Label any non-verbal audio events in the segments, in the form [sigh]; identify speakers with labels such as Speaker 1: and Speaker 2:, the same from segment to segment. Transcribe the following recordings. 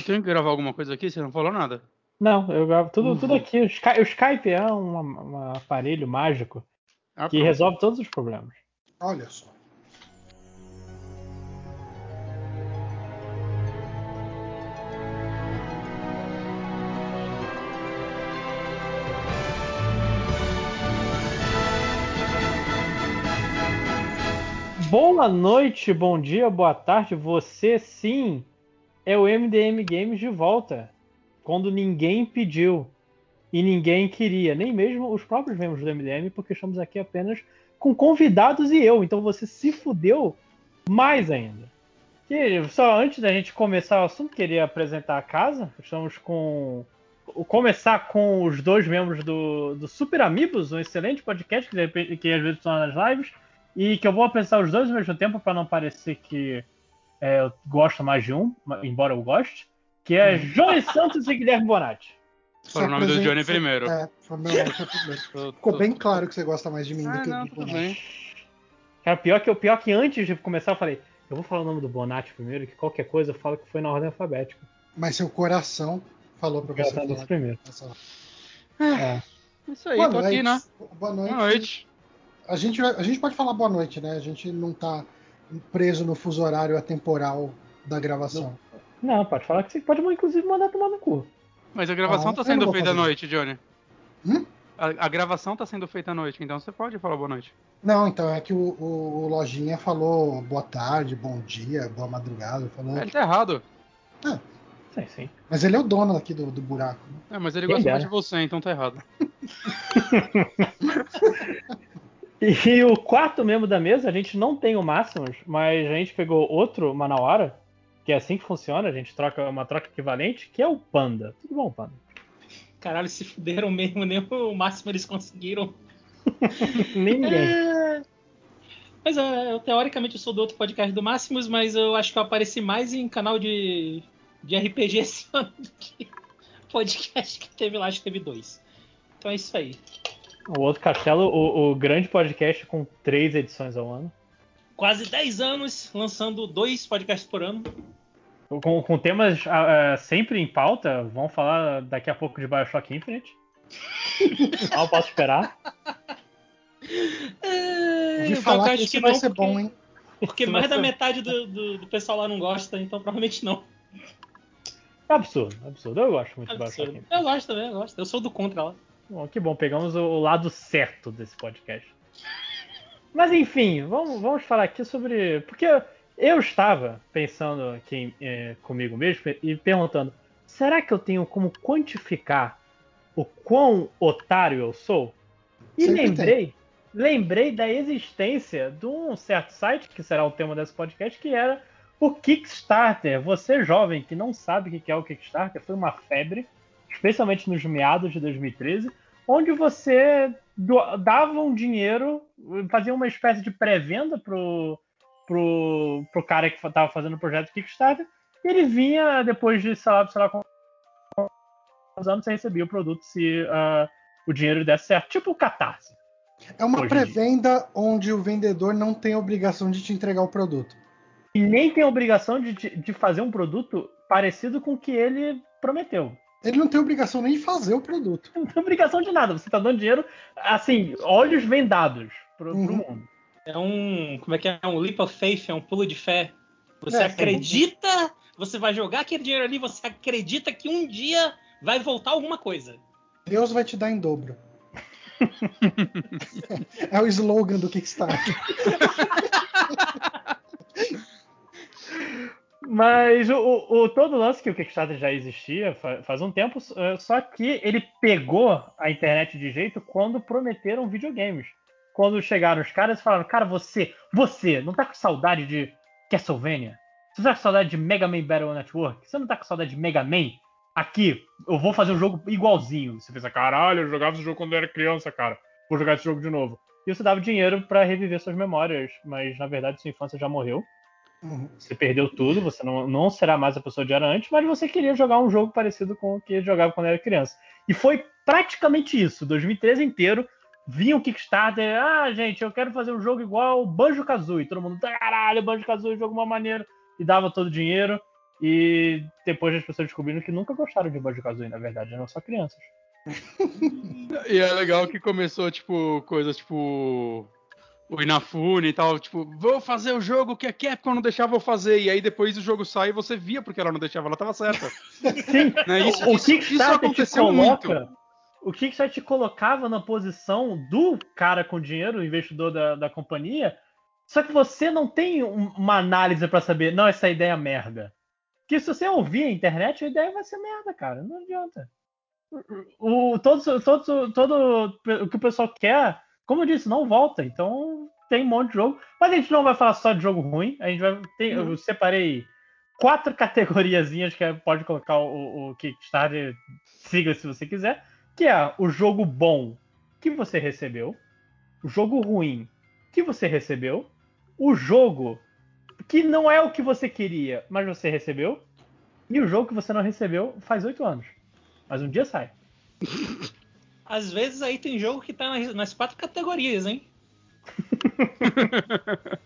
Speaker 1: eu tenho que gravar alguma coisa aqui? Você não falou nada.
Speaker 2: Não, eu gravo tudo, tudo aqui. O Skype, o Skype é um, um aparelho mágico
Speaker 1: Ah,
Speaker 2: que
Speaker 1: pronto.
Speaker 2: resolve todos os problemas.
Speaker 3: Olha só.
Speaker 2: Boa noite, bom dia, boa tarde. Você sim é o MDM Games de volta. Quando ninguém pediu e ninguém queria, nem mesmo os próprios membros do MDM, porque estamos aqui apenas com convidados e eu. Então você se fudeu mais ainda. E só antes da gente começar o assunto, queria apresentar a casa. Estamos com. Começar com os dois membros do, do Super Amigos, um excelente podcast que, que às vezes estão nas lives e que eu vou apresentar os dois ao mesmo tempo para não parecer que é, eu gosto mais de um, embora eu goste, que é Johnny Santos e Guilherme Bonatti.
Speaker 1: Fala o nome do Johnny primeiro.
Speaker 3: É, foi meu nome foi primeiro. Ficou bem claro que você gosta mais de mim do
Speaker 1: Ah,
Speaker 3: que
Speaker 1: não,
Speaker 3: do Bonatti.
Speaker 2: Cara, pior que, pior que antes de começar eu falei, eu vou falar o nome do Bonatti primeiro, que qualquer coisa eu falo que foi na ordem alfabética.
Speaker 3: Mas seu coração falou pra você falar.
Speaker 2: primeiro.
Speaker 3: hora.
Speaker 2: É.
Speaker 1: Isso aí,
Speaker 3: Boa
Speaker 1: tô aqui,
Speaker 3: noite.
Speaker 1: né?
Speaker 3: Boa noite.
Speaker 1: Boa noite.
Speaker 3: A gente, a gente pode falar boa noite, né? A gente não tá preso no fuso horário atemporal da gravação.
Speaker 2: Não, pode falar que você pode inclusive mandar tomar no cu.
Speaker 1: Mas a gravação
Speaker 3: Ah,
Speaker 1: tá sendo feita à noite, Johnny.
Speaker 3: Hum?
Speaker 1: A, a gravação tá sendo feita à noite, então você pode falar boa noite.
Speaker 3: Não, então é que o, o- o Lojinha falou boa tarde, bom dia, boa madrugada. Falou...
Speaker 1: É, ele tá errado.
Speaker 2: Sim, sim.
Speaker 3: Mas ele é o dono aqui do, do buraco. né?
Speaker 1: É, mas ele
Speaker 2: Quem
Speaker 1: gosta mais
Speaker 2: dera.
Speaker 1: de você, então tá errado. [laughs]
Speaker 2: E o quarto membro da mesa, a gente não tem o Máximos, mas a gente pegou outro Manauara, que é assim que funciona, a gente troca uma troca equivalente, que é o Panda. Tudo bom, Panda?
Speaker 4: Caralho, se fuderam mesmo, nem o máximo eles conseguiram. [laughs]
Speaker 2: Ninguém.
Speaker 4: É. Mas é, eu, teoricamente eu sou do outro podcast do Máximos, mas eu acho que eu apareci mais em canal de, de RPG esse ano do que podcast que teve lá, acho que teve dois. Então é isso aí.
Speaker 2: O outro castelo, o, o grande podcast com três edições ao ano.
Speaker 4: Quase 10 anos lançando dois podcasts por ano.
Speaker 2: Com, com temas ah, sempre em pauta, vamos falar daqui a pouco de Bioshock Infinite. [laughs] Mal posso esperar.
Speaker 4: É, eu
Speaker 3: falar
Speaker 4: acho
Speaker 3: que isso vai ser
Speaker 4: porque-
Speaker 3: bom, hein?
Speaker 4: Porque mais da metade do, do- do pessoal lá não gosta, então provavelmente não.
Speaker 2: É absurdo, absurdo. Eu gosto muito de Bioshock
Speaker 4: Absurdo.
Speaker 2: Infinite.
Speaker 4: Eu gosto também, eu gosto. Eu sou do contra lá.
Speaker 2: Bom, que bom, pegamos o, lado certo desse podcast. Mas enfim, vamos, vamos falar aqui sobre. Porque eu estava pensando aqui eh, comigo mesmo e perguntando: será que eu tenho como quantificar o quão otário eu sou? E
Speaker 3: Sempre
Speaker 2: lembrei, lembrei da existência de um certo site, que será o tema desse podcast, que era o Kickstarter. Você, jovem, que não sabe o que é o Kickstarter, foi uma febre, especialmente nos meados de 2013, onde você dava um dinheiro, fazia uma espécie de pré-venda pro, pro, pro cara que estava fazendo o projeto Kickstarter, e ele vinha depois de, sei lá, sei lá quantos anos você recebia o produto se ah, o dinheiro desse certo. Tipo o Catarse.
Speaker 3: É uma pré-venda onde o vendedor não tem obrigação de te entregar o produto.
Speaker 2: E nem tem obrigação de de fazer um produto parecido com o que ele prometeu.
Speaker 3: Ele não tem obrigação nem de fazer o produto.
Speaker 2: Não tem obrigação de nada. Você está dando dinheiro, assim, olhos vendados pro, pro
Speaker 3: Uhum.
Speaker 2: mundo.
Speaker 4: É um. Como é que é? É um leap of faith, é um pulo de fé. Você
Speaker 3: É,
Speaker 4: acredita, você vai jogar aquele dinheiro ali, você acredita que um dia vai voltar alguma coisa.
Speaker 3: Deus vai te dar em dobro. [laughs] é o slogan do Kickstarter. [laughs]
Speaker 2: Mas o, o- todo o lance que o Kickstarter já existia fa- faz um tempo, eh, só que ele pegou a internet de jeito quando prometeram videogames. Quando chegaram os caras e falaram, cara, você, você, não tá com saudade de Castlevania? Você tá com saudade de Mega Man Battle Network? Você não tá com saudade de Mega Man? Aqui, eu vou fazer um jogo igualzinho. Você pensa, caralho, eu jogava esse jogo quando eu era criança, cara. Vou jogar esse jogo de novo. E você dava dinheiro pra reviver suas memórias, mas na verdade sua infância já morreu.
Speaker 3: Uhum.
Speaker 2: Você perdeu tudo, você não, não será mais a pessoa de era antes, mas você queria jogar um jogo parecido com o que jogava quando era criança. E foi praticamente isso. 2013 inteiro vinha o Kickstarter. Ah, gente, eu quero fazer um jogo igual Banjo Kazooie. Todo mundo, caralho, Banjo Kazooie, jogo uma maneiro. E dava todo o dinheiro. E depois as pessoas descobriram que nunca gostaram de Banjo Kazooie, na verdade, eram só crianças. [laughs]
Speaker 1: E é legal que começou, tipo, coisas tipo. O Inafune e tal, tipo, vou fazer o jogo que a Capcom não deixava eu fazer. E aí depois o jogo sai e você via porque ela não deixava, ela tava certa. [laughs]
Speaker 2: Sim,
Speaker 1: Né? Isso,
Speaker 2: o
Speaker 1: isso, isso
Speaker 2: te
Speaker 1: aconteceu
Speaker 2: coloca.
Speaker 1: muito.
Speaker 2: O Kickstarter te colocava na posição do cara com dinheiro, o investidor da, da companhia. Só que você não tem um- uma análise pra saber, não, essa ideia é merda. Porque se você ouvir a internet, a ideia vai ser merda, cara. Não adianta. O, o- todos, todos, todo o que o pessoal quer, como eu disse, não volta. Então tem um monte de jogo. Mas a gente não vai falar só de jogo ruim. A gente vai. Eu separei quatro [laughs] categoriazinhas que pode colocar o, o Kickstarter. Siga se você quiser. Que é o jogo bom que você recebeu. O jogo ruim que você recebeu. O jogo que não é o que você queria, mas você recebeu. E o jogo que você não recebeu faz oito anos. Mas um dia sai. [laughs]
Speaker 4: Às vezes aí tem jogo que tá nas, nas quatro categorias, hein? [laughs]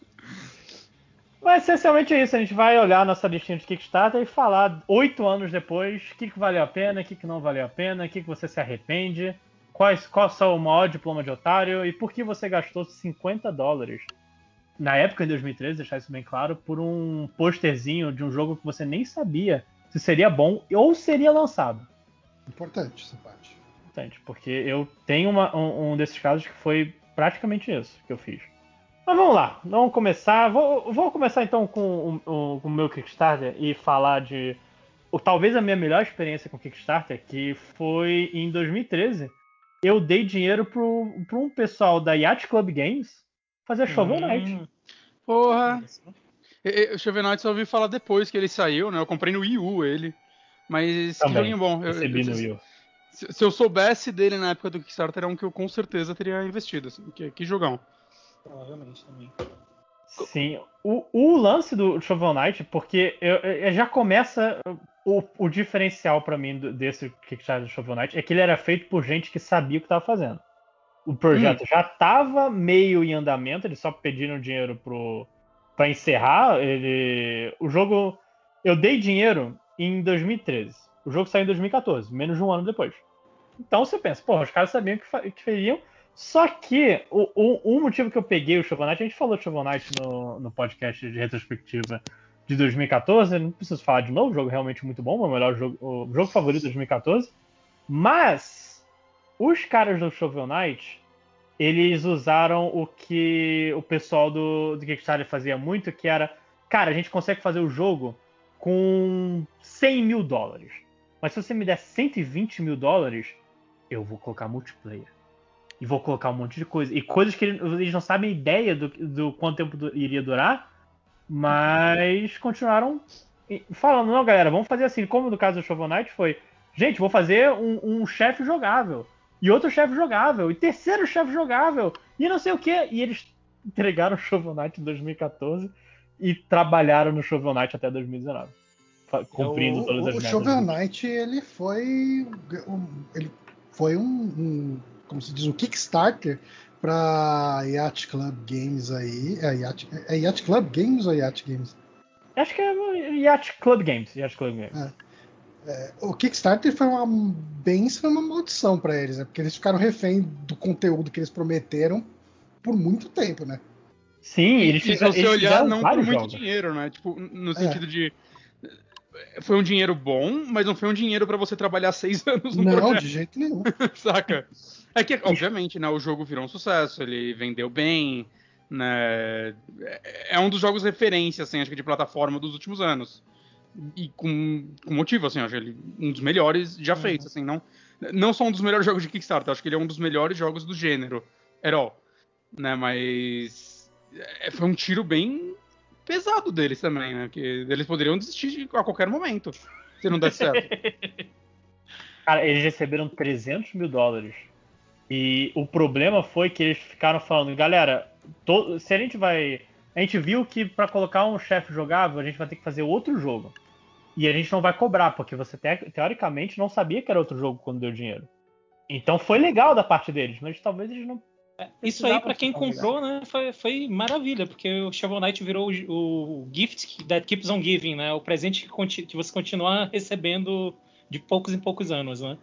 Speaker 2: Mas essencialmente é isso. A gente vai olhar a nossa listinha de Kickstarter e falar oito anos depois o que, que valeu a pena, o que, que não valeu a pena, o que, que você se arrepende, quais, qual são o maior diploma de otário e por que você gastou 50 dólares. Na época, em 2013, deixar isso bem claro, por um posterzinho de um jogo que você nem sabia se seria bom ou seria lançado.
Speaker 3: Importante essa parte.
Speaker 2: Importante, porque eu tenho uma- um, um desses casos que foi praticamente isso que eu fiz. Mas vamos lá, vamos começar. Vou, vou começar então com o, o- meu Kickstarter e falar de o- talvez a minha melhor experiência com Kickstarter, que foi em 2013. Eu dei dinheiro para um pessoal da Yacht Club Games fazer Shovel Knight.
Speaker 4: Hum,
Speaker 1: Porra. O Shovel Knight só ouvi falar depois que ele saiu, né? Eu comprei no Wii U ele. Mas que
Speaker 2: Também,
Speaker 1: joguinho bom. Eu-
Speaker 2: Recebi
Speaker 1: eu-
Speaker 2: no Wii U.
Speaker 1: Se, se eu soubesse dele na época do Kickstarter, era um que eu com certeza teria investido. Assim, que, que jogão.
Speaker 4: provavelmente também.
Speaker 2: Sim, o, o lance do Shovel Knight, porque eu, eu- já começa o, o diferencial pra mim do- desse Kickstarter do Shovel Knight é que ele era feito por gente que sabia o que estava fazendo. O projeto já estava meio em andamento, eles só pediram dinheiro pro para encerrar. Ele, o jogo, eu dei dinheiro em 2013. O jogo saiu em 2014, menos de um ano depois. Então você pensa, porra, os caras sabiam que, que fariam. Só que o, o, motivo que eu peguei o Shovel Knight, a gente falou de Knight no, no podcast de retrospectiva de 2014, não preciso falar de novo, o jogo é realmente muito bom, o melhor jogo, o jogo favorito de 2014. Mas os caras do Shovel Knight, eles usaram o que o pessoal do, do Kickstarter fazia muito, que era, cara, a gente consegue fazer o jogo com 100 mil dólares. Mas se você me der 120 mil dólares, eu vou colocar multiplayer. E vou colocar um monte de coisa. E coisas que eles não sabem ideia do, do quanto tempo du- iria durar, mas continuaram falando, não, galera, vamos fazer assim, como no caso do Shovel Knight foi, gente, vou fazer um, um chefe jogável, e outro chefe jogável, e terceiro chefe jogável, e não sei o que. E eles entregaram o Shovel Knight em 2014 e trabalharam no Shovel Knight até 2019. Cumprindo
Speaker 3: O,
Speaker 2: todas
Speaker 3: o-
Speaker 2: as
Speaker 3: o
Speaker 2: metas.
Speaker 3: Shovel Knight ele foi um, ele foi um, um- como se diz um Kickstarter para Yacht Club Games aí é Yacht, é Yacht Club Games ou Yacht Games
Speaker 2: Acho que é Yacht Club Games. Yacht Club Games.
Speaker 3: o Kickstarter foi uma benção e uma maldição para eles né? porque eles ficaram refém do conteúdo que eles prometeram por muito tempo né
Speaker 2: Sim, eles
Speaker 1: e se
Speaker 2: fizeram,
Speaker 1: você olhar,
Speaker 2: fizeram
Speaker 1: não por muito
Speaker 2: jogos.
Speaker 1: dinheiro, né? Tipo, no sentido de. Foi um dinheiro bom, mas não foi um dinheiro pra você trabalhar seis [laughs] anos no
Speaker 3: não
Speaker 1: projeto,
Speaker 3: de jeito nenhum [laughs]
Speaker 1: saca? É que, obviamente, né, o jogo virou um sucesso, ele vendeu bem, né? É é um dos jogos referência, assim, acho que de plataforma dos últimos anos. E com, com motivo, assim, acho ele um dos melhores já feitos, assim, não, não só um dos melhores jogos de Kickstarter, acho que ele é um dos melhores jogos do gênero, all, né, mas é, foi um tiro bem pesado deles também, né, que eles poderiam desistir de- a qualquer momento, se não desse [laughs] certo.
Speaker 2: Cara, eles receberam 300 mil dólares. E o problema foi que eles ficaram falando, galera, to- se a gente vai. A gente viu que pra colocar um chefe jogável, a gente vai ter que fazer outro jogo. E a gente não vai cobrar, porque você te- teoricamente não sabia que era outro jogo quando deu dinheiro. Então foi legal da parte deles, mas talvez eles não
Speaker 4: Isso aí, pra quem comprou, né, foi, foi maravilha, porque o Shovel Knight virou o, o gift that keeps on giving, né? O presente que, que você continua recebendo de poucos em poucos anos, né?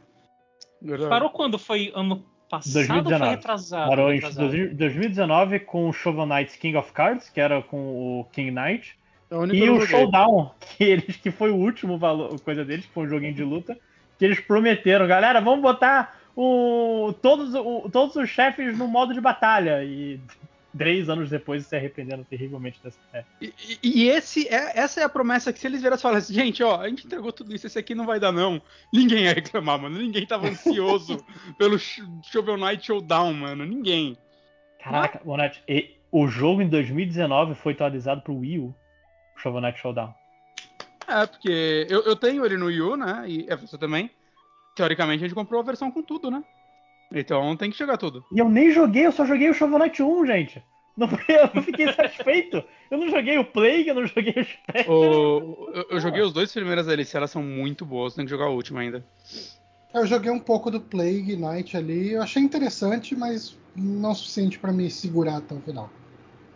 Speaker 1: Verdade.
Speaker 4: Parou quando? Foi ano passado
Speaker 2: 2019.
Speaker 4: ou foi retrasado?
Speaker 2: Parou em
Speaker 4: Retrasado.
Speaker 2: 2019 com o Shovel Knight King of Cards, que era com o King Knight.
Speaker 1: É o
Speaker 2: E o
Speaker 1: joguei.
Speaker 2: Showdown, [laughs] que, eles, que foi o último valor, coisa deles, que foi um joguinho de luta, que eles prometeram, galera, vamos botar o, todos, o- todos os chefes no modo de batalha. E três anos depois se arrependeram terrivelmente dessa ideia.
Speaker 1: E, e- esse é, essa é a promessa que se eles viessem e falassem, gente, ó, a gente entregou tudo isso, esse aqui não vai dar não. Ninguém ia reclamar, mano. Ninguém tava ansioso [laughs] pelo Sh- Shovel Knight Showdown, mano. Ninguém.
Speaker 2: Caraca, Bonatti, e o jogo em 2019 foi atualizado pro Wii U, Shovel Knight Showdown.
Speaker 1: É, porque eu, eu tenho ele no Wii U, né? E é você também. Teoricamente a gente comprou a versão com tudo, né? Então tem que chegar tudo.
Speaker 2: E eu nem joguei, eu só joguei o Shovel Knight 1, gente. Não, [laughs] eu não fiquei satisfeito. Eu não joguei o Plague, eu não joguei o Spectre.
Speaker 1: O- eu, eu joguei os dois primeiros DLC, elas são muito boas, tem que jogar a última ainda.
Speaker 3: Eu joguei um pouco do Plague Knight ali, eu achei interessante, mas não o suficiente pra me segurar até o final.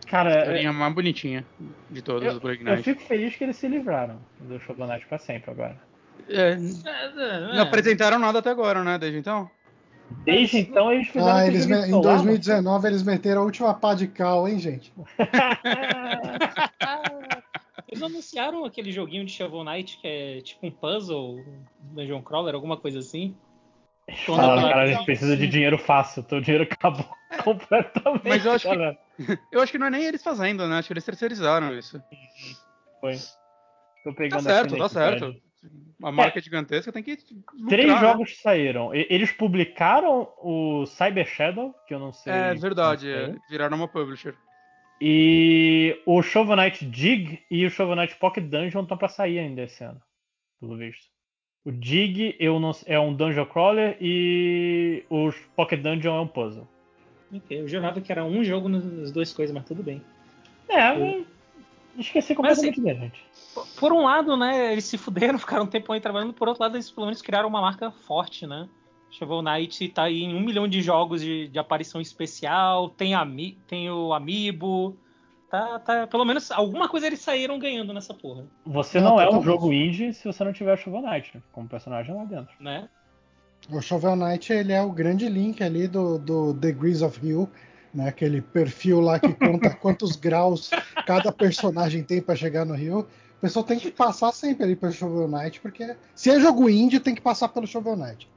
Speaker 1: A
Speaker 2: Cara,
Speaker 1: linha mais bonitinha de todas do Plague
Speaker 2: eu
Speaker 1: Knight.
Speaker 2: fico feliz que eles se livraram do Shovel Knight pra sempre agora.
Speaker 1: É,
Speaker 4: É, é,
Speaker 1: não apresentaram nada até agora, né? Desde então.
Speaker 2: Desde então eles fizeram
Speaker 3: Ah, eles em
Speaker 2: solar,
Speaker 3: 2019 eles meteram a última pá de cal, hein, gente? [laughs]
Speaker 4: Eles anunciaram aquele joguinho de Shovel Knight que é tipo um puzzle, um Dungeon Crawler, alguma coisa assim.
Speaker 2: Falaram, cara, a gente precisa de dinheiro fácil, teu dinheiro acabou [laughs] completamente.
Speaker 1: Mas eu acho que-. Eu acho que não é nem eles fazendo, né? Acho que eles terceirizaram isso.
Speaker 2: Foi. Tô
Speaker 1: Tá
Speaker 2: pegando
Speaker 1: certo,
Speaker 2: aqui
Speaker 1: tá certo.
Speaker 2: Wikipedia.
Speaker 1: A marca é gigantesca tem que. lucrar,
Speaker 2: Três
Speaker 1: né?
Speaker 2: jogos saíram. Eles publicaram o Cyber Shadow, que eu não sei.
Speaker 1: É verdade, é,
Speaker 2: saiu.
Speaker 1: viraram uma publisher.
Speaker 2: E o Shovel Knight Dig e o Shovel Knight Pocket Dungeon estão pra sair ainda esse ano, pelo visto. O Dig eu não, é um Dungeon Crawler e o Pocket Dungeon é um puzzle.
Speaker 4: Ok, Eu jurava que era um jogo nas duas coisas, mas tudo bem.
Speaker 2: É, eu esqueci completamente dele, gente.
Speaker 4: Por- um lado, né, eles se fuderam, [laughs] ficaram um tempo aí trabalhando, por outro lado, eles pelo menos criaram uma marca forte, né? Shovel Knight tá aí em um milhão de jogos de, de aparição especial, tem, ami, tem o Amiibo, tá, tá, pelo menos alguma coisa eles saíram ganhando nessa porra,
Speaker 2: Você
Speaker 3: Não,
Speaker 2: não, é um
Speaker 3: totalmente.
Speaker 2: jogo indie se você não tiver o Shovel Knight né, como personagem lá dentro.
Speaker 4: né?
Speaker 3: O Shovel Knight ele é o grande link ali do, do Degrees of Hill, né? Aquele perfil lá que conta [laughs] quantos graus cada personagem tem pra chegar no rio. O pessoal tem que passar sempre ali pelo Shovel Knight, porque se é jogo indie, tem que passar pelo Shovel Knight.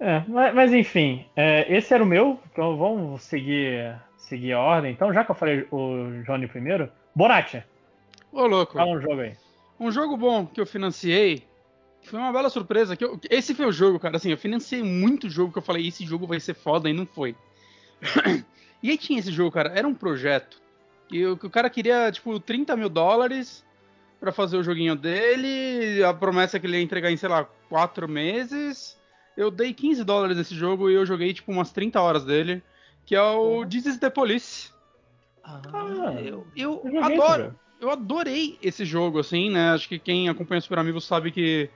Speaker 2: É, mas, mas enfim, é, esse era o meu, então vamos seguir, seguir a ordem. Então, já que eu falei o Johnny primeiro, Bonatti,
Speaker 1: Ô, louco.
Speaker 2: fala um jogo aí.
Speaker 1: Um jogo bom que eu financiei. Foi uma bela surpresa. Que eu- esse foi o jogo, cara. Assim, eu financiei muito jogo que eu falei, esse jogo vai ser foda e não foi. [coughs] e aí tinha esse jogo, cara. Era um projeto. Que o, o cara queria, tipo, 30 mil dólares pra fazer o joguinho dele. A promessa é que ele ia entregar em, sei lá, 4 meses. Eu dei 15 dólares nesse jogo e eu joguei, tipo, umas 30 horas dele. Que é o This is the Police.
Speaker 4: Ah,
Speaker 1: eu eu
Speaker 2: Eu esse
Speaker 1: adoro eu adorei esse jogo, assim, né? Acho que quem acompanha Super Amigos sabe que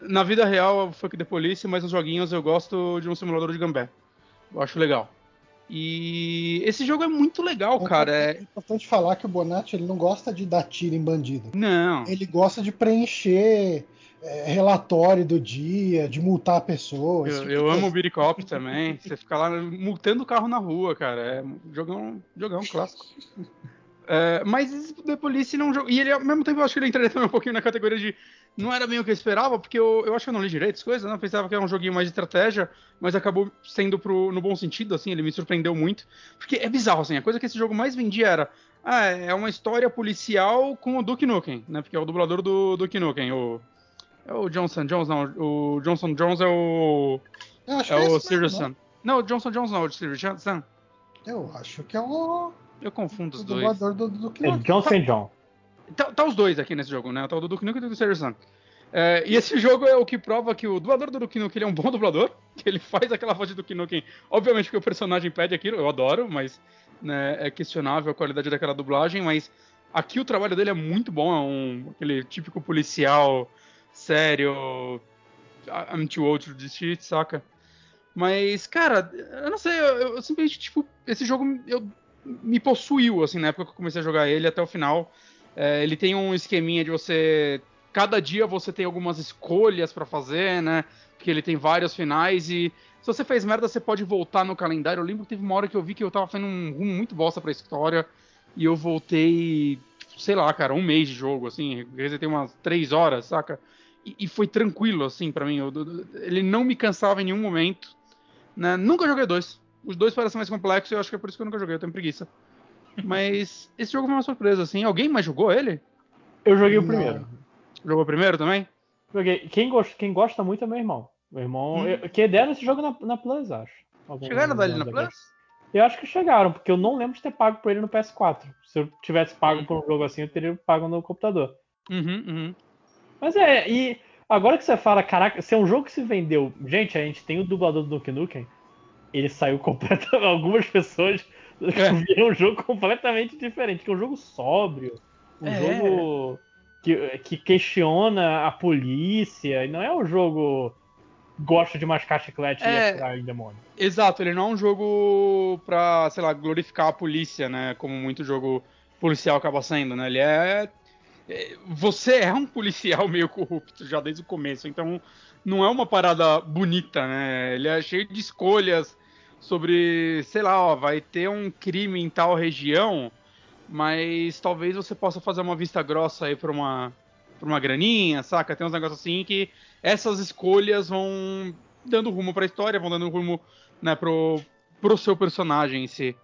Speaker 1: na vida real é Fuck the Police, mas nos joguinhos eu gosto de um simulador de gambé. Eu acho legal. E esse jogo é muito legal, cara.
Speaker 3: É
Speaker 1: É...
Speaker 3: importante falar que o Bonatti ele não gosta de dar tiro em bandido.
Speaker 1: Não.
Speaker 3: Ele gosta de preencher é, relatório do dia, de multar a pessoa.
Speaker 1: Eu,
Speaker 3: tipo
Speaker 1: eu amo o
Speaker 3: coisa.
Speaker 1: Beat Cop também. Você fica lá multando o carro na rua, cara. É um jogão, jogão clássico. [laughs] É, mas The Police não jogo. E ele, ao mesmo tempo, eu acho que ele entraria também um pouquinho na categoria de. Não era bem o que eu esperava, porque eu, eu acho que eu não li direito as coisas, né? Eu pensava que era um joguinho mais de estratégia, mas acabou sendo pro, no bom sentido, assim, ele me surpreendeu muito. Porque é bizarro, assim, a coisa que esse jogo mais vendia era. Ah, é uma história policial com o Duke Nukem, né? Porque é o dublador do Duke Nukem, o. É o Johnson Jones, não. O Johnson Jones é o.
Speaker 3: Eu acho
Speaker 1: É
Speaker 3: que
Speaker 1: o Serious
Speaker 3: né?
Speaker 1: Sam. Não, o Johnson Jones não, é o Sam.
Speaker 3: Eu acho que é o,
Speaker 1: Eu confundo
Speaker 3: o
Speaker 1: os dois.
Speaker 3: dublador do, do
Speaker 2: É John St. John.
Speaker 1: Tá, tá os dois aqui nesse jogo, né? Tá o do Duke Nukem e o do Serious Sam. É, e esse jogo é o que prova que o dublador do Duke Nukem ele é um bom dublador, que ele faz aquela voz de Duke Nukem, obviamente porque o personagem pede aquilo, eu adoro, mas né, é questionável a qualidade daquela dublagem, mas aqui o trabalho dele é muito bom, é um aquele típico policial sério, I'm too old to shit, saca? Mas, cara, eu não sei, eu, eu simplesmente, tipo, esse jogo eu, me possuiu, assim, na época que eu comecei a jogar ele até o final. É, ele tem um esqueminha de você. Cada dia você tem algumas escolhas para fazer, né? Porque ele tem vários finais e se você fez merda, você pode voltar no calendário. Eu lembro que teve uma hora que eu vi que eu tava fazendo um rumo muito bosta pra história e eu voltei, sei lá, cara, um mês de jogo, assim. Resetei umas três horas, saca? E, e foi tranquilo, assim, para mim. Eu, ele não me cansava em nenhum momento. Né? Nunca joguei dois. Os dois parecem mais complexos e eu acho que é por isso que eu nunca joguei, eu tenho preguiça. Mas esse jogo foi uma surpresa, assim. Alguém mais jogou ele?
Speaker 2: Eu joguei o primeiro.
Speaker 1: Jogou o primeiro também?
Speaker 2: Joguei. Quem gosta, quem gosta muito é meu irmão. Meu irmão. Hum. Eu, que deram esse jogo na, na Plus, acho.
Speaker 1: Chegaram a dar ele na Plus?
Speaker 2: Eu acho que chegaram, porque eu não lembro de ter pago por ele no PS4. Se eu tivesse pago por um jogo assim, eu teria pago no computador.
Speaker 1: Uhum, uhum.
Speaker 2: Mas é, e agora que você fala, caraca, se é um jogo que se vendeu. Gente, a gente tem o dublador do Duke Nukem. Ele saiu [laughs] completamente. Algumas pessoas é. [laughs] viram um jogo completamente diferente, que é um jogo sóbrio. Um é. jogo que, que questiona a polícia. E não é um jogo gosto de mascar chiclete é, e atirar em demônio.
Speaker 1: Exato, ele não é um jogo pra, sei lá, glorificar a polícia, né? Como muito jogo policial acaba sendo, né? Ele é. é você é um policial meio corrupto já desde o começo, então não é uma parada bonita, né? Ele é cheio de escolhas sobre, sei lá, ó, vai ter um crime em tal região, mas talvez você possa fazer uma vista grossa aí pra uma, pra uma graninha, saca? Tem uns negócios assim que essas escolhas vão dando rumo para a história, vão dando rumo né, pro, pro seu personagem em si.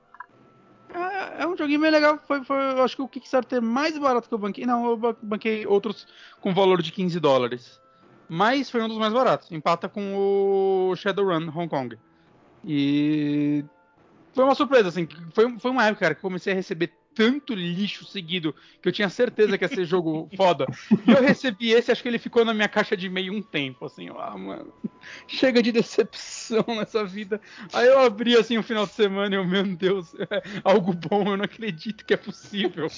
Speaker 1: É, é um joguinho bem legal. Foi, foi, eu acho que o Kickstarter mais barato que eu banquei. Não, eu banquei outros com valor de 15 dólares. Mas foi um dos mais baratos. Empata com o Shadowrun Hong Kong. E foi uma surpresa, assim. Foi, foi uma época, cara, que eu comecei a receber tanto lixo seguido que eu tinha certeza que ia ser jogo [laughs] foda. E eu recebi esse, acho que ele ficou na minha caixa de meio um tempo, assim, ah, mano, chega de decepção nessa vida. Aí eu abri assim o um final de semana e eu, meu Deus, é algo bom, eu não acredito que é possível.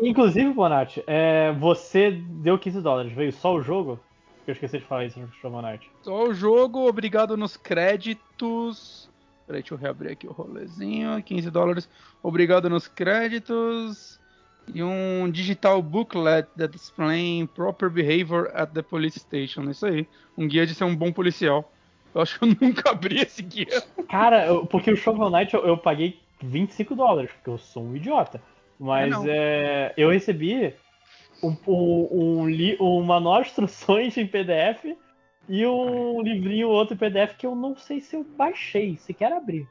Speaker 2: Inclusive, Bonatti, é, você deu 15 dólares, veio só o jogo? Eu esqueci de falar isso no Show Bonatti.
Speaker 1: Só o jogo, obrigado nos créditos. Peraí, deixa eu reabrir aqui o rolezinho. 15 dólares. Obrigado nos créditos. E um digital booklet that explain proper behavior at the police station. Isso aí. Um guia de ser um bom policial. Eu acho que eu [laughs] nunca abri esse guia.
Speaker 2: Cara, eu, porque o Shovel Knight eu, eu, paguei 25 dólares, porque eu sou um idiota. Mas é, eu recebi um, um, um, um manual de instruções em PDF e um livrinho outro PDF que eu não sei se eu baixei, sequer abri.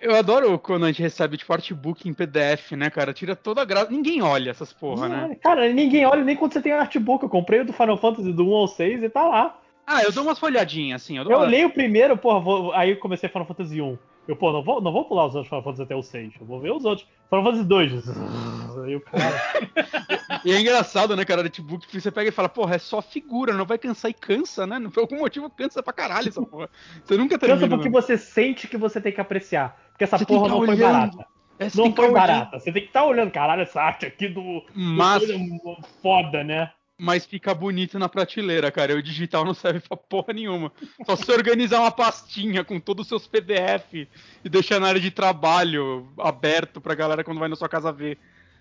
Speaker 1: Eu adoro quando a gente recebe tipo artbook em PDF, né, cara? Tira toda a graça. Ninguém olha essas porra, não, né?
Speaker 2: Cara, ninguém olha nem quando você tem artbook. Eu comprei o do Final Fantasy do 1 ao 6 e tá lá.
Speaker 1: Ah, eu dou umas folhadinhas, assim.
Speaker 2: Eu,
Speaker 1: eu
Speaker 2: leio o primeiro, porra, vou... aí eu comecei Final Fantasy 1. Eu, pô, não vou, não vou pular os outros Final Fantasy até o 6. Eu vou ver os outros. Final Fantasy 2. Aí o cara. [laughs]
Speaker 1: e é engraçado, né, cara? Artbook, você pega e fala, porra, é só figura, não vai cansar e cansa, né? Por algum motivo cansa pra caralho essa porra. Você nunca termina.
Speaker 2: Cansa porque né? você sente que você tem que apreciar. Porque essa você porra não foi barata. É, não foi barata. Você tem que estar tá olhando, caralho, essa arte aqui do.
Speaker 1: Mas...
Speaker 2: do foda, né?
Speaker 1: Mas fica bonito na prateleira, cara. O digital não serve pra porra nenhuma. Só se organizar uma pastinha com todos os seus PDF e deixar na área de trabalho aberto pra galera quando vai na sua casa ver.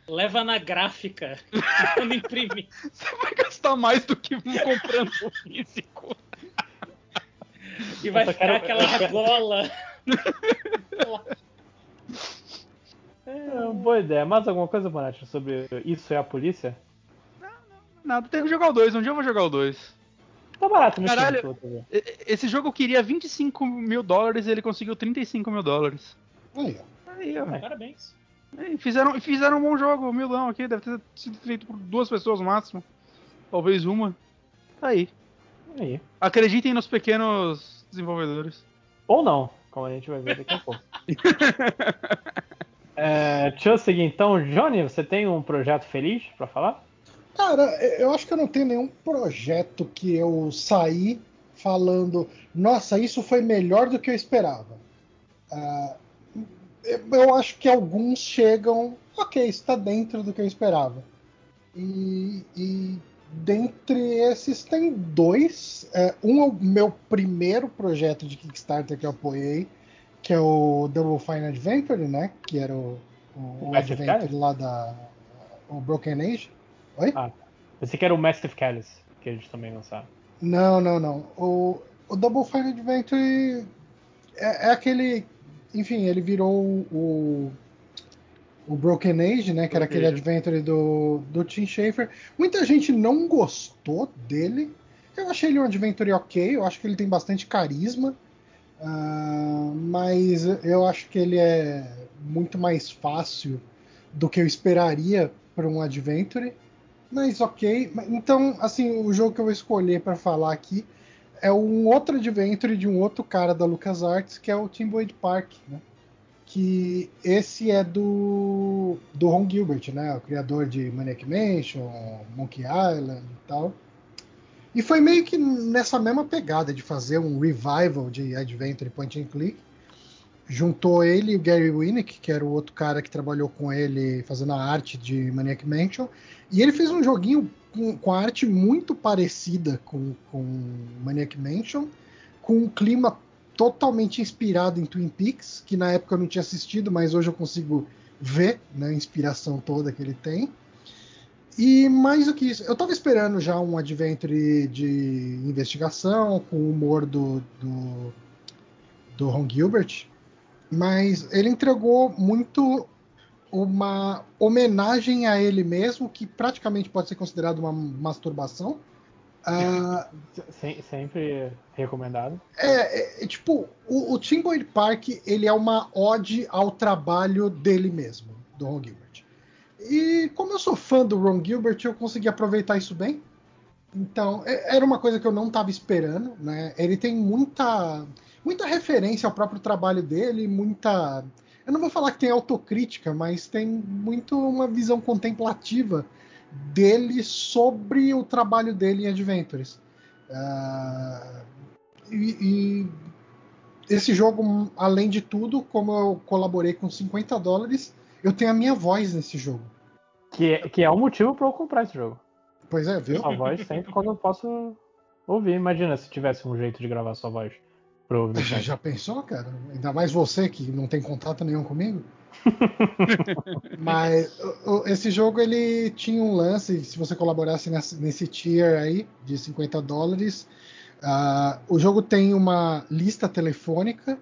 Speaker 4: Leva na gráfica [laughs] quando imprimir.
Speaker 1: Você vai gastar mais do que comprando o físico.
Speaker 4: E vai ficar aquela argola.
Speaker 2: é, boa ideia. Mais alguma coisa, Bonatti, sobre isso é a polícia?
Speaker 1: Nada, tem que jogar o 2. Um dia eu vou jogar o 2.
Speaker 2: Tá barato, né?
Speaker 1: Caralho, esse jogo eu queria 25 mil dólares e ele conseguiu 35 mil dólares.
Speaker 3: Aí,
Speaker 4: Aí ó. Parabéns.
Speaker 1: E fizeram, fizeram um bom jogo, milão aqui, deve ter sido feito por duas pessoas no máximo. Talvez uma. Tá aí.
Speaker 2: aí.
Speaker 1: Acreditem nos pequenos desenvolvedores.
Speaker 2: Ou não, como a gente vai ver daqui a pouco. [laughs] é, deixa eu seguir então. Johnny, você tem um projeto feliz para falar?
Speaker 3: Cara, eu acho que eu não tenho nenhum projeto que eu saí falando, nossa, isso foi melhor do que eu esperava. Uh, eu acho que alguns chegam, ok, está dentro do que eu esperava. E, e dentre esses tem dois. É, um é o meu primeiro projeto de Kickstarter que eu apoiei, que é o Double Fine Adventure, né? Que era o, o, o Adventure lá da o Broken Age. Oi?
Speaker 2: Ah, pensei que era o Massive Callus, que eles também lançaram.
Speaker 3: Não, não, não. O, o Double Fine Adventure é, é aquele. Enfim, ele virou o, o Broken Age, né? Que era aquele adventure do, do Tim Schafer. Muita gente não gostou dele. Eu achei ele um adventure ok, eu acho que ele tem bastante carisma. Uh, mas eu acho que ele é muito mais fácil do que eu esperaria para um adventure. Mas ok. Então, assim, o jogo que eu vou escolher para falar aqui é um outro adventure de um outro cara da LucasArts, que é o Timboid Park, né? Que esse é do do Ron Gilbert, né? O criador de Maniac Mansion, Monkey Island e tal. E foi meio que nessa mesma pegada de fazer um revival de adventure point and click. Juntou ele e o Gary Winnick, que era o outro cara que trabalhou com ele fazendo a arte de Maniac Mansion. E ele fez um joguinho com, com a arte muito parecida com, com Maniac Mansion, com um clima totalmente inspirado em Twin Peaks, que na época eu não tinha assistido, mas hoje eu consigo ver né, a inspiração toda que ele tem. E mais do que isso, eu estava esperando já um adventure de investigação, com o humor do, do, do Ron Gilbert, mas ele entregou muito uma homenagem a ele mesmo, que praticamente pode ser considerado uma masturbação. [laughs]
Speaker 2: Uh, sempre recomendado.
Speaker 3: É, é, é tipo, o, o Park ele é uma ode ao trabalho dele mesmo, do Ron Gilbert. E como eu sou fã do Ron Gilbert, eu consegui aproveitar isso bem. Então, é, era uma coisa que eu não estava esperando, né? Ele tem muita muita referência ao próprio trabalho dele, muita eu não vou falar que tem autocrítica, mas tem muito uma visão contemplativa dele sobre o trabalho dele em Adventures. Uh, e, e, esse jogo, além de tudo, como eu colaborei com 50 dólares, eu tenho a minha voz nesse jogo.
Speaker 2: Que é, que é o motivo para eu comprar esse jogo.
Speaker 3: Pois é, viu?
Speaker 2: A voz sempre quando eu posso ouvir. Imagina se tivesse um jeito de gravar sua voz.
Speaker 3: Já, já pensou, cara? Ainda mais você que não tem contato nenhum comigo. [laughs] Mas esse jogo ele tinha um lance, se você colaborasse nesse, nesse tier aí de 50 dólares, uh, o jogo tem uma lista telefônica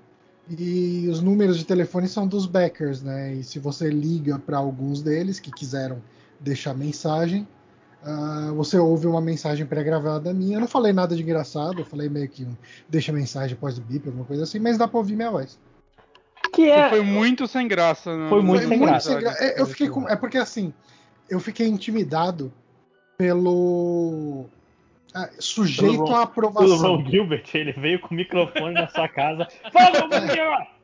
Speaker 3: e os números de telefone são dos backers, né? E se você liga para alguns deles que quiseram deixar mensagem, uh, você ouve uma mensagem pré-gravada minha. Eu não falei nada de engraçado, eu falei meio que um deixa mensagem após o bip, alguma coisa assim, mas dá para ouvir minha voz.
Speaker 1: Que é... Foi muito sem graça.
Speaker 2: Né? Foi muito, sem, muito graça. sem graça.
Speaker 3: É, eu fiquei com... é porque assim, eu fiquei intimidado pelo ah, sujeito Ron, à aprovação.
Speaker 2: O Ron Gilbert, ele veio com o microfone na sua casa. [laughs] Fala, meu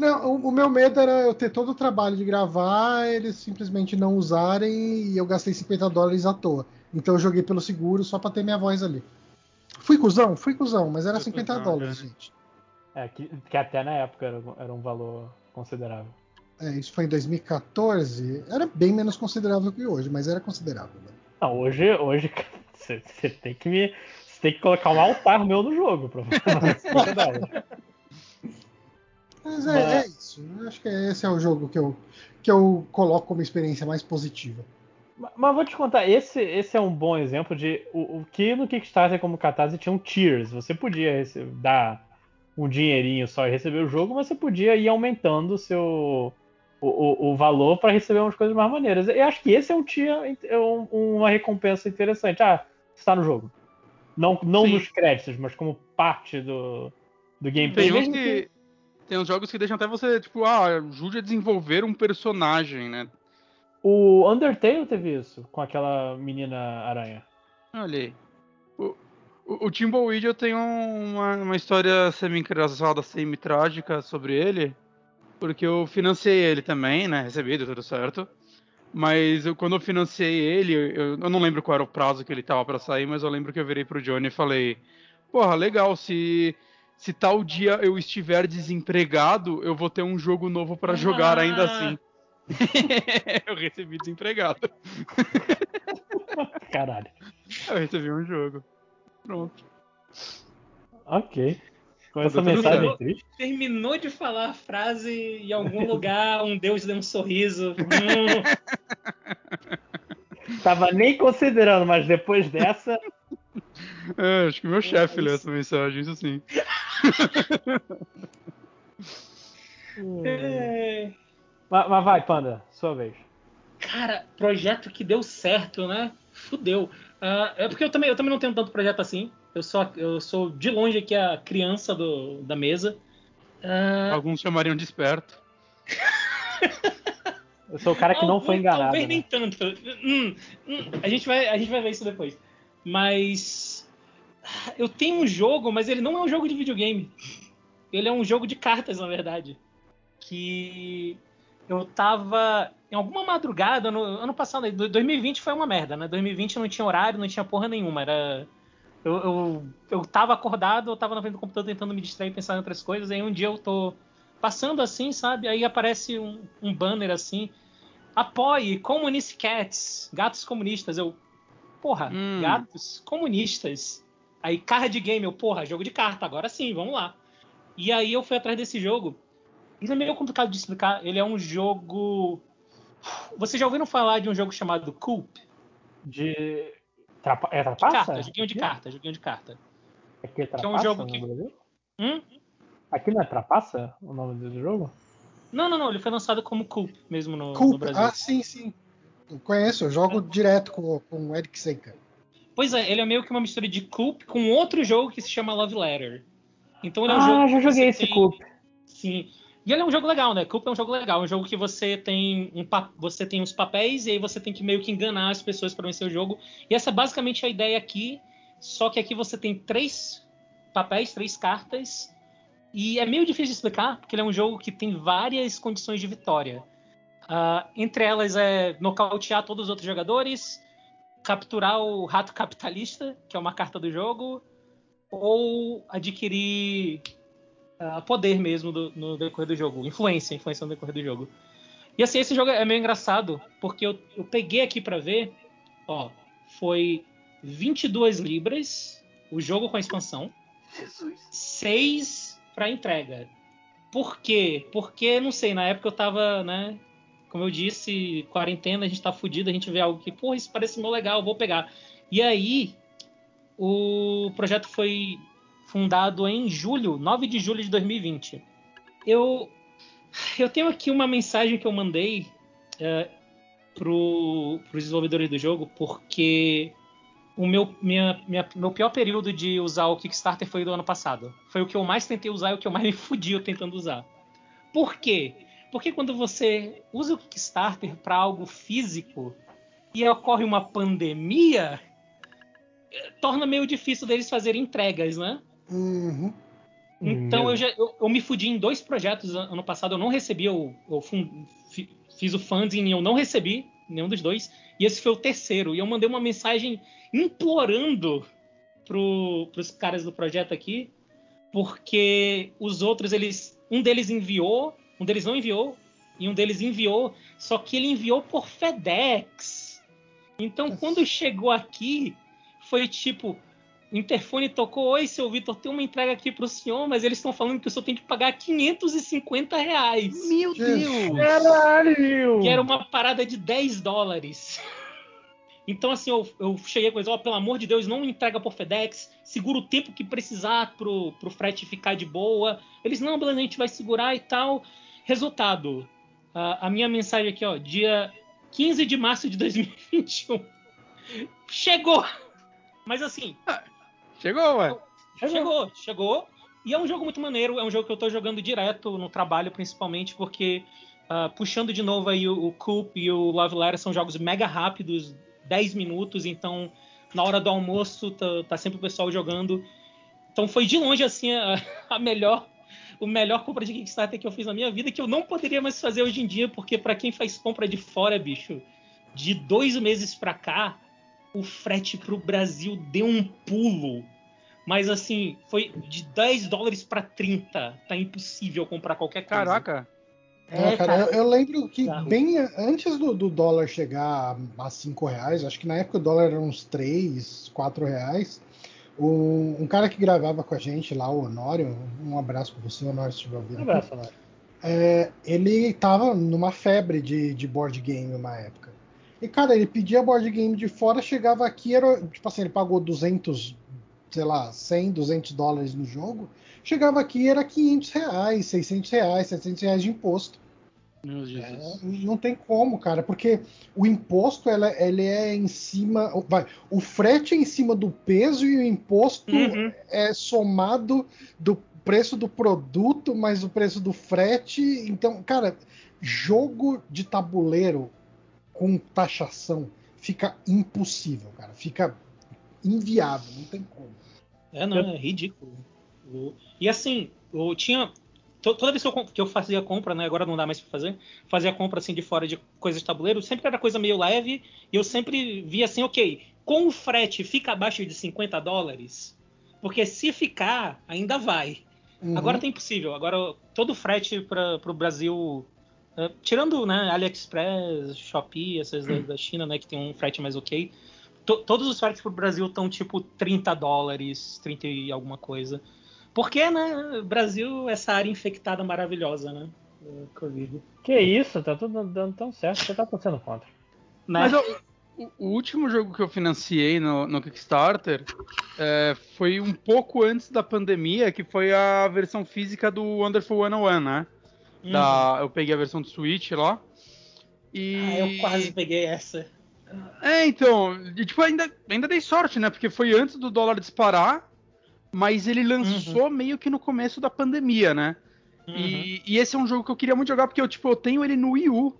Speaker 3: Não, o, o, meu medo era eu ter todo o trabalho de gravar, eles simplesmente não usarem e eu gastei 50 dólares à toa. Então eu joguei pelo seguro só pra ter minha voz ali. Fui cuzão? Fui cuzão, mas era Fui 50 cuzão, dólares, né? gente.
Speaker 2: É, que, que, até na época era, era um valor considerável.
Speaker 3: É, isso foi em 2014. Era bem menos considerável que hoje, mas era considerável. Né?
Speaker 2: Não, hoje, hoje [laughs] você tem que me. Você tem que colocar um altar meu no jogo pra [laughs]
Speaker 3: Mas é, é, isso. Eu acho que esse é o jogo que eu, que eu coloco como experiência mais positiva.
Speaker 2: Mas vou te contar, esse, esse é um bom exemplo de o, o que no Kickstarter como Catarse tinham tiers. Você podia dar um dinheirinho só e receber o jogo, mas você podia ir aumentando o seu o, o, o valor para receber umas coisas mais maneiras. Eu acho que esse é um tier, é um, uma recompensa interessante. Ah, está no jogo. Não, não nos créditos, mas como parte do, do gameplay.
Speaker 1: Tem uns, que, tem uns jogos que deixam até você, tipo, ah, ajude a desenvolver um personagem, né?
Speaker 2: O Undertale teve isso, com aquela menina aranha.
Speaker 1: Olha aí. O, o, o Timbleweed eu tenho uma, uma história semi-engraçada, semi-trágica sobre ele, porque eu financei ele também, né? Recebi, deu tudo certo. Mas eu, quando eu financei ele, eu, eu, não lembro qual era o prazo que ele tava para sair, mas eu lembro que eu virei pro Johnny e falei: Porra, legal, se, se tal dia eu estiver desempregado, eu vou ter um jogo novo para jogar ah. ainda assim. [laughs] eu recebi desempregado. [laughs]
Speaker 2: Caralho.
Speaker 1: Eu recebi um jogo. Pronto.
Speaker 2: Ok. Com
Speaker 1: Tá
Speaker 2: essa mensagem triste.
Speaker 4: Terminou de falar a frase e em algum [laughs] lugar um deus deu um sorriso. Hum,
Speaker 2: Tava nem considerando, mas depois dessa.
Speaker 1: É, acho que meu chefe leu essa mensagem, isso sim.
Speaker 4: é.
Speaker 2: mas, mas vai, Panda, sua vez.
Speaker 4: Cara, projeto que deu certo, né? Fudeu. Ah, é porque eu também, eu também não tenho tanto projeto assim. Eu sou, eu sou de longe aqui a criança do, da mesa. Ah,
Speaker 1: Alguns chamariam de esperto.
Speaker 2: Eu sou o cara que não
Speaker 4: algum-
Speaker 2: foi enganado.
Speaker 4: Talvez
Speaker 2: né?
Speaker 4: nem tanto. Hum, hum, a, gente vai, a gente vai ver isso depois. Mas. Eu tenho um jogo, mas ele não é um jogo de videogame. Ele é um jogo de cartas, na verdade. Que eu tava em alguma madrugada no ano passado, aí, 2020 foi uma merda, né? 2020 não tinha horário, não tinha porra nenhuma. Era eu, eu, eu tava acordado, eu tava na frente do computador tentando me distrair, pensar em outras coisas. Aí um dia eu tô passando assim, sabe? Aí aparece um, um banner assim. Apoie Communist Cats, gatos comunistas. Eu, porra,
Speaker 1: Hum.
Speaker 4: gatos comunistas. Aí card game, eu, porra, jogo de carta, agora sim, vamos lá. E aí eu fui atrás desse jogo. Ele é meio complicado de explicar. Ele é um jogo. Vocês já ouviram falar de um jogo chamado Coop?
Speaker 2: De. Trapa... É
Speaker 4: De
Speaker 2: trapaça?
Speaker 4: carta, joguinho de carta, joguinho de carta.
Speaker 2: Aqui é
Speaker 4: Que é um
Speaker 2: trapaça
Speaker 4: jogo
Speaker 2: no
Speaker 4: que-
Speaker 2: Brasil?
Speaker 4: Hum?
Speaker 2: Aqui não é trapaça o nome do jogo?
Speaker 4: Não, não, não. Ele foi lançado como Coop mesmo no, no
Speaker 3: Coop.
Speaker 4: Brasil.
Speaker 3: Ah, sim, sim. Eu conheço, eu jogo direto com, com o Eric Seika.
Speaker 4: Pois é, ele é meio que uma mistura de Coop com outro jogo que se chama Love Letter. Então ele é um
Speaker 2: ah,
Speaker 4: jogo.
Speaker 2: já
Speaker 4: que
Speaker 2: joguei
Speaker 4: você
Speaker 2: esse
Speaker 4: tem-
Speaker 2: Coop.
Speaker 4: Sim. E ele é um jogo legal, né? Coop é um jogo legal, é um jogo que você tem um pa- você tem uns papéis e aí você tem que meio que enganar as pessoas para vencer o jogo. E essa é basicamente a ideia aqui, só que aqui você tem três papéis, três cartas. E é meio difícil de explicar, porque ele é um jogo que tem várias condições de vitória. Ah, entre elas é nocautear todos os outros jogadores, capturar o rato capitalista, que é uma carta do jogo, ou adquirir ah, poder mesmo do- no decorrer do jogo, influência, influência no decorrer do jogo. E assim, esse jogo é meio engraçado, porque eu, eu peguei aqui pra ver, ó, foi 22 libras o jogo com a expansão,
Speaker 2: Jesus.
Speaker 4: 6 para entrega. Por quê? Porque, não sei, na época eu tava, né? Como eu disse, quarentena, a gente tá fudido, a gente vê algo que, pô, isso parece mó legal, vou pegar. E aí, o projeto foi fundado em julho, 9 de julho de 2020. Eu, eu tenho aqui uma mensagem que eu mandei é, pro, pros desenvolvedores do jogo, porque o meu, minha, minha- meu pior período de usar o Kickstarter foi do ano passado. Foi o que eu mais tentei usar e o que eu mais [laughs] me fudi tentando usar. Por quê? Porque quando você usa o Kickstarter para algo físico e ocorre uma pandemia, torna meio difícil deles fazerem entregas, né?
Speaker 3: Uhum.
Speaker 4: Então eu, já, eu, eu me fudi em dois projetos an- ano passado. Eu não recebi, eu, eu fun- fi- fiz o funding e eu não recebi nenhum dos dois. E esse foi o terceiro. E eu mandei uma mensagem implorando pro, pros caras do projeto aqui, porque os outros, eles. Um deles enviou, um deles não enviou, e um deles enviou, só que ele enviou por FedEx. Então quando chegou aqui, foi tipo. O interfone tocou, oi, seu Vitor, tem uma entrega aqui pro senhor, mas eles estão falando que o senhor tem que pagar 550 reais.
Speaker 1: Meu. Deus!
Speaker 2: Caralho!
Speaker 4: Que era uma parada de 10 dólares. Então, assim, eu, eu cheguei com eles, ó, pelo amor de Deus, não entrega por FedEx, segura o tempo que precisar pro, pro frete ficar de boa. Eles, não, beleza, a gente vai segurar e tal. Resultado, a, a minha mensagem aqui, ó, dia 15 de março de 2021. Chegou! Mas assim,
Speaker 1: Chegou, ué.
Speaker 4: Chegou, chegou. E é um jogo muito maneiro, é um jogo que eu tô jogando direto no trabalho, principalmente, porque ah, puxando de novo aí o, o Coop e o Love Letter são jogos mega rápidos, 10 minutos, então na hora do almoço tá, tá sempre o pessoal jogando. Então foi de longe assim a, a melhor o melhor compra de Kickstarter que eu fiz na minha vida, que eu não poderia mais fazer hoje em dia, porque para quem faz compra de fora, bicho, de dois meses pra cá, o frete pro Brasil deu um pulo. Mas assim, foi de 10 dólares pra 30. Tá impossível comprar qualquer coisa.
Speaker 1: Caraca.
Speaker 3: É, cara, eu, eu lembro que bem antes do, do dólar chegar a 5 reais, acho que na época o dólar era uns 3, 4 reais. Um, um, cara que gravava com a gente lá, o Honório, um abraço para você, Honório, se estiver ouvindo.
Speaker 2: Um abraço, Honório.
Speaker 3: É, ele tava numa febre de, de board game uma época. E, cara, ele pedia board game de fora, chegava aqui, era, tipo assim, ele pagou 200, sei lá, 100, 200 dólares no jogo. Chegava aqui, era 500 reais, 600 reais, 700 reais de imposto. É, não tem como, cara, porque o imposto ela, ele é em cima. Vai, o frete é em cima do peso e o imposto
Speaker 4: Uhum.
Speaker 3: é somado do preço do produto mais o preço do frete. Então, cara, jogo de tabuleiro com taxação fica impossível, cara. Fica inviável, não tem como.
Speaker 4: É, não, é ridículo. E assim, eu tinha. To- Toda vez que eu, que eu fazia compra, né? Agora não dá mais pra fazer. Fazia compra assim de fora de coisas de tabuleiro, sempre era coisa meio leve. E eu sempre via assim, ok, com o frete fica abaixo de 50 dólares. Porque se ficar, ainda vai.
Speaker 3: Uhum.
Speaker 4: Agora tá impossível. Agora todo o frete para o Brasil, eh, tirando né, AliExpress, Shopee, essas da, da China, né, que tem um frete mais ok, to- todos os fretes pro Brasil estão tipo 30 dólares, 30 e alguma coisa. Porque, né, Brasil, essa área infectada maravilhosa, né? Covid.
Speaker 2: Que isso, tá tudo dando tão certo, você tá torcendo contra.
Speaker 4: Né?
Speaker 1: Mas o, o- o último jogo que eu financiei no, no Kickstarter é, foi um pouco antes da pandemia, que foi a versão física do Wonderful 101, né?
Speaker 4: Uhum.
Speaker 1: Da, eu peguei a versão do Switch lá. E...
Speaker 4: Ah, eu quase peguei essa.
Speaker 1: É, então, e, tipo, ainda, ainda dei sorte, né? Porque foi antes do dólar disparar, mas ele lançou meio que no começo da pandemia, né?
Speaker 4: Uhum.
Speaker 1: E, e esse é um jogo que eu queria muito jogar, porque eu, tipo, eu tenho ele no Wii U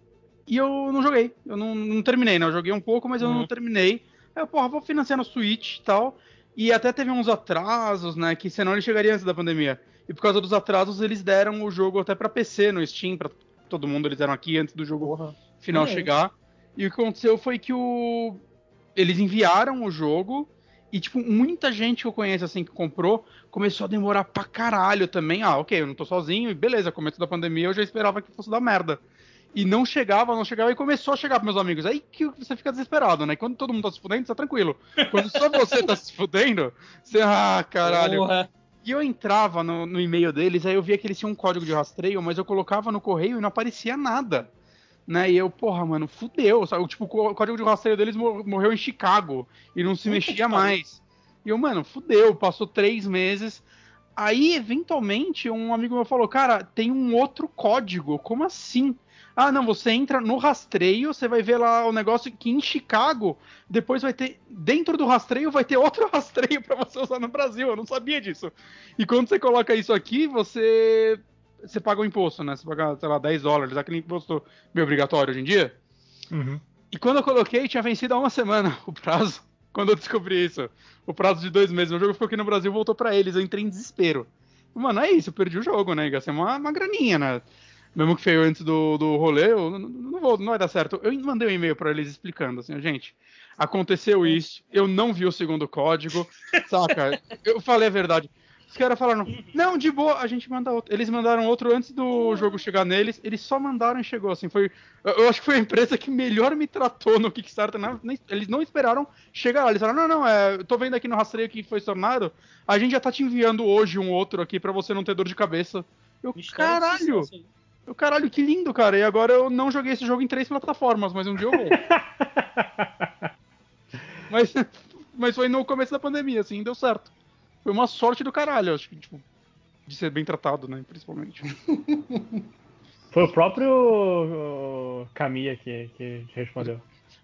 Speaker 1: e eu não joguei. Eu não, não terminei, né? Eu joguei um pouco, mas eu não
Speaker 4: Uhum.
Speaker 1: terminei. Aí eu, porra, vou financiar no Switch e tal. E até teve uns atrasos, né? Que senão ele chegaria antes da pandemia. E por causa dos atrasos, eles deram o jogo até pra PC no Steam, pra todo mundo, eles deram aqui antes do jogo
Speaker 2: Porra.
Speaker 1: final
Speaker 4: aí.
Speaker 1: chegar. E o que aconteceu foi que o. Eles enviaram o jogo. E, tipo, muita gente que eu conheço, assim, que comprou, começou a demorar pra caralho também. Ah, ok, eu não tô sozinho, e beleza, começo da pandemia eu já esperava que fosse dar merda. E não chegava, não chegava, e começou a chegar pros meus amigos. Aí que você fica desesperado, né? Quando todo mundo tá se fudendo, tá tranquilo. Quando só você tá se fudendo, você, ah, caralho.
Speaker 4: Porra.
Speaker 1: E eu entrava no, no e-mail deles, aí eu via que eles tinham um código de rastreio, mas eu colocava no correio e não aparecia nada. Né? E eu, porra, mano, fudeu. Sabe? Tipo, o código de rastreio deles mor- morreu em Chicago e não se
Speaker 4: Puta
Speaker 1: mexia
Speaker 4: pariu.
Speaker 1: mais. E eu, mano, fudeu. Passou três meses. Aí, eventualmente, um amigo meu falou: Cara, tem um outro código. Como assim? Ah, não, você entra no rastreio, você vai ver lá o negócio que em Chicago, depois vai ter. Dentro do rastreio vai ter outro [laughs] rastreio pra você usar no Brasil. Eu não sabia disso. E quando você coloca isso aqui, você. Você paga o imposto, né? Você paga, sei lá, 10 dólares, aquele imposto meio obrigatório hoje em dia.
Speaker 2: Uhum.
Speaker 1: E quando eu coloquei, tinha vencido há uma semana [laughs] o prazo. Quando eu descobri isso. O prazo de dois meses. O jogo ficou aqui no Brasil voltou pra eles. Eu entrei em desespero. Mano, é isso. Eu perdi o jogo, né? Gastei uma, uma graninha, né? Mesmo que feio antes do, do rolê, eu não, não, vou, não vai dar certo. Eu mandei um e-mail pra eles explicando assim, gente, aconteceu isso, eu não vi o segundo código, saca? Eu falei a verdade. Os caras falaram, não, de boa, a gente manda outro. Eles mandaram outro antes do jogo chegar neles, eles só mandaram e chegou, assim, foi... Eu, acho que foi a empresa que melhor me tratou no Kickstarter, né? Nem- eles não esperaram chegar lá, eles falaram, não, não, é, tô vendo aqui no rastreio que foi tornado, a gente já tá te enviando hoje um outro aqui pra você não ter dor de cabeça. Eu, caralho! Eu, caralho, que lindo, cara. E agora eu não joguei esse jogo em três plataformas, mas um dia eu vou. [laughs] mas, mas foi no começo da pandemia, assim, deu certo. Foi uma sorte do caralho, acho que, tipo, de ser bem tratado, né, principalmente. [laughs]
Speaker 2: Foi o próprio Camilla que, que respondeu.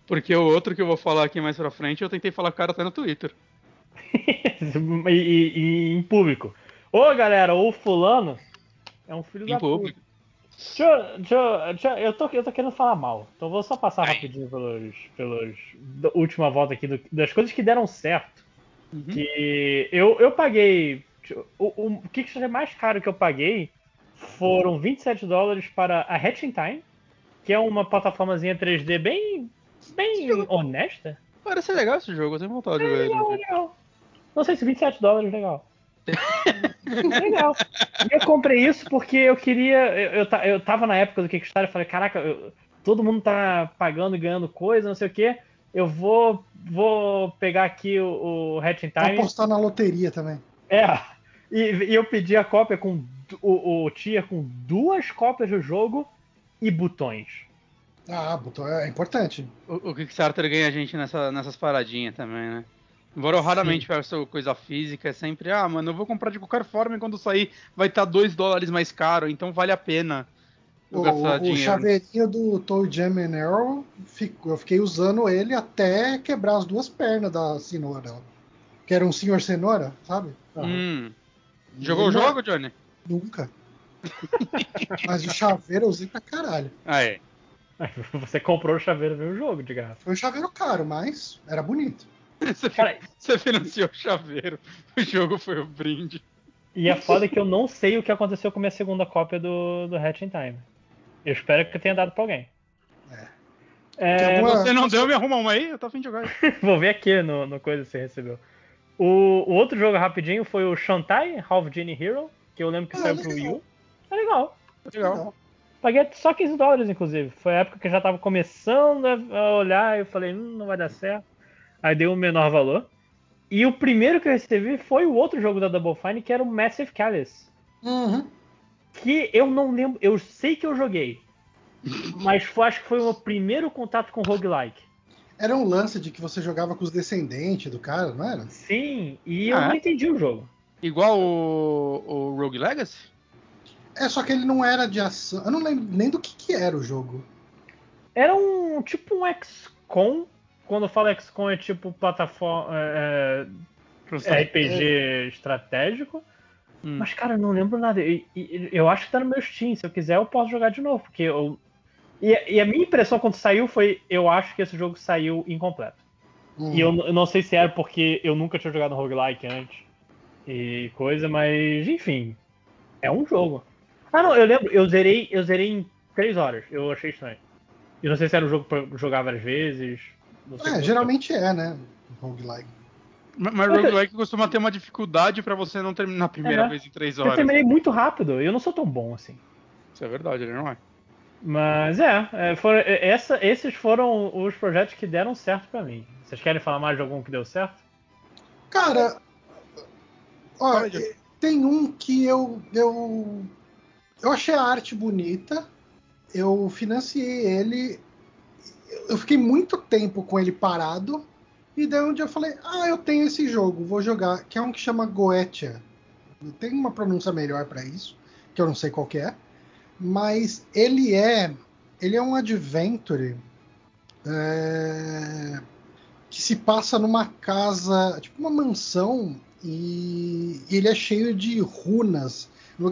Speaker 1: Porque o outro que eu vou falar aqui mais pra frente, eu tentei falar cara até no Twitter. [laughs]
Speaker 2: e, e- e em público. Ô galera, o fulano é um filho
Speaker 1: Em
Speaker 2: da
Speaker 1: público.
Speaker 2: puta. Deixa, eu- deixa, eu- deixa eu- tô, eu tô querendo falar mal. Então vou só passar
Speaker 1: Ai.
Speaker 2: rapidinho pelos. pelos da última volta aqui do- das coisas que deram certo.
Speaker 1: Uhum.
Speaker 2: Que eu, eu paguei. O, o, Kickstarter mais caro que eu paguei foram 27 dólares para a Hatching Time, que é uma plataformazinha 3D bem, bem honesta.
Speaker 1: Parece legal esse jogo, eu tenho vontade de ver ele. um dia.
Speaker 2: Legal. Não sei se 27 dólares, legal. [laughs] Legal. E eu comprei isso porque eu queria. Eu, eu, eu tava na época do Kickstarter e falei, caraca, eu, todo mundo tá pagando e ganhando coisa, não sei o quê. Eu vou, vou pegar aqui o, o Hatch in Time.
Speaker 3: Vou apostar na loteria também.
Speaker 2: É. E, e eu pedi a cópia com o, o tier com duas cópias do jogo e botões.
Speaker 3: Ah, botão é importante.
Speaker 1: O, o Kickstarter ganha a gente nessa, nessas paradinhas também, né? Embora eu raramente peço coisa física, é sempre, ah, mano, eu vou comprar de qualquer forma e quando sair vai estar 2 dólares mais caro, então vale a pena.
Speaker 3: O, o chaveirinho do Toy Jam and Arrow, eu fiquei usando ele até quebrar as duas pernas da cenoura. Que era um senhor cenoura, sabe?
Speaker 1: Hum. Jogou o jogo, Johnny?
Speaker 3: Nunca. [laughs] Mas o chaveiro eu usei pra caralho.
Speaker 1: Ah, é. [laughs]
Speaker 2: Você comprou o chaveiro e veio o jogo de graça.
Speaker 3: Foi um chaveiro caro, mas era bonito. [laughs]
Speaker 1: Você, você financiou o chaveiro, o jogo foi o um brinde.
Speaker 2: E é foda que eu não sei o que aconteceu com a minha segunda cópia do, do Hatch in Time. Eu espero que eu tenha dado pra alguém. É.
Speaker 1: é alguma... Você não deu, me arruma uma aí? Eu tô afim de jogar. [laughs]
Speaker 2: Vou ver aqui no, no coisa que você recebeu. O, o, outro jogo rapidinho foi o Shantai Half Genie Hero, que eu lembro que ah, saiu pro Wii U. É legal.
Speaker 1: É legal.
Speaker 2: Paguei só 15 dólares, inclusive. Foi a época que eu já tava começando a olhar e eu falei, hum, não vai dar certo. Aí deu um menor valor. E o primeiro que eu recebi foi o outro jogo da Double Fine, que era o Massive Callous.
Speaker 3: Uhum.
Speaker 2: Que eu não lembro. Eu sei que eu joguei. mas foi, acho que foi o meu primeiro contato com roguelike.
Speaker 3: Era um lance de que você jogava com os descendentes do cara, não era?
Speaker 2: Sim, e eu ah, não é? entendi o jogo.
Speaker 1: Igual o, o Rogue Legacy?
Speaker 3: É, só que ele não era de ação. Eu não lembro nem do que, que era o jogo.
Speaker 2: Era um tipo um XCOM. Quando eu falo XCOM é tipo plataforma. É, é RPG é. estratégico. Hum. Mas, cara, eu não lembro nada. Eu, eu, acho que tá no meu Steam. Se eu quiser, eu posso jogar de novo. Porque eu. E, e a minha impressão quando saiu foi: eu acho que esse jogo saiu incompleto. Hum. E eu, eu, não sei se era porque eu nunca tinha jogado roguelike antes e coisa, mas enfim. É um jogo. Ah, não, eu lembro, eu zerei, eu zerei em 3 horas. Eu achei estranho. Eu não sei se era um jogo pra jogar várias vezes.
Speaker 3: É, geralmente é, né? Roguelike.
Speaker 1: Mas, roguelike [laughs] costuma ter uma dificuldade para você não terminar a primeira é, vez em 3 horas.
Speaker 2: Eu terminei muito rápido, eu não sou tão bom assim.
Speaker 1: Isso é verdade, ele não é.
Speaker 2: Mas é, é foram, é, essa, esses foram os projetos que deram certo para mim. Vocês querem falar mais de algum que deu certo?
Speaker 3: Cara, ó, tem um que eu, eu eu achei a arte bonita, eu financiei ele, eu fiquei muito tempo com ele parado, e daí um dia eu falei, ah, eu tenho esse jogo, vou jogar, que é um que chama Goetia. Tem uma pronúncia melhor para isso, que eu não sei qual é, mas ele é, ele é um adventure é, que se passa numa casa, tipo uma mansão, e ele é cheio de runas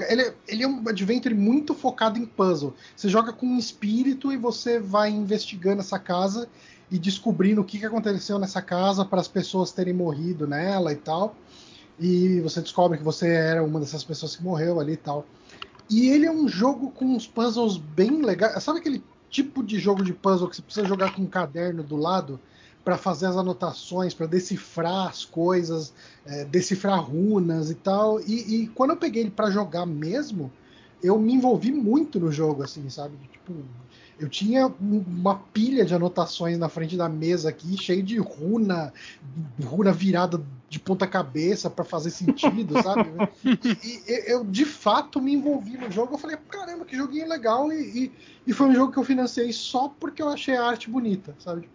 Speaker 3: ele, é, ele é um adventure muito focado em puzzle. Você joga com um espírito e você vai investigando essa casa e descobrindo o que, que aconteceu nessa casa para as pessoas terem morrido nela e tal. E você descobre que você era uma dessas pessoas que morreu ali e tal. E ele é um jogo com uns puzzles bem legais. Sabe aquele tipo de jogo de puzzle que você precisa jogar com um caderno do lado? para fazer as anotações, para decifrar as coisas, é, decifrar runas e tal. E, e quando eu peguei ele para jogar mesmo, eu me envolvi muito no jogo, assim, sabe? Tipo, eu tinha uma pilha de anotações na frente da mesa aqui, cheio de runa, runa virada de ponta cabeça para fazer sentido, [laughs] sabe? E, e, eu de fato me envolvi no jogo. Eu falei, caramba, que joguinho legal! E, e, e, foi um jogo que eu financei só porque eu achei a arte bonita, sabe? Tipo,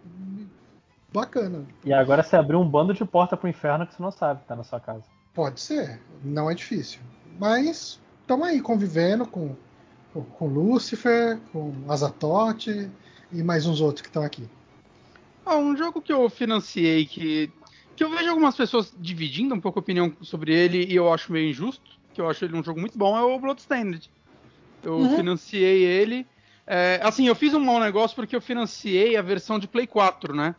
Speaker 3: bacana.
Speaker 2: E agora você abriu um bando de porta pro inferno que você não sabe que tá na sua casa.
Speaker 3: Pode ser, não é difícil. Mas estamos aí convivendo com, com, com Lúcifer, com Azatote e mais uns outros que estão aqui.
Speaker 1: Ah, um jogo que eu financiei que, que eu vejo algumas pessoas dividindo um pouco a opinião sobre ele e eu acho meio injusto, que eu acho ele um jogo muito bom, é o Bloodstained. Eu uhum. financiei ele. É, assim, eu fiz um mau negócio porque eu financiei a versão de Play 4, né?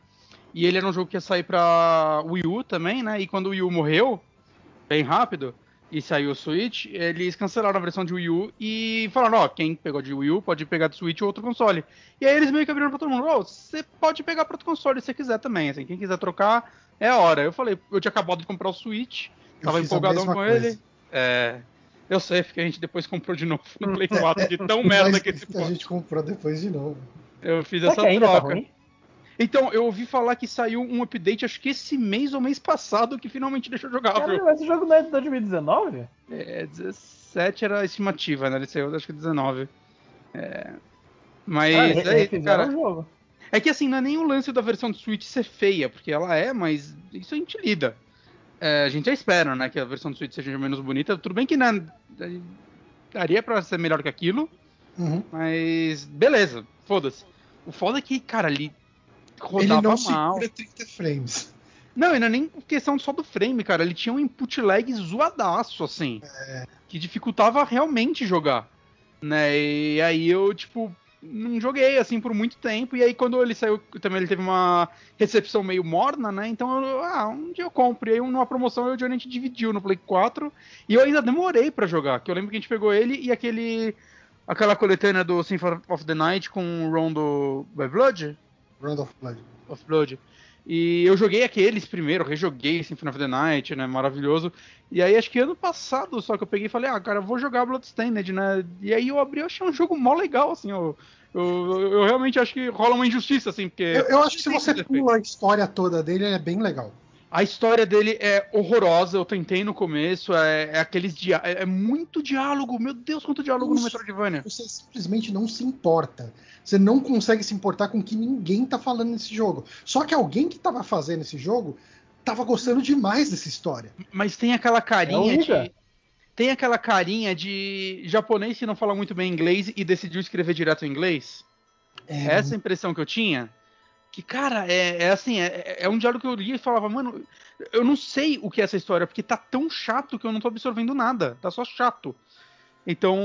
Speaker 1: E ele era um jogo que ia sair pra Wii U também, né? E quando o Wii U morreu, bem rápido, e saiu o Switch, eles cancelaram a versão de Wii U e falaram, ó, quem pegou de Wii U pode pegar de Switch ou outro console. E aí eles meio que abriram pra todo mundo, ó, você pode pegar pra outro console se você quiser também, assim, quem quiser trocar, é a hora. Eu falei, eu tinha acabado de comprar o Switch, eu tava empolgadão com coisa. ele. É, eu sei, porque a gente depois comprou de novo no [laughs] Play 4, de tão merda que esse
Speaker 3: a gente comprou depois de novo.
Speaker 1: Eu fiz
Speaker 2: Será
Speaker 1: essa
Speaker 2: tá
Speaker 1: troca.
Speaker 2: ruim?
Speaker 1: Então, eu ouvi falar que saiu um update, acho que esse mês ou mês passado, que finalmente deixou jogável.
Speaker 2: Caralho, esse jogo não é de 2019?
Speaker 1: É, 17 era a estimativa, né? Ele saiu, acho que 19. É, mas
Speaker 2: Ah,
Speaker 1: é,
Speaker 2: fizeram
Speaker 1: cara.
Speaker 2: o jogo.
Speaker 1: É que assim, não é nem o lance da versão do Switch ser feia, porque ela é, mas isso a gente lida. É, a gente já espera, né, que a versão do Switch seja menos bonita. Tudo bem que né, daria pra ser melhor que aquilo,
Speaker 3: Uhum.
Speaker 1: mas beleza, foda-se. O foda é que, cara, ele rodava
Speaker 3: Ele não
Speaker 1: mal.
Speaker 3: segura 30 frames.
Speaker 1: Não, e não é nem questão só do frame, cara. Ele tinha um input lag zoadaço, assim. Que dificultava realmente jogar. Né? E aí eu, tipo, não joguei, assim, por muito tempo. E aí quando ele saiu, também ele teve uma recepção meio morna, né? Então, eu, ah, um dia eu compro. E aí numa promoção eu e o Johnny a gente dividiu no Play 4. E eu ainda demorei pra jogar. Que eu lembro que a gente pegou ele e aquele... Aquela coletânea do Symphony of the Night com o Rondo by Blood?
Speaker 3: Round of Blood.
Speaker 1: of Blood. E eu joguei aqueles primeiro, rejoguei Symphony of the Night, né? Maravilhoso. E aí acho que ano passado só que eu peguei e falei, ah, cara, vou jogar Bloodstained, né? E aí eu abri, eu achei um jogo mó legal, assim, eu, eu, eu realmente acho que rola uma injustiça, assim, porque.
Speaker 3: Eu, eu acho que se você pula a história toda dele, ele é bem legal.
Speaker 1: A história dele é horrorosa, eu tentei no começo, é, é aqueles dia é, é muito diálogo, meu Deus, quanto diálogo no. Metroidvania.
Speaker 3: Você simplesmente não se importa. Você não consegue se importar com o que ninguém tá falando nesse jogo. Só que alguém que tava fazendo esse jogo tava gostando demais dessa história.
Speaker 1: Mas tem aquela carinha
Speaker 2: É
Speaker 1: de. Tem aquela carinha de japonês que não fala muito bem inglês e decidiu escrever direto em inglês.
Speaker 3: É,
Speaker 1: Essa impressão que eu tinha. Que, cara, é, é assim, é, é um diálogo que eu li e falava, mano, eu não sei o que é essa história, porque tá tão chato que eu não tô absorvendo nada. Tá só chato. Então,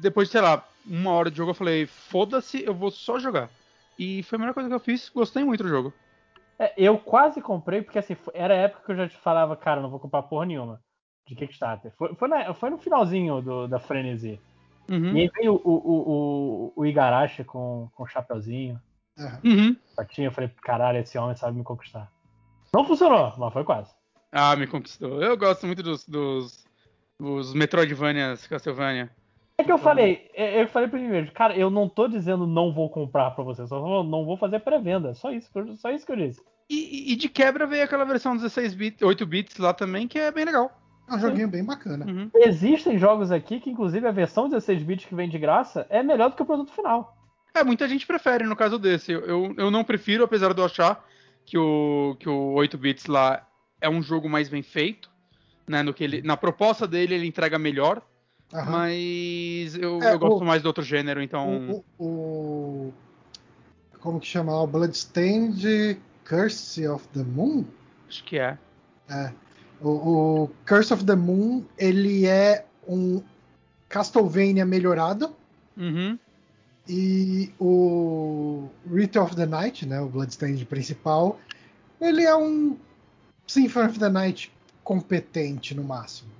Speaker 1: depois de, sei lá, uma hora de jogo, eu falei, foda-se, eu vou só jogar. E foi a melhor coisa que eu fiz, gostei muito do jogo.
Speaker 2: É, eu quase comprei, porque assim, era a época que eu já te falava, cara, não vou comprar porra nenhuma de Kickstarter. Foi, foi, na- foi no finalzinho do- da Frenzy.
Speaker 1: Uhum.
Speaker 2: E aí veio o, o, o, o Igarashi com, com o chapeuzinho.
Speaker 1: Uhum.
Speaker 2: patinho. Eu falei, caralho, esse homem sabe me conquistar. Não funcionou, mas foi quase.
Speaker 1: Ah, me conquistou. Eu gosto muito dos, dos, dos Metroidvanias Castlevania.
Speaker 2: É que eu falei, é- eu falei mesmo, cara, eu não tô dizendo não vou comprar pra você, só vou- não vou fazer pré-venda. Só isso, que eu- só isso que eu disse.
Speaker 1: E, e- de quebra veio aquela versão 16 bits, 8 bits lá também, que é bem legal.
Speaker 3: É um joguinho bem bacana.
Speaker 1: Uhum.
Speaker 2: Existem jogos aqui que, inclusive, a versão 16 bits que vem de graça é melhor do que o produto final.
Speaker 1: É, muita gente prefere no caso desse. Eu, eu, não prefiro, apesar de eu achar que o, que o 8 bits lá é um jogo mais bem feito. Né, no que ele, na proposta dele, ele entrega melhor.
Speaker 3: Aham.
Speaker 1: Mas eu,
Speaker 3: É,
Speaker 1: eu gosto
Speaker 3: o-
Speaker 1: mais do outro gênero, então.
Speaker 3: O, o- o- Como que chama? O Bloodstained Curse of the Moon?
Speaker 1: Acho que é.
Speaker 3: É. O, o Curse of the Moon, ele é um Castlevania melhorado.
Speaker 1: Uhum.
Speaker 3: E o Rite of the Night, né, o Bloodstained principal, ele é um Symphony of the Night competente no máximo.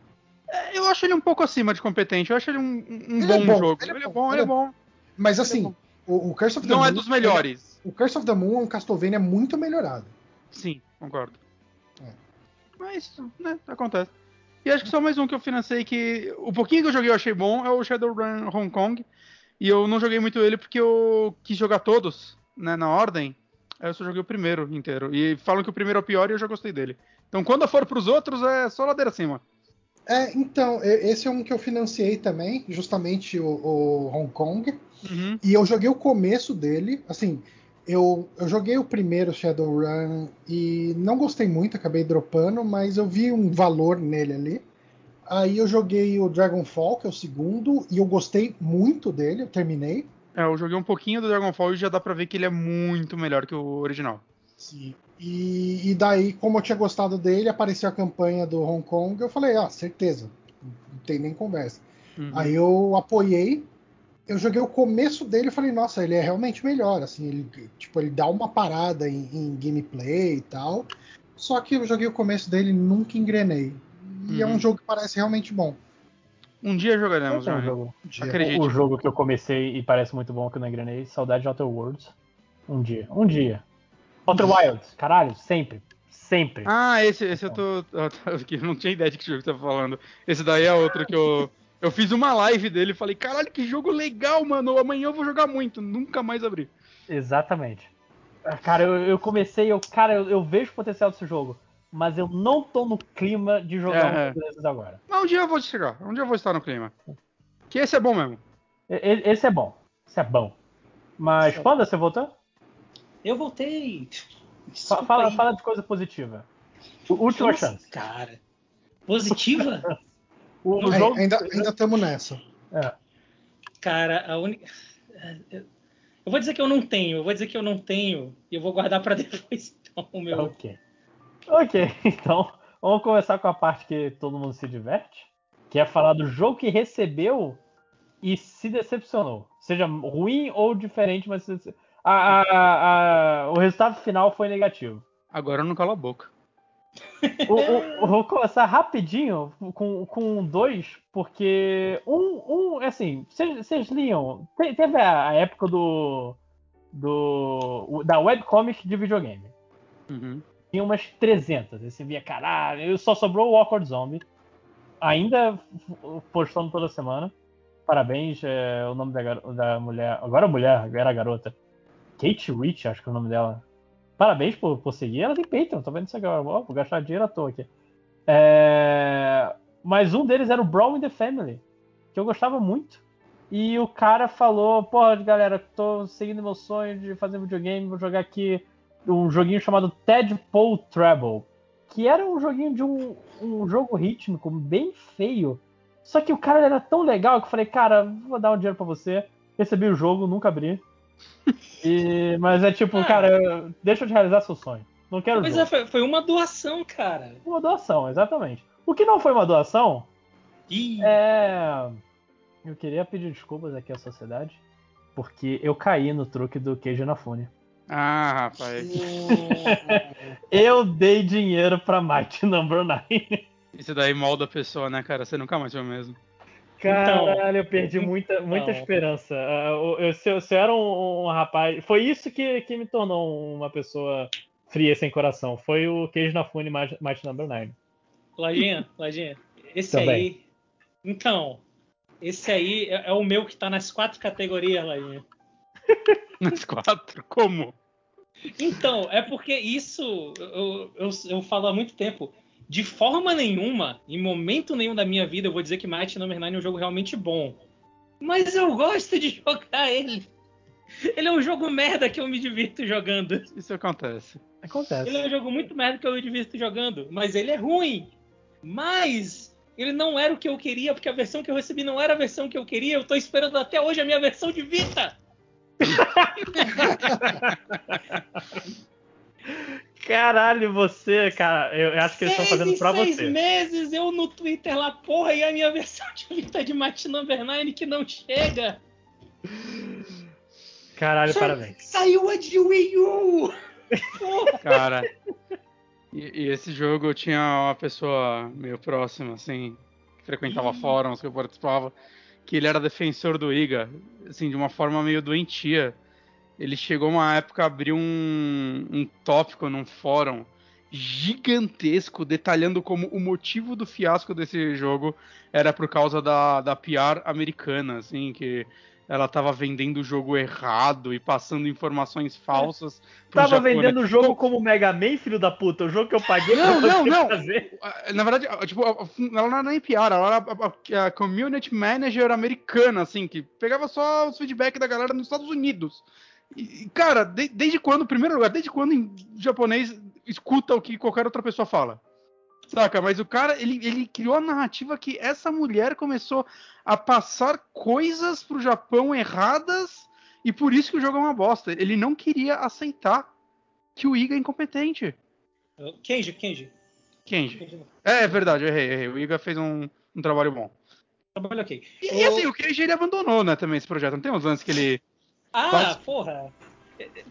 Speaker 1: É, Eu acho ele um pouco acima de competente. Eu acho ele um, um
Speaker 3: Ele
Speaker 1: bom,
Speaker 3: é bom,
Speaker 1: jogo.
Speaker 3: ele é
Speaker 1: Ele é
Speaker 3: bom,
Speaker 1: bom, ele é
Speaker 3: é
Speaker 1: bom.
Speaker 3: Mas
Speaker 1: Ele é
Speaker 3: assim,
Speaker 1: bom.
Speaker 3: o, o Curse of the
Speaker 1: Não
Speaker 3: Moon,
Speaker 1: é dos melhores.
Speaker 3: O Curse of the Moon é um Castlevania muito melhorado.
Speaker 1: Sim, concordo.
Speaker 3: É.
Speaker 1: Mas, né, acontece. E acho que só mais um que eu financei que. O pouquinho que eu joguei eu achei bom é o Shadowrun Hong Kong. E eu não joguei muito ele porque eu quis jogar todos, né, na ordem. Aí eu só joguei o primeiro inteiro. E falam que o primeiro é o pior e eu já gostei dele. Então quando eu for pros outros, é só ladeira acima.
Speaker 3: É, então, esse é um que eu financiei também, justamente o, o Hong Kong.
Speaker 1: Uhum.
Speaker 3: E eu joguei o começo dele, assim, eu, eu joguei o primeiro Shadowrun e não gostei muito, acabei dropando, mas eu vi um valor nele ali. Aí eu joguei o Dragonfall, que é o segundo, e eu gostei muito dele, eu terminei.
Speaker 1: É, eu joguei um pouquinho do Dragonfall e já dá pra ver que ele é muito melhor que o original.
Speaker 3: Sim. E, e daí, como eu tinha gostado dele, apareceu a campanha do Hong Kong, eu falei, ah, certeza, não tem nem conversa.
Speaker 1: Uhum.
Speaker 3: Aí eu apoiei, eu joguei o começo dele e falei, nossa, ele é realmente melhor, assim, ele, tipo, ele dá uma parada em, em gameplay e tal. Só que eu joguei o começo dele e nunca engrenei. E é
Speaker 1: Uhum.
Speaker 3: um jogo que parece realmente bom.
Speaker 1: Um dia jogaremos,
Speaker 2: é um jogo.
Speaker 3: Um dia.
Speaker 1: Acredite.
Speaker 2: O jogo que eu comecei e parece muito bom que eu não engrenei, Saudade de Outer Worlds. Um dia. Um dia. Outer Wilds, caralho, sempre. Sempre.
Speaker 1: Ah, esse, esse eu tô. Eu não tinha ideia de que jogo você tava falando. Esse daí é outro que eu. Eu fiz uma live dele e falei, caralho, que jogo legal, mano. Amanhã eu vou jogar muito. Nunca mais abri.
Speaker 2: Exatamente. Cara, eu, eu comecei, eu, cara, eu, eu, vejo o potencial desse jogo, mas eu não tô no clima de jogar é. um desses agora.
Speaker 1: Mas um dia eu vou chegar, um dia eu vou estar no clima. Que esse é bom mesmo.
Speaker 2: Esse é bom. Esse é bom. Mas, Panda, você voltou?
Speaker 4: Eu voltei.
Speaker 2: Desculpa fala, aí. fala de coisa positiva. Última Nossa, chance.
Speaker 4: Cara. Positiva? [laughs]
Speaker 3: o, o jogo... Ainda estamos nessa. É.
Speaker 4: Cara, a única. Eu vou dizer que eu não tenho, eu vou dizer que eu não tenho e eu vou guardar para [laughs] depois então o meu.
Speaker 2: Ok. Ok, [laughs] então vamos começar com a parte que todo mundo se diverte, que é falar do jogo que recebeu e se decepcionou. Seja ruim ou diferente, mas a, a, a, o resultado final foi negativo.
Speaker 1: Agora não calo a boca.
Speaker 2: o, o, vou começar rapidinho com, com dois, porque um, um assim, vocês liam. Teve a, época do. do da webcomic de videogame. Uhum. Tinha umas 300. Você via, caralho, só sobrou o Awkward Zombie. Ainda postando toda semana. Parabéns, é, o nome da, da mulher. Agora mulher, era garota. Kate Rich, acho que é o nome dela. Parabéns por, por seguir. Ela tem Patreon, tô vendo isso agora. Vou gastar dinheiro à toa aqui. É... Mas um deles era o Brawl in the Family, que eu gostava muito. E o cara falou: Pô, galera, tô seguindo meu sonho de fazer videogame, vou jogar aqui um joguinho chamado Tadpole Treble, que era um joguinho de um, um jogo rítmico bem feio. Só que o cara era tão legal que eu falei: Cara, vou dar um dinheiro pra você. Recebi o jogo, nunca abri. [laughs] E, mas é tipo, ah. cara, deixa eu te realizar seu sonho. Não quero
Speaker 4: Mas é, foi, foi, uma doação, cara.
Speaker 2: Uma doação, exatamente. O que não foi uma doação
Speaker 4: Ih.
Speaker 2: é. Eu queria pedir desculpas aqui à sociedade, porque eu caí no truque do queijo na fune.
Speaker 1: Ah, rapaz.
Speaker 2: eu dei dinheiro pra Mighty [laughs] Number 9.
Speaker 1: Isso daí molda a pessoa, né, cara? Você nunca mais foi o mesmo.
Speaker 2: Caralho, então, eu perdi muita, muita esperança. Ah, eu, eu, se, eu, se eu era um, um, rapaz. Foi isso que, que me tornou uma pessoa fria sem coração. Foi o queijo na fune Match Number 9.
Speaker 4: Lojinha, Lojinha, esse Também. aí. Então, esse aí é, é, o meu que tá nas quatro categorias, Lojinha.
Speaker 1: nas quatro? Como?
Speaker 4: Então, é porque isso eu, eu, eu falo há muito tempo de forma nenhuma, em momento nenhum da minha vida, eu vou dizer que Might Number 9 é um jogo realmente bom. Mas eu gosto de jogar ele. Ele é um jogo merda que eu me divirto jogando.
Speaker 1: Isso acontece.
Speaker 2: Acontece.
Speaker 4: Ele é um jogo muito merda que eu me divirto jogando. Mas ele é ruim. Mas ele não era o que eu queria, porque a versão que eu recebi não era a versão que eu queria. Eu tô esperando até hoje a minha versão de Vita. [laughs]
Speaker 2: Caralho, você, cara, eu acho que eles estão fazendo pra
Speaker 4: seis
Speaker 2: você.
Speaker 4: Seis meses eu no Twitter lá, porra, e a minha [laughs] versão de Vita de Match Number 9 que não chega.
Speaker 2: Caralho, Sa parabéns.
Speaker 4: Saiu a de Wii U!
Speaker 1: Porra. Cara, e, e, esse jogo eu tinha uma pessoa meio próxima, assim, que frequentava fóruns, que eu participava, que ele era defensor do IGA, assim, de uma forma meio doentia. Ele chegou uma época a abrir um, um tópico num fórum gigantesco detalhando como o motivo do fiasco desse jogo era por causa da, da PR americana, assim, que ela tava vendendo o jogo errado e passando informações falsas.
Speaker 2: Tava vendendo o jogo como Mega Man, filho da puta, o jogo que eu paguei
Speaker 1: não, pra não, não. fazer. Na verdade, tipo, ela não era nem PR, ela era a, a community manager americana, assim, que pegava só os feedback da galera nos Estados Unidos. E, cara, de, desde quando, em primeiro lugar, desde quando em japonês escuta o que qualquer outra pessoa fala? Saca? Mas o cara, ele, ele criou a narrativa que essa mulher começou a passar coisas pro Japão erradas e por isso que o jogo é uma bosta. Ele não queria aceitar que o Iga é incompetente.
Speaker 4: Kenji, Kenji.
Speaker 1: Kenji. É, é verdade, eu errei, errei. O Iga fez um, um trabalho bom.
Speaker 4: Trabalho ok.
Speaker 1: E, o... e assim, o Kenji ele abandonou, né, também esse projeto. Não tem uns lances que ele
Speaker 4: ah, Quase... porra.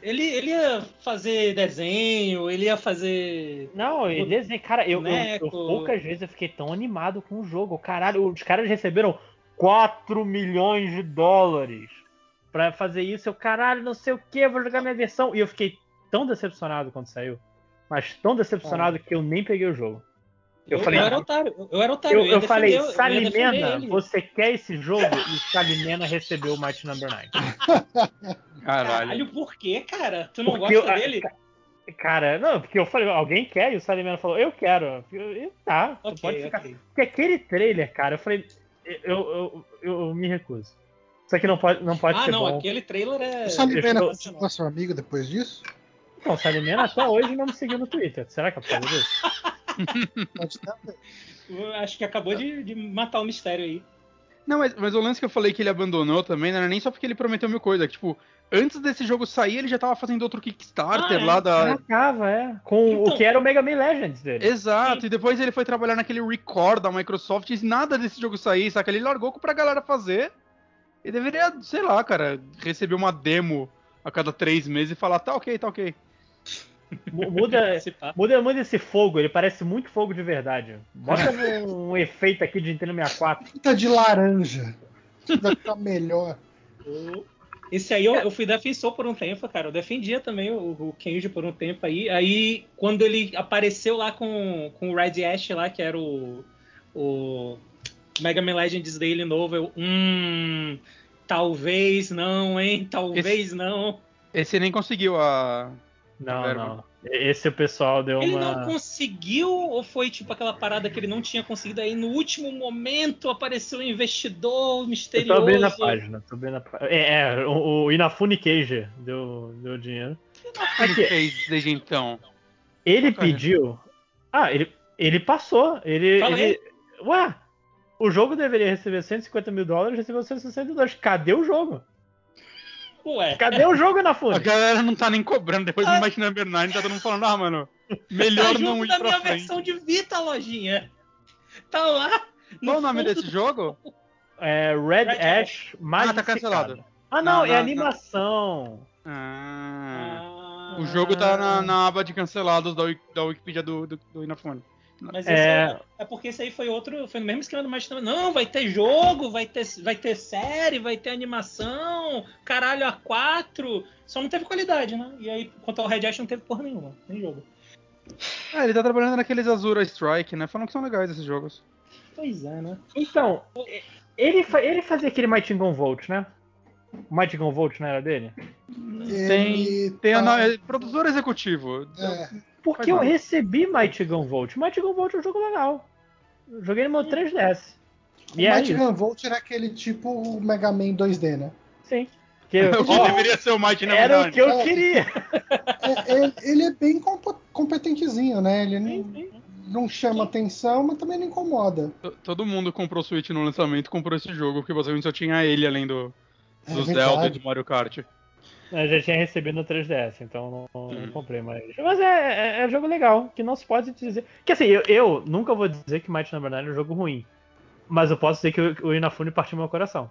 Speaker 4: Ele, ele ia fazer desenho, ele ia fazer.
Speaker 2: Não, ele desenho, cara, eu, eu, eu, poucas vezes eu fiquei tão animado com o jogo. Caralho, os caras receberam 4 milhões de dólares pra fazer isso. Eu, caralho, não sei o que, vou jogar minha versão. E eu fiquei tão decepcionado quando saiu. mas tão decepcionado que eu nem peguei o jogo. Eu,
Speaker 4: Eu,
Speaker 2: falei,
Speaker 4: eu era otário. Eu era otário.
Speaker 2: eu, eu falei,
Speaker 4: defender-
Speaker 2: Salimena, você quer esse jogo? E Salimena recebeu o Mighty Number 9.
Speaker 1: Caralho.
Speaker 4: Caralho, por quê, cara? Tu não
Speaker 2: Porque
Speaker 4: gosta
Speaker 2: eu-
Speaker 4: dele?
Speaker 2: Cara, não, porque eu falei, alguém quer? E o Salimena falou, eu quero. Eu, eu- tá, tu
Speaker 4: Ok,
Speaker 2: pode ficar.
Speaker 4: ok.
Speaker 2: Porque aquele trailer, cara, eu falei, eu, eu, eu, eu me recuso. Isso aqui não pode, não pode
Speaker 4: Ah,
Speaker 2: ser
Speaker 4: não,
Speaker 2: bom.
Speaker 4: aquele trailer é.
Speaker 3: O Salimena continua seu amigo depois disso?
Speaker 2: Então, o Salimena até hoje não me seguiu no Twitter. Será que é por causa disso? [laughs]
Speaker 4: Acho que acabou de, de matar o mistério aí.
Speaker 1: Não, mas, mas o lance que eu falei que ele abandonou também não era nem só porque ele prometeu mil coisas. Tipo, antes desse jogo sair, ele já tava fazendo outro Kickstarter
Speaker 4: Ah, é?
Speaker 1: lá da.
Speaker 2: Já tava, é. Com
Speaker 4: Então-
Speaker 2: o que era o Mega Man Legends dele.
Speaker 1: Exato, e depois ele foi trabalhar naquele Record da Microsoft e nada desse jogo sair, saca? Ele largou pra galera fazer e deveria, sei lá, cara, receber uma demo a cada três meses e falar, tá ok, tá ok.
Speaker 2: Mu- Muda, [laughs] muda, muda esse fogo, ele parece muito fogo de verdade. Bota um, um efeito aqui de Nintendo 64.
Speaker 3: Pinta de laranja. Vai ficar melhor.
Speaker 4: Esse aí eu, eu fui defensor por um tempo, cara. Eu defendia também o, o Kenji por um tempo aí. Aí, quando ele apareceu lá com, com o Red Ash lá, que era o, o Mega Man Legends dele novo, eu. Hum. Talvez não, hein? Talvez não.
Speaker 1: Esse nem conseguiu a.
Speaker 2: Não,
Speaker 1: Verbo.
Speaker 2: não. Esse o pessoal deu
Speaker 4: Ele
Speaker 2: uma.
Speaker 4: não conseguiu, ou foi tipo aquela parada que ele não tinha conseguido? Aí no último momento apareceu um investidor
Speaker 2: Eu tô
Speaker 4: misterioso.
Speaker 2: abrindo a página, tô abrindo a página. É, é, o, o Inafune Cage deu, deu dinheiro.
Speaker 1: O que ele fez desde então?
Speaker 2: Ele
Speaker 1: é?
Speaker 2: pediu. Ah, ele, ele passou. Ele,
Speaker 4: Falei.
Speaker 2: ele. Ué, o jogo deveria receber 150 mil dólares, recebeu 162. Cadê o jogo?
Speaker 4: Ué.
Speaker 2: Cadê o jogo,
Speaker 1: A
Speaker 2: Inafune?
Speaker 1: galera não tá nem cobrando depois do Mighty Number 9, tá todo mundo falando, ah, mano, melhor
Speaker 4: tá
Speaker 1: não ir
Speaker 4: da
Speaker 1: pra
Speaker 4: minha
Speaker 1: frente.
Speaker 4: versão de Vita, lojinha. Tá lá.
Speaker 1: Qual
Speaker 4: no
Speaker 1: o nome desse jogo?
Speaker 2: É, Red,
Speaker 4: Red
Speaker 2: Ash Magnificado.
Speaker 1: tá cancelado.
Speaker 2: Ah, não,
Speaker 1: Não,
Speaker 2: é
Speaker 1: não,
Speaker 2: animação.
Speaker 1: Ah,
Speaker 4: Ah,
Speaker 1: o jogo tá na, na aba de cancelados da, da Wikipedia do, do, do Inafone.
Speaker 4: Mas
Speaker 2: É.
Speaker 4: é... é porque esse aí foi outro. Foi no mesmo esquema do Magic também. Não, vai ter jogo, vai ter, vai ter série, vai ter animação, caralho, a 4. Só não teve qualidade, né? E aí, quanto ao Red Ash, não teve porra nenhuma, nem jogo.
Speaker 1: Ah, ele tá trabalhando naqueles Azura Strike, né? Falam que são legais esses jogos.
Speaker 4: Pois é, né?
Speaker 2: Então, ele, fa- ele fazia aquele Mighty Gun Volt, né? O Mighty Gun Volt não era dele?
Speaker 1: Tem,
Speaker 3: Ele
Speaker 1: tem a
Speaker 3: tá-
Speaker 1: no- é produtor executivo.
Speaker 3: é,
Speaker 2: Porque eu recebi Mighty Gun Volt. Mighty Gun Volt é um jogo legal. Eu joguei no meu 3DS.
Speaker 3: o
Speaker 2: E é
Speaker 3: Mighty. Gun Volt era aquele tipo Mega Man 2D, né?
Speaker 2: Sim. [laughs] Que,
Speaker 1: O que
Speaker 2: ó,
Speaker 1: deveria ser o Mighty Number
Speaker 2: era o
Speaker 1: 9.
Speaker 2: que eu
Speaker 3: É.
Speaker 2: queria. [laughs]
Speaker 3: É, é- ele é bem competentezinho, né? Ele não, não chama atenção, mas também não incomoda.
Speaker 1: T- Todo mundo comprou o Switch no lançamento comprou esse jogo, porque basicamente só tinha ele além do,
Speaker 3: É
Speaker 1: do
Speaker 3: verdade.
Speaker 1: Zelda e do Mario Kart.
Speaker 2: Eu já tinha recebido no 3DS, então não, não
Speaker 1: Hum.
Speaker 2: comprei mais. Mas é, é, é jogo legal, que não se pode dizer. Que assim, eu, eu nunca vou dizer que Mighty Number 9 é um jogo ruim. Mas eu posso dizer que o, o Inafune partiu meu coração.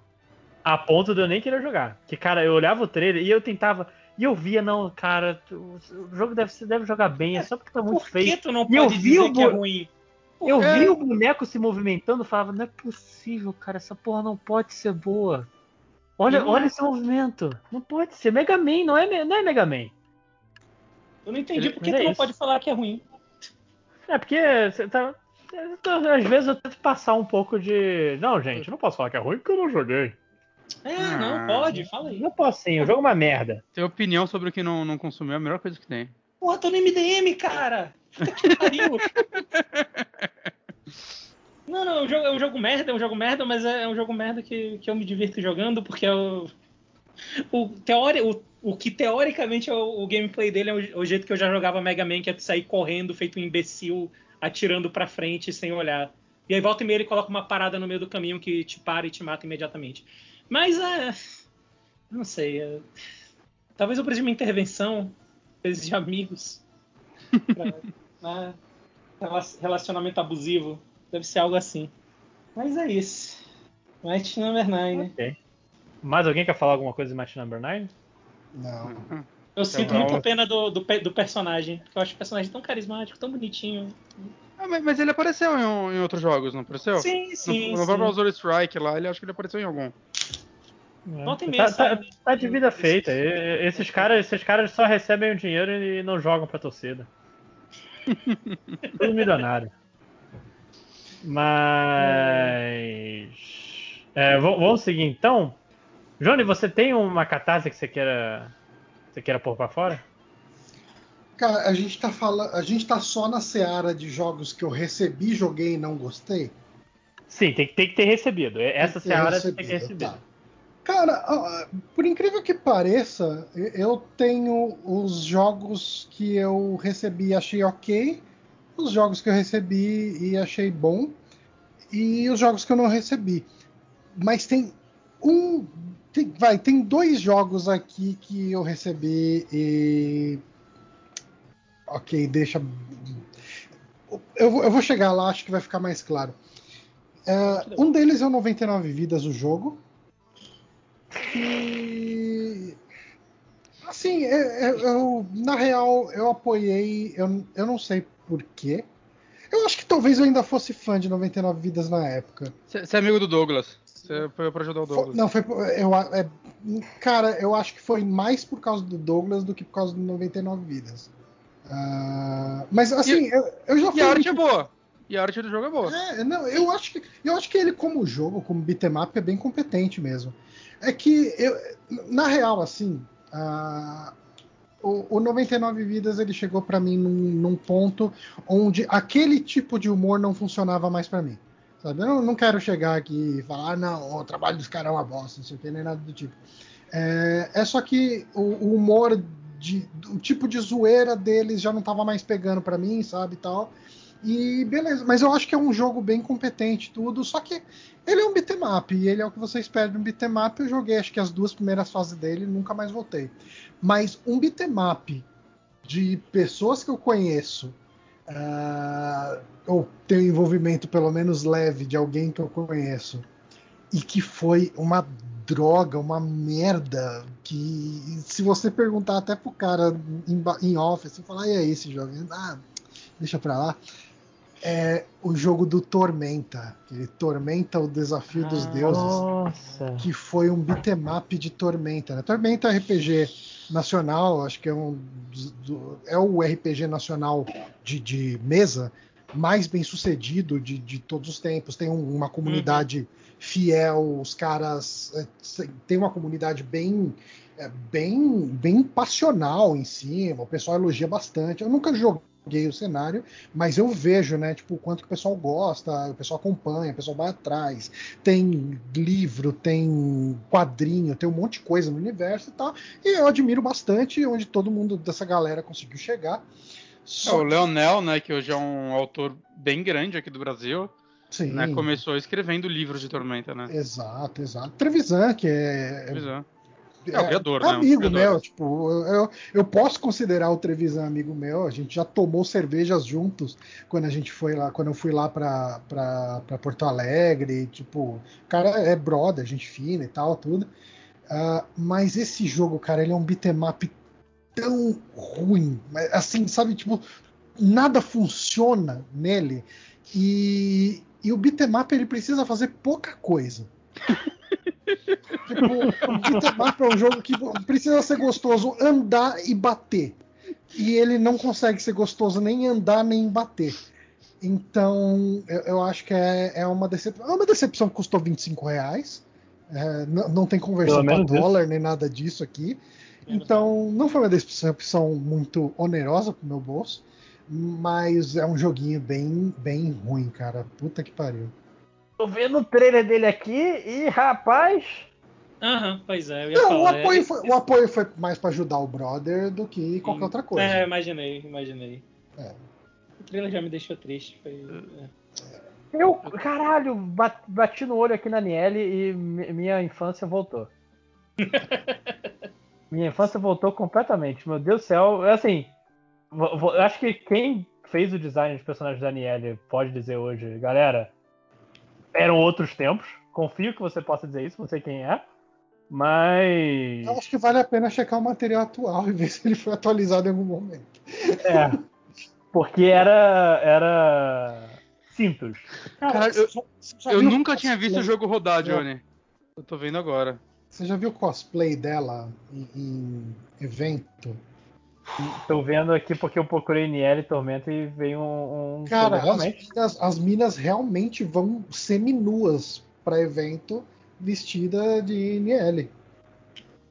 Speaker 2: A ponto de eu nem querer jogar. Que, cara, eu olhava o trailer e eu tentava. E eu via, não, cara, o jogo deve, você deve jogar bem, é só porque tá muito
Speaker 4: Por
Speaker 2: feio.
Speaker 4: tu não
Speaker 2: E eu
Speaker 4: pode
Speaker 2: vi
Speaker 4: dizer
Speaker 2: o
Speaker 4: que é ruim?
Speaker 2: Eu vi o boneco se movimentando falava, não é possível, cara, essa porra não pode ser boa. Olha, olha
Speaker 4: é.
Speaker 2: esse movimento. Não pode ser. Mega Man, não é, não é Mega Man.
Speaker 4: Eu não entendi por que
Speaker 2: mas
Speaker 4: tu
Speaker 2: é
Speaker 4: não pode falar que é ruim.
Speaker 2: É porque você tá. Às vezes eu tento passar um pouco de. Não, gente, eu não posso falar que é ruim porque eu não joguei.
Speaker 4: É,
Speaker 1: Ah.
Speaker 4: não, pode, fala aí.
Speaker 2: Não posso sim, o jogo é uma merda.
Speaker 1: Ter opinião sobre o que não, não consumiu é a melhor coisa que tem.
Speaker 4: Porra, tô no MDM, cara! Puta que pariu! [laughs] Não, não, é um jogo, é um jogo merda, é um jogo merda, mas é, é um jogo merda que, que eu me divirto jogando, porque é o. O, teori, o, o que teoricamente é o, o gameplay dele é o, o jeito que eu já jogava Mega Man, que é sair correndo, feito um imbecil, atirando pra frente sem olhar. E aí volta e meia ele coloca uma parada no meio do caminho que te para e te mata imediatamente. Mas é. Não sei. é- talvez eu precise de uma intervenção, vezes de amigos. pra, [laughs] né, rela- relacionamento abusivo. Deve ser algo assim. Mas é isso. Might Number 9.
Speaker 2: Ok. Mais alguém quer falar alguma coisa de Match Number 9?
Speaker 3: Não.
Speaker 4: Eu sinto
Speaker 1: Então,
Speaker 4: muita pena do, do, do personagem. Porque eu acho o personagem tão carismático, tão bonitinho.
Speaker 1: Ah, mas, mas ele apareceu em, em outros jogos, não apareceu?
Speaker 4: Sim, sim.
Speaker 1: no, no
Speaker 4: sim.
Speaker 1: próprio Azure Strike lá, ele acho que ele apareceu em algum.
Speaker 4: Volta e meia,
Speaker 2: Tá, tá- tá de vida feita. E- Esses [laughs] caras, esses caras só recebem o dinheiro e não jogam pra torcida. [laughs] Tudo milionário. Mas. É, vamos seguir então. Johnny, você tem uma catarse que você queira. Você queira pôr pra fora?
Speaker 3: Cara, a gente tá falando. A gente tá só na seara de jogos que eu recebi, joguei e não gostei.
Speaker 2: Sim, tem, que- tem que ter recebido. Essa
Speaker 3: Tem
Speaker 2: seara tem que ter
Speaker 3: recebido,
Speaker 2: recebido.
Speaker 3: tá. Cara, por incrível que pareça, eu tenho os jogos que eu recebi e achei ok, os jogos que eu recebi e achei bom, e os jogos que eu não recebi. Mas tem um. tem- vai, tem dois jogos aqui que eu recebi e. Ok, deixa. Eu, vou- eu vou chegar lá, acho que vai ficar mais claro. É, um deles é o 99 Vidas, o jogo. Que. Assim, eu, eu- eu- na real, eu apoiei, eu, eu não sei porquê. Eu acho que talvez eu ainda fosse fã de 99 Vidas na época.
Speaker 1: Você é amigo do Douglas. Você foi pra ajudar o Douglas.
Speaker 3: não, foi. por- Eu, a- é, cara, eu acho que foi mais por causa do Douglas do que por causa do 99 Vidas. Ah, mas assim, eu, eu já
Speaker 1: E
Speaker 3: fui
Speaker 1: a
Speaker 3: muito
Speaker 1: arte é boa. E a arte do jogo é boa.
Speaker 3: É, não, eu acho que eu acho que ele como jogo, como beat'em up, é bem competente mesmo. É que eu, na real, assim, ah, o, o 99 vidas ele chegou pra mim num, num ponto onde aquele tipo de humor não funcionava mais pra mim. Sabe? Eu não, quero chegar aqui e falar, não, o trabalho dos caras é uma bosta, não sei o que, nem nada do tipo. É, é só que o, o humor, de, o tipo de zoeira deles já não tava mais pegando pra mim, sabe, tal. E beleza, mas eu acho que é um jogo bem competente tudo, só que ele é um beat'em up, e ele é o que você espera de um beat'em up. Eu joguei acho que as duas primeiras fases dele nunca mais voltei. Mas um beat'em up de pessoas que eu conheço, ah, ou tenho envolvimento pelo menos leve de alguém que eu conheço, e que foi uma droga, uma merda, que se você perguntar até pro cara em, ba- em off, assim, falar, e aí esse jogo? Ah, deixa pra lá. É o jogo do Tormenta, que Tormenta o Desafio dos
Speaker 4: Ah.
Speaker 3: Deuses
Speaker 2: Nossa.
Speaker 3: que foi um beat'em up de Tormenta. Né? Tormenta é RPG nacional, acho que é um dos- do- é o RPG nacional de, de mesa mais bem sucedido de, de todos os tempos. Tem um- uma comunidade fiel, os caras é, tem uma comunidade bem é, bem bem passional em cima. O pessoal elogia bastante. Eu nunca joguei o cenário, mas eu vejo, né, tipo, o quanto que o pessoal gosta, o pessoal acompanha, o pessoal vai atrás tem livro, tem quadrinho, tem um monte de coisa no universo e tal. E eu admiro bastante onde todo mundo dessa galera conseguiu chegar.
Speaker 1: É,
Speaker 3: Só
Speaker 1: o
Speaker 3: que-
Speaker 1: Leonel, né, que hoje é um autor bem grande aqui do Brasil,
Speaker 3: Sim,
Speaker 1: né, começou escrevendo livros de Tormenta, né?
Speaker 3: exato, exato. Trevisan, que é,
Speaker 1: Pois é.
Speaker 3: é,
Speaker 1: o criador, né?
Speaker 3: Amigo
Speaker 1: criador.
Speaker 3: meu, tipo, eu, eu, posso considerar o Trevisan amigo meu. A gente já tomou cervejas juntos quando a gente foi lá, quando eu fui lá pra, pra, pra Porto Alegre. Tipo, o cara é brother, gente fina e tal, tudo. Ah, mas esse jogo, cara, ele é um beat'em up tão ruim. Assim, sabe, tipo, nada funciona nele. E, e o beat'em up ele precisa fazer pouca coisa. Tipo, o beat'em é um jogo que precisa ser gostoso andar e bater. E ele não consegue ser gostoso nem andar nem bater. Então, eu, eu acho que é, é uma decepção. É uma decepção que custou 25 reais. É, não, não tem conversão para dólar nem nada disso aqui. Então, não foi uma decepção muito onerosa pro meu bolso. Mas é um joguinho bem, bem ruim, cara. Puta que pariu.
Speaker 2: Tô vendo o trailer dele aqui e, rapaz.
Speaker 4: Aham, pois é, eu ia
Speaker 3: Não, o
Speaker 4: falar. é-
Speaker 3: apoio, foi, o apoio foi mais para ajudar o brother do que qualquer outra coisa.
Speaker 4: É, imaginei, imaginei.
Speaker 3: É.
Speaker 4: O trailer já me deixou triste. Foi, é.
Speaker 2: Eu, caralho, ba- bati no olho aqui na Niele e mi- minha infância voltou. [laughs] minha infância voltou completamente. Meu Deus do céu. Assim, vo- vo- eu acho que quem fez o design dos personagens da Niele pode dizer hoje, galera, eram outros tempos. Confio que você possa dizer isso, não sei quem é. Mas.
Speaker 3: Eu acho que vale a pena checar o material atual [laughs] e ver se ele foi atualizado em algum momento.
Speaker 2: É. Porque era. Era. Cintos.
Speaker 1: Caralho, eu-
Speaker 3: você
Speaker 1: Eu
Speaker 3: viu
Speaker 1: nunca tinha visto o jogo rodar,
Speaker 3: É.
Speaker 1: Johnny. Eu tô vendo agora.
Speaker 3: Você já viu o cosplay dela em, em evento?
Speaker 2: Tô vendo aqui porque eu procurei Niel Tormenta e veio um. um
Speaker 3: Cara, as
Speaker 2: realmente.
Speaker 3: minas, as minas realmente vão seminuas para evento vestida de Niele.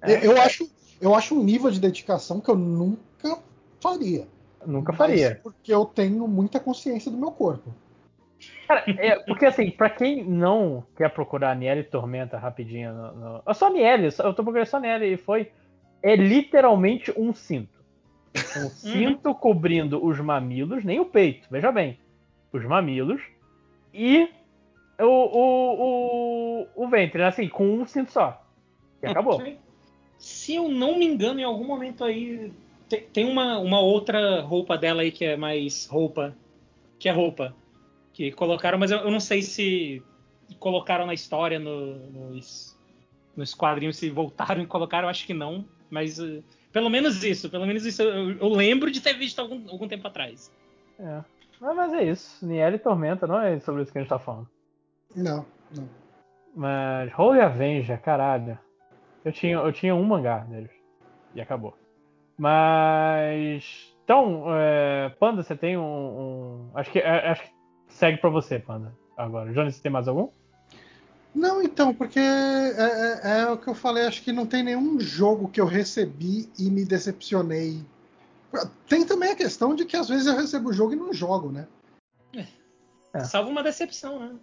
Speaker 2: É.
Speaker 3: eu, acho, eu acho um nível de dedicação que eu nunca faria.
Speaker 2: Nunca faria.
Speaker 3: porque eu tenho muita consciência do meu corpo.
Speaker 2: Cara, é, porque assim, pra quem não quer procurar Niel Tormenta rapidinho no. no... Só Niel, eu tô procurando só Niel e foi. É literalmente um cinto. Um cinto cobrindo os mamilos, nem o peito, veja bem. Os mamilos e o, o, o, o ventre, né? assim, com um cinto só. E acabou.
Speaker 4: Se eu não me engano, em algum momento aí tem, tem uma, uma outra roupa dela aí que é mais roupa. Que é roupa. Que colocaram, mas eu, eu não sei se colocaram na história no- nos, nos quadrinhos, se voltaram e colocaram, acho que não. Mas eh, pelo menos isso, pelo menos isso eu, eu lembro de ter visto algum, algum tempo atrás.
Speaker 2: É. Mas, mas é isso. Niel Tormenta, não é sobre isso que a gente tá falando.
Speaker 3: Não, não.
Speaker 2: Mas Holy Avenger, caralho. Eu tinha, eu tinha um mangá deles. E acabou. Mas. Então, é, Panda, você tem um. um- acho, que, é, acho que segue pra você, Panda. Agora. Johnny, você tem mais algum?
Speaker 3: Não, então, porque é, é- é o que eu falei, acho que não tem nenhum jogo que eu recebi e me decepcionei. Tem também a questão de que às vezes eu recebo o jogo e não jogo, né?
Speaker 2: É.
Speaker 4: Salvo uma decepção, né?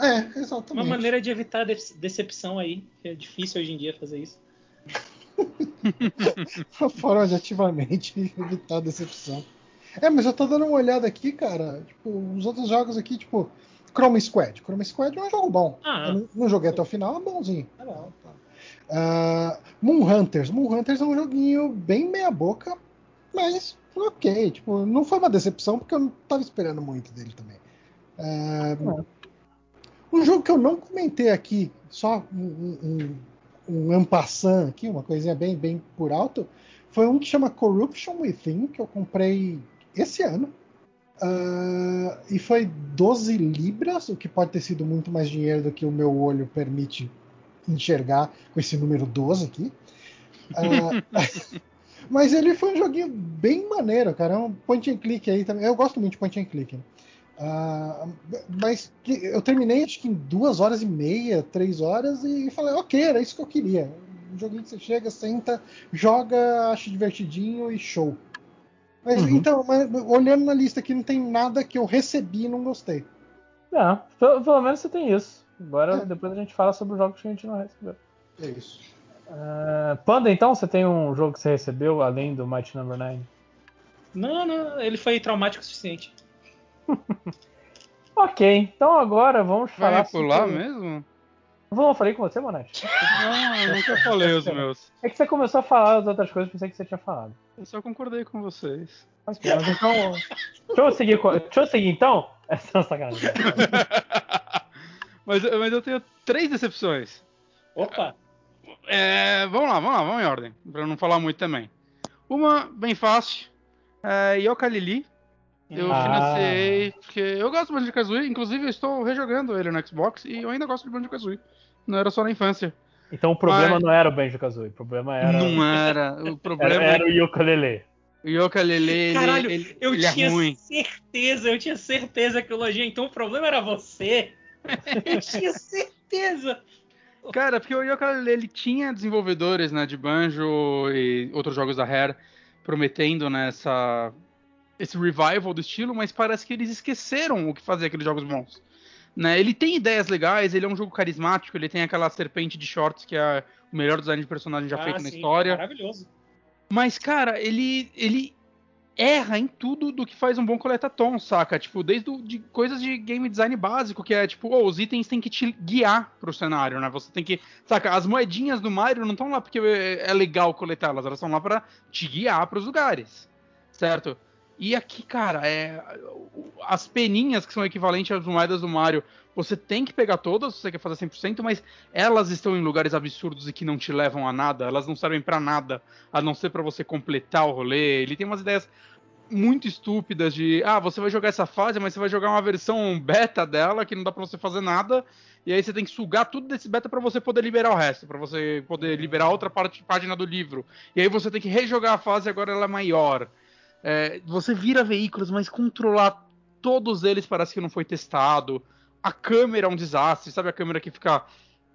Speaker 3: É, é exatamente.
Speaker 4: Uma maneira de evitar de- decepção aí. que É difícil hoje em dia fazer isso. [laughs]
Speaker 3: Uma forma de ativamente evitar a decepção. É, mas eu tô dando uma olhada aqui, cara. Tipo, os outros jogos aqui, tipo, Chroma Squad. Chroma Squad é um jogo bom.
Speaker 4: Ah.
Speaker 3: Eu não, não joguei até o final, é bonzinho. É bom, tá. Ah, Moon Hunters. Moon Hunters é um joguinho bem meia-boca, mas ok. Tipo, não foi uma decepção porque eu não tava esperando muito dele também. Ah, um jogo que eu não comentei aqui, só um, um, um ampassant aqui, uma coisinha bem, bem por alto, foi um que chama Corruption Within, que eu comprei esse ano. Ah, e foi 12 libras, o que pode ter sido muito mais dinheiro do que o meu olho permite enxergar com esse número 12 aqui. Ah, [laughs] mas ele foi um joguinho bem maneiro, cara. É um point and click aí também. Eu gosto muito de point and click. né? Ah, mas que- eu terminei acho que em duas horas e meia, três horas, e falei, ok, era isso que eu queria. Um joguinho que você chega, senta, joga, acha divertidinho e show. Mas
Speaker 2: Uhum.
Speaker 3: então, mas, olhando na lista aqui, não tem nada que eu recebi e não gostei.
Speaker 2: Não, pelo, pelo menos você tem isso. Agora
Speaker 3: É.
Speaker 2: depois a gente fala sobre os jogos que a gente não recebeu.
Speaker 3: É isso.
Speaker 2: Ah, Panda, então, você tem um jogo que você recebeu além do Might Number 9?
Speaker 4: Não, não, ele foi traumático o suficiente. [laughs]
Speaker 2: Ok, então agora vamos falar.
Speaker 1: Vai pular
Speaker 2: sobre-
Speaker 1: mesmo?
Speaker 2: Vamos, eu falei com você, Monete?
Speaker 1: Não, [laughs] eu nunca falei os meus.
Speaker 2: É que você começou a falar as outras coisas, pensei que você tinha falado.
Speaker 1: Eu só concordei com vocês.
Speaker 2: Ok, mas então. deixa, eu seguir, com- deixa eu seguir então. [laughs] Essa é uma sacanagem. [laughs]
Speaker 1: mas, mas eu tenho três decepções.
Speaker 4: Opa!
Speaker 1: É, vamos lá, vamos lá, vamos em ordem, pra não falar muito também. Uma, bem fácil, é Yoka Lili. Eu
Speaker 2: Ah.
Speaker 1: financiei, porque eu gosto do Banjo-Kazooie, inclusive eu estou rejogando ele no Xbox e eu ainda gosto de Banjo-Kazooie. Não era só na infância.
Speaker 2: Então o problema
Speaker 1: Mas-
Speaker 2: não era o Banjo Kazooie, o problema era.
Speaker 1: Não [laughs] era. O
Speaker 2: era,
Speaker 1: problema
Speaker 2: era
Speaker 1: é
Speaker 2: o ukulele.
Speaker 1: que o Yoka Lele, ele,
Speaker 4: Caralho,
Speaker 1: ele,
Speaker 4: eu
Speaker 1: ele
Speaker 4: tinha
Speaker 1: é ruim.
Speaker 4: certeza, eu tinha certeza que o Lojinha, então o problema era você. [laughs] Eu tinha certeza.
Speaker 1: Cara, porque o Yooka-Laylee, ele tinha desenvolvedores, né, de Banjo e outros jogos da Rare prometendo né, essa, esse revival do estilo, mas parece que eles esqueceram o que fazer aqueles jogos bons. Né, ele tem ideias legais, ele é um jogo carismático, ele tem aquela serpente de shorts que é o melhor design de personagem já
Speaker 4: Ah,
Speaker 1: feito na
Speaker 4: sim,
Speaker 1: história.
Speaker 4: Maravilhoso.
Speaker 1: Mas, cara, ele, ele erra em tudo do que faz um bom coletatom, saca? Tipo, desde o- de coisas de game design básico, que é tipo, oh, os itens têm que te guiar pro cenário, né? Você tem que. Saca? As moedinhas do Mario não estão lá porque é é legal coletá-las, elas estão lá pra te guiar pros lugares, certo? E aqui, cara, é, as peninhas que são equivalentes às moedas do Mario, você tem que pegar todas se você quer fazer 100%, mas elas estão em lugares absurdos e que não te levam a nada, elas não servem pra nada, a não ser pra você completar o rolê. Ele tem umas ideias muito estúpidas de, ah, você vai jogar essa fase, mas você vai jogar uma versão beta dela que não dá para você fazer nada, e aí você tem que sugar tudo desse beta para você poder liberar o resto, para você poder liberar outra parte, página do livro. E aí você tem que rejogar a fase agora ela é maior. É, você vira veículos, mas controlar todos eles parece que não foi testado. A câmera é um desastre, sabe a câmera que fica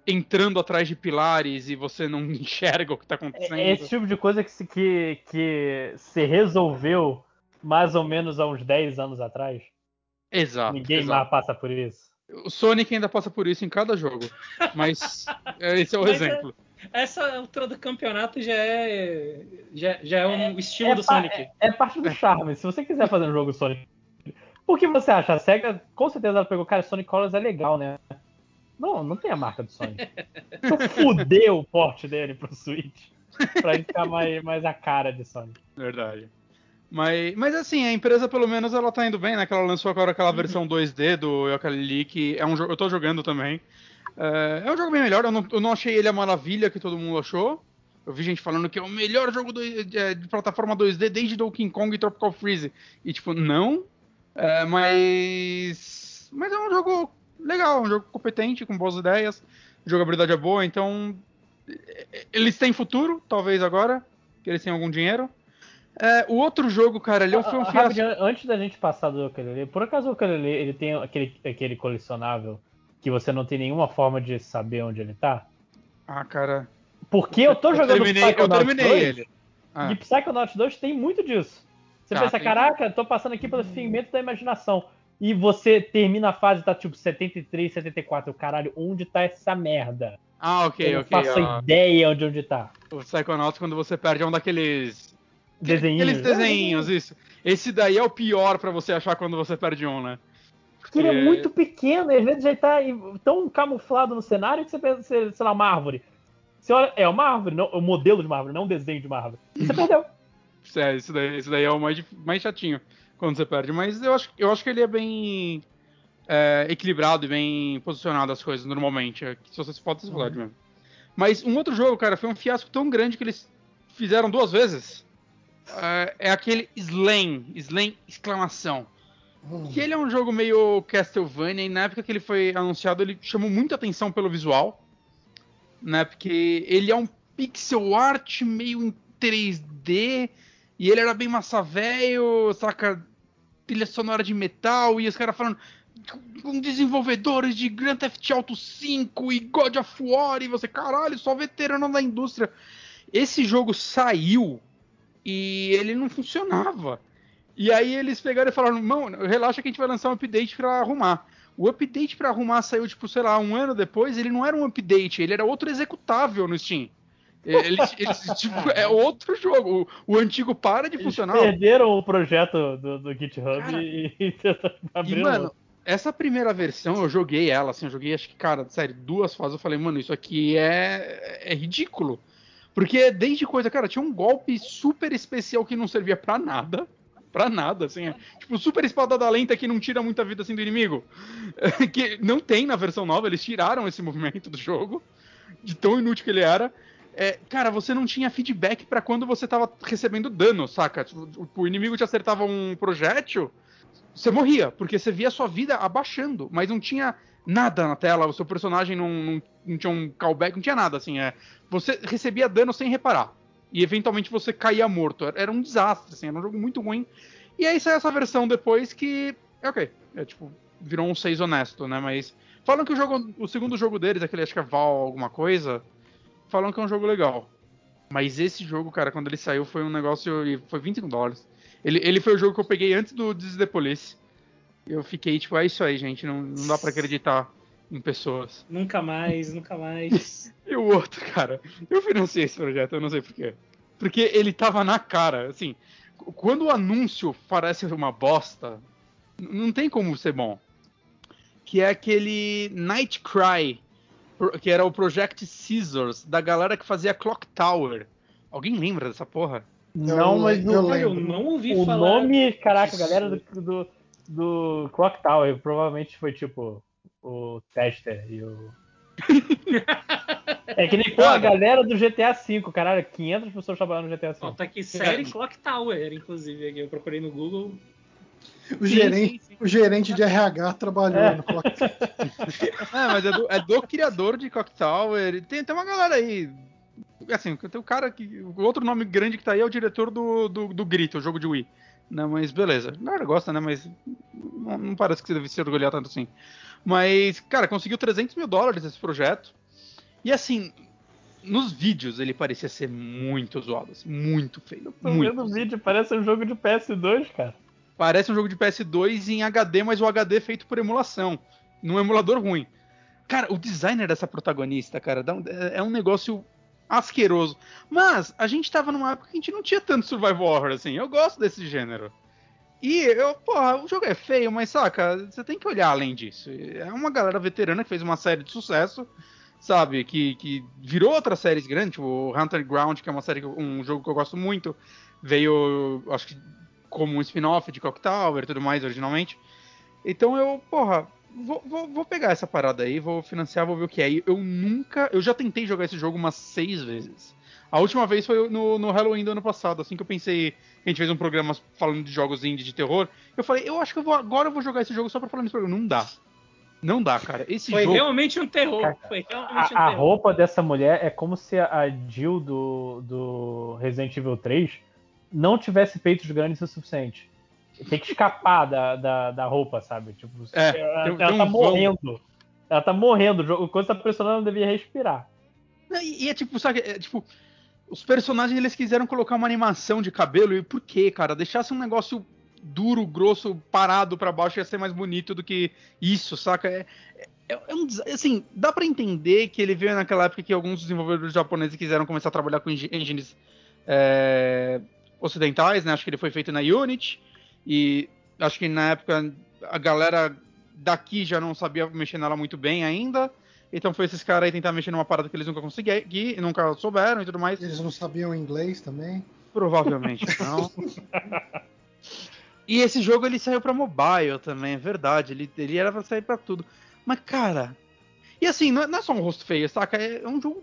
Speaker 1: entrando atrás de pilares e você não [laughs] enxerga o que tá acontecendo.
Speaker 2: É esse tipo de coisa que se, que, que se resolveu mais ou menos há uns 10 anos atrás.
Speaker 1: Exato.
Speaker 2: Ninguém
Speaker 1: exato.
Speaker 2: mais passa por isso.
Speaker 1: O Sonic ainda passa por isso em cada jogo. Mas [laughs] esse é o
Speaker 4: Mas é-
Speaker 1: exemplo.
Speaker 4: Essa altura do campeonato já é. Já, já é um estilo do
Speaker 2: pa-
Speaker 4: Sonic.
Speaker 2: É, é parte do charme. Se você quiser fazer um jogo Sonic. O que você acha? A SEGA, com certeza, ela pegou, cara, Sonic Colors é legal, né? Não, não tem a marca do Sonic. Deixa eu fuder o porte dele pro Switch. Pra ele ficar mais, mais a cara de Sonic.
Speaker 1: Verdade. Mas, mas assim, a empresa pelo menos ela tá indo bem, né? Que ela lançou agora aquela
Speaker 2: Uhum.
Speaker 1: versão 2D do Yooka-Laylee, que é um jogo. Eu tô jogando também. É, é um jogo bem melhor, eu não, eu não achei ele a maravilha que todo mundo achou. Eu vi gente falando que é o melhor jogo do- de, de plataforma 2D desde Donkey Kong e Tropical Freeze. E tipo, não. É, mas. Mas é um jogo legal, um jogo competente, com boas ideias. Jogabilidade é boa, então. é, Eles têm futuro, talvez agora, que eles tenham algum dinheiro. É, o outro jogo, cara, ele foi um
Speaker 2: Ah,
Speaker 1: fiasco.
Speaker 2: rapidinho, antes da gente passar do ukulele, por acaso o ukulele ele tem aquele, aquele colecionável que você não tem nenhuma forma de saber onde ele tá?
Speaker 1: Ah, cara.
Speaker 2: Porque eu tô jogando
Speaker 1: terminei, eu
Speaker 2: Psychonauts
Speaker 1: terminei
Speaker 2: 2,
Speaker 1: ele. Ah,
Speaker 2: E Psychonauts 2 tem muito disso. Você
Speaker 1: Tá,
Speaker 2: pensa,
Speaker 1: tem.
Speaker 2: caraca, tô passando aqui pelo fingimento da imaginação. E você termina a fase, tá tipo 73, 74. Caralho, onde tá essa merda?
Speaker 1: ah, ok,
Speaker 2: eu não
Speaker 1: ok.
Speaker 2: faço
Speaker 1: ó.
Speaker 2: ideia onde, onde tá.
Speaker 1: O Psychonauts, quando você perde, é um daqueles.
Speaker 2: Desenhinhos.
Speaker 1: Aqueles desenhinhos, isso. Esse daí é o pior pra você achar quando você perde um, né?
Speaker 2: Porque ele é muito pequeno, e às vezes já tá tão camuflado no cenário que você pensa, sei lá, uma árvore. Você olha, é uma árvore, não, o modelo de uma árvore, não um desenho de uma árvore. E você [laughs] perdeu.
Speaker 1: É, isso daí, isso daí é o mais, mais chatinho quando você perde. Mas eu acho, eu acho que ele é bem é, equilibrado e bem posicionado as coisas normalmente. É, se você se pode se falar mesmo. Mas um outro jogo, cara, foi um fiasco tão grande que eles fizeram duas vezes. É, é aquele Slain, Slain exclamação. Que ele é um jogo meio Castlevania e na época que ele foi anunciado ele chamou muita atenção pelo visual, né? Porque ele é um pixel art meio em 3D e ele era bem massa velho, saca? Trilha sonora de metal e os caras falando com desenvolvedores de Grand Theft Auto 5 e God of War e você, caralho, só veterano da indústria. Esse jogo saiu e ele não funcionava. E aí eles pegaram e falaram: mano, relaxa que a gente vai lançar um update pra arrumar. O update pra arrumar saiu, tipo, sei lá, um ano depois. Ele não era um update, ele era outro executável no Steam. Eles, eles, [laughs] tipo, é outro jogo. O, o antigo para de
Speaker 2: Eles
Speaker 1: funcionar.
Speaker 2: perderam o projeto do, do GitHub
Speaker 1: Cara,
Speaker 2: e, [laughs] e
Speaker 1: E, mano, essa primeira versão eu joguei ela, assim, eu joguei, acho que, cara, sério, duas fases. Eu falei, mano, isso aqui é, é ridículo. Porque desde coisa, cara, tinha um golpe super especial que não servia pra nada. Pra nada, assim. é, tipo, super espadada lenta que não tira muita vida assim do inimigo. [laughs] que não tem na versão nova, eles tiraram esse movimento do jogo. De tão inútil que ele era. É, cara, você não tinha feedback pra quando você tava recebendo dano, saca? Tipo, o- o inimigo te acertava um projétil, você morria, porque você via a sua vida abaixando, mas não tinha nada na tela, o seu personagem não, não, não tinha um callback, não tinha nada, assim, é. Você recebia dano sem reparar. E eventualmente você caía morto. Era- um desastre, assim, era um jogo muito ruim. E aí saiu essa versão depois que. É ok. É tipo, virou um 6 honesto, né? Mas. Falam que o jogo. O segundo jogo deles, aquele acho que é Val alguma coisa. Falam que é um jogo legal. Mas esse jogo, cara, quando ele saiu, foi um negócio. e Foi 25 dólares. Ele, ele foi o jogo que eu peguei antes do the Police. Eu fiquei, tipo, é isso aí, gente. Não, não dá pra acreditar em pessoas.
Speaker 4: Nunca mais, nunca mais. [laughs]
Speaker 1: E o outro, cara, eu financiei esse projeto, eu não sei porquê. Porque ele tava na cara, assim. qu- Quando o anúncio parece uma bosta, não tem como ser bom. Que é aquele Night Cry, que era o Project Scissors, da galera que fazia Clock Tower. Alguém lembra dessa porra?
Speaker 2: Não,
Speaker 3: Eu
Speaker 2: mas o,
Speaker 3: eu
Speaker 4: Olha, eu
Speaker 3: lembro.
Speaker 4: não ouvi
Speaker 2: o
Speaker 4: falar.
Speaker 2: nome, caraca,
Speaker 4: disso.
Speaker 2: galera do, do, do Clock Tower provavelmente foi tipo o Tester e o [laughs] É que nem pô, a galera do GTA V, caralho, 500 pessoas trabalhando no GTA V.
Speaker 4: Ó, tá aqui série Clock Tower, inclusive. Aqui. Eu procurei no Google.
Speaker 3: O,
Speaker 4: Sim,
Speaker 3: gerente,
Speaker 4: sim, sim.
Speaker 3: o gerente de RH trabalhou
Speaker 2: É.
Speaker 3: no Clock. [laughs]
Speaker 1: É, mas é do, é do criador de Clock Tower. Tem, tem uma galera aí. Assim, tem o cara que. O outro nome grande que tá aí é o diretor do, do, do Grito, o jogo de Wii. Não, mas beleza. A galera gosta, né? Mas não, não parece que você deve se orgulhar tanto assim. Mas, cara, conseguiu 300 mil dólares esse projeto. E assim, nos vídeos ele parecia ser muito zoado, assim, muito feio.
Speaker 2: Tô
Speaker 1: Muito.
Speaker 2: vendo o vídeo, parece um jogo de PS2, cara.
Speaker 1: Parece um jogo de PS2 em HD, mas o HD é feito por emulação, num emulador ruim. Cara, o designer dessa protagonista, cara, é é um negócio asqueroso. Mas a gente tava numa época que a gente não tinha tanto survival horror assim. Eu gosto desse gênero. E eu, porra, o jogo é feio, mas saca, você tem que olhar além disso. É uma galera veterana que fez uma série de sucesso, sabe? Que, que virou outras séries grandes, tipo Hunter Ground, que é uma série, que um jogo que eu gosto muito. Veio, acho que como um spin-off de Clock Tower e tudo mais originalmente. Então eu, porra, vou, vou, vou pegar essa parada aí, vou financiar, vou ver o que é. Eu nunca. Eu já tentei jogar esse jogo umas seis vezes. A última vez foi no, no Halloween do ano passado, assim que eu pensei. A gente fez um programa falando de jogos indie de terror. Eu falei, eu acho que eu vou, agora eu vou jogar esse jogo só pra falar nesse programa. Não dá. Não dá, cara. Esse
Speaker 4: Foi
Speaker 1: jogo.
Speaker 4: realmente um terror. Foi realmente um
Speaker 2: A, a
Speaker 4: terror.
Speaker 2: roupa dessa mulher é como se a Jill do, do Resident Evil 3 não tivesse peitos grandes o suficiente. Tem que escapar da, da, da roupa, sabe? Tipo,
Speaker 1: É,
Speaker 2: ela,
Speaker 1: tem-
Speaker 2: ela
Speaker 1: tem
Speaker 2: tá morrendo. Ela tá morrendo. O jogo- Quando essa personagem não devia respirar.
Speaker 1: E, e é tipo, sabe, é tipo, os personagens eles quiseram colocar uma animação de cabelo e por quê, cara? Deixasse um negócio duro, grosso, parado pra baixo ia ser mais bonito do que isso, saca? É, é, é um, assim, dá pra entender que ele veio naquela época que alguns desenvolvedores japoneses quiseram começar a trabalhar com engi- engines é, ocidentais, né? Acho que ele foi feito na Unity e acho que na época a galera daqui já não sabia mexer nela muito bem ainda. Então foi esses caras aí tentar mexer numa parada que eles nunca conseguiram, que nunca souberam e tudo mais.
Speaker 3: Eles não sabiam inglês também.
Speaker 1: Provavelmente [laughs] não. e esse jogo ele saiu pra mobile também, é verdade. Ele, ele era pra sair pra tudo. Mas, cara. E assim, não é, não é só um rosto feio, saca? É um jogo.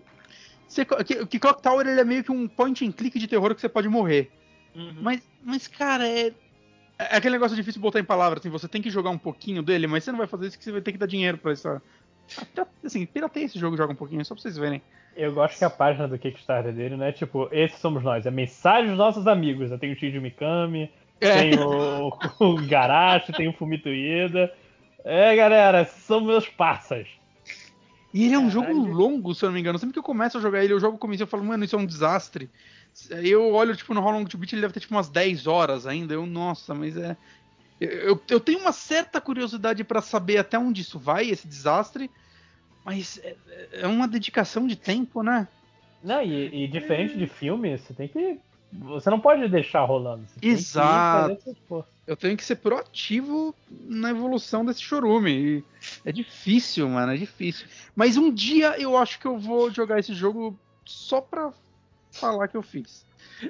Speaker 1: Você, que, que Clock Tower ele é meio que um point and click de terror que você pode morrer.
Speaker 4: Uhum.
Speaker 1: Mas, mas cara, é. É aquele negócio difícil de botar em palavras, assim, você tem que jogar um pouquinho dele, mas você não vai fazer isso que você vai ter que dar dinheiro pra isso. Assim, pirateia esse jogo e joga um pouquinho, só pra vocês verem.
Speaker 2: Eu gosto que a página do Kickstarter dele não é tipo, esses somos nós, é mensagem dos nossos amigos. Eu tenho o Shinji Mikami,
Speaker 1: É.
Speaker 2: tem o, o Garashi, tem o Fumito Ueda. É, galera, são meus parças.
Speaker 1: E ele é um
Speaker 4: Caralho.
Speaker 1: jogo longo, se eu não me engano. Sempre que eu começo a jogar ele, eu jogo começo e eu falo, mano, isso é um desastre. Eu olho, tipo, no How Long to Beat, ele deve ter, tipo, umas 10 horas ainda. Eu, nossa, mas é... Eu, eu, tenho uma certa curiosidade pra saber até onde isso vai, esse desastre. Mas é, é uma dedicação de tempo, né?
Speaker 2: Não, e, e diferente de filme, você tem que. Você não pode deixar rolando. Você
Speaker 1: Exato.
Speaker 2: Tem que fazer seu esforço.
Speaker 1: Eu tenho que ser proativo na evolução desse chorume. E é difícil, mano, é difícil. Mas um dia eu acho que eu vou jogar esse jogo só pra falar que eu fiz.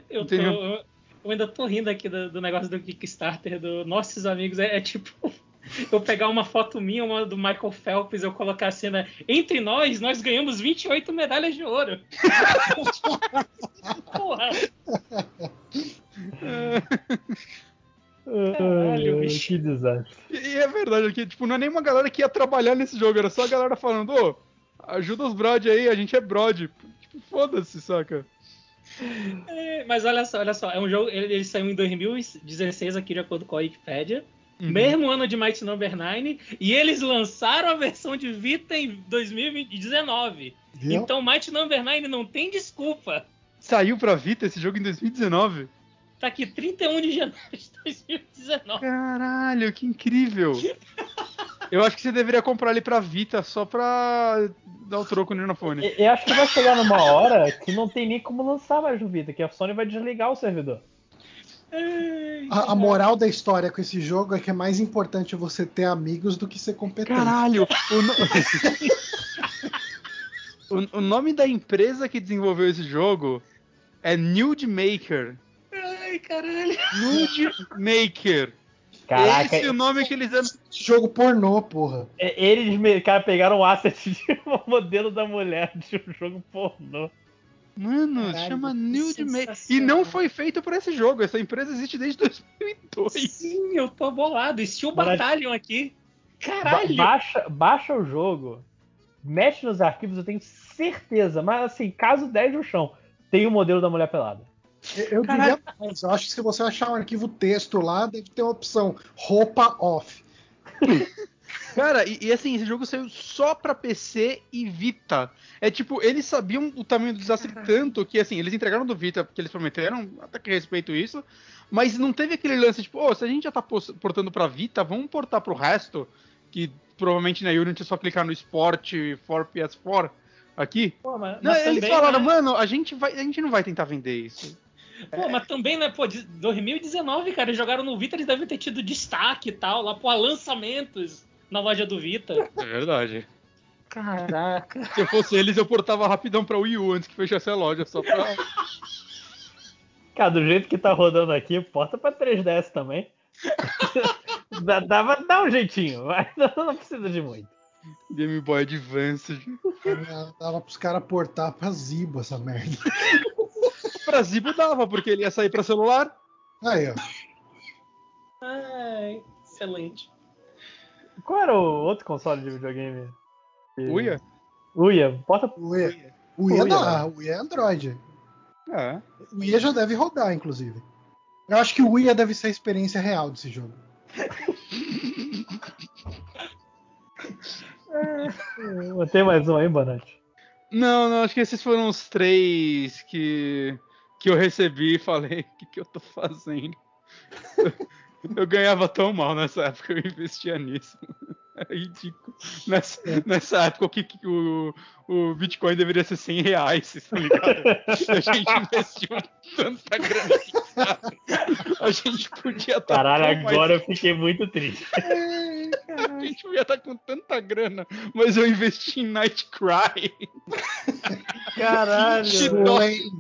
Speaker 4: Eu, tô, eu, eu ainda tô rindo aqui do, do negócio do Kickstarter, do nossos amigos. É, é tipo [laughs] eu pegar uma foto minha, uma do Michael Phelps, eu colocar assim, né? Entre nós, nós ganhamos 28 medalhas de ouro. [laughs] Porra, Caralho,
Speaker 2: Ai,
Speaker 4: bicho.
Speaker 2: Que desastre.
Speaker 1: E e é verdade, que tipo, não é nenhuma galera que ia trabalhar nesse jogo, era só a galera falando, ô, ajuda os brod aí, a gente é brod. Tipo, foda-se, saca?
Speaker 4: É, mas olha só, olha só, é um jogo, ele, ele saiu em 2016 aqui de acordo com a Wikipedia.
Speaker 1: Uhum.
Speaker 4: Mesmo ano de Might Number 9, e eles lançaram a versão de Vita em 2019.
Speaker 3: Viu?
Speaker 4: Então Might Number 9 não tem desculpa.
Speaker 1: Saiu pra Vita esse jogo em 2019.
Speaker 4: Tá aqui 31 de janeiro de 2019.
Speaker 1: Caralho, que incrível. [laughs] Eu acho que você deveria comprar ele pra Vita só pra dar o troco no Ninofone.
Speaker 2: E- Eu acho que vai chegar numa hora que não tem nem como lançar mais no Vita, que a Sony vai desligar o servidor.
Speaker 3: A, a moral da história com esse jogo é que é mais importante você ter amigos do que ser competente.
Speaker 1: Caralho! O, no- [laughs] O- o nome da empresa que desenvolveu esse jogo é Nude Maker.
Speaker 4: Ai, caralho.
Speaker 1: Nude Maker.
Speaker 2: Caraca,
Speaker 1: Esse é o nome que eles dão.
Speaker 3: Jogo pornô, porra.
Speaker 2: é- eles cara, pegaram o asset [laughs] de um modelo da mulher de um jogo pornô.
Speaker 1: Mano,
Speaker 4: Caralho,
Speaker 1: chama Nude Made. E não foi feito pra esse jogo. Essa empresa existe desde [laughs] 2002.
Speaker 4: Sim, eu tô bolado. Steel
Speaker 2: Mas-
Speaker 4: Battalion aqui.
Speaker 2: Ba-
Speaker 4: Caralho!
Speaker 2: baixa, baixa o jogo, mexe nos arquivos, eu tenho certeza, mas assim, caso 10 no chão, tem o modelo da mulher pelada.
Speaker 3: Eu, diria mais, eu acho que se você achar um arquivo texto lá, deve ter a opção roupa off. [laughs]
Speaker 1: Cara, e, e assim, esse jogo saiu só pra PC e Vita. É tipo, eles sabiam o tamanho do desastre tanto que, assim, eles entregaram do Vita porque eles prometeram, até que respeito isso, mas não teve aquele lance, tipo, oh, se a gente já tá portando pra Vita, vamos portar pro resto, que provavelmente na Unity é só clicar no Sport for PS4 aqui.
Speaker 4: Pô, mas,
Speaker 1: Não,
Speaker 4: mas
Speaker 1: eles
Speaker 4: também,
Speaker 1: falaram,
Speaker 4: né?
Speaker 1: mano, a gente, vai, a gente não vai tentar vender isso.
Speaker 4: Pô, mas também, né, pô, de 2019, cara, eles jogaram no Vita, eles devem ter tido destaque e tal, lá, pô, lançamentos na loja do Vita.
Speaker 1: É verdade.
Speaker 4: Caraca.
Speaker 1: Se eu fosse eles, eu portava rapidão pra Wii U antes que fechasse a loja, só pra... [laughs]
Speaker 2: Cara, do jeito que tá rodando aqui, porta pra 3DS também. [laughs] dá, dava, dá um jeitinho, mas [laughs] não precisa de muito.
Speaker 1: Game Boy Advance.
Speaker 3: Dava pros caras portar pra Zibo essa merda.
Speaker 1: Pra Zibo dava, porque ele ia sair pra celular.
Speaker 3: Aí, ó.
Speaker 4: Ai, excelente.
Speaker 2: Qual era o outro console de videogame? que-
Speaker 1: Uia?
Speaker 2: Uia,
Speaker 3: Ia
Speaker 2: Uia,
Speaker 3: dá, o Ia é Android.
Speaker 1: É.
Speaker 3: O Ia já deve rodar, inclusive. Eu acho que o Ia deve ser a experiência real desse jogo. [laughs]
Speaker 2: Tem mais um aí, Bonatti?
Speaker 1: Não, não, acho que esses foram os três que, que eu recebi e falei, o [laughs] que, que eu tô fazendo? [laughs] Eu ganhava tão mal nessa época, eu investia nisso. [laughs] É ridículo. Nessa, nessa época, o, que, que o, o Bitcoin deveria ser 100 reais, [laughs] tá ligado? A gente investiu tanta grana cara, a gente podia estar.
Speaker 2: Caralho, agora eu fiquei muito triste. [laughs]
Speaker 1: A gente ia estar com tanta grana, mas eu investi em Nightcry.
Speaker 2: Caralho.
Speaker 1: 20 dólares.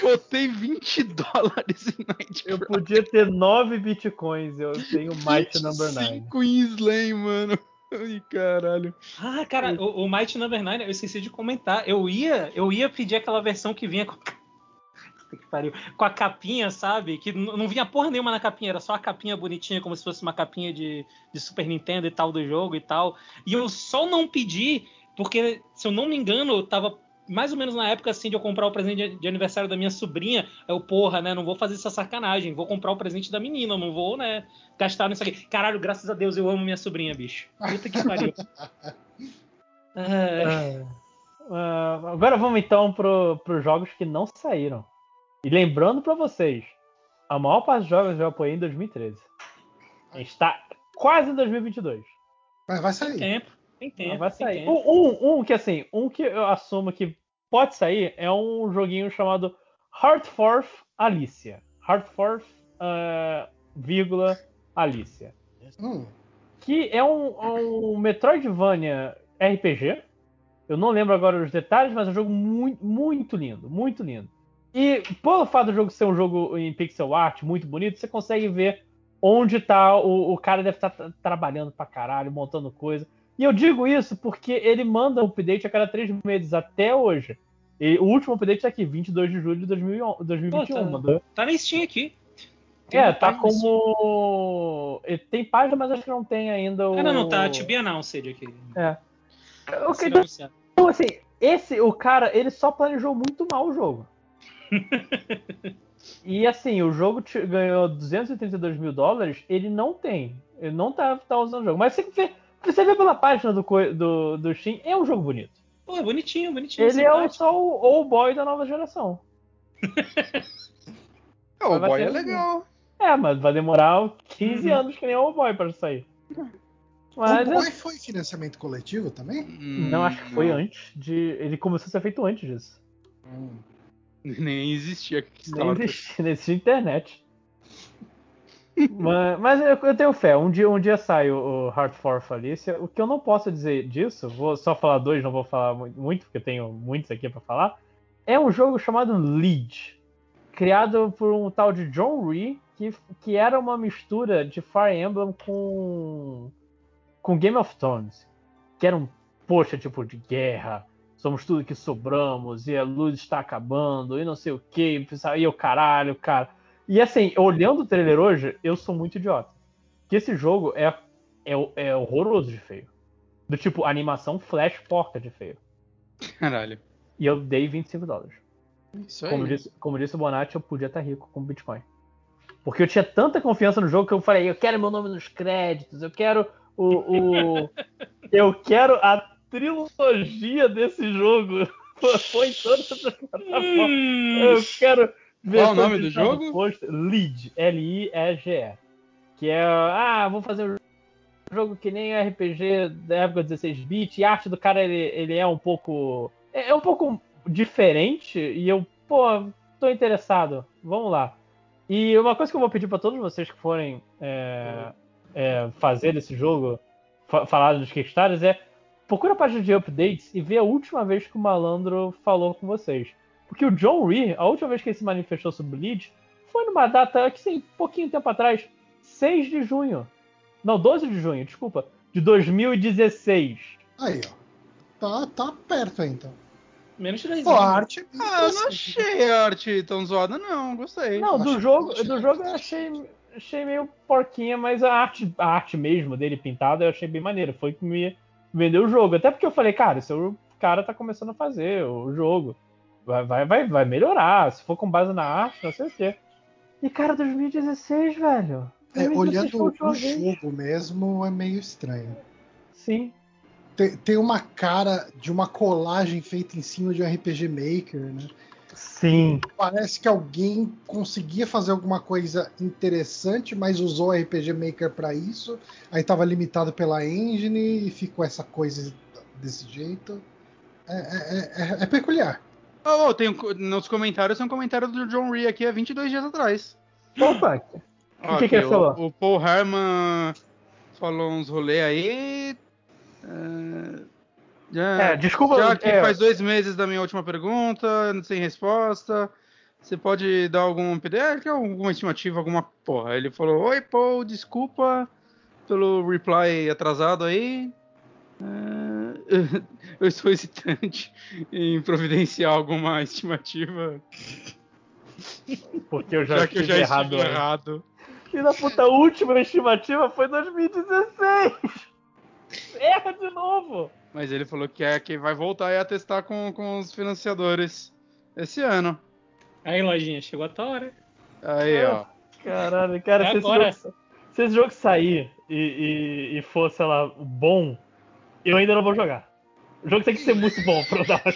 Speaker 1: Botei 20 dólares em Nightcry.
Speaker 2: Eu podia ter 9 bitcoins, eu tenho Might Number 9.
Speaker 1: 5 em Slay, mano. Ai, caralho.
Speaker 4: Ah, cara, o, o Might Number 9, eu esqueci de comentar. Eu ia, eu ia pedir aquela versão que vinha com. [laughs] Que pariu. Com a capinha, sabe? Que não vinha porra nenhuma na capinha, era só a capinha bonitinha, como se fosse uma capinha de, de Super Nintendo e tal do jogo e tal. E eu só não pedi, porque, se eu não me engano, eu tava mais ou menos na época assim de eu comprar o presente de, aniversário da minha sobrinha. Eu, porra, né? Não vou fazer essa sacanagem. Vou comprar o presente da menina, não vou, né? Gastar nisso aqui. Caralho, graças a Deus eu amo minha sobrinha, bicho. Puta que pariu. Ai. [laughs]
Speaker 2: Ah, agora vamos então para os jogos que não saíram. E lembrando para vocês, a maior parte dos jogos eu apoiei em 2013. A gente está quase em 2022.
Speaker 3: Mas vai
Speaker 4: Tem
Speaker 3: sair.
Speaker 4: tempo, tem tempo.
Speaker 2: vai
Speaker 4: tem
Speaker 2: sair.
Speaker 4: tempo.
Speaker 2: Um, um, um que assim, um que eu assumo que pode sair é um joguinho chamado Heartforth Alicia. Heartforth, ah, vírgula, Alicia.
Speaker 3: Hum,
Speaker 2: que é um, um Metroidvania RPG. Eu não lembro agora os detalhes, mas é um jogo muito, muito lindo, muito lindo. E pelo fato do jogo ser um jogo em pixel art muito bonito, você consegue ver onde tá o, o cara deve estar tra- trabalhando pra caralho, montando coisa. E eu digo isso porque ele manda um update a cada três meses até hoje. E o último update tá aqui, 22 de julho de 2011 2021.
Speaker 4: Pô, tá-
Speaker 2: mandou.
Speaker 4: Tá na Steam aqui. Tem
Speaker 2: É, tá como. ele Tem página, mas acho que não tem ainda o.
Speaker 4: Ah, não, não, tá to be announced aqui.
Speaker 2: É.
Speaker 4: Tá
Speaker 2: Ok,
Speaker 4: sendo anunciado.
Speaker 2: Então, assim, esse, o cara, ele só planejou muito mal o jogo. [laughs] e assim, o jogo ganhou 232 mil dólares, ele não tem. Ele não tá, tá usando o jogo. Mas você vê, você vê pela página do, do, do Steam, é um jogo bonito.
Speaker 4: Pô, é bonitinho, bonitinho.
Speaker 2: Ele é só o old boy da nova geração. [laughs]
Speaker 1: É, o
Speaker 2: Vai
Speaker 1: boy é legal.
Speaker 2: É, mas vai demorar 15
Speaker 4: Uhum.
Speaker 2: anos que nem o old boy pra sair.
Speaker 3: o
Speaker 2: Mas
Speaker 3: Boy foi financiamento coletivo também?
Speaker 2: não, acho que foi
Speaker 1: Hum, Não,
Speaker 2: antes de. Ele começou a ser feito antes disso.
Speaker 3: Hum.
Speaker 1: Nem existia
Speaker 2: Nem existe, nem existe internet. Mas, mas eu, eu tenho fé. Um dia, um dia sai o, o Heart for Felicia. O que eu não posso dizer disso, vou só falar dois, não vou falar mu- muito, porque eu tenho muitos aqui pra falar. É um jogo chamado Lead, criado por um tal de John Ree, que, que era uma mistura de Fire Emblem com, com Game of Thrones. Que era um, poxa, tipo, de guerra. Somos tudo que sobramos, e a luz está acabando, e não sei o que, e o caralho, cara. E assim, olhando o trailer hoje, eu sou muito idiota. Que esse jogo é, é, é horroroso de feio. Do tipo, animação flash porca de feio.
Speaker 1: Caralho.
Speaker 2: E eu dei 25 dólares.
Speaker 1: Isso aí.
Speaker 2: Como disse, como disse o Bonatti, eu podia estar rico com Bitcoin. Porque eu tinha tanta confiança no jogo que eu falei, eu quero meu nome nos créditos, eu quero o. o [laughs] eu quero a trilogia desse jogo. [laughs] Foi em todas as plataformas. Eu quero.
Speaker 1: Qual o nome do jogo?
Speaker 2: Lead. L-I-E-G-E. Que é. Ah, vou fazer um jogo que nem RPG da época 16-bit. E a arte do cara, ele, ele é um pouco. É um pouco diferente. E eu, pô, tô interessado. Vamos lá. E uma coisa que eu vou pedir para todos vocês que forem é, é, fazer esse jogo, fa falar nos Kickstarters, é procura a página de updates e vê a última vez que o malandro falou com vocês. Porque o John Ree, a última vez que ele se manifestou sobre Bleach, foi numa data que, sei, pouquinho tempo atrás, 6 de junho. Não, 12 de junho, desculpa. De 2016.
Speaker 3: Aí, ó. Tá, tá perto aí, então.
Speaker 4: Menos de 10
Speaker 3: Pô,
Speaker 4: anos.
Speaker 3: a arte. é
Speaker 1: Ah, eu não achei a arte tão zoada, não. Gostei.
Speaker 2: Não, do jogo, do jogo eu achei, achei meio porquinha, mas a arte, a arte mesmo dele pintada eu achei bem maneiro. Foi que me vendeu o jogo. Até porque eu falei, cara, esse é o cara tá começando a fazer o jogo. Vai, vai, vai, vai melhorar. Se for com base na arte, não sei o quê. E, cara, 2016, velho.
Speaker 3: É,
Speaker 2: 2016 foi a
Speaker 3: olhando o
Speaker 2: vez.
Speaker 3: jogo mesmo, é meio estranho.
Speaker 2: Sim.
Speaker 3: Tem, tem uma cara de uma colagem feita em cima de um RPG Maker, né?
Speaker 2: Sim.
Speaker 3: Parece que alguém conseguia fazer alguma coisa interessante, mas usou o RPG Maker para isso. Aí estava limitado pela engine e ficou essa coisa desse jeito. É, é- é- é peculiar.
Speaker 1: Oh, tem, um nos comentários tem um comentário do John Ree aqui há 22 dias atrás.
Speaker 2: Opa,
Speaker 1: Ó,
Speaker 2: que que
Speaker 1: aqui,
Speaker 2: ele falou?
Speaker 1: O, o Paul Harman falou uns rolê aí. é, já,
Speaker 2: É, desculpa.
Speaker 1: já que
Speaker 2: é,
Speaker 1: faz dois meses da minha última pergunta, sem resposta. Você pode dar algum PDF, que alguma estimativa, alguma porra. Ele falou: Oi, Paul, desculpa pelo reply atrasado aí. É, [laughs] eu estou hesitante em providenciar alguma estimativa,
Speaker 2: Porque eu já,
Speaker 1: já, que eu já
Speaker 2: errado.
Speaker 1: estive errado.
Speaker 2: Filho da puta, a última estimativa foi 2016! Erra de novo!
Speaker 1: Mas ele falou que é que vai voltar aí a testar com, com os financiadores esse ano.
Speaker 4: Aí, lojinha, chegou a tua hora.
Speaker 1: Aí, ó.
Speaker 2: Caralho, cara,
Speaker 4: É
Speaker 2: se, esse jogo, se esse jogo sair e, e, e for, sei lá, bom, eu ainda não vou jogar. O jogo tem que ser muito bom pra eu dar uma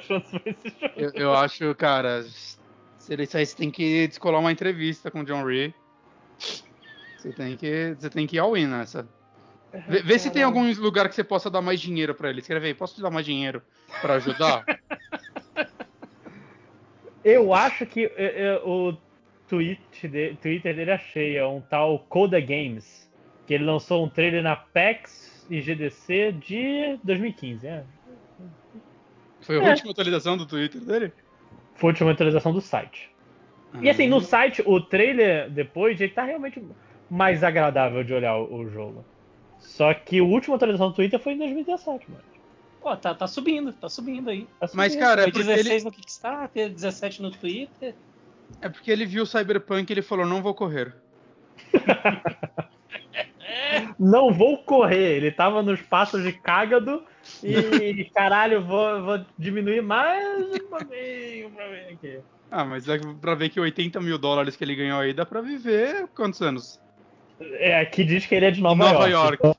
Speaker 2: chance pra esse jogo.
Speaker 1: Eu, eu acho, cara, se ele sair, você tem que descolar uma entrevista com o John Ree. Você tem que, você tem que ir all in nessa. Vê, vê se tem algum lugar que você possa dar mais dinheiro pra ele. Escreve aí, posso te dar mais dinheiro pra ajudar? [laughs]
Speaker 2: Eu acho que é, é, o tweet de- Twitter dele achei, é um tal Coda Games, que ele lançou um trailer na PAX e GDC de 2015, é.
Speaker 1: Foi a
Speaker 2: É.
Speaker 1: última atualização do Twitter dele?
Speaker 2: Foi a última atualização do site. E assim, no site, o trailer depois, ele tá realmente mais agradável de olhar o, o jogo. Só que a última atualização do Twitter foi em 2017, mano.
Speaker 4: Pô, tá, tá subindo, tá subindo aí.
Speaker 2: Tá
Speaker 1: Mas,
Speaker 2: subindo.
Speaker 1: cara, é
Speaker 4: Foi
Speaker 1: porque
Speaker 4: 16
Speaker 1: ele,
Speaker 4: no Kickstarter, 17 no Twitter.
Speaker 1: é porque ele viu o Cyberpunk e ele falou, não vou correr. [laughs]
Speaker 2: Não vou correr, ele tava nos passos de cágado e [laughs] caralho, vou, vou diminuir mais um pouquinho pra ver aqui.
Speaker 1: Ah, mas é pra ver que 80 mil dólares que ele ganhou aí dá pra viver quantos anos?
Speaker 2: É, aqui diz que ele é de Nova,
Speaker 1: Nova
Speaker 2: York.
Speaker 1: York.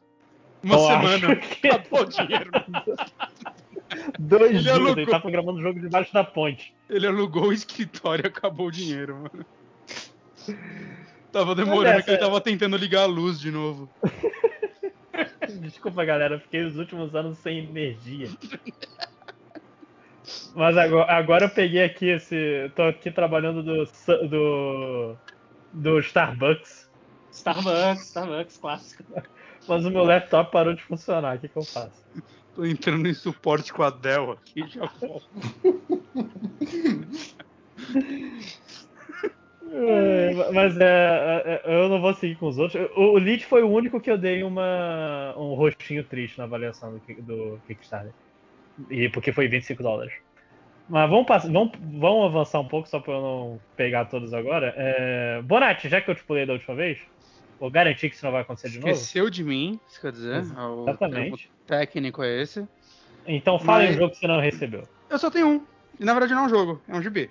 Speaker 1: Uma
Speaker 2: Eu
Speaker 1: semana. [laughs]
Speaker 2: que-
Speaker 1: Acabou o dinheiro. [laughs]
Speaker 2: Dois
Speaker 1: Ele
Speaker 2: dias,
Speaker 1: alugou.
Speaker 2: ele tá programando o jogo debaixo da ponte.
Speaker 1: Ele alugou o escritório e acabou o dinheiro, mano. Tava demorando
Speaker 2: essa-
Speaker 1: que ele tava tentando ligar a luz de novo. [laughs]
Speaker 2: Desculpa, galera, eu fiquei os últimos anos sem energia. Mas agora, agora eu peguei aqui esse. tô aqui trabalhando do. do. do Starbucks.
Speaker 4: Starbucks, Starbucks, clássico.
Speaker 2: Mas o meu laptop parou de funcionar. O que, que eu faço?
Speaker 1: Tô entrando em suporte com a Dell aqui, já volto. [laughs]
Speaker 2: É, mas é, é, é, eu não vou seguir com os outros. O, o Lich foi o único que eu dei uma, um rostinho triste na avaliação do, do Kickstarter. E porque foi 25 dólares. Mas vamos, passar, vamos, vamos avançar um pouco, só para eu não pegar todos agora. É... Bonatti, já que eu te pulei da última vez, vou garantir que isso não vai acontecer de
Speaker 1: Esqueceu
Speaker 2: novo.
Speaker 1: Esqueceu de mim, isso quer dizer.
Speaker 2: Exatamente.
Speaker 1: O técnico é esse.
Speaker 2: Então fala Mas... em jogo que você não recebeu.
Speaker 1: Eu só tenho um. E na verdade não é um jogo, é um GB.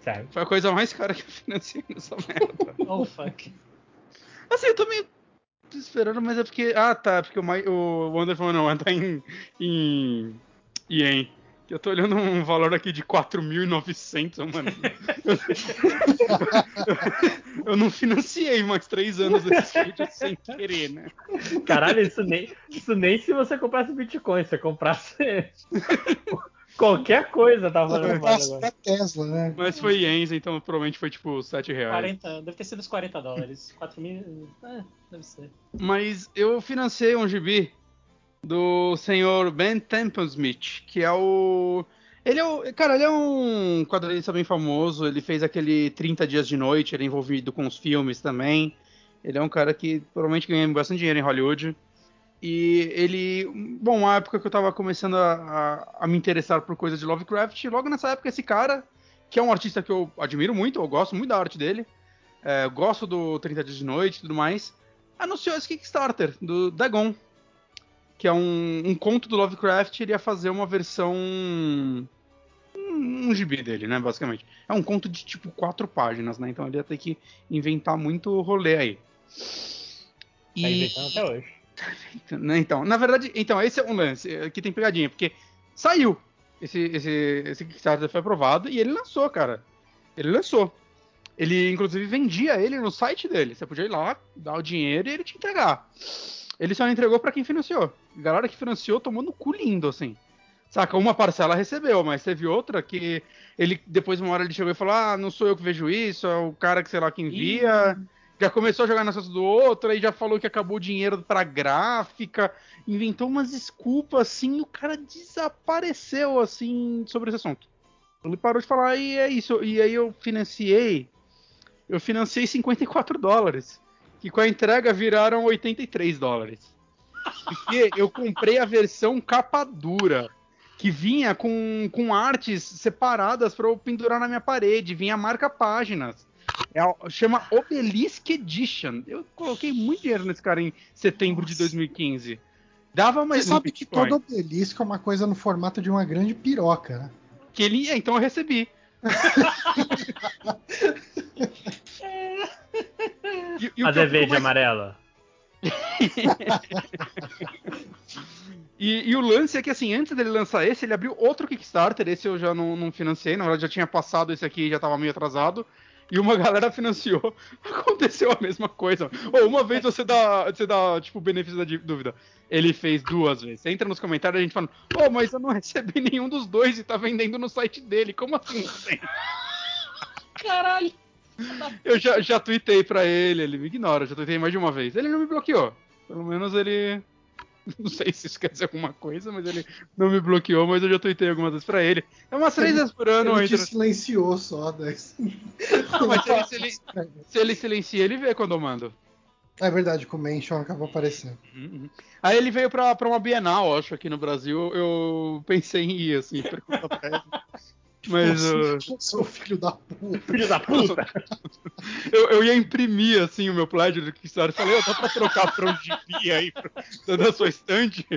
Speaker 2: Certo.
Speaker 1: Foi a coisa mais cara que eu financei nessa merda. [laughs]
Speaker 4: oh, fuck.
Speaker 1: Assim, eu tô meio esperando, mas é porque. Ah, tá. É porque o, My... o Wonderful não tá em. em. Yen. Eu tô olhando um valor aqui de 4.900, mano. eu não financiei mais três anos desse vídeo sem querer, né?
Speaker 2: Caralho, isso nem, isso nem se você comprasse Bitcoin, se você comprasse [laughs] qualquer coisa tava valendo mais agora.
Speaker 3: Tesla, né?
Speaker 1: Mas foi ienes, então provavelmente foi tipo 7 reais.
Speaker 4: 40, deve ter sido os 40 dólares. [laughs] 4 mil, é, deve ser.
Speaker 1: Mas eu financiei um gibi do senhor Ben Templesmith, que é o. Ele é o. Cara, ele é um quadrinista bem famoso. Ele fez aquele 30 Dias de Noite, ele é envolvido com os filmes também. Ele é um cara que provavelmente ganha bastante dinheiro em Hollywood. E ele. Bom, uma época que eu tava começando a, a, a me interessar por coisas de Lovecraft, logo nessa época, esse cara, que é um artista que eu admiro muito, eu gosto muito da arte dele, é, gosto do 30 Dias de Noite e tudo mais, anunciou esse Kickstarter do Dagon, que é um, um conto do Lovecraft, ele ia fazer uma versão. Um, um gibi dele, né, basicamente. É um conto de tipo quatro páginas, né? Então ele ia ter que inventar muito rolê aí.
Speaker 2: E... Tá inventando até hoje.
Speaker 1: Né, então, na verdade, então, esse é um lance. Aqui tem pegadinha, porque saiu. Esse, esse, esse Kickstarter foi aprovado e ele lançou, cara. Ele lançou. Ele, inclusive, vendia ele no site dele. Você podia ir lá, dar o dinheiro e ele te entregar. Ele só entregou para quem financiou. A galera que financiou tomou no cu lindo, assim. Saca? Uma parcela recebeu, mas teve outra que ele, depois, uma hora, ele chegou e falou: Ah, não sou eu que vejo isso, é o cara que, sei lá, que envia. Ih. Já começou a jogar nas costas do outro, aí já falou que acabou o dinheiro pra gráfica, inventou umas desculpas, assim, o cara desapareceu, assim, sobre esse assunto. Ele parou de falar, e é isso. E aí eu financiei. Eu financiei 54 dólares que com a entrega viraram 83 dólares. Porque eu comprei a versão capa dura, que vinha com, com artes separadas para eu pendurar na minha parede, vinha marca páginas. É, chama Obelisk Edition. Eu coloquei muito dinheiro nesse cara em setembro Nossa. de 2015. Dava mais
Speaker 3: Você sabe que todo obelisco é uma coisa no formato de uma grande piroca, né?
Speaker 1: Que ele, é, então eu recebi. [laughs]
Speaker 2: E, e Fazer verde e mais... amarela. [laughs]
Speaker 1: e, e, o lance é que, assim, antes dele lançar esse, ele abriu outro Kickstarter. Esse eu já não, não financei, na verdade já tinha passado esse aqui já tava meio atrasado. E uma galera financiou. [laughs] Aconteceu a mesma coisa. Ou uma vez você dá, você dá, tipo, benefício da dúvida. Ele fez duas vezes. Você entra nos comentários a gente fala, pô, oh, mas eu não recebi nenhum dos dois e tá vendendo no site dele. Como assim? [laughs]
Speaker 4: Caralho!
Speaker 1: Eu já, já tuitei pra ele, ele me ignora, já tuitei mais de uma vez. Ele não me bloqueou. Pelo menos ele. [laughs] Não sei se isso quer dizer alguma coisa, mas ele não me bloqueou, mas eu já tuitei algumas vezes pra ele. É umas três vezes por ano.
Speaker 3: Ele te silenciou só, né?
Speaker 1: Não, mas se ele, se, ele, se ele silencia, ele vê quando eu mando.
Speaker 3: É verdade, com o Mention acabou aparecendo.
Speaker 1: Uhum, uhum. Aí ele veio pra, pra uma Bienal, acho, aqui no Brasil. Eu pensei em ir, assim, perguntar pra ele. Mas.
Speaker 3: Uh... [laughs] Seu filho da puta.
Speaker 2: Filho da puta! [laughs]
Speaker 1: eu, eu ia imprimir assim o meu pledge do Kickstarter. Falei, oh, dá pra trocar pra um gibi aí pra, da sua estante? [laughs]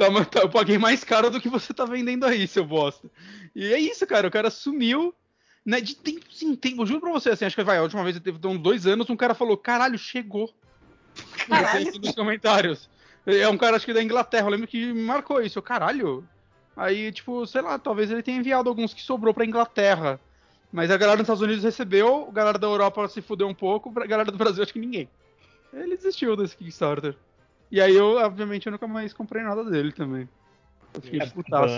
Speaker 1: Tá, tá, eu paguei mais caro do que você tá vendendo aí, seu bosta. E é isso, cara. O cara sumiu. Né, de tempo em tempo, eu juro pra você, assim, acho que vai, a última vez, teve uns dois anos, um cara falou, caralho, chegou. Caralho. Nos comentários. É um cara, acho que da Inglaterra, eu lembro que me marcou isso. Caralho, Aí, tipo, sei lá, talvez ele tenha enviado alguns que sobrou pra Inglaterra. Mas a galera dos Estados Unidos recebeu, a galera da Europa se fudeu um pouco, a galera do Brasil acho que ninguém. Ele desistiu desse Kickstarter. E aí eu, obviamente, eu nunca mais comprei nada dele também. Eu fiquei é, putaço.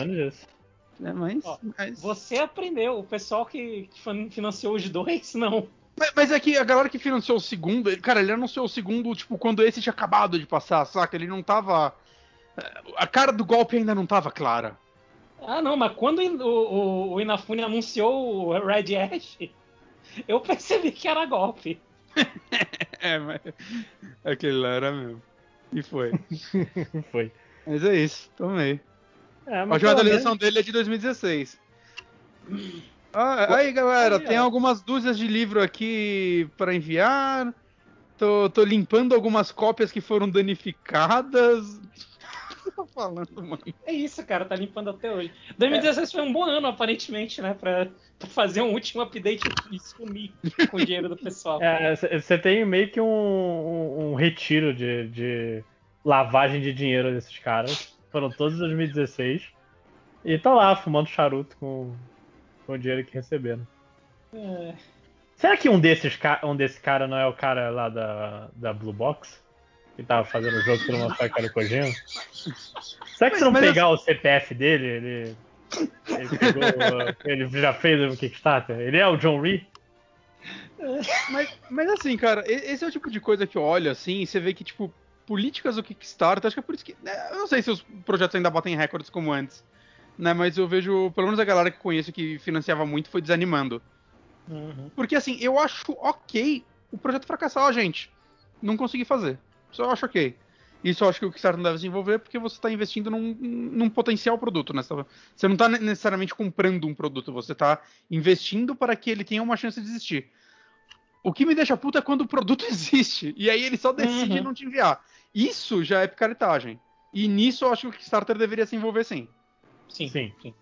Speaker 1: É, mas,
Speaker 4: Ó,
Speaker 1: mas,
Speaker 4: Você aprendeu, o pessoal que financiou os dois, [laughs] não.
Speaker 1: Mas, mas é que a galera que financiou o segundo, ele, cara, ele anunciou o segundo, tipo, quando esse tinha acabado de passar, saca? Ele não tava. A cara do golpe ainda não tava clara.
Speaker 4: Ah, não, mas quando o, o, o Inafune anunciou o Red Ash. eu percebi que era golpe. [laughs]
Speaker 1: é, mas aquele lá era mesmo. E foi. [laughs]
Speaker 2: Foi.
Speaker 1: Mas é isso, tomei.
Speaker 2: É,
Speaker 1: A atualização dele é de 2016. Ah, aí, galera,
Speaker 2: Aí,
Speaker 1: tem
Speaker 2: ó.
Speaker 1: algumas dúzias de livro aqui para enviar. Tô, tô limpando algumas cópias que foram danificadas. O que você tá falando, mano?
Speaker 4: É isso, cara, tá limpando até hoje. 2016 foi um bom ano, aparentemente, né? Pra, pra fazer um último update e sumir com o dinheiro do pessoal. [laughs]
Speaker 2: É, você tem meio que um, um- um retiro de, de lavagem de dinheiro desses caras. Foram todos em 2016. E tá lá, fumando charuto com, com o dinheiro que receberam.
Speaker 4: É.
Speaker 2: Será que um desses um desse cara não é o cara lá da, da Blue Box? Que tava fazendo o jogo todo mundo sabe que era o Kojima? Será que se não pegar o CPF dele, ele. Ele, pegou, ele já fez o Kickstarter? Ele é o John Ree?
Speaker 1: Mas, mas assim, cara, esse é o tipo de coisa que eu olho assim e você vê que, tipo, políticas do Kickstarter, acho que é por isso que. né, Eu não sei se os projetos ainda batem recordes como antes. Né, mas eu vejo, pelo menos a galera que conheço que financiava muito foi desanimando.
Speaker 4: Uhum.
Speaker 1: Porque assim, eu acho ok o projeto fracassar, ó, gente. Não consegui fazer. Isso eu acho ok. Isso eu acho que o Kickstarter não deve se envolver porque você está investindo num, num potencial produto. Né? Você não está necessariamente comprando um produto, você está investindo para que ele tenha uma chance de existir. O que me deixa puta é quando o produto [laughs] existe e aí ele só decide
Speaker 4: Uhum.
Speaker 1: não te enviar. Isso já é picaretagem. E nisso eu acho que o Kickstarter deveria se envolver sim.
Speaker 4: Sim,
Speaker 2: Sim.
Speaker 4: sim.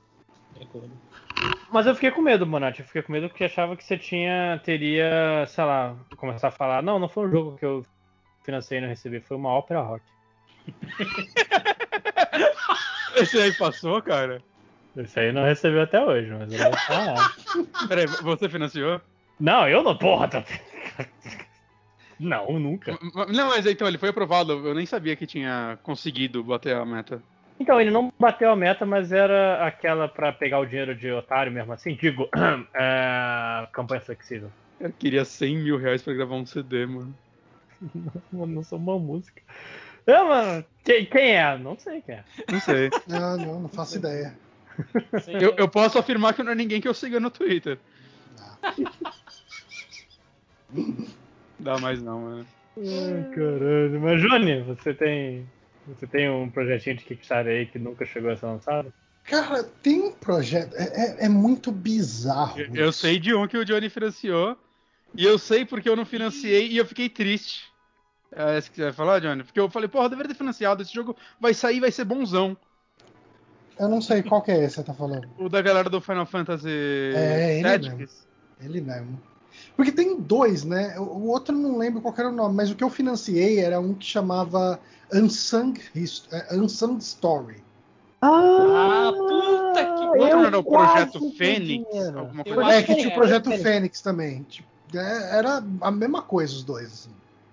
Speaker 2: Mas eu fiquei com medo, Monati. Eu fiquei com medo porque achava que você tinha. teria, sei lá, começar a falar. Não, não foi um jogo que eu financei e não recebi, foi uma ópera rock. [laughs]
Speaker 1: Esse aí passou, cara?
Speaker 2: Isso aí não recebeu até hoje, mas eu vou falar.
Speaker 1: Peraí, você financiou?
Speaker 2: Não, eu não, porra, tá. [laughs] Não, nunca.
Speaker 1: Não, mas então ele foi aprovado. Eu nem sabia que tinha conseguido bater a meta.
Speaker 2: Então, ele não bateu a meta, mas era aquela pra pegar o dinheiro de otário mesmo assim. Digo, [clears throat] é, campanha flexível.
Speaker 1: Eu queria 100 mil reais pra gravar um CD, mano. [laughs]
Speaker 2: Mano, não sou uma música. É, mano, quem, quem é? Não sei quem é.
Speaker 1: Não sei. [laughs]
Speaker 3: Não, não, não faço ideia. [laughs]
Speaker 1: Eu, eu posso afirmar que não é ninguém que eu siga no Twitter. Dá mais não, mano.
Speaker 2: Ai, caralho. Mas, Johnny, você tem. Você tem um projetinho de Kickstarter aí que nunca chegou a ser lançado?
Speaker 3: Cara, tem um projeto. É, é- é muito bizarro.
Speaker 1: Eu, eu sei de um que o Johnny financiou. E eu sei porque eu não financiei e eu fiquei triste. É esse que você vai falar, Johnny? Porque eu falei, porra, deveria ter financiado. Esse jogo vai sair e vai ser bonzão.
Speaker 3: Eu não sei qual que é esse que você tá falando.
Speaker 1: O da galera do Final Fantasy
Speaker 3: É, ele
Speaker 1: Tactics.
Speaker 3: Ele mesmo. Porque tem dois, né? O outro eu não lembro qual era o nome, mas o que eu financiei era um que chamava Unsung, Hist- é, Unsung Story.
Speaker 4: Ah, puta que
Speaker 1: O outro era o Projeto Fênix? Alguma coisa
Speaker 3: É, que tinha o
Speaker 4: é,
Speaker 3: Projeto
Speaker 4: é.
Speaker 3: Fênix também. Tipo, é, era a mesma coisa os dois. assim.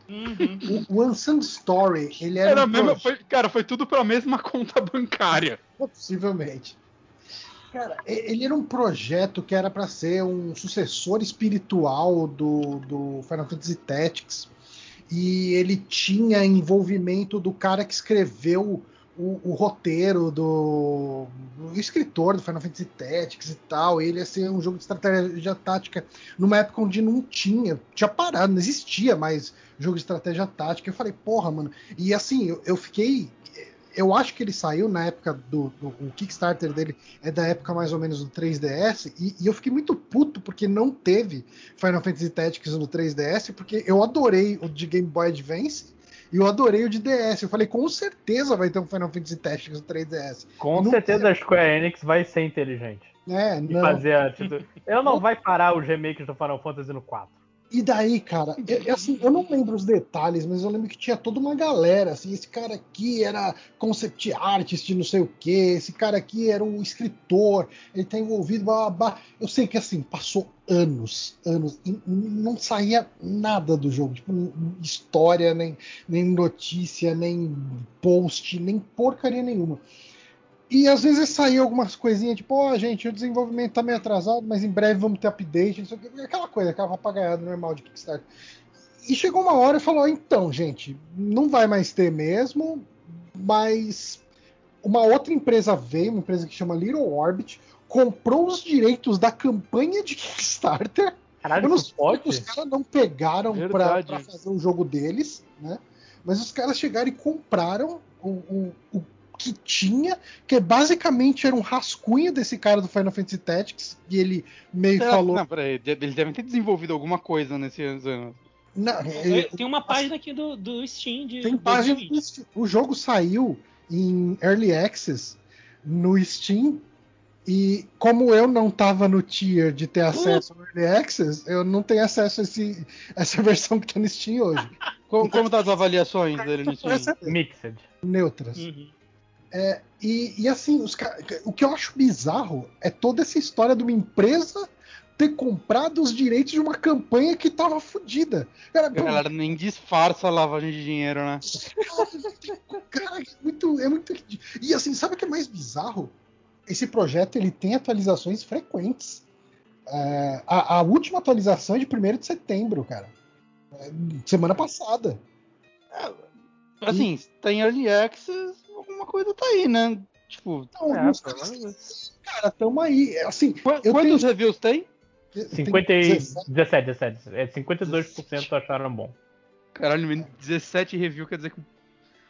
Speaker 4: Uhum.
Speaker 3: O, Unsung Story, ele era,
Speaker 1: Era
Speaker 3: um
Speaker 1: mesmo, foi, cara, foi tudo pra mesma [laughs] conta bancária.
Speaker 3: Possivelmente. Cara, ele era um projeto que era para ser um sucessor espiritual do, do Final Fantasy Tactics. E ele tinha envolvimento do cara que escreveu o, o roteiro do, do escritor do Final Fantasy Tactics e tal. Ele ia ser um jogo de estratégia tática numa época onde não tinha, tinha parado, não existia mais jogo de estratégia tática. Eu falei, porra, mano. E assim, eu, eu fiquei. Eu acho que ele saiu na época do, do. O Kickstarter dele é da época mais ou menos do 3DS. E, e eu fiquei muito puto porque não teve Final Fantasy Tactics no 3DS, porque eu adorei o de Game Boy Advance. E eu adorei o de DS. Eu falei, com certeza vai ter um Final Fantasy Tactics no 3DS.
Speaker 2: Com
Speaker 3: Não
Speaker 2: certeza a Square Enix vai ser inteligente.
Speaker 3: É,
Speaker 2: E
Speaker 3: não.
Speaker 2: fazer a. Eu [laughs] não vai parar os remakes do Final Fantasy no 4.
Speaker 3: E daí, cara, eu, assim, eu não lembro os detalhes, mas eu lembro que tinha toda uma galera, assim, esse cara aqui era concept artist, não sei o que, esse cara aqui era um escritor, ele tá envolvido, blá, blá, blá. Eu sei que, assim, passou anos, anos, e não saía nada do jogo, tipo, história, nem, nem notícia, nem post, nem porcaria nenhuma. E às vezes saía algumas coisinhas, tipo, ó, oh, gente, o desenvolvimento tá meio atrasado, mas em breve vamos ter update, não sei o aquela coisa, aquela papagaiada normal de Kickstarter. E chegou uma hora e falou, então, gente, não vai mais ter mesmo, mas uma outra empresa veio, uma empresa que chama Little Orbit, comprou os direitos da campanha de Kickstarter
Speaker 2: Caralho,
Speaker 3: Eu não sei
Speaker 2: pode?
Speaker 3: os caras não pegaram pra, pra fazer um jogo deles, né? Mas os caras chegaram e compraram o, o, o que tinha, que basicamente era um rascunho desse cara do Final Fantasy Tactics, e ele meio
Speaker 1: Será-
Speaker 3: falou.
Speaker 1: Não, peraí, eles devem ter desenvolvido alguma coisa nesses anos.
Speaker 4: É,
Speaker 3: é,
Speaker 4: Tem uma página aqui do, do Steam de.
Speaker 3: Tem página
Speaker 4: 2020.
Speaker 3: no Steam. O jogo saiu em Early Access no Steam. E como eu não tava no tier de ter acesso ao Early Access, eu não tenho acesso a esse, essa [laughs] versão que tá no Steam hoje.
Speaker 1: Como, como tá as avaliações dele no Steam?
Speaker 3: É
Speaker 2: Mixed.
Speaker 3: neutras.
Speaker 4: Uhum.
Speaker 3: E, e assim, os o que eu acho bizarro é toda essa história de uma empresa ter comprado os direitos de uma campanha que tava fodida. Cara,
Speaker 1: A galera nem disfarça a lavagem de dinheiro, né? [laughs]
Speaker 3: Cara, é muito, é muito. E assim, sabe o que é mais bizarro? Esse projeto ele tem atualizações frequentes. É, a, a última atualização é de 1 de setembro, cara. É, semana passada.
Speaker 1: Assim, se tem early access, alguma coisa tá aí, né? Tipo,
Speaker 3: Então,
Speaker 2: É,
Speaker 3: cara, tamo aí. Assim,
Speaker 1: qu- quantos
Speaker 3: tenho-
Speaker 1: reviews tem?
Speaker 3: tem
Speaker 2: 50 e...
Speaker 3: 17.
Speaker 2: 17, 17. É, 52% acharam bom.
Speaker 1: Caralho, 17 reviews quer dizer que.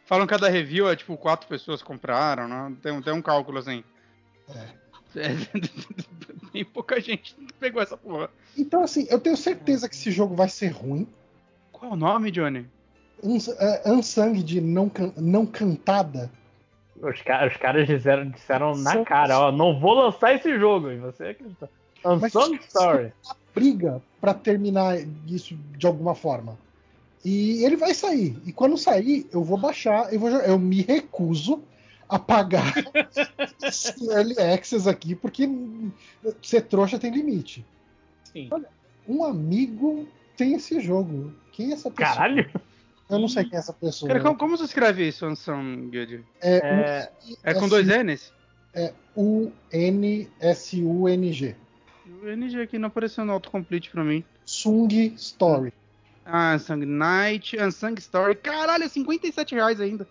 Speaker 1: Falam que cada review é tipo quatro pessoas compraram, né? Tem, um- tem um cálculo assim. É. [laughs] Tem pouca gente que pegou essa porra.
Speaker 3: Então, assim, eu tenho certeza que esse jogo vai ser ruim.
Speaker 1: Qual é o nome, Johnny?
Speaker 3: Uns, é, Unsung de não, can- não cantada.
Speaker 2: Os, ca- os caras disseram, disseram na
Speaker 3: São-
Speaker 2: cara, ó, não vou lançar esse jogo. E você acredita.
Speaker 3: Mas-
Speaker 2: Unsung Story.
Speaker 3: briga pra terminar isso de alguma forma. E ele vai sair. E quando sair, eu vou baixar, eu vou jogar. Eu me recuso a pagar esse [laughs] early access aqui, porque ser trouxa tem limite.
Speaker 4: Sim.
Speaker 3: Um amigo tem esse jogo. Quem é essa pessoa?
Speaker 2: Caralho.
Speaker 3: Eu não sei quem é essa pessoa.
Speaker 1: Cara, como, como se escreve isso, Ansem Good?
Speaker 3: É,
Speaker 2: É,
Speaker 1: É com dois N's?
Speaker 3: U-N-S-U-N-G.
Speaker 1: O NG aqui não apareceu no autocomplete pra mim.
Speaker 3: Sung Story.
Speaker 1: Ah, Unsung Night, Unsung Story. Caralho, é 57 reais ainda.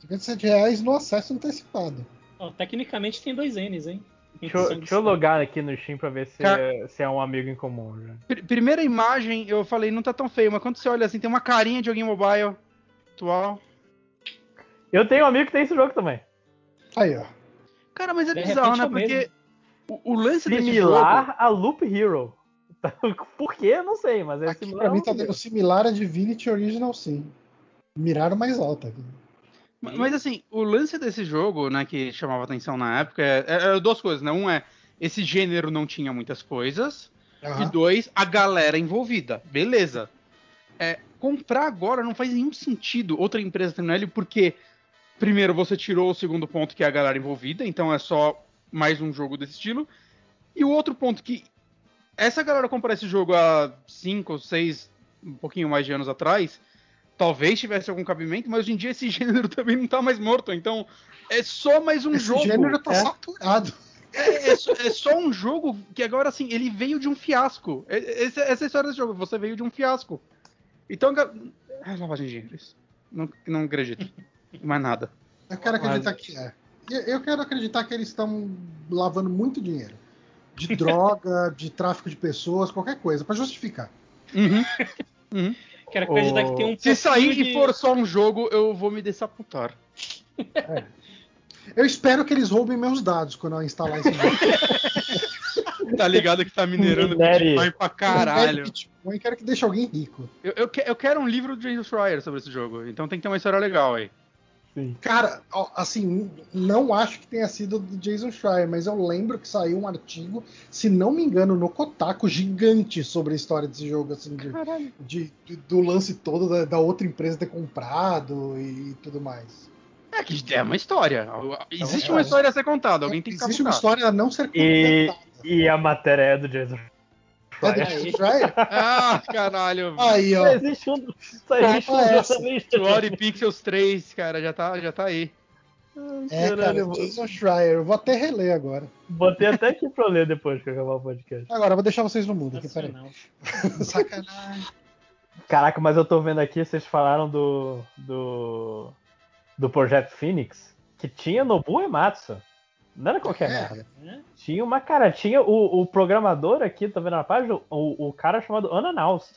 Speaker 3: 57 reais no acesso antecipado.
Speaker 4: Ó, tecnicamente tem dois N's, hein?
Speaker 2: Deixa, eu, deixa eu logar aqui no Steam pra ver se,
Speaker 1: Cara-
Speaker 2: é, se é um amigo em comum. Já.
Speaker 1: Pr- primeira imagem, eu falei, não tá tão feio, mas quando você olha assim, tem uma carinha de joguinho mobile atual.
Speaker 2: Eu tenho um amigo que tem esse jogo também.
Speaker 3: Aí, ó.
Speaker 1: Cara, mas é
Speaker 4: De
Speaker 1: bizarro,
Speaker 4: repente
Speaker 1: né?
Speaker 4: é
Speaker 1: Porque o, o lance desse jogo...
Speaker 2: Similar a Loop Hero. [laughs] Por quê? Eu não sei, mas é
Speaker 3: Aqui
Speaker 2: similar.
Speaker 3: pra mim
Speaker 2: a
Speaker 3: tá dando similar a Divinity Original Sim. Miraram mais alta. aqui.
Speaker 1: Mas, mas, assim, o lance desse jogo, né, que chamava atenção na época, é, é- é duas coisas, né? Um é, esse gênero não tinha muitas coisas, e
Speaker 3: Aham.
Speaker 1: dois, a galera envolvida. Beleza. É, comprar agora não faz nenhum sentido outra empresa terminar ele, porque, primeiro, você tirou o segundo ponto, que é a galera envolvida, então é só mais um jogo desse estilo. E o outro ponto que essa galera comprar esse jogo há 5, 6, um pouquinho mais de anos atrás, talvez tivesse algum cabimento, mas hoje em dia esse [laughs] gênero também não tá mais morto, então é só mais um
Speaker 3: Esse
Speaker 1: jogo.
Speaker 3: gênero tá
Speaker 2: é.
Speaker 3: saturado.
Speaker 1: É, é só, é só um jogo que agora, assim, ele veio de um fiasco. É- é- Essa, essa é a história desse jogo, você veio de um fiasco. Então, ah, lavagem de dinheiro, isso. Não, não acredito. Mais nada.
Speaker 3: Eu quero acreditar que é. Eu- Eu quero acreditar que eles estão lavando muito dinheiro. De [laughs] droga, de tráfico de pessoas, qualquer coisa, pra justificar.
Speaker 1: Uhum. [laughs]
Speaker 4: Quero acreditar que tem um
Speaker 1: Se sair
Speaker 4: pouquinho
Speaker 1: e
Speaker 4: de-
Speaker 1: for só um jogo, eu vou me desapontar.
Speaker 3: Eu espero que eles roubem meus dados quando eu instalar esse jogo. [laughs]
Speaker 1: Tá ligado que tá minerando. Bitcoin pra caralho.
Speaker 3: Eu quero que deixe alguém rico.
Speaker 1: Eu, eu, que- eu quero um livro do James Schreier sobre esse jogo, então tem que ter uma história legal aí.
Speaker 2: Sim.
Speaker 3: Cara, assim, não acho que tenha sido do Jason Schreier, mas eu lembro que saiu um artigo, se não me engano, no Kotaku, gigante sobre a história desse jogo, assim, de, de- de- do lance todo da, da outra empresa ter comprado e tudo mais.
Speaker 1: É que é uma história. Existe
Speaker 3: é,
Speaker 1: uma história a ser contada, alguém tem que
Speaker 3: Existe uma história a não ser
Speaker 2: E,
Speaker 3: contada.
Speaker 2: e a matéria é do Jason.
Speaker 3: É do Jason Schreier?
Speaker 1: Ah, caralho.
Speaker 3: Aí, ó.
Speaker 2: Só existe um, só existe um
Speaker 3: Opa, essa.
Speaker 2: jornalista.
Speaker 1: Glory Pixels 3, cara, já tá, já tá aí.
Speaker 3: É, cara,
Speaker 2: Caralho,
Speaker 3: Jason Schreier. Eu vou até reler agora.
Speaker 2: Botei até aqui pra eu ler depois que acabar o podcast.
Speaker 3: Agora, eu vou deixar vocês no mudo aqui, peraí. [laughs] Sacanagem.
Speaker 2: Caraca, mas eu tô vendo aqui, vocês falaram do. do. do Projeto Phoenix, que tinha Nobu Ematsu. Não era qualquer
Speaker 3: É.
Speaker 2: merda.
Speaker 4: né?
Speaker 2: Tinha uma cara, tinha o, o programador aqui, tá vendo na página? O, o cara chamado Unannounced.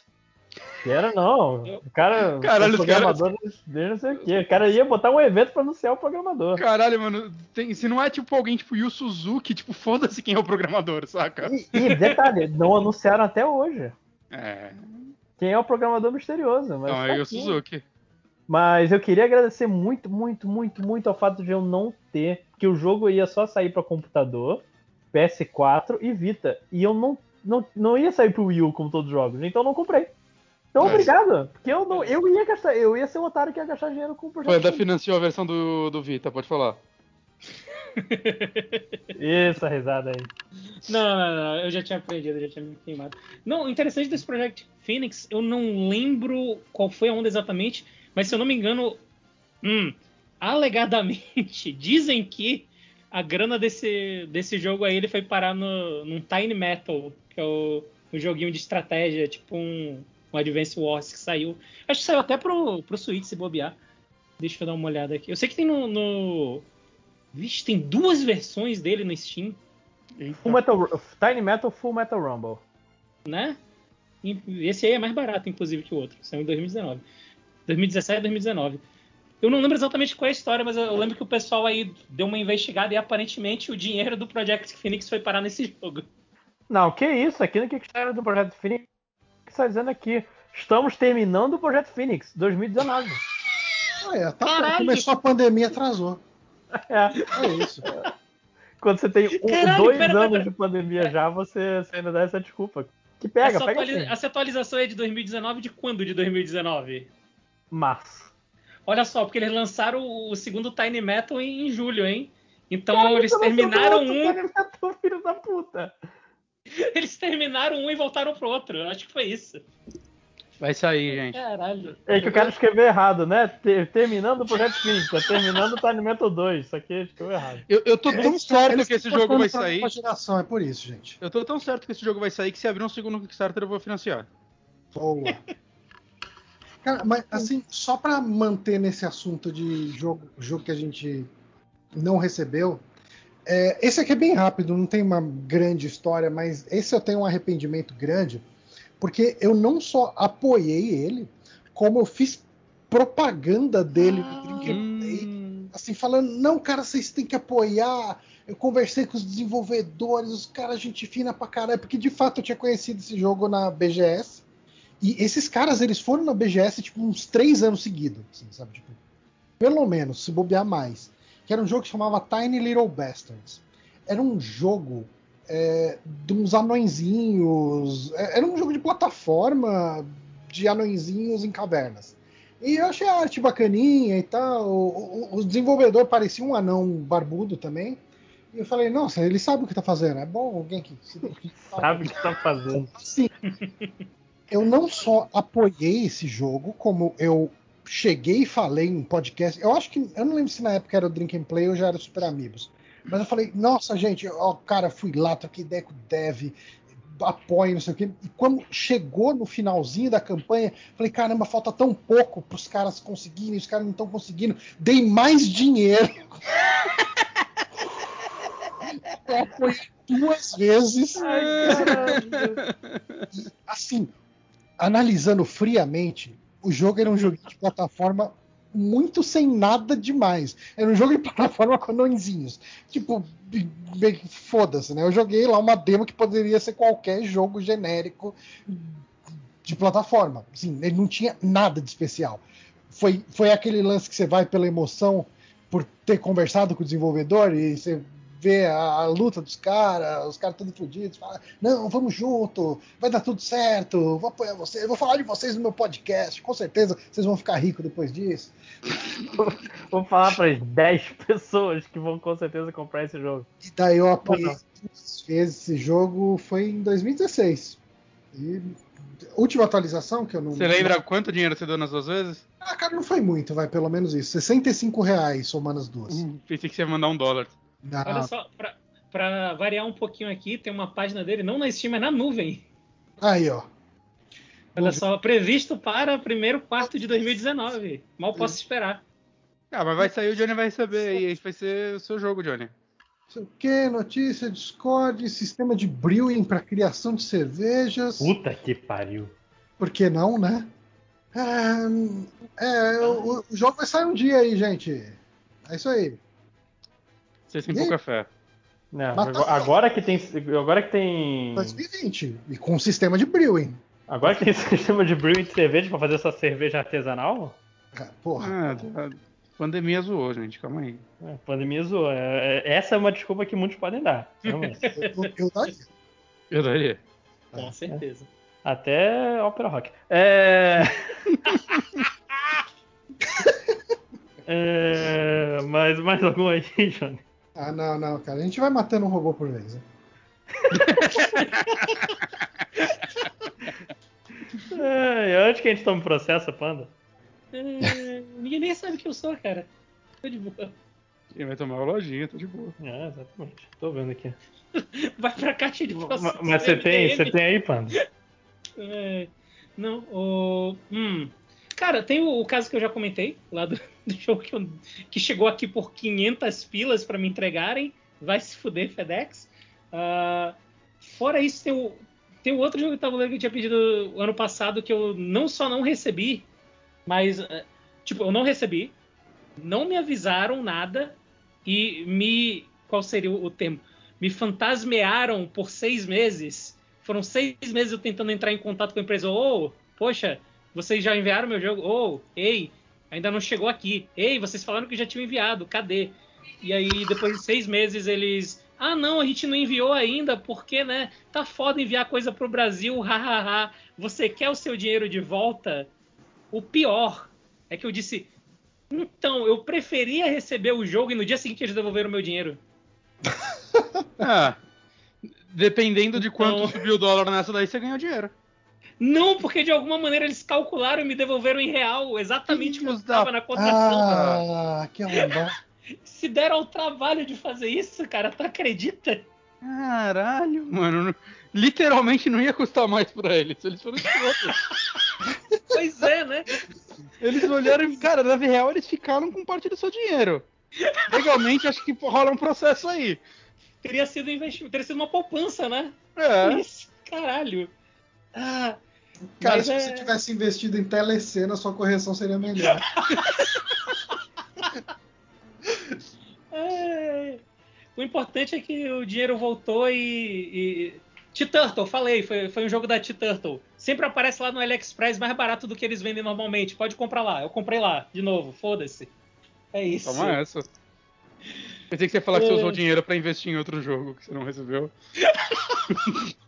Speaker 2: Que era, não. O cara.
Speaker 1: Caralho,
Speaker 2: o programador dele não sei o quê. O cara ia botar um evento pra anunciar o programador.
Speaker 1: Caralho, mano, tem- se não é tipo alguém tipo Yu Suzuki, tipo, foda-se quem é o programador, saca?
Speaker 2: E, e detalhe, não anunciaram até hoje.
Speaker 1: É,
Speaker 2: Quem é o programador misterioso. Mas,
Speaker 1: não,
Speaker 2: tá
Speaker 1: é Yu
Speaker 2: aqui.
Speaker 1: Suzuki.
Speaker 2: Mas eu queria agradecer muito, muito, muito, muito ao fato de eu não ter. Que o jogo ia só sair pra computador, PS4 e Vita. E eu não, não, não ia sair pro Wii U como todos os jogos. Então eu não comprei. Então
Speaker 1: É.
Speaker 2: obrigado. Porque eu, não, eu ia gastar. Eu ia ser o otário que ia gastar dinheiro com o
Speaker 1: Foi
Speaker 2: projeto.
Speaker 1: da financiou a versão do, do Vita, pode falar.
Speaker 2: Essa risada aí.
Speaker 4: Não, não, não, eu já tinha aprendido, eu já tinha me queimado. Não, o interessante desse Project Phoenix, eu não lembro qual foi a onda exatamente, mas se eu não me engano, hum, alegadamente, [laughs] dizem que a grana desse, desse jogo aí ele foi parar no, num Tiny Metal, que é o, um joguinho de estratégia, tipo um, um Advance Wars que saiu. Acho que saiu até pro, pro Switch se bobear. Deixa eu dar uma olhada aqui. Eu sei que tem no. no... Vixe, tem duas versões dele no Steam.
Speaker 2: Full Metal, Tiny Metal Full Metal Rumble.
Speaker 4: né? E Esse aí é mais barato, inclusive, que o outro. Saiu em 2019. 2017 e 2019. Eu não lembro exatamente qual é a história, mas eu lembro que o pessoal aí deu uma investigada e aparentemente o dinheiro do Project Phoenix foi parar nesse [laughs] jogo.
Speaker 2: Não, que isso? Aqui no Kickstarter do Projeto Phoenix está dizendo aqui. Estamos terminando o Projeto Phoenix 2019.
Speaker 3: Ah, é, tá,
Speaker 4: Caralho!
Speaker 3: começou a pandemia, atrasou. [laughs]
Speaker 2: É.
Speaker 3: É isso.
Speaker 2: Quando você tem um-
Speaker 4: Caralho,
Speaker 2: dois
Speaker 4: pera,
Speaker 2: anos
Speaker 4: pera.
Speaker 2: de pandemia já, você, você ainda dá essa desculpa. Que pega,
Speaker 4: essa,
Speaker 2: pega
Speaker 4: atuali-
Speaker 2: assim.
Speaker 4: essa atualização é de 2019 de quando de 2019?
Speaker 2: Março.
Speaker 4: Olha só, porque eles lançaram o segundo Tiny Metal em, julho, hein? Então
Speaker 2: Caralho,
Speaker 4: eles terminaram
Speaker 2: outro
Speaker 4: um,
Speaker 2: Tiny Metal, filho da puta. [laughs]
Speaker 4: eles terminaram um e voltaram pro outro. Eu Acho que foi isso.
Speaker 1: Vai sair, gente.
Speaker 4: Caralho.
Speaker 2: É que o cara escreveu errado, né? Ter- terminando o Projeto Phoenix, tá terminando o Tiny Metal 2. Isso aqui escreveu errado.
Speaker 1: Eu, eu tô tão
Speaker 3: Eles-
Speaker 1: certo
Speaker 3: eles
Speaker 1: que esse jogo vai sair.
Speaker 3: geração, é por isso, gente.
Speaker 1: Eu tô tão certo que esse jogo vai sair que se abrir um segundo Kickstarter eu vou financiar.
Speaker 3: Boa. [laughs] Cara, mas assim, só pra manter nesse assunto de jogo, jogo que a gente não recebeu, é, esse aqui é bem rápido, não tem uma grande história, mas esse eu tenho um arrependimento grande, porque eu não só apoiei ele, como eu fiz propaganda dele no and Play,
Speaker 1: Hum,
Speaker 3: assim, falando, não, cara, vocês têm que apoiar. Eu conversei com os desenvolvedores, os caras, gente fina pra caralho, porque de fato eu tinha conhecido esse jogo na BGS. E esses caras, eles foram na BGS, tipo, uns três anos seguidos, assim, sabe? Tipo, pelo menos, se bobear mais. Que era um jogo que chamava Tiny Little Bastards. Era um jogo é, de uns anõezinhos. é, Era um jogo de plataforma de anõezinhos em cavernas. E eu achei a arte bacaninha e tal. O, o- o desenvolvedor parecia um anão barbudo também. E eu falei, nossa, ele sabe o que tá fazendo. É bom alguém que [laughs]
Speaker 2: Sabe o que tá fazendo.
Speaker 3: Sim. [laughs] Eu não só apoiei esse jogo, como eu cheguei e falei em podcast. Eu acho que. Eu não lembro se na época era o Drink and Play ou já era Super Amigos. Mas eu falei, nossa, gente, ó, cara, fui lá, troquei ideia com o Dev, apoio, não sei o quê. E quando chegou no finalzinho da campanha, falei, caramba, falta tão pouco para os caras conseguirem, os caras não estão conseguindo. Dei mais dinheiro. [laughs] eu apoiei duas vezes.
Speaker 2: Ai,
Speaker 3: assim, analisando friamente, o jogo era um jogo de plataforma muito sem nada demais. Era um jogo de plataforma com anõezinhos. Tipo, foda-se, né? Eu joguei lá uma demo que poderia ser qualquer jogo genérico de plataforma. Assim, ele não tinha nada de especial. Foi, foi aquele lance que você vai pela emoção por ter conversado com o desenvolvedor e você vê a, a luta dos caras, os caras todos fodidos, fala, não, vamos junto, vai dar tudo certo, vou apoiar vocês, vou falar de vocês no meu podcast, com certeza vocês vão ficar ricos depois disso. [laughs]
Speaker 2: Vou falar para as 10 pessoas que vão com certeza comprar esse jogo.
Speaker 3: E daí eu apoiei duas vezes esse jogo, foi em 2016. E última atualização que eu não.
Speaker 1: Você lembra quanto dinheiro você deu nas duas vezes?
Speaker 3: Ah, cara, não foi muito, vai, pelo menos isso. 65 reais somando as duas.
Speaker 1: Hum, Pensei que você ia mandar um dólar.
Speaker 3: Não,
Speaker 4: Olha só, pra, pra variar um pouquinho aqui, tem uma página dele, não na Steam, mas na nuvem.
Speaker 3: Aí, ó.
Speaker 4: Olha só, previsto para primeiro quarto de 2019. Mal posso esperar.
Speaker 1: Ah, mas vai sair, o Johnny vai receber e esse vai ser o seu jogo, Johnny.
Speaker 3: sei o que, notícia, Discord, sistema de brewing para criação de cervejas.
Speaker 2: Puta que pariu.
Speaker 3: Por que não, né? É, é, o, o jogo vai sair um dia aí, gente. É isso aí.
Speaker 1: Vocês têm
Speaker 3: aí?
Speaker 1: pouca fé.
Speaker 2: Não,
Speaker 3: Mas tá-
Speaker 2: agora que tem. Agora que tem.
Speaker 3: 2020. E com sistema de brewing.
Speaker 2: Agora que tem [laughs] sistema de brewing de cerveja pra fazer essa cerveja artesanal?
Speaker 3: Cara, Porra.
Speaker 1: Ah, tá- pandemia zoou, gente. Calma aí.
Speaker 2: É, pandemia zoou. É, é- essa é uma desculpa que muitos podem dar. [laughs]
Speaker 3: Eu, eu daria.
Speaker 1: Eu daria.
Speaker 4: Com certeza.
Speaker 2: Até ópera rock. É... [laughs] É, Mas mais algum aí, Johnny?
Speaker 3: Ah, não, não, cara. A gente vai matando um robô por vez. né?
Speaker 2: É, antes que a gente tome processo, Panda.
Speaker 4: É, ninguém nem sabe que eu sou, cara. Tô de boa.
Speaker 1: Quem vai tomar a lojinha, tá de boa.
Speaker 2: É, exatamente. Tô vendo aqui. [laughs]
Speaker 4: Vai pra caixa de processo.
Speaker 2: Mas você tem, você tem aí, Panda?
Speaker 4: É, não, o. Hum. Cara, tem o, o caso que eu já comentei, lá do, [laughs] do jogo que, eu- que chegou aqui por 500 pilas pra me entregarem. Vai se fuder, FedEx. Ah, fora isso, tem o, tem o outro jogo de tabuleiro que eu tinha pedido ano passado que eu não só não recebi, mas. eh, Tipo, eu não recebi, não me avisaram nada e me. Qual seria o termo? Me fantasmearam por seis meses. Foram seis meses eu tentando entrar em contato com a empresa. Ô, poxa, vocês já enviaram meu jogo? Ô, ei, ainda não chegou aqui. Ei, vocês falaram que já tinham enviado, cadê? E aí, depois de seis meses, eles. Ah, não, a gente não enviou ainda, porque, né? Tá foda enviar coisa pro Brasil, [laughs] hahaha. Você quer o seu dinheiro de volta? O pior é que eu disse. Então, eu preferia receber o jogo e no dia seguinte eles devolveram o meu dinheiro. [laughs]
Speaker 1: Ah, dependendo de quanto
Speaker 4: Então-
Speaker 1: subiu o dólar nessa daí, você ganhou dinheiro.
Speaker 4: Não, porque de alguma maneira eles calcularam e me devolveram em real, exatamente como
Speaker 1: Filhos da
Speaker 4: estava na cotação.
Speaker 3: Ah, que arrombado. [laughs]
Speaker 4: Se deram ao trabalho de fazer isso, cara, tu acredita?
Speaker 1: Caralho, mano. não- Literalmente não ia custar mais pra eles. Eles foram escrotos. [laughs]
Speaker 4: Pois é, né?
Speaker 1: Eles olharam e, cara, na real eles ficaram com parte do seu dinheiro. Legalmente, acho que rola um processo aí.
Speaker 4: Teria sido investimento, teria sido uma poupança, né?
Speaker 1: É.
Speaker 4: Isso, caralho. Ah,
Speaker 3: Cara,
Speaker 4: Mas
Speaker 3: se
Speaker 4: é-
Speaker 3: você tivesse investido em telecena, sua correção seria melhor. [laughs]
Speaker 4: é. O importante é que o dinheiro voltou e. e... T-Turtle, falei, foi, foi um jogo da T-Turtle. Sempre aparece lá no AliExpress mais barato do que eles vendem normalmente. Pode comprar lá. Eu comprei lá, de novo, foda-se. É isso.
Speaker 1: Toma essa. Pensei que você ia falar que você
Speaker 4: É.
Speaker 1: usou dinheiro pra investir em outro jogo que você não recebeu. [laughs]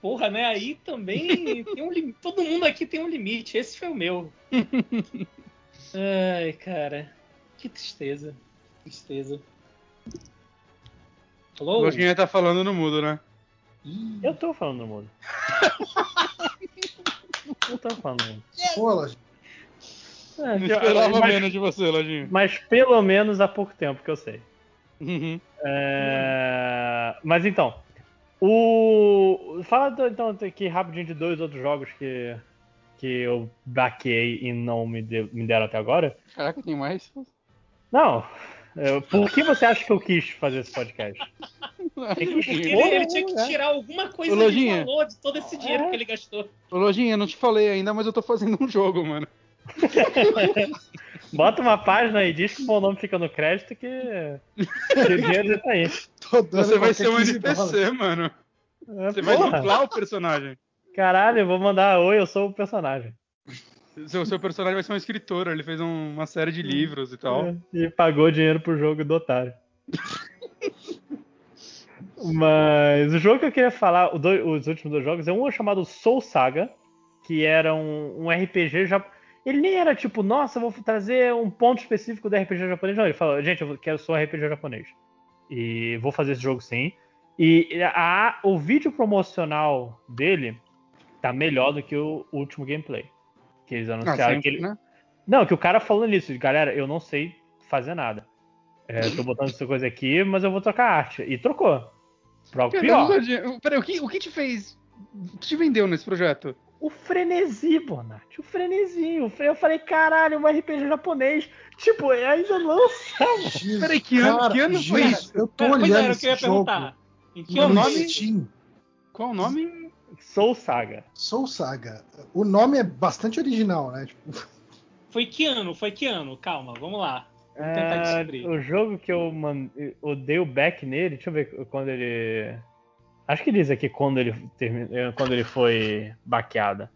Speaker 4: Porra, né? Aí também tem um lim- todo mundo aqui tem um limite. Esse foi o meu. [laughs] Ai, cara. Que tristeza. Tristeza.
Speaker 1: O
Speaker 4: Alô?
Speaker 1: Lojinha tá falando no mudo, né?
Speaker 2: Eu tô falando no mundo. [laughs] Eu tô falando no mundo.
Speaker 3: Pô, Lojinha,
Speaker 2: É,
Speaker 1: Não
Speaker 2: que-
Speaker 1: esperava
Speaker 2: mas,
Speaker 1: menos de você, Lojinha.
Speaker 2: mas pelo menos há pouco tempo que eu sei.
Speaker 1: Uhum.
Speaker 2: É, Mas então, o fala do- então aqui rapidinho de dois outros jogos que que eu baquei e não me, de- me deram até agora.
Speaker 1: Caraca, tem mais?
Speaker 2: Não. é, Por que você acha que eu quis fazer esse podcast? Tem que
Speaker 4: Porque
Speaker 2: expor,
Speaker 4: ele, ele tinha que
Speaker 2: né?
Speaker 4: tirar alguma coisa
Speaker 1: Lojinha.
Speaker 4: valor de todo esse dinheiro
Speaker 2: É.
Speaker 4: que ele gastou.
Speaker 1: Ô, Lojinha, não te falei ainda, mas eu tô fazendo um jogo, mano. [laughs]
Speaker 2: Bota uma página aí, diz que o bom nome fica no crédito que, que o dinheiro já tá aí.
Speaker 3: Tô dando
Speaker 1: Você vai ser um
Speaker 3: 15 dólares.
Speaker 1: NPC, mano.
Speaker 2: É,
Speaker 1: Você vai
Speaker 2: porra.
Speaker 1: dublar o personagem.
Speaker 2: Caralho, eu vou mandar oi, eu sou o personagem.
Speaker 1: Seu, seu personagem vai ser um escritor, ele fez um- uma série de livros e tal.
Speaker 2: É, E pagou dinheiro pro jogo do otário. [laughs] Mas o jogo que eu queria falar, dois- os últimos dois jogos, é um chamado Soul Saga, que era um, um RPG já. Ele nem era tipo, nossa, eu vou trazer um ponto específico do RPG japonês. Não, ele falou, gente, eu quero só RPG japonês. E vou fazer esse jogo sim. E a, o vídeo promocional dele tá melhor do que o último gameplay. Que eles
Speaker 1: Ah,
Speaker 2: anunciaram
Speaker 1: sempre,
Speaker 2: que ele,
Speaker 1: né?
Speaker 2: não, que o cara falando nisso, galera, eu não sei fazer nada. É, tô botando essa coisa aqui, mas eu vou trocar arte. E trocou. Pra algo pior.
Speaker 1: Peraí, o que, o que te fez. O que te vendeu nesse projeto?
Speaker 2: O frenesi, Bonatti. O frenesi. O fre... Eu falei, caralho, um RPG japonês. Tipo, ainda lança.
Speaker 3: Jesus,
Speaker 1: Peraí, que ano-
Speaker 3: cara,
Speaker 1: que ano foi isso?
Speaker 3: Eu tô
Speaker 4: pois
Speaker 3: olhando
Speaker 4: era que
Speaker 3: esse
Speaker 4: eu ia
Speaker 3: jogo
Speaker 4: perguntar. Em que
Speaker 1: é
Speaker 3: no
Speaker 1: nome?
Speaker 3: Steam.
Speaker 1: Qual o nome?
Speaker 2: Soul Saga.
Speaker 3: Soul Saga. O nome é bastante original, né? Tipo, [laughs]
Speaker 4: Foi que ano? Foi que ano? Calma, vamos lá. Vamos tentar
Speaker 2: Ah,
Speaker 4: descobrir.
Speaker 2: o jogo que eu, man... eu dei o back nele, deixa eu ver quando ele. Acho que diz aqui quando ele, eh, quando ele foi baqueada.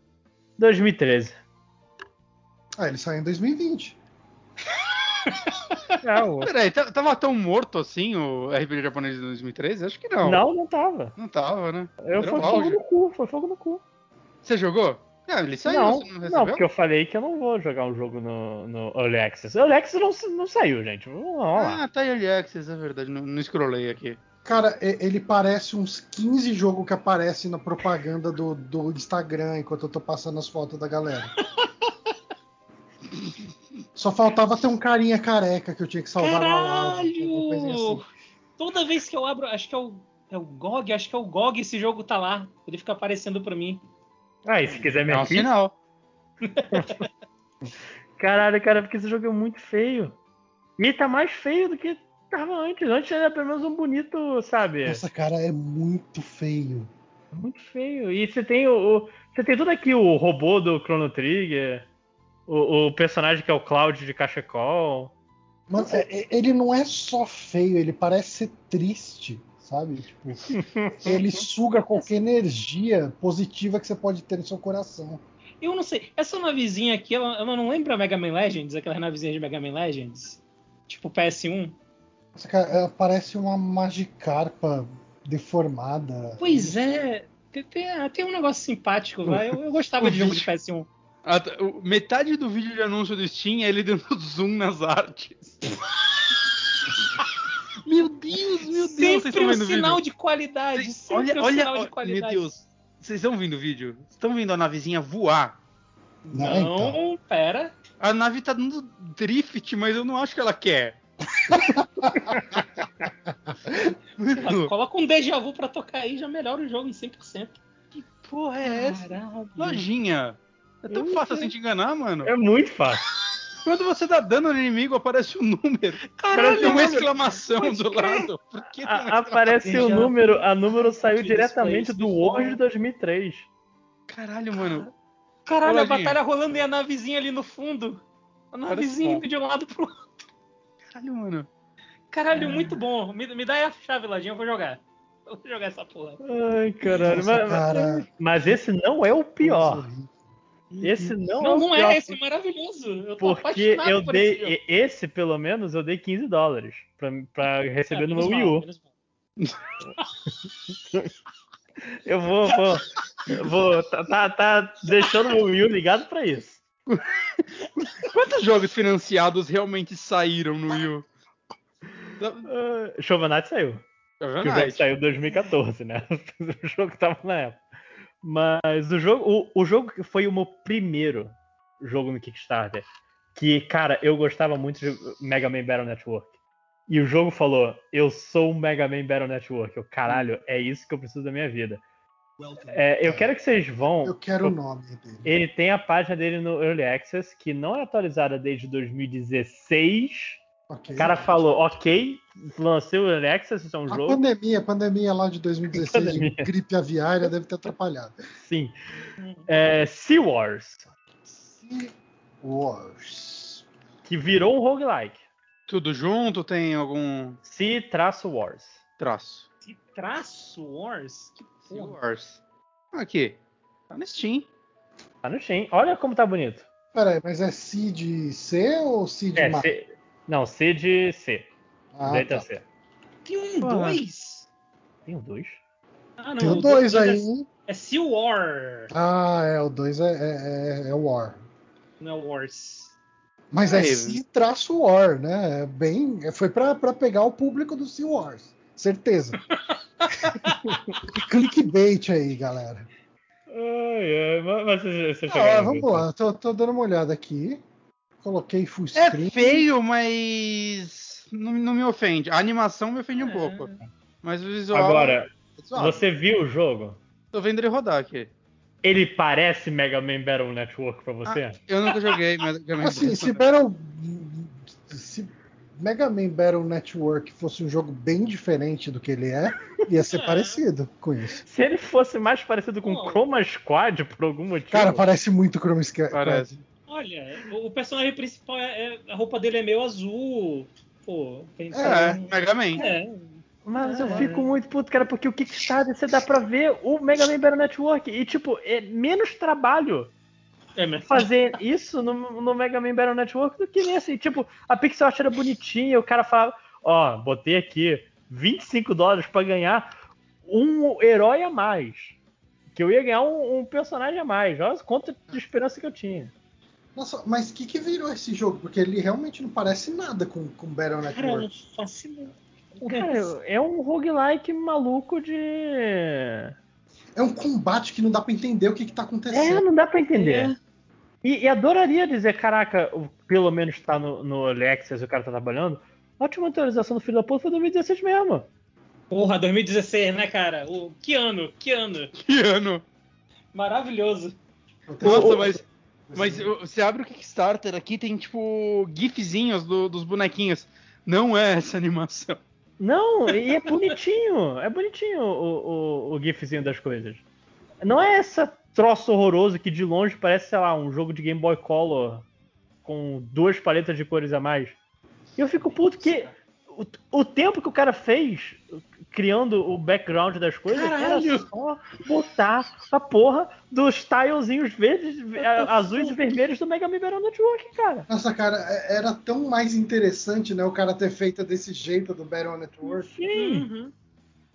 Speaker 2: 2013.
Speaker 3: ah, ele saiu em 2020. [laughs]
Speaker 2: É, o-
Speaker 1: Peraí, tava tão morto assim o RPG japonês de 2013? Acho que não.
Speaker 2: Não, não tava.
Speaker 1: Não tava, né?
Speaker 2: Eu
Speaker 1: Era
Speaker 2: foi fogo no cu, foi fogo no cu.
Speaker 1: Você jogou? Não, ele saiu,
Speaker 2: não,
Speaker 1: você não
Speaker 2: não, porque eu falei que eu não vou jogar um jogo no, no Early Access. Early Access não, não saiu, gente. Vamos lá.
Speaker 1: Ah, tá Early Access, é verdade. Não, não scrollei aqui.
Speaker 3: Cara, ele parece uns 15 jogos que aparecem na propaganda do, do Instagram enquanto eu tô passando as fotos da galera. Só faltava ter um carinha careca que eu tinha que salvar
Speaker 4: Caralho!
Speaker 3: assim.
Speaker 4: Toda vez que eu abro, acho que é o, é o GOG, acho que é o GOG, esse jogo tá lá. Ele fica aparecendo pra mim.
Speaker 2: Ah, e se quiser me
Speaker 1: É um sinal. [laughs]
Speaker 2: Caralho, cara, porque esse jogo é muito feio. E ele tá mais feio do que tava antes. Antes era pelo menos um bonito, sabe?
Speaker 3: Nossa, cara, é muito feio.
Speaker 2: Muito feio. E você tem o, o- Você tem tudo aqui, o robô do Chrono Trigger, o, o personagem que é o Cloud de Cachecol.
Speaker 3: Mano, é- é- ele não é só feio, ele parece ser triste, sabe? Tipo, [laughs] ele suga qualquer energia positiva que você pode ter no seu coração.
Speaker 4: Eu não sei, essa navezinha aqui, ela, ela não lembra Mega Man Legends? Aquelas navezinhas de Mega Man Legends? Tipo PS1?
Speaker 3: Cara, parece uma Magikarpa deformada.
Speaker 4: Pois é, tem, tem, tem um negócio simpático, vai. Eu, eu gostava [laughs] de jogo de PS1.
Speaker 1: Ah, tá, o- metade do vídeo de anúncio do Steam é ele dando [laughs] zoom nas artes. [laughs] meu Deus, meu Deus, vocês
Speaker 4: Sempre
Speaker 1: estão
Speaker 4: um
Speaker 1: vendo o
Speaker 4: sinal
Speaker 1: vídeo?
Speaker 4: de qualidade,
Speaker 1: Vocês- olha,
Speaker 4: um
Speaker 1: olha,
Speaker 4: sinal de
Speaker 1: olha,
Speaker 4: qualidade.
Speaker 1: meu Deus. Vocês estão vendo o vídeo? Estão vendo a navezinha voar?
Speaker 3: Não,
Speaker 4: Não,
Speaker 3: então.
Speaker 4: pera.
Speaker 1: A nave tá dando drift, mas eu não acho que ela quer.
Speaker 4: Coloca um déjà vu pra tocar aí, já melhora o jogo em 100%.
Speaker 1: que porra é essa?
Speaker 4: Caralho.
Speaker 1: Lojinha. É tão
Speaker 2: Eu
Speaker 1: fácil
Speaker 2: sei.
Speaker 1: assim te enganar, mano.
Speaker 2: É muito fácil.
Speaker 1: Quando você dá dano no inimigo, aparece um número.
Speaker 2: Parece
Speaker 1: Tem
Speaker 2: um
Speaker 1: uma exclamação do lado. Que tem
Speaker 2: A- aparece o
Speaker 4: Já-
Speaker 2: número, a número saiu
Speaker 4: This
Speaker 2: diretamente do. Word de 2003.
Speaker 1: Caralho, mano.
Speaker 4: Caralho, a batalha rolando e a navezinha ali no fundo. A navezinha indo de um lado pro outro.
Speaker 1: Caralho, mano.
Speaker 4: Caralho, muito bom. Me, me dá aí a chave, Lojinha, eu vou jogar. Eu vou jogar essa porra.
Speaker 2: Ai, caralho.
Speaker 3: Nossa,
Speaker 2: mas,
Speaker 3: cara.
Speaker 2: mas esse não é o pior. Esse não,
Speaker 4: Não,
Speaker 2: é o
Speaker 4: não
Speaker 2: pior.
Speaker 4: é, esse é maravilhoso. Eu tô
Speaker 2: Porque
Speaker 4: apaixonado
Speaker 2: eu
Speaker 4: por esse jogo.
Speaker 2: dei. e- Esse, pelo menos, eu dei 15 dólares pra, pra receber
Speaker 4: É,
Speaker 2: no meu Wii U. [laughs] Eu vou. vou, eu vou tá, tá, tá deixando o meu Wii U ligado pra isso. [laughs]
Speaker 1: Quantos jogos financiados realmente saíram no Wii U?
Speaker 2: Uh, saiu. Que o jogo saiu em 2014, né? [laughs] o jogo tava na época. Mas o jogo, o, o jogo que foi o meu primeiro jogo no Kickstarter, que, cara, eu gostava muito de Mega Man Battle Network. E o jogo falou: Eu sou um Mega Man Battle Network. Eu, caralho, é isso que eu preciso da minha vida. É, eu quero que vocês vão.
Speaker 3: Eu quero o nome dele.
Speaker 2: Ele tem a página dele no Early Access, que não é atualizada desde 2016.
Speaker 3: Ok.
Speaker 2: O cara falou, ok, lancei o Early Access, isso é um
Speaker 3: A
Speaker 2: jogo.
Speaker 3: pandemia, a pandemia lá de 2016 de
Speaker 2: Pandemia.
Speaker 3: gripe aviária deve ter atrapalhado.
Speaker 2: Sim. É, Sea Wars,
Speaker 3: Sea Wars.
Speaker 2: que virou um roguelike.
Speaker 1: Tudo junto tem algum
Speaker 2: Sea-Wars.
Speaker 1: traço?
Speaker 4: Que traço, Wars? Que
Speaker 1: Sea. Wars. Aqui. Tá no Steam.
Speaker 2: Tá no Steam. Olha como tá bonito.
Speaker 3: Peraí, mas é C de C ou C de
Speaker 2: É,
Speaker 3: mar?
Speaker 2: C... Não, C de C.
Speaker 3: Ah,
Speaker 2: Letra
Speaker 3: tá.
Speaker 2: C.
Speaker 4: Tem um
Speaker 2: Porra.
Speaker 4: dois.
Speaker 2: Tem um dois?
Speaker 4: Ah, não.
Speaker 3: Tem o
Speaker 4: o
Speaker 3: 2 aí,
Speaker 4: é,
Speaker 3: hein?
Speaker 4: é Sea War,
Speaker 3: Ah, é, o 2 é, é, é, é War.
Speaker 4: não é Wars.
Speaker 3: Mas é
Speaker 1: Aí,
Speaker 3: C-War, né? É bem, é- foi pra, pra pegar o público do Sea Wars. Certeza. [laughs] Clickbait aí, galera.
Speaker 2: Ai, ai, mas você,
Speaker 3: Ah, vamos lá, tô, tô dando uma olhada aqui. Coloquei full
Speaker 1: É
Speaker 3: screen.
Speaker 1: feio, mas não, não me ofende. A animação me ofende um
Speaker 4: É.
Speaker 1: pouco. Mas o
Speaker 2: tá?
Speaker 1: visual.
Speaker 2: Agora,
Speaker 1: é suave.
Speaker 2: você viu o jogo?
Speaker 1: Tô vendo ele rodar aqui.
Speaker 2: Ele parece Mega Man Battle Network pra você?
Speaker 1: Ah, eu nunca joguei Mega Man
Speaker 3: Assim, se Battle. Mega Man Battle Network fosse um jogo bem diferente do que ele é, ia ser [laughs]
Speaker 4: É.
Speaker 3: parecido com isso.
Speaker 2: Se ele fosse mais parecido com. Chroma Squad por algum motivo.
Speaker 3: Cara, parece muito Chroma Squad.
Speaker 1: Parece.
Speaker 4: Olha, o personagem principal é, é- a roupa dele é meio azul. Pô, tem
Speaker 1: É, Mega Man.
Speaker 4: É,
Speaker 2: Mas eu
Speaker 4: É.
Speaker 2: fico muito puto, cara, porque o Kickstarter você dá pra ver o Mega Man Battle Network. E, tipo, é menos trabalho
Speaker 4: é
Speaker 2: fazer isso no, no Mega Man Battle Network do que nesse. Tipo, a Pixel Art era bonitinha, o cara falava, ó, botei aqui 25 dólares pra ganhar um herói a mais. Que eu ia ganhar um, um personagem a mais. Olha quanto de esperança que eu tinha.
Speaker 3: Nossa, mas o que, que virou esse jogo? Porque ele realmente não parece nada com, com Battle Network.
Speaker 4: ideia.
Speaker 2: Cara, é um roguelike maluco de.
Speaker 3: É um combate que não dá pra entender o que, que tá
Speaker 2: É,
Speaker 3: acontecendo.
Speaker 2: não dá pra entender.
Speaker 4: É.
Speaker 2: E, e adoraria dizer, caraca, pelo menos tá no, no Alexis e o cara tá trabalhando. A última atualização do Filho da Puta foi 2016 mesmo.
Speaker 4: Porra, 2016, né, cara? O, que ano? Que ano?
Speaker 1: Que ano.
Speaker 4: Maravilhoso.
Speaker 1: Nossa, mas, mas você abre o Kickstarter aqui, tem tipo gifzinhos do- dos bonequinhos. Não é essa animação.
Speaker 2: Não, e é bonitinho. É bonitinho o, o, o gifzinho das coisas. Não é essa troço horroroso que de longe parece, sei lá, um jogo de Game Boy Color com duas paletas de cores a mais. E eu fico puto que o, o tempo que o cara fez criando o background das coisas
Speaker 4: Caralho!
Speaker 2: era só botar a porra dos tilezinhos verdes, a- azuis e vermelhos do Mega Man Battle Network, cara.
Speaker 3: Nossa, cara, é- era tão mais interessante, né, o cara ter feito desse jeito do Battle Network.
Speaker 2: Sim.
Speaker 4: Uhum.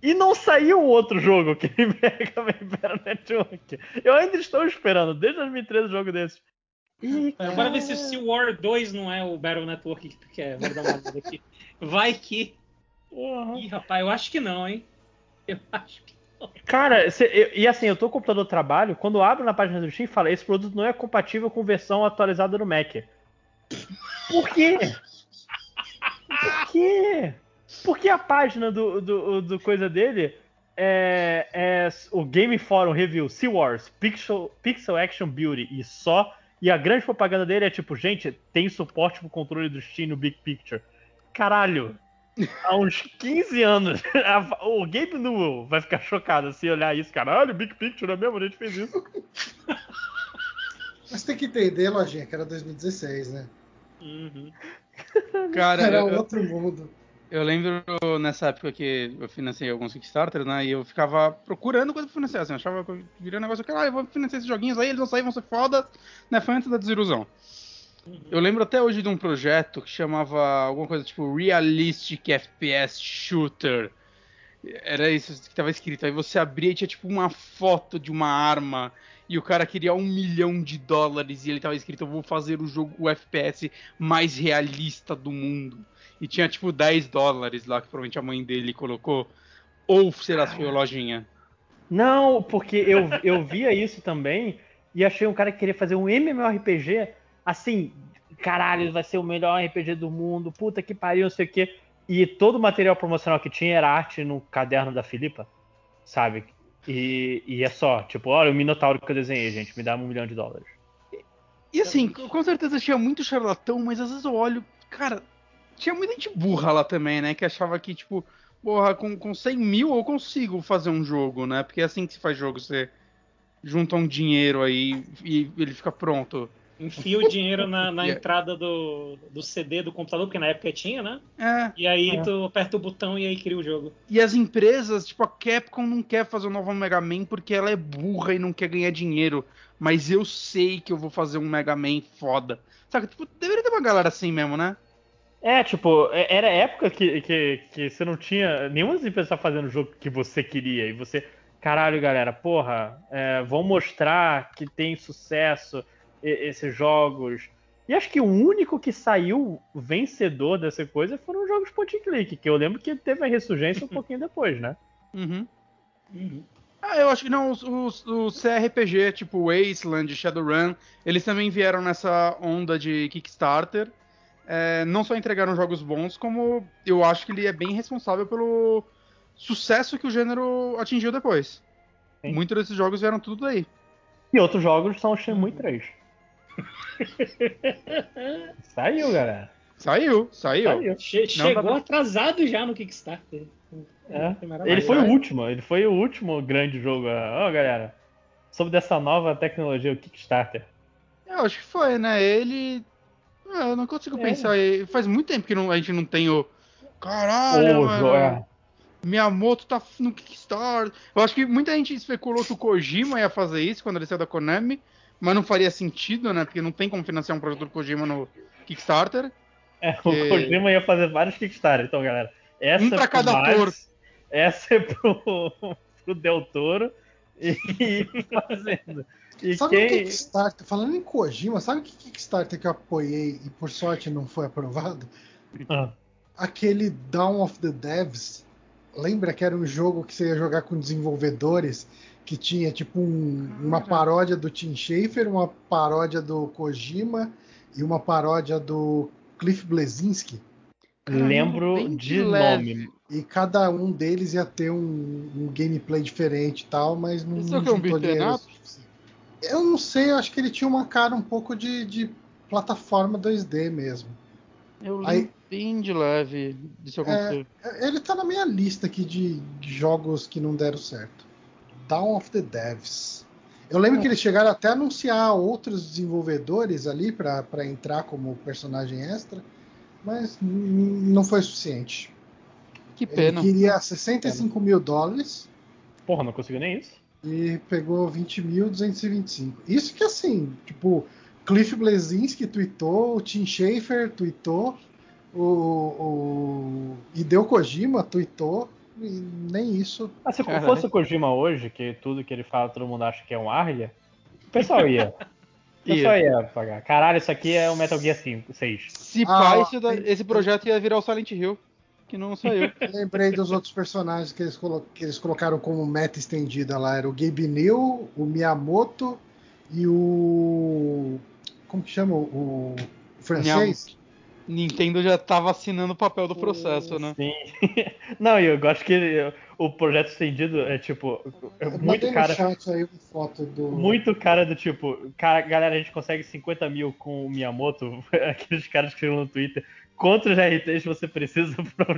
Speaker 2: E não saiu outro jogo que Mega Man Battle Network. Eu ainda estou esperando, desde 2013, um jogo desse. E,
Speaker 4: É, Bora ver se o Sea War 2 não é o Battle Network que tu quer. Vou dar uma olhada aqui. Vai que.
Speaker 2: Porra.
Speaker 4: Ih, rapaz, eu acho que não, hein? Eu acho que.
Speaker 2: Cara, cê- eu- e assim, eu tô com o computador do trabalho, quando eu abro na página do Steam, fala, esse produto não é compatível com versão atualizada no Mac. Por quê? Por quê? Porque a página do, do, do coisa dele é, é o Game Forum Review Sea Wars Pixel, Pixel Action Beauty e só. E a grande propaganda dele é tipo, gente, tem suporte pro controle do Steam no Big Picture. Caralho! Há uns [laughs] 15 anos, [laughs] a- o Gabe Newell vai ficar chocado se olhar isso. Caralho, Big Picture não é mesmo? A gente fez isso. [laughs]
Speaker 3: Mas tem que entender, lojinha, que era 2016, né?
Speaker 4: Uhum.
Speaker 1: Cara,
Speaker 3: Era
Speaker 1: eu,
Speaker 3: outro mundo.
Speaker 1: Eu lembro nessa época que eu financei alguns Kickstarters, né? E eu ficava procurando coisa pra financiar. Assim, eu achava que eu viria um negócio que, ah, eu vou financiar esses joguinhos aí, eles vão sair, vão ser foda, né? Foi antes da desilusão. Eu lembro até hoje de um projeto que chamava alguma coisa tipo Realistic FPS Shooter. Era isso que tava escrito. Aí você abria e tinha tipo uma foto de uma arma. E o cara queria um milhão de dólares. E ele tava escrito: Eu vou fazer o jogo, o FPS mais realista do mundo. E tinha tipo 10 dólares lá, que provavelmente a mãe dele colocou. Ou será que foi a lojinha?
Speaker 2: Não, porque eu, eu via isso também e achei um cara que queria fazer um MMORPG assim, caralho, vai ser o melhor RPG do mundo, puta que pariu, não sei o quê. E todo o material promocional que tinha era arte no caderno da Filipa, sabe? E, e é só, tipo, olha o Minotauro que eu desenhei, gente, me dá um milhão de dólares.
Speaker 1: E assim, com certeza tinha muito charlatão, mas às vezes eu olho, cara, tinha muita gente burra lá também, né? Que achava que, tipo, porra, com, com 100 mil eu consigo fazer um jogo, né? Porque é assim que se faz jogo, você junta um dinheiro aí e ele fica pronto.
Speaker 4: Enfia o dinheiro na, na
Speaker 1: Yeah. [laughs]
Speaker 4: entrada do, do CD do computador, porque na época tinha, né?
Speaker 1: É,
Speaker 4: E aí
Speaker 2: É.
Speaker 4: tu aperta o botão e aí cria o jogo.
Speaker 1: e as empresas, tipo, a Capcom não quer fazer o novo Mega Man porque ela é burra e não quer ganhar dinheiro. Mas eu sei que eu vou fazer um Mega Man foda. Saca? Tipo, deveria ter uma galera assim mesmo, né?
Speaker 2: É, tipo, é- era época que, que, que você não tinha. Nenhuma das empresas estava fazendo o jogo que você queria. E você. Caralho, galera, porra, é, vão mostrar que tem sucesso e- esses jogos. E acho que o único que saiu vencedor dessa coisa foram os jogos point and click, que eu lembro que teve a ressurgência um [laughs] pouquinho depois, né?
Speaker 1: Uhum.
Speaker 4: Uhum.
Speaker 1: Ah, eu acho que não, os, os, os CRPG, tipo Wasteland, Shadowrun, eles também vieram nessa onda de Kickstarter. É, não só entregaram jogos bons, como eu acho que ele é bem responsável pelo sucesso que o gênero atingiu depois.
Speaker 2: Sim.
Speaker 1: Muitos desses jogos vieram tudo daí.
Speaker 2: E outros jogos são o Shenmue 3. [laughs] Saiu, galera.
Speaker 1: Saiu, saiu.
Speaker 2: Saiu.
Speaker 4: Che-
Speaker 1: Não,
Speaker 4: chegou
Speaker 1: tá-
Speaker 4: atrasado já no Kickstarter.
Speaker 2: É. Ele foi o último, ele foi o último grande jogo. Ó, galera, sobre dessa nova tecnologia, o Kickstarter.
Speaker 1: Eu acho que foi, né? Ele. Ah, Eu não consigo
Speaker 2: É.
Speaker 1: pensar. Faz muito tempo que não- a gente não tem o. Caralho,
Speaker 2: Ô,
Speaker 1: mano.
Speaker 2: jo- é.
Speaker 1: Miyamoto tá no Kickstarter. Eu acho que muita gente especulou que o Kojima ia fazer isso quando ele saiu da Konami, mas não faria sentido, né? Porque não tem como financiar um projeto do Kojima no Kickstarter.
Speaker 2: É, o
Speaker 1: É.
Speaker 2: Kojima ia fazer vários Kickstarter. Então, galera, essa
Speaker 1: Um pra
Speaker 2: é
Speaker 1: cada
Speaker 2: Max,
Speaker 1: ator.
Speaker 2: Essa é pro, [laughs] pro Del Toro e, e [laughs] fazendo. E
Speaker 3: Sabe o
Speaker 2: quem.
Speaker 3: Kickstarter? Falando em Kojima, sabe que Kickstarter que eu apoiei e por sorte não foi aprovado?
Speaker 2: Ah,
Speaker 3: Aquele Dawn of the Devs. Lembra que era um jogo que você ia jogar com desenvolvedores que tinha tipo um- uma paródia do Tim Schafer, uma paródia do Kojima e uma paródia do Cliff Blazinski.
Speaker 2: lembro de
Speaker 1: leve.
Speaker 2: nome.
Speaker 3: E cada um deles ia ter um, um gameplay diferente e tal, mas não,
Speaker 1: é
Speaker 3: não
Speaker 1: o que, um beat'em
Speaker 3: dinheiro
Speaker 1: up?
Speaker 3: Eu não sei, eu acho que ele tinha uma cara um pouco de, de plataforma 2D mesmo.
Speaker 1: Eu lembro
Speaker 3: Aí-
Speaker 1: bem de leve disso
Speaker 3: É,
Speaker 1: acontecer.
Speaker 3: Ele tá na minha lista aqui de de jogos que não deram certo. Dawn of the Devs. Eu lembro que eles chegaram até a anunciar outros desenvolvedores ali pra pra entrar como personagem extra, mas não foi suficiente.
Speaker 1: Que
Speaker 3: Ele
Speaker 1: pena.
Speaker 3: queria 65 mil dólares
Speaker 2: Porra, não conseguiu nem isso.
Speaker 3: E pegou 20.225. Isso que assim, tipo, Cliff Blazinski tweetou, o Tim Schafer tweetou, o, o Hideo Kojima tweetou, e nem isso.
Speaker 2: Ah, se
Speaker 1: Caralho.
Speaker 2: fosse o Kojima hoje, que tudo que ele fala todo mundo acha que é um Arlia, o pessoal ia. [laughs] O pessoal ia pagar. Caralho, isso aqui é o Metal Gear 5, 6.
Speaker 1: Se
Speaker 3: Ah,
Speaker 1: pá, esse, esse projeto ia virar o Silent Hill, que não saiu. [laughs]
Speaker 3: Lembrei dos outros personagens que eles, colo- que eles colocaram como meta estendida lá. Era o Gabe New, o Miyamoto e o. Como que chama? O, o francês?
Speaker 1: Nintendo já tava assinando o papel do processo, né?
Speaker 2: Sim. [laughs] Não, eu gosto que ele- o projeto estendido é tipo. É
Speaker 3: Eu
Speaker 2: muito cara.
Speaker 3: no chat aí uma foto do.
Speaker 2: Muito cara do tipo, cara, galera, a gente consegue 50 mil com o Miyamoto, [laughs] aqueles caras que escreveram no Twitter. Quantos RTs você precisa [laughs] pra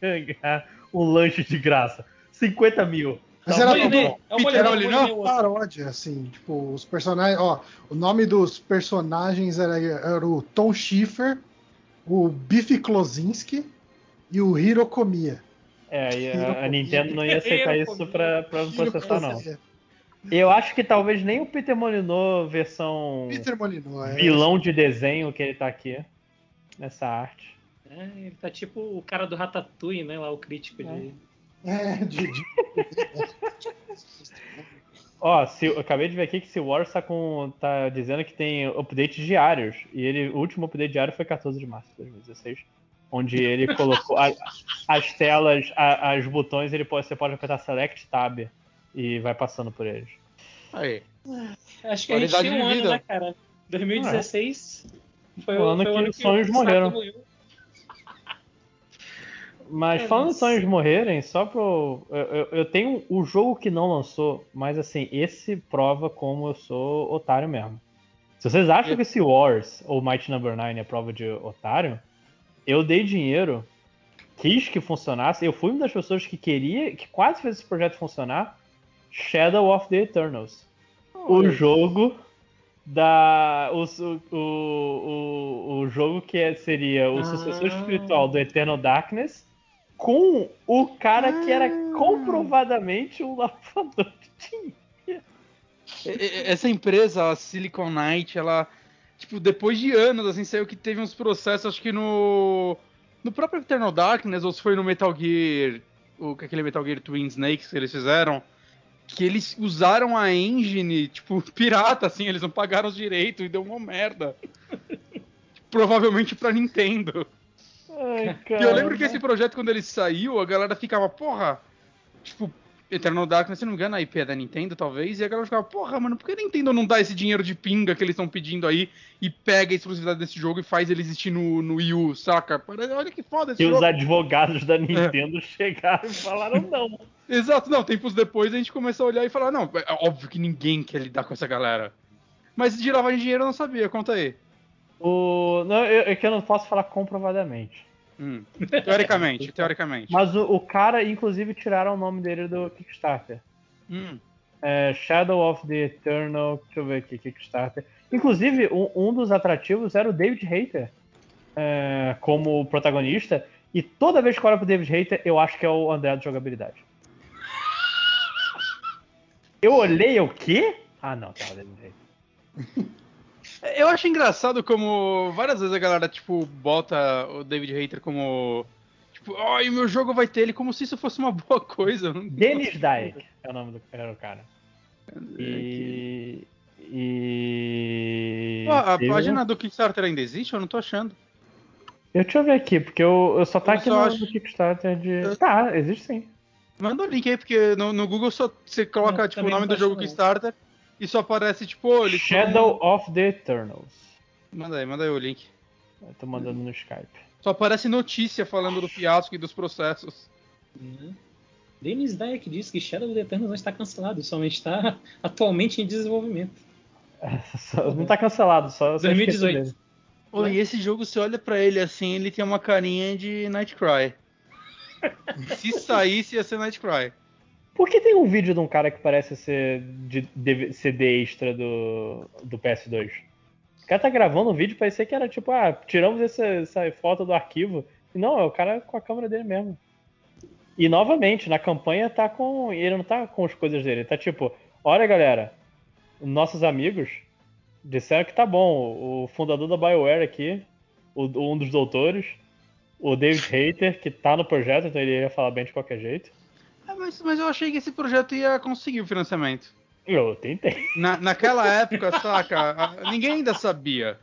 Speaker 2: ganhar um lanche de graça? 50 mil.
Speaker 3: Mas era tudo-.
Speaker 4: É o
Speaker 1: Peter
Speaker 4: Molineux,
Speaker 1: Molyneux?
Speaker 4: o Molineux, o outro.
Speaker 3: paródia, assim, tipo, os personagens, ó, o nome dos personagens era, era o Tom Schiffer, o Biff Klozinski e o Hirokomiya.
Speaker 2: É, e a. Nintendo não ia aceitar isso pra, pra processar, não. Eu acho que talvez nem o Peter Molyneux versão
Speaker 3: Peter Molyneux, é.
Speaker 2: vilão de desenho que ele tá aqui, nessa arte.
Speaker 4: É, ele tá tipo o cara do Ratatouille, né? Lá o crítico de.
Speaker 3: É, de, de- [laughs]
Speaker 2: Ó, se, eu acabei de ver aqui que se Wars tá, com, tá dizendo que tem updates diários. E ele, o último update diário foi 14 de março de 2016. Onde ele [laughs] colocou a- as telas, a- as botões, ele pode, você pode apertar Select Tab e vai passando por eles.
Speaker 1: Aí.
Speaker 4: Acho que a gente
Speaker 1: Qualidade
Speaker 4: tinha um ano, né, cara? 2016 foi
Speaker 2: O
Speaker 4: o,
Speaker 2: ano
Speaker 4: foi
Speaker 2: que
Speaker 4: ano
Speaker 2: os sonhos
Speaker 4: o Sato
Speaker 2: morreram.
Speaker 4: morreu.
Speaker 2: Mas
Speaker 4: É,
Speaker 2: falando em sonhos morrerem, só pro. Eu, eu, eu tenho o jogo que não lançou, mas assim, esse prova como eu sou otário mesmo. Se vocês acham
Speaker 1: É.
Speaker 2: que esse Wars ou Might Number 9 é prova de otário, eu dei dinheiro, quis que funcionasse. Eu fui uma das pessoas que queria, que quase fez esse projeto funcionar. Shadow of the Eternals. O jogo da. O, o, o, o jogo que é- seria o
Speaker 4: Ah.
Speaker 2: sucessor espiritual do Eternal Darkness com o cara que era comprovadamente um lavador de dinheiro.
Speaker 1: Essa empresa, a Silicon Knight, ela, tipo, depois de anos, assim, saiu que teve uns processos, acho que no. No próprio Eternal Darkness, ou se foi no Metal Gear. O, aquele Metal Gear Twin Snakes que eles fizeram. Que eles usaram a engine, tipo, [laughs] pirata, assim, eles não pagaram os direitos e deu uma merda. Provavelmente pra Nintendo.
Speaker 2: Ai,
Speaker 1: E eu lembro que esse projeto, quando ele saiu, a galera ficava, porra, tipo, Eternal Darkness, se não me engano, a IP é da Nintendo, talvez, e a galera ficava, porra, mano, por que a Nintendo não dá esse dinheiro de pinga que eles estão pedindo aí e pega a exclusividade desse jogo e faz ele existir no, no Wii U, saca? Olha que foda esse
Speaker 2: E
Speaker 1: jogo.
Speaker 2: os advogados da Nintendo chegaram e falaram [laughs] não.
Speaker 1: Exato, não, tempos depois a gente começou a olhar e falar, não, é óbvio que ninguém quer lidar com essa galera. Mas de lavagem de dinheiro eu não sabia, conta aí.
Speaker 2: O, não, eu, é que eu não posso falar comprovadamente.
Speaker 1: Hum. Teoricamente, teoricamente.
Speaker 2: Mas o, o cara, inclusive, tiraram o nome dele do Kickstarter.
Speaker 1: Hum.
Speaker 2: É, Shadow of the Eternal. Deixa eu ver aqui, Kickstarter. Inclusive, um, um dos atrativos era o David Hayter é, como protagonista. E toda vez que eu olho pro David Hayter, eu acho que é o André de jogabilidade. Eu olhei o quê? Ah, não, tá o David Hayter. [laughs]
Speaker 1: Eu acho engraçado como várias vezes a galera, tipo, bota o David Hayter como. Tipo, ai, o meu jogo vai ter ele como se isso fosse uma [laughs] boa coisa.
Speaker 2: Dennis Dyack é o nome do era o cara. E. E.
Speaker 1: Pô, a
Speaker 2: eu-
Speaker 1: página do Kickstarter ainda existe? Eu não tô achando.
Speaker 2: Eu, deixa eu ver aqui, porque eu, eu só tá
Speaker 1: Eu
Speaker 2: aqui
Speaker 1: só
Speaker 2: no,
Speaker 1: acho-
Speaker 2: no Kickstarter de.
Speaker 1: Eu-
Speaker 2: Tá, existe sim.
Speaker 1: Manda o link aí, porque no, no Google só você coloca, tipo, o nome do
Speaker 4: tô
Speaker 1: jogo
Speaker 4: não.
Speaker 1: Kickstarter e só aparece, tipo, ô, eles
Speaker 2: Shadow of the Eternals.
Speaker 1: Manda aí, manda aí o link.
Speaker 2: Eu tô mandando no Skype.
Speaker 1: Só aparece notícia falando do fiasco e dos processos.
Speaker 4: Né? Denis Dyack disse que Shadow of the Eternals não está cancelado, somente está [laughs] atualmente em desenvolvimento. [laughs]
Speaker 2: Não tá cancelado, só. só
Speaker 4: 2018.
Speaker 2: esqueci dele.
Speaker 1: Pô, e esse jogo, você olha pra ele assim, ele tem uma carinha de Nightcry. [laughs] Se saísse, ia ser Nightcry.
Speaker 2: Por que tem um vídeo de um cara que parece ser de DV CD extra do, do PS2? O cara tá gravando um vídeo, parecia que era tipo, ah, tiramos essa, essa foto do arquivo. Não, é o cara com a câmera dele mesmo. E novamente, na campanha tá com. Ele não tá com as coisas dele, ele tá tipo, olha galera, nossos amigos disseram que tá bom. O fundador da BioWare aqui, o- um dos doutores, o David Hayter, que tá no projeto, então ele ia falar bem de qualquer jeito.
Speaker 1: É, mas, mas eu achei que esse projeto ia conseguir o financiamento.
Speaker 2: Eu tentei.
Speaker 1: Na, naquela época, saca? ninguém ainda sabia.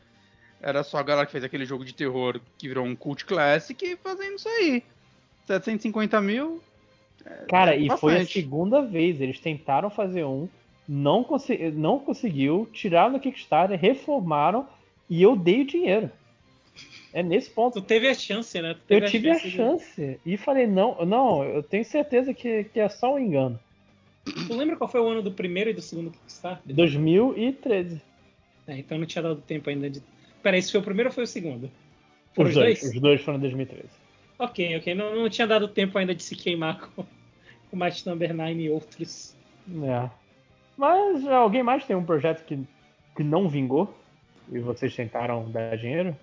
Speaker 1: Era só a galera que fez aquele jogo de terror que virou um cult classic fazendo isso aí. 750 mil.
Speaker 2: Cara,
Speaker 1: é
Speaker 2: e foi a segunda vez. Eles tentaram fazer um, não, consi- não conseguiu, tiraram no Kickstarter, reformaram e eu dei o dinheiro. É nesse ponto.
Speaker 4: Tu teve a chance, né?
Speaker 2: Eu
Speaker 4: teve
Speaker 2: tive a
Speaker 4: de-
Speaker 2: chance e falei, não, não, eu tenho certeza que, que é só um engano.
Speaker 4: Tu lembra qual foi o ano do primeiro e do segundo Kickstarter?
Speaker 2: 2013.
Speaker 4: É, então não tinha dado tempo ainda de. Peraí, esse foi o primeiro ou foi o segundo? Foram
Speaker 2: Os dois, os dois foram em 2013.
Speaker 4: Ok, ok. Não, não tinha dado tempo ainda de se queimar com o Match Number 9 e outros.
Speaker 2: É. Mas alguém mais tem um projeto que, que não vingou? E vocês tentaram dar dinheiro?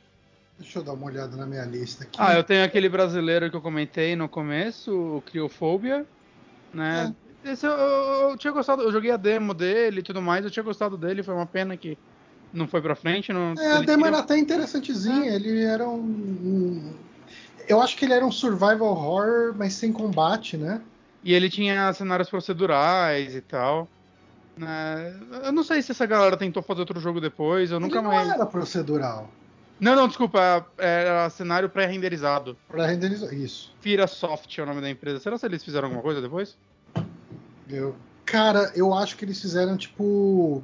Speaker 3: Deixa eu dar uma olhada na minha lista aqui.
Speaker 1: Ah, eu tenho aquele brasileiro que eu comentei no começo, o Criofobia, né? Esse eu, eu- eu tinha gostado, eu joguei a demo dele e tudo mais, eu tinha gostado dele, foi uma pena que não foi pra frente. Não,
Speaker 3: É, a demo era até interessantezinha. Ele era um, um- Eu acho que ele era um survival horror, mas sem combate, né?
Speaker 1: E ele tinha cenários procedurais e tal. né? Eu não sei se essa galera tentou fazer outro jogo depois, eu nunca
Speaker 3: ele
Speaker 1: mais.
Speaker 3: não era procedural.
Speaker 1: Não, não, desculpa, era cenário pré-renderizado.
Speaker 3: Pra renderizar. Isso.
Speaker 1: Fira Soft é o nome da empresa. Será que eles fizeram alguma coisa depois?
Speaker 3: Eu... Cara, eu acho que eles fizeram tipo.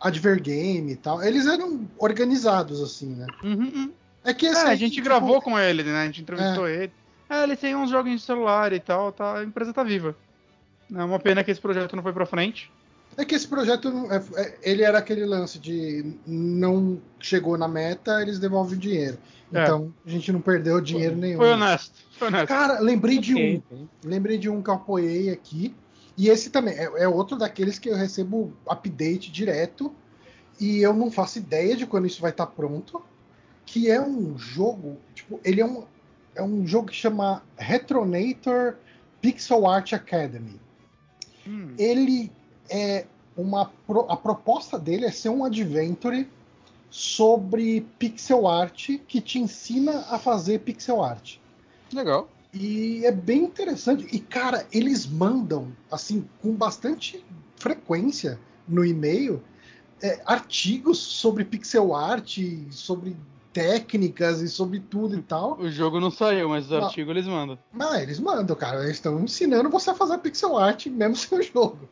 Speaker 3: Advergame e tal. Eles eram organizados, assim, né?
Speaker 1: Uhum, uhum.
Speaker 3: É que
Speaker 1: É,
Speaker 3: esse
Speaker 1: a gente
Speaker 3: tipo,
Speaker 1: gravou com ele, né? A gente entrevistou ele. É, ele tem uns joguinhos de celular e tal, tá, a empresa tá viva. É uma pena que esse projeto não foi pra frente.
Speaker 3: É que esse projeto, é- é- ele era aquele lance de não chegou na meta, eles devolvem o dinheiro.
Speaker 1: É.
Speaker 3: Então a gente não perdeu dinheiro nenhum.
Speaker 1: Foi honesto, foi honesto.
Speaker 3: Cara, lembrei de um. Lembrei de um que eu apoiei aqui. E esse também é, é outro daqueles que eu recebo update direto. E eu não faço ideia de quando isso vai estar pronto. Que é um jogo. Tipo, ele é um, é um jogo que chama Retronator Pixel Art Academy.
Speaker 1: Hum,
Speaker 3: Ele é uma. A proposta dele é ser um adventure sobre pixel art que te ensina a fazer pixel art.
Speaker 1: legal.
Speaker 3: E é bem interessante. E, cara, eles mandam, assim, com bastante frequência no e-mail, é, artigos sobre pixel art, sobre técnicas e sobre tudo e tal.
Speaker 1: O jogo não saiu, mas os
Speaker 3: Não.
Speaker 1: artigos eles mandam.
Speaker 3: Mas eles mandam, cara. Eles estão ensinando você a fazer pixel art mesmo [laughs] sem o jogo.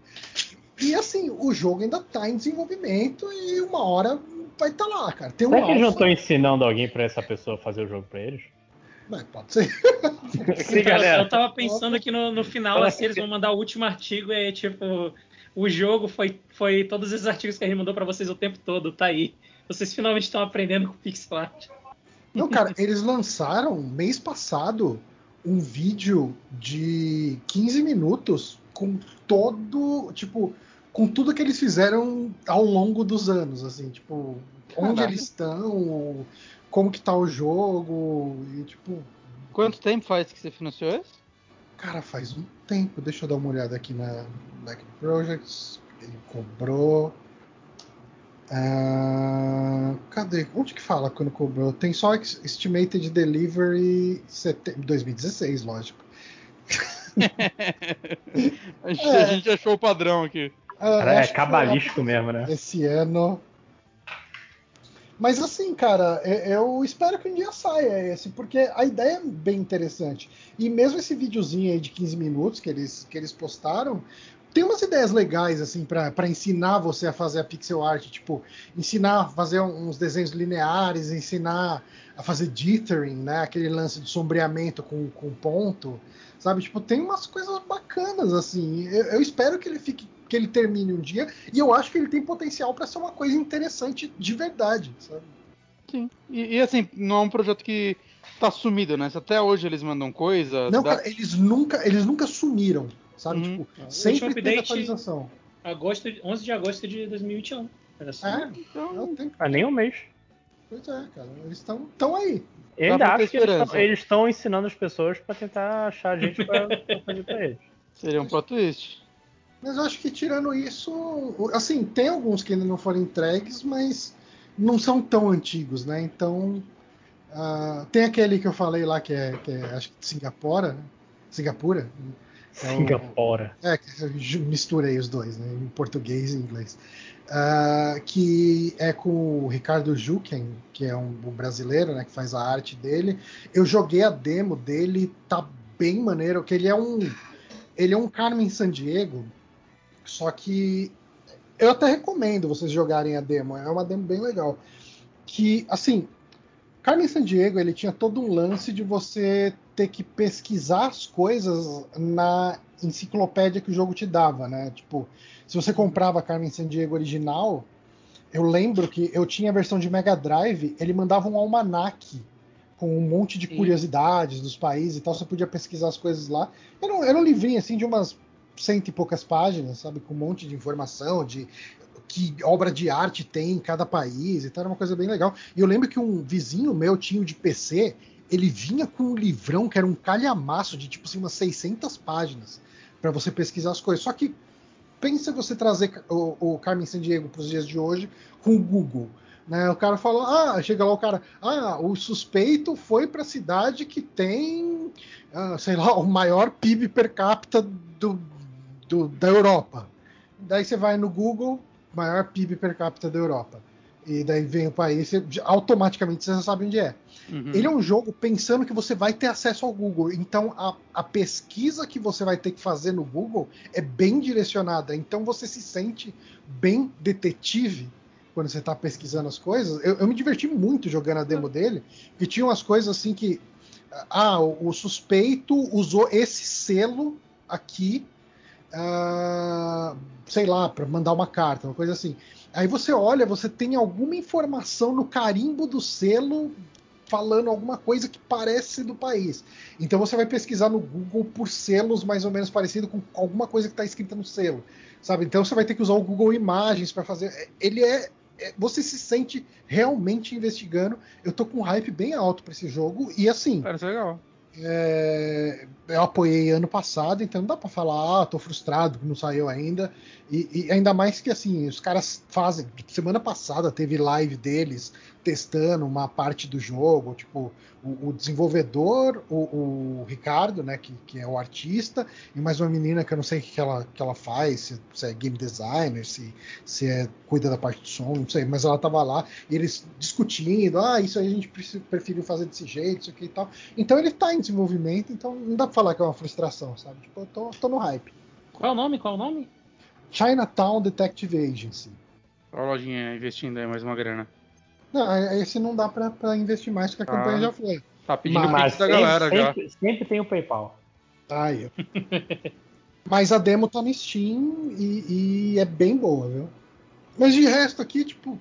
Speaker 3: E assim, o jogo ainda tá em desenvolvimento e uma hora vai estar lá, cara. Tem um
Speaker 2: Será que eles não estão ensinando alguém pra essa pessoa fazer o jogo pra eles?
Speaker 3: Mas pode ser. [laughs]
Speaker 2: Sim,
Speaker 4: Eu-
Speaker 2: galera.
Speaker 4: Eu tava pensando que no, no final, assim, eles vão mandar o último artigo e tipo, o jogo foi, foi todos esses artigos que a gente mandou pra vocês o tempo todo, tá aí. Vocês finalmente estão aprendendo com pixel art.
Speaker 3: Não, cara, eles lançaram mês passado um vídeo de 15 minutos com todo, tipo, com tudo que eles fizeram ao longo dos anos, assim, tipo, onde
Speaker 1: Caraca.
Speaker 3: eles estão, como que tá o jogo, e tipo,
Speaker 1: Quanto tempo faz que você financiou esse?
Speaker 3: cara, faz um tempo, deixa eu dar uma olhada aqui na Back Projects, ele cobrou. Ah, cadê? Onde que fala quando cobrou? Tem só Estimated Delivery sete- 2016, lógico. [laughs]
Speaker 1: A gente,
Speaker 3: É.
Speaker 1: a gente achou o padrão aqui.
Speaker 2: É
Speaker 3: que
Speaker 2: cabalístico mesmo, né?
Speaker 3: esse ano. Mas assim, cara, é- eu espero que um dia saia esse, porque a ideia é bem interessante. E mesmo esse videozinho aí de 15 minutos que eles, que eles postaram, tem umas ideias legais, assim, para ensinar você a fazer a pixel art. Tipo, ensinar a fazer uns desenhos lineares, ensinar a fazer dithering, né? Aquele lance de sombreamento com, com ponto. Sabe? Tipo, tem umas coisas bacanas, assim. Eu, eu espero que ele fique. Que ele termine um dia, e eu acho que ele tem potencial para ser uma coisa interessante de verdade, sabe?
Speaker 1: Sim. E, e, assim, não é um projeto que tá sumido, né? Se até hoje eles mandam coisa.
Speaker 3: Não,
Speaker 1: dá-
Speaker 3: cara, eles nunca, eles nunca sumiram, sabe?
Speaker 1: Uhum.
Speaker 3: Tipo,
Speaker 4: O
Speaker 3: sempre tem atualização.
Speaker 4: Agosto, 11 de agosto de 2021. Olha só.
Speaker 3: É,
Speaker 1: Então,
Speaker 3: é o tempo.
Speaker 2: Há nem um mês.
Speaker 3: Pois é, cara. Eles estão tão aí.
Speaker 2: Eu ainda acho que eles
Speaker 1: esperança.
Speaker 2: tão- eles estão ensinando as pessoas pra tentar achar gente pra, pra fazer pra eles.
Speaker 1: seria um plot twist.
Speaker 3: Mas eu acho que tirando isso, assim, tem alguns que ainda não foram entregues, mas não são tão antigos, né? Então, ah, tem aquele que eu falei lá que é, que é acho que de Singapura, né? Singapura. É o-
Speaker 2: Singapura.
Speaker 3: É, misturei os dois, né? Em português e inglês. Ah, que é com o Ricardo Juken, que é um, um brasileiro, né? Que faz a arte dele. Eu joguei a demo dele, tá bem maneiro, que ele é um. Ele é um Carmen Sandiego, só que eu até recomendo vocês jogarem a demo, é uma demo bem legal. Que, assim, Carmen Sandiego, ele tinha todo um lance de você ter que pesquisar as coisas na enciclopédia que o jogo te dava, né? Tipo, se você comprava a Carmen Sandiego original, eu lembro que eu tinha a versão de Mega Drive, ele mandava um almanaque com um monte de
Speaker 4: Sim.
Speaker 3: curiosidades dos países e tal, você podia pesquisar as coisas lá. Era um, era um livrinho assim de umas cento e poucas páginas, sabe, com um monte de informação de que obra de arte tem em cada país e tal, era uma coisa bem legal. E eu lembro que um vizinho meu tinha de PC, ele vinha com um livrão que era um calhamaço de tipo assim umas 600 páginas para você pesquisar as coisas. Só que pensa você trazer o, o Carmen Sandiego para os dias de hoje com o Google. Né? O cara falou, ah, chega lá o cara, ah, o suspeito foi para a cidade que tem, ah, sei lá, o maior PIB per capita do, do- da Europa. Daí você vai no Google, maior PIB per capita da Europa. E daí vem o país, você, automaticamente você já sabe onde é.
Speaker 1: Uhum.
Speaker 3: Ele é um jogo pensando que você vai ter acesso ao Google. Então a, a pesquisa que você vai ter que fazer no Google é bem direcionada. Então você se sente bem detetive quando você está pesquisando as coisas. Eu, eu me diverti muito jogando a demo dele, porque tinha umas coisas assim que. Ah, o, o suspeito usou esse selo aqui, ah, sei lá, para mandar uma carta, uma coisa assim. Aí você olha, você tem alguma informação no carimbo do selo falando alguma coisa que parece do país. Então você vai pesquisar no Google por selos mais ou menos parecido com alguma coisa que está escrita no selo, sabe? Então você vai ter que usar o Google Imagens para fazer. Ele é, é- você se sente realmente investigando. Eu tô com um hype bem alto para esse jogo e assim.
Speaker 1: Parece legal.
Speaker 3: É, eu apoiei ano passado, então não dá pra falar, ah, tô frustrado que não saiu ainda. E, e ainda mais que assim, os caras fazem. Semana passada teve live deles testando uma parte do jogo, tipo, o, o desenvolvedor, o, o, Ricardo, né, que, que é o artista, e mais uma menina que eu não sei o que ela, que ela faz, se, se é game designer, se, se é, cuida da parte do som, não sei, mas ela tava lá, e eles discutindo, ah, isso aí a gente preferiu fazer desse jeito, isso aqui e tal. Então ele tá em desenvolvimento, então não dá pra falar que é uma frustração, sabe? Tipo, eu tô, tô no hype.
Speaker 4: Qual é o nome? Qual é o nome?
Speaker 3: Chinatown Detective Agency.
Speaker 1: Olha a lojinha investindo aí mais uma grana.
Speaker 3: Não, é, esse não dá pra, pra investir mais, porque a ah, campanha já foi.
Speaker 1: Tá pedindo mas, da galera
Speaker 2: sempre, já. Sempre tem o PayPal.
Speaker 3: Tá aí. [laughs] mas a demo tá no Steam e, e, é bem boa, viu? Mas de resto aqui, tipo,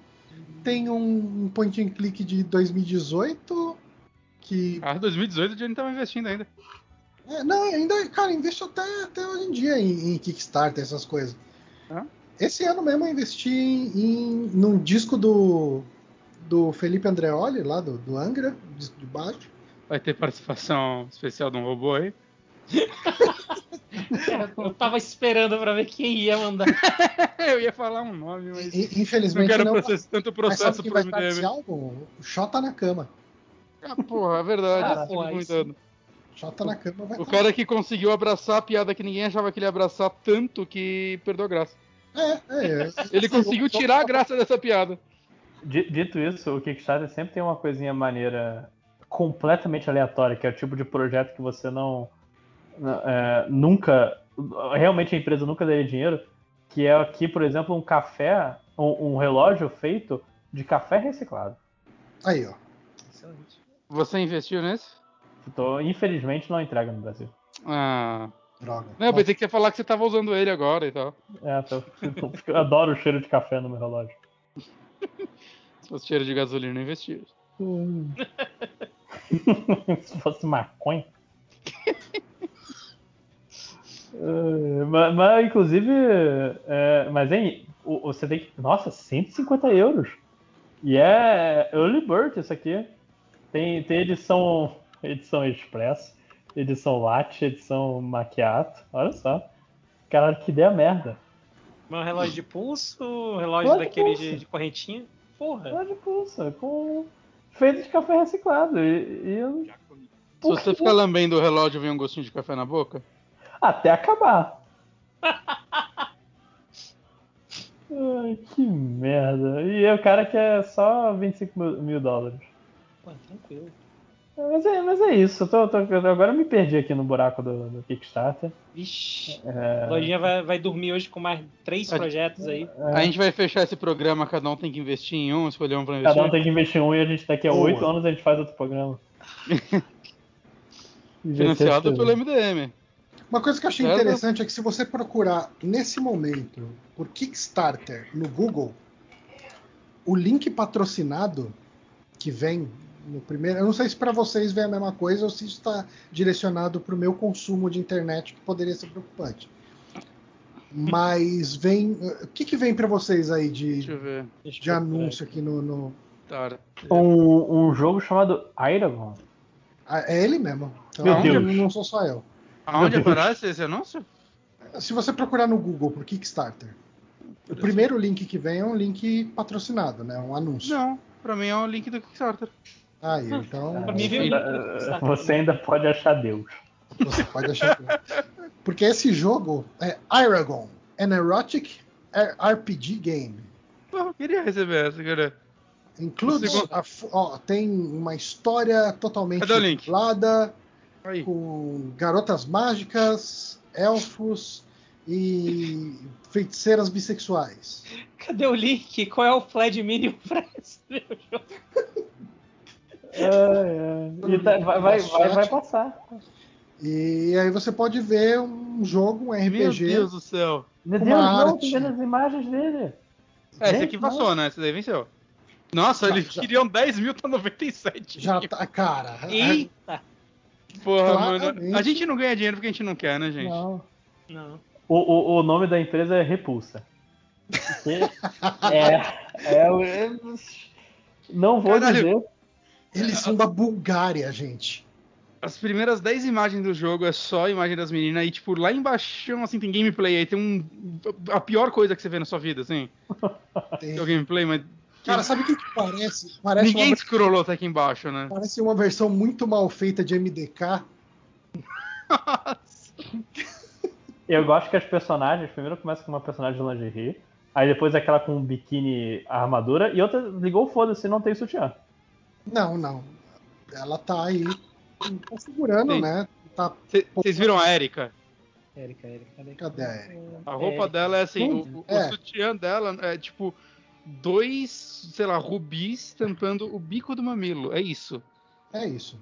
Speaker 3: tem um, point and click de 2018 que.
Speaker 1: Ah, 2018 a gente não tava investindo ainda.
Speaker 3: É, não, ainda, cara, investo até, até hoje em dia em, em Kickstarter, essas coisas. Esse ano mesmo eu investi em, em, num disco do do Felipe Andreoli, lá do, do Angra, disco de baixo.
Speaker 1: Vai ter participação especial de um robô aí? [laughs]
Speaker 4: eu tava esperando para ver quem ia mandar. [laughs]
Speaker 1: eu ia falar um nome, mas.
Speaker 3: Infelizmente.
Speaker 1: Não quero
Speaker 3: não,
Speaker 1: process... tanto processo
Speaker 3: pro MDM. Álbum? O Xota na cama.
Speaker 1: Ah, porra, é verdade. Ah, porra, comentando.
Speaker 3: Xota na cama vai
Speaker 1: O cara que conseguiu abraçar a piada que ninguém achava que ele ia abraçar tanto que perdeu a graça.
Speaker 3: É, é. é.
Speaker 1: Ele conseguiu tirar a graça dessa piada.
Speaker 2: Dito isso, o Kickstarter sempre tem uma coisinha maneira completamente aleatória, que é o tipo de projeto que você não. É, nunca. Realmente a empresa nunca daria dinheiro. Que é aqui, por exemplo, um café, um, um relógio feito de café reciclado.
Speaker 3: Aí, ó.
Speaker 1: Você investiu nesse?
Speaker 2: Tô, infelizmente não entrega no Brasil.
Speaker 1: Ah.
Speaker 3: Droga.
Speaker 1: Não, eu pensei que você ia falar que você tava usando ele agora e tal.
Speaker 2: É, eu adoro o cheiro de café no meu relógio. [laughs]
Speaker 1: Se fosse cheiro de gasolina, eu investia.
Speaker 2: Hum. [laughs] Se fosse maconha. uh, mas, mas, inclusive, é, mas hein, você tem que. Nossa, 150 euros. E é Early Bird isso aqui. Tem, tem edição, edição Express, edição Latte, edição Macchiato. Olha só. Caralho, que ideia merda.
Speaker 4: Um relógio de pulso, relógio daquele de, de, correntinha. Porra.
Speaker 2: Relógio de pulso, com... feito de café reciclado. E, e eu...
Speaker 1: Se você ficar lambendo o relógio, vem um gostinho de café na boca?
Speaker 2: Até acabar. [laughs] Ai, que merda. E é o cara que é só 25 mil, mil dólares.
Speaker 4: Pô, tranquilo.
Speaker 2: Mas é, mas é isso. Tô, tô, agora eu me perdi aqui no buraco do, do Kickstarter.
Speaker 4: Vixe. É... A lojinha vai, vai dormir hoje com mais três a, projetos aí.
Speaker 1: É... A gente vai fechar esse programa, cada um tem que investir em um, escolher um pra investir.
Speaker 2: Cada um tem que investir em um e a gente daqui a oito anos a gente faz outro programa. [laughs]
Speaker 1: Financiado pelo MDM.
Speaker 3: Uma coisa que eu achei interessante é que se você procurar nesse momento por Kickstarter no Google, o link patrocinado que vem no primeiro. Eu não sei se para vocês vem a mesma coisa ou se isso está direcionado para o meu consumo de internet, que poderia ser preocupante. Mas vem. O que, que vem para vocês aí de, de anúncio aqui no. no...
Speaker 2: Um, um, jogo chamado Iragon.
Speaker 3: Ah, é ele mesmo.
Speaker 2: Então, Meu Deus.
Speaker 3: Não sou só eu.
Speaker 1: Aonde aparece esse anúncio?
Speaker 3: Se você procurar no Google por Kickstarter, o primeiro link que vem é um link patrocinado, né? Um anúncio.
Speaker 1: Não, para mim é um link do Kickstarter.
Speaker 3: Aí, então. [laughs]
Speaker 2: Você ainda pode achar Deus.
Speaker 3: Você pode achar Deus. Porque esse jogo é Aragon, an erotic RPG game.
Speaker 1: eu queria receber essa, cara.
Speaker 3: Include, a, ó, tem uma história totalmente dublada, com garotas mágicas, elfos e feiticeiras bissexuais.
Speaker 4: Cadê o link? Qual é o Fled Minion pra esse jogo? [laughs]
Speaker 2: É, é. E tá, vai, vai, vai, vai, passar.
Speaker 3: E aí você pode ver um jogo, um RPG. Meu
Speaker 1: Deus do céu.
Speaker 2: Meu Deus, não, tô vendo as imagens dele.
Speaker 1: É, esse aqui passou, né? Esse daí venceu. Nossa, já, eles já. queriam 10 mil, tá 97.
Speaker 3: Já tá, cara.
Speaker 4: Eita!
Speaker 1: Porra, mano. A gente não ganha dinheiro porque a gente não quer, né, gente?
Speaker 2: Não. Não. O, o, o nome da empresa é Repulsa. [laughs] é, é, é, Não vou Caralho, dizer.
Speaker 3: Eles são da Bulgária, gente.
Speaker 1: As primeiras 10 imagens do jogo é só a imagem das meninas e, tipo, lá embaixo, assim, tem gameplay. Aí tem um. A pior coisa que você vê na sua vida, assim. [laughs] Tem, o gameplay, mas.
Speaker 3: Cara, sabe o que, que parece? Parece
Speaker 1: Ninguém
Speaker 3: uma,
Speaker 1: scrollou até aqui embaixo, né?
Speaker 3: parece uma versão muito mal feita de MDK. [laughs]
Speaker 2: Eu gosto que as personagens, primeiro começa com uma personagem de lingerie, aí depois aquela com um biquíni armadura, e outra ligou foda-se, não tem sutiã.
Speaker 3: Não, não. Ela tá aí, tá segurando,
Speaker 1: Sim.
Speaker 3: né? Tá,
Speaker 1: Vocês viram a Erika?
Speaker 4: Érica, Érica, cadê?
Speaker 3: cadê a Erika?
Speaker 1: A roupa
Speaker 4: É,
Speaker 1: dela é assim, o, o- o
Speaker 3: É.
Speaker 1: sutiã dela é tipo dois, sei lá, rubis tampando o bico do mamilo. É isso.
Speaker 3: É isso.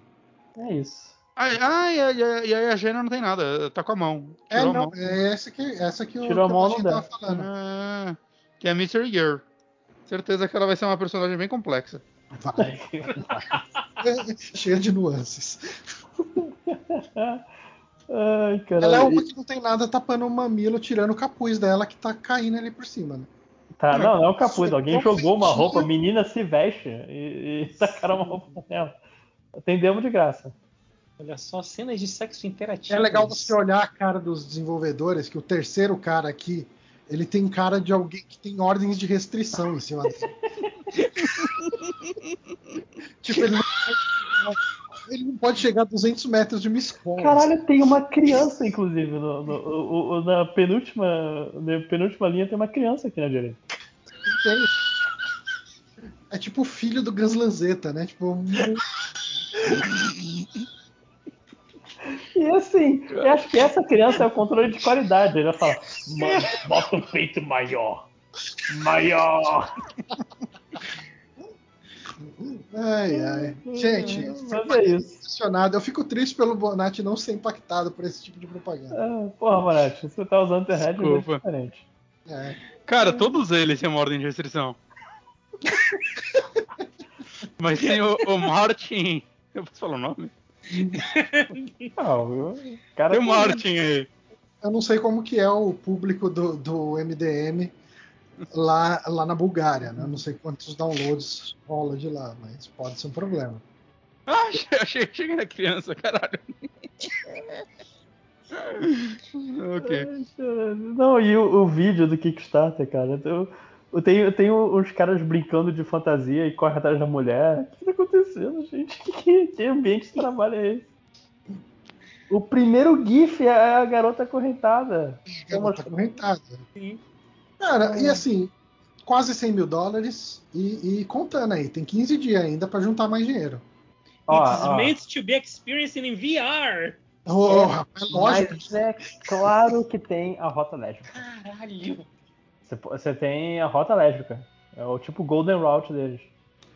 Speaker 2: É isso.
Speaker 1: Ai, ai, ai, ai, e aí a Jana não tem nada, tá com a mão.
Speaker 3: É,
Speaker 1: Tirou a
Speaker 3: não,
Speaker 1: mão.
Speaker 3: é essa que, essa que o
Speaker 2: Tirou a
Speaker 3: que
Speaker 2: mão, não
Speaker 3: tava falando.
Speaker 1: Ah, que é a Mystery Girl. Certeza que ela vai ser uma personagem bem complexa.
Speaker 3: Vai. Cheia de nuances.
Speaker 2: Ai, caralho.
Speaker 3: Ela é uma que não tem nada tapando o mamilo, tirando o capuz dela que tá caindo ali por cima, né?
Speaker 2: Tá, não, não é o capuz. Alguém jogou uma roupa, menina se veste e, e [laughs] tacaram uma roupa nela. Tem demo de graça.
Speaker 4: Olha só, cenas de sexo interativo.
Speaker 3: É legal você olhar a cara dos desenvolvedores, que o terceiro cara aqui, ele tem cara de alguém que tem ordens de restrição em cima dele. [laughs] tipo, ele não, pode, ele não pode chegar a 200 metros de uma escola.
Speaker 2: Caralho, tem uma criança, inclusive. No, no- o- o- na, penúltima, na penúltima linha tem uma criança aqui na direita.
Speaker 3: Tem. É tipo o filho do Ganslanzeta, né? Tipo, um- [laughs]
Speaker 2: E assim, eu acho que essa criança é o controle de qualidade. Ele vai falar, "Ma- bota o peito maior. Maior.
Speaker 3: ai, ai. Gente,
Speaker 2: é isso.
Speaker 3: impressionado. Eu fico triste pelo Bonatti não ser impactado por esse tipo de propaganda.
Speaker 2: Ah, porra, Moratti, você tá usando internet é muito
Speaker 1: Desculpa.
Speaker 2: diferente.
Speaker 3: É.
Speaker 1: Cara, todos eles têm uma ordem de restrição. [laughs] Mas tem o, o Martin. Eu posso falar o nome? [laughs]
Speaker 2: Não, cara
Speaker 1: Tem o Martin aí.
Speaker 3: Eu não sei como que é o público do, do MDM lá, lá na Bulgária, né? Eu não sei quantos downloads rola de lá, mas pode ser um problema.
Speaker 1: Ah, achei, que na criança, caralho. [laughs] ok.
Speaker 2: Ai, cara. Não, e o, o vídeo do Kickstarter, cara. Eu, eu tenho, eu tenho uns caras brincando de fantasia e correm atrás da mulher. O que tá acontecendo, gente? [laughs] Que, que ambiente de trabalho é esse? O primeiro GIF é a garota acorrentada.
Speaker 3: Garota correntada.
Speaker 4: Sim.
Speaker 3: Cara, e assim, quase 100 mil dólares e, e contando aí, tem 15 dias ainda pra juntar mais dinheiro.
Speaker 2: Ó,
Speaker 4: It's
Speaker 2: ó.
Speaker 4: meant to be experienced in VR.
Speaker 3: Oh, rapaz, lógico.
Speaker 2: Mas é claro que tem a rota lésbica.
Speaker 4: Caralho.
Speaker 2: Você, tem a rota lésbica. É o tipo Golden Route deles.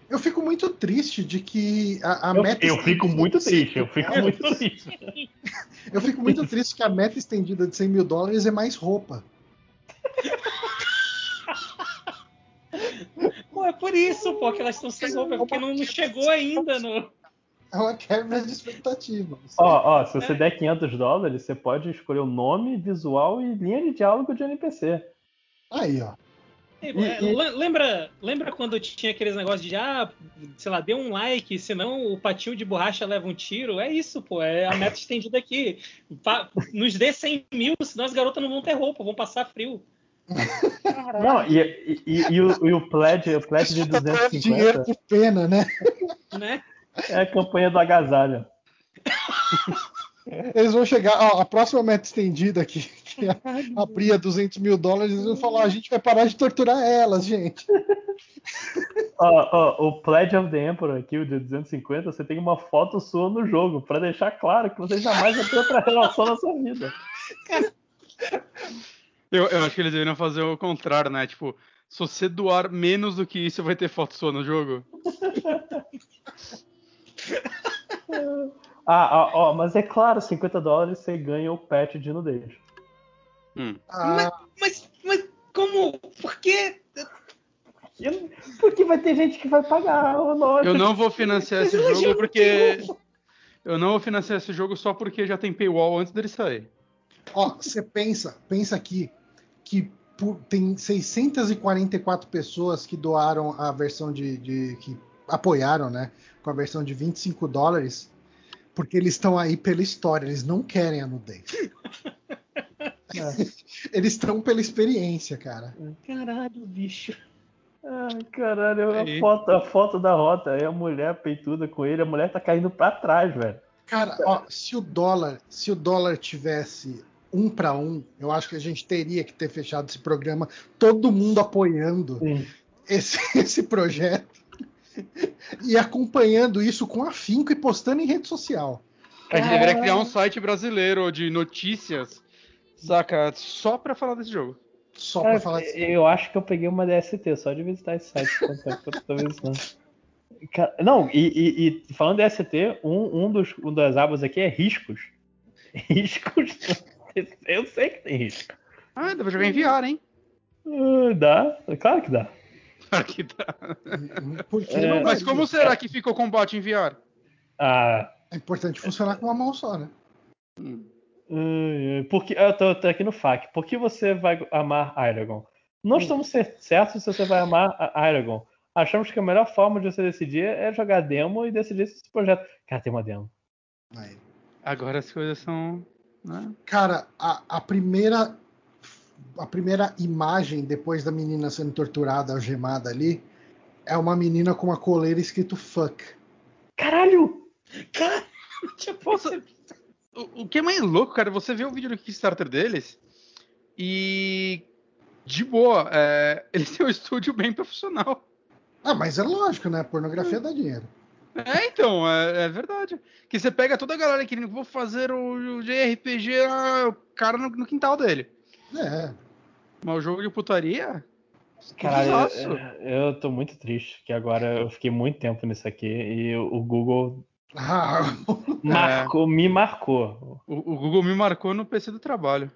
Speaker 3: Eu fico muito triste de que a, a
Speaker 2: Eu,
Speaker 3: meta.
Speaker 2: eu fico
Speaker 3: estendida
Speaker 2: muito
Speaker 3: de 100
Speaker 2: triste, eu fico muito triste. [laughs]
Speaker 3: Eu fico muito triste que a meta estendida de 100 mil dólares é mais roupa.
Speaker 4: Pô, é por isso, pô, que elas estão sem roupa, porque não não chegou ainda no.
Speaker 3: É uma quebra de expectativa.
Speaker 2: Ó, ó, se você der 500 dólares, você pode escolher o nome, visual e linha de diálogo de NPC.
Speaker 3: Aí, ó.
Speaker 4: É,
Speaker 2: E-
Speaker 4: le- Lembra, lembra quando tinha aqueles negócios de, ah, sei lá, dê um like, senão o patinho de borracha leva um tiro? É isso, pô, é a meta estendida aqui. Nos dê 100 mil, senão as garotas não vão ter roupa, vão passar frio.
Speaker 2: Não, e, e, e- e o, e o pledge, o pledge de [laughs]
Speaker 3: Tá dando dinheiro
Speaker 2: 250
Speaker 3: por pena, né?
Speaker 4: Né?
Speaker 2: é a campanha do agasalho.
Speaker 3: Eles vão chegar. Ó, a próxima meta estendida aqui, que é abrir a 200 mil dólares, vão falar: a gente vai parar de torturar elas, gente.
Speaker 2: Ó, ó, o Pledge of the Emperor aqui, o de 250, você tem uma foto sua no jogo, pra deixar claro que você jamais vai ter outra relação na sua vida.
Speaker 1: Eu, eu acho que eles deveriam fazer o contrário, né? Tipo, se você doar menos do que isso, vai ter foto sua no jogo.
Speaker 2: Ah, ó, ó, mas é claro, 50 dólares você ganha o patch de nudez.
Speaker 1: Hum.
Speaker 3: Ah,
Speaker 4: Mas, mas como? Por quê?
Speaker 2: Eu- Porque vai ter gente que vai pagar, ô, nossa.
Speaker 1: Eu não vou financiar esse
Speaker 4: Mas
Speaker 1: jogo porque. Eu não vou financiar esse jogo só porque já tem paywall antes dele sair.
Speaker 3: ó, você pensa, pensa aqui que por- tem 644 pessoas que doaram a versão de, de- que apoiaram, né, com a versão de 25 dólares, porque eles estão aí pela história, eles não querem a nudez. [laughs]
Speaker 2: É.
Speaker 3: Eles estão pela experiência, cara.
Speaker 4: Caralho, bicho.
Speaker 2: Ai, caralho, a foto, a foto da rota, aí a mulher peituda com ele, a mulher tá caindo pra trás, velho.
Speaker 3: Cara, ó, se o dólar, se o dólar tivesse um para um, eu acho que a gente teria que ter fechado esse programa, todo mundo apoiando
Speaker 2: Sim.
Speaker 3: esse, [laughs] esse projeto e acompanhando isso com afinco e postando em rede social.
Speaker 1: A gente deveria criar um site brasileiro de notícias, saca? Só pra falar desse jogo.
Speaker 3: Só
Speaker 2: Cara,
Speaker 3: pra falar assim.
Speaker 2: eu acho que eu peguei uma DST só de visitar esse site. talvez não. Cara, não, e, e- e falando de DST, um, um, dos, um das abas aqui é riscos. [laughs] Riscos. Eu sei que tem risco.
Speaker 1: Ah, dá pra jogar em VR, hein?
Speaker 2: Ah, Dá, claro que dá.
Speaker 3: Por que
Speaker 2: É,
Speaker 3: não
Speaker 1: Mas como será que fica o combate em VR?
Speaker 2: Ah,
Speaker 3: É importante funcionar com uma mão só, né?
Speaker 1: Hum.
Speaker 2: Porque, eu tô, tô aqui no FAQ. Por que você vai amar Aragon? Não estamos cer- certos se você vai amar a Aragon. Achamos que a melhor forma de você decidir é jogar demo e decidir se esse projeto. Cara, tem uma demo.
Speaker 3: Aí.
Speaker 1: Agora as coisas são. Né?
Speaker 3: Cara, a, a primeira a primeira imagem depois da menina sendo torturada, algemada ali, é uma menina com uma coleira escrito fuck.
Speaker 2: Caralho!
Speaker 4: Cara, não tinha percebido.
Speaker 1: O, o que é mais louco, cara, você vê o vídeo do Kickstarter deles e. De boa, é, [laughs] eles têm um estúdio bem profissional.
Speaker 3: Ah, mas é lógico, né? Pornografia dá dinheiro.
Speaker 1: É, então, é, é verdade. Que você pega toda a galera querendo vou fazer o, o JRPG, ah, o cara no, no quintal dele.
Speaker 3: É.
Speaker 1: Mas o jogo de putaria.
Speaker 2: Caralho,
Speaker 1: Exato.
Speaker 2: eu, eu tô muito triste, que agora eu fiquei muito tempo nisso aqui e o Google
Speaker 3: Ah,
Speaker 2: marcou, me marcou.
Speaker 1: O, o Google me marcou no PC do trabalho.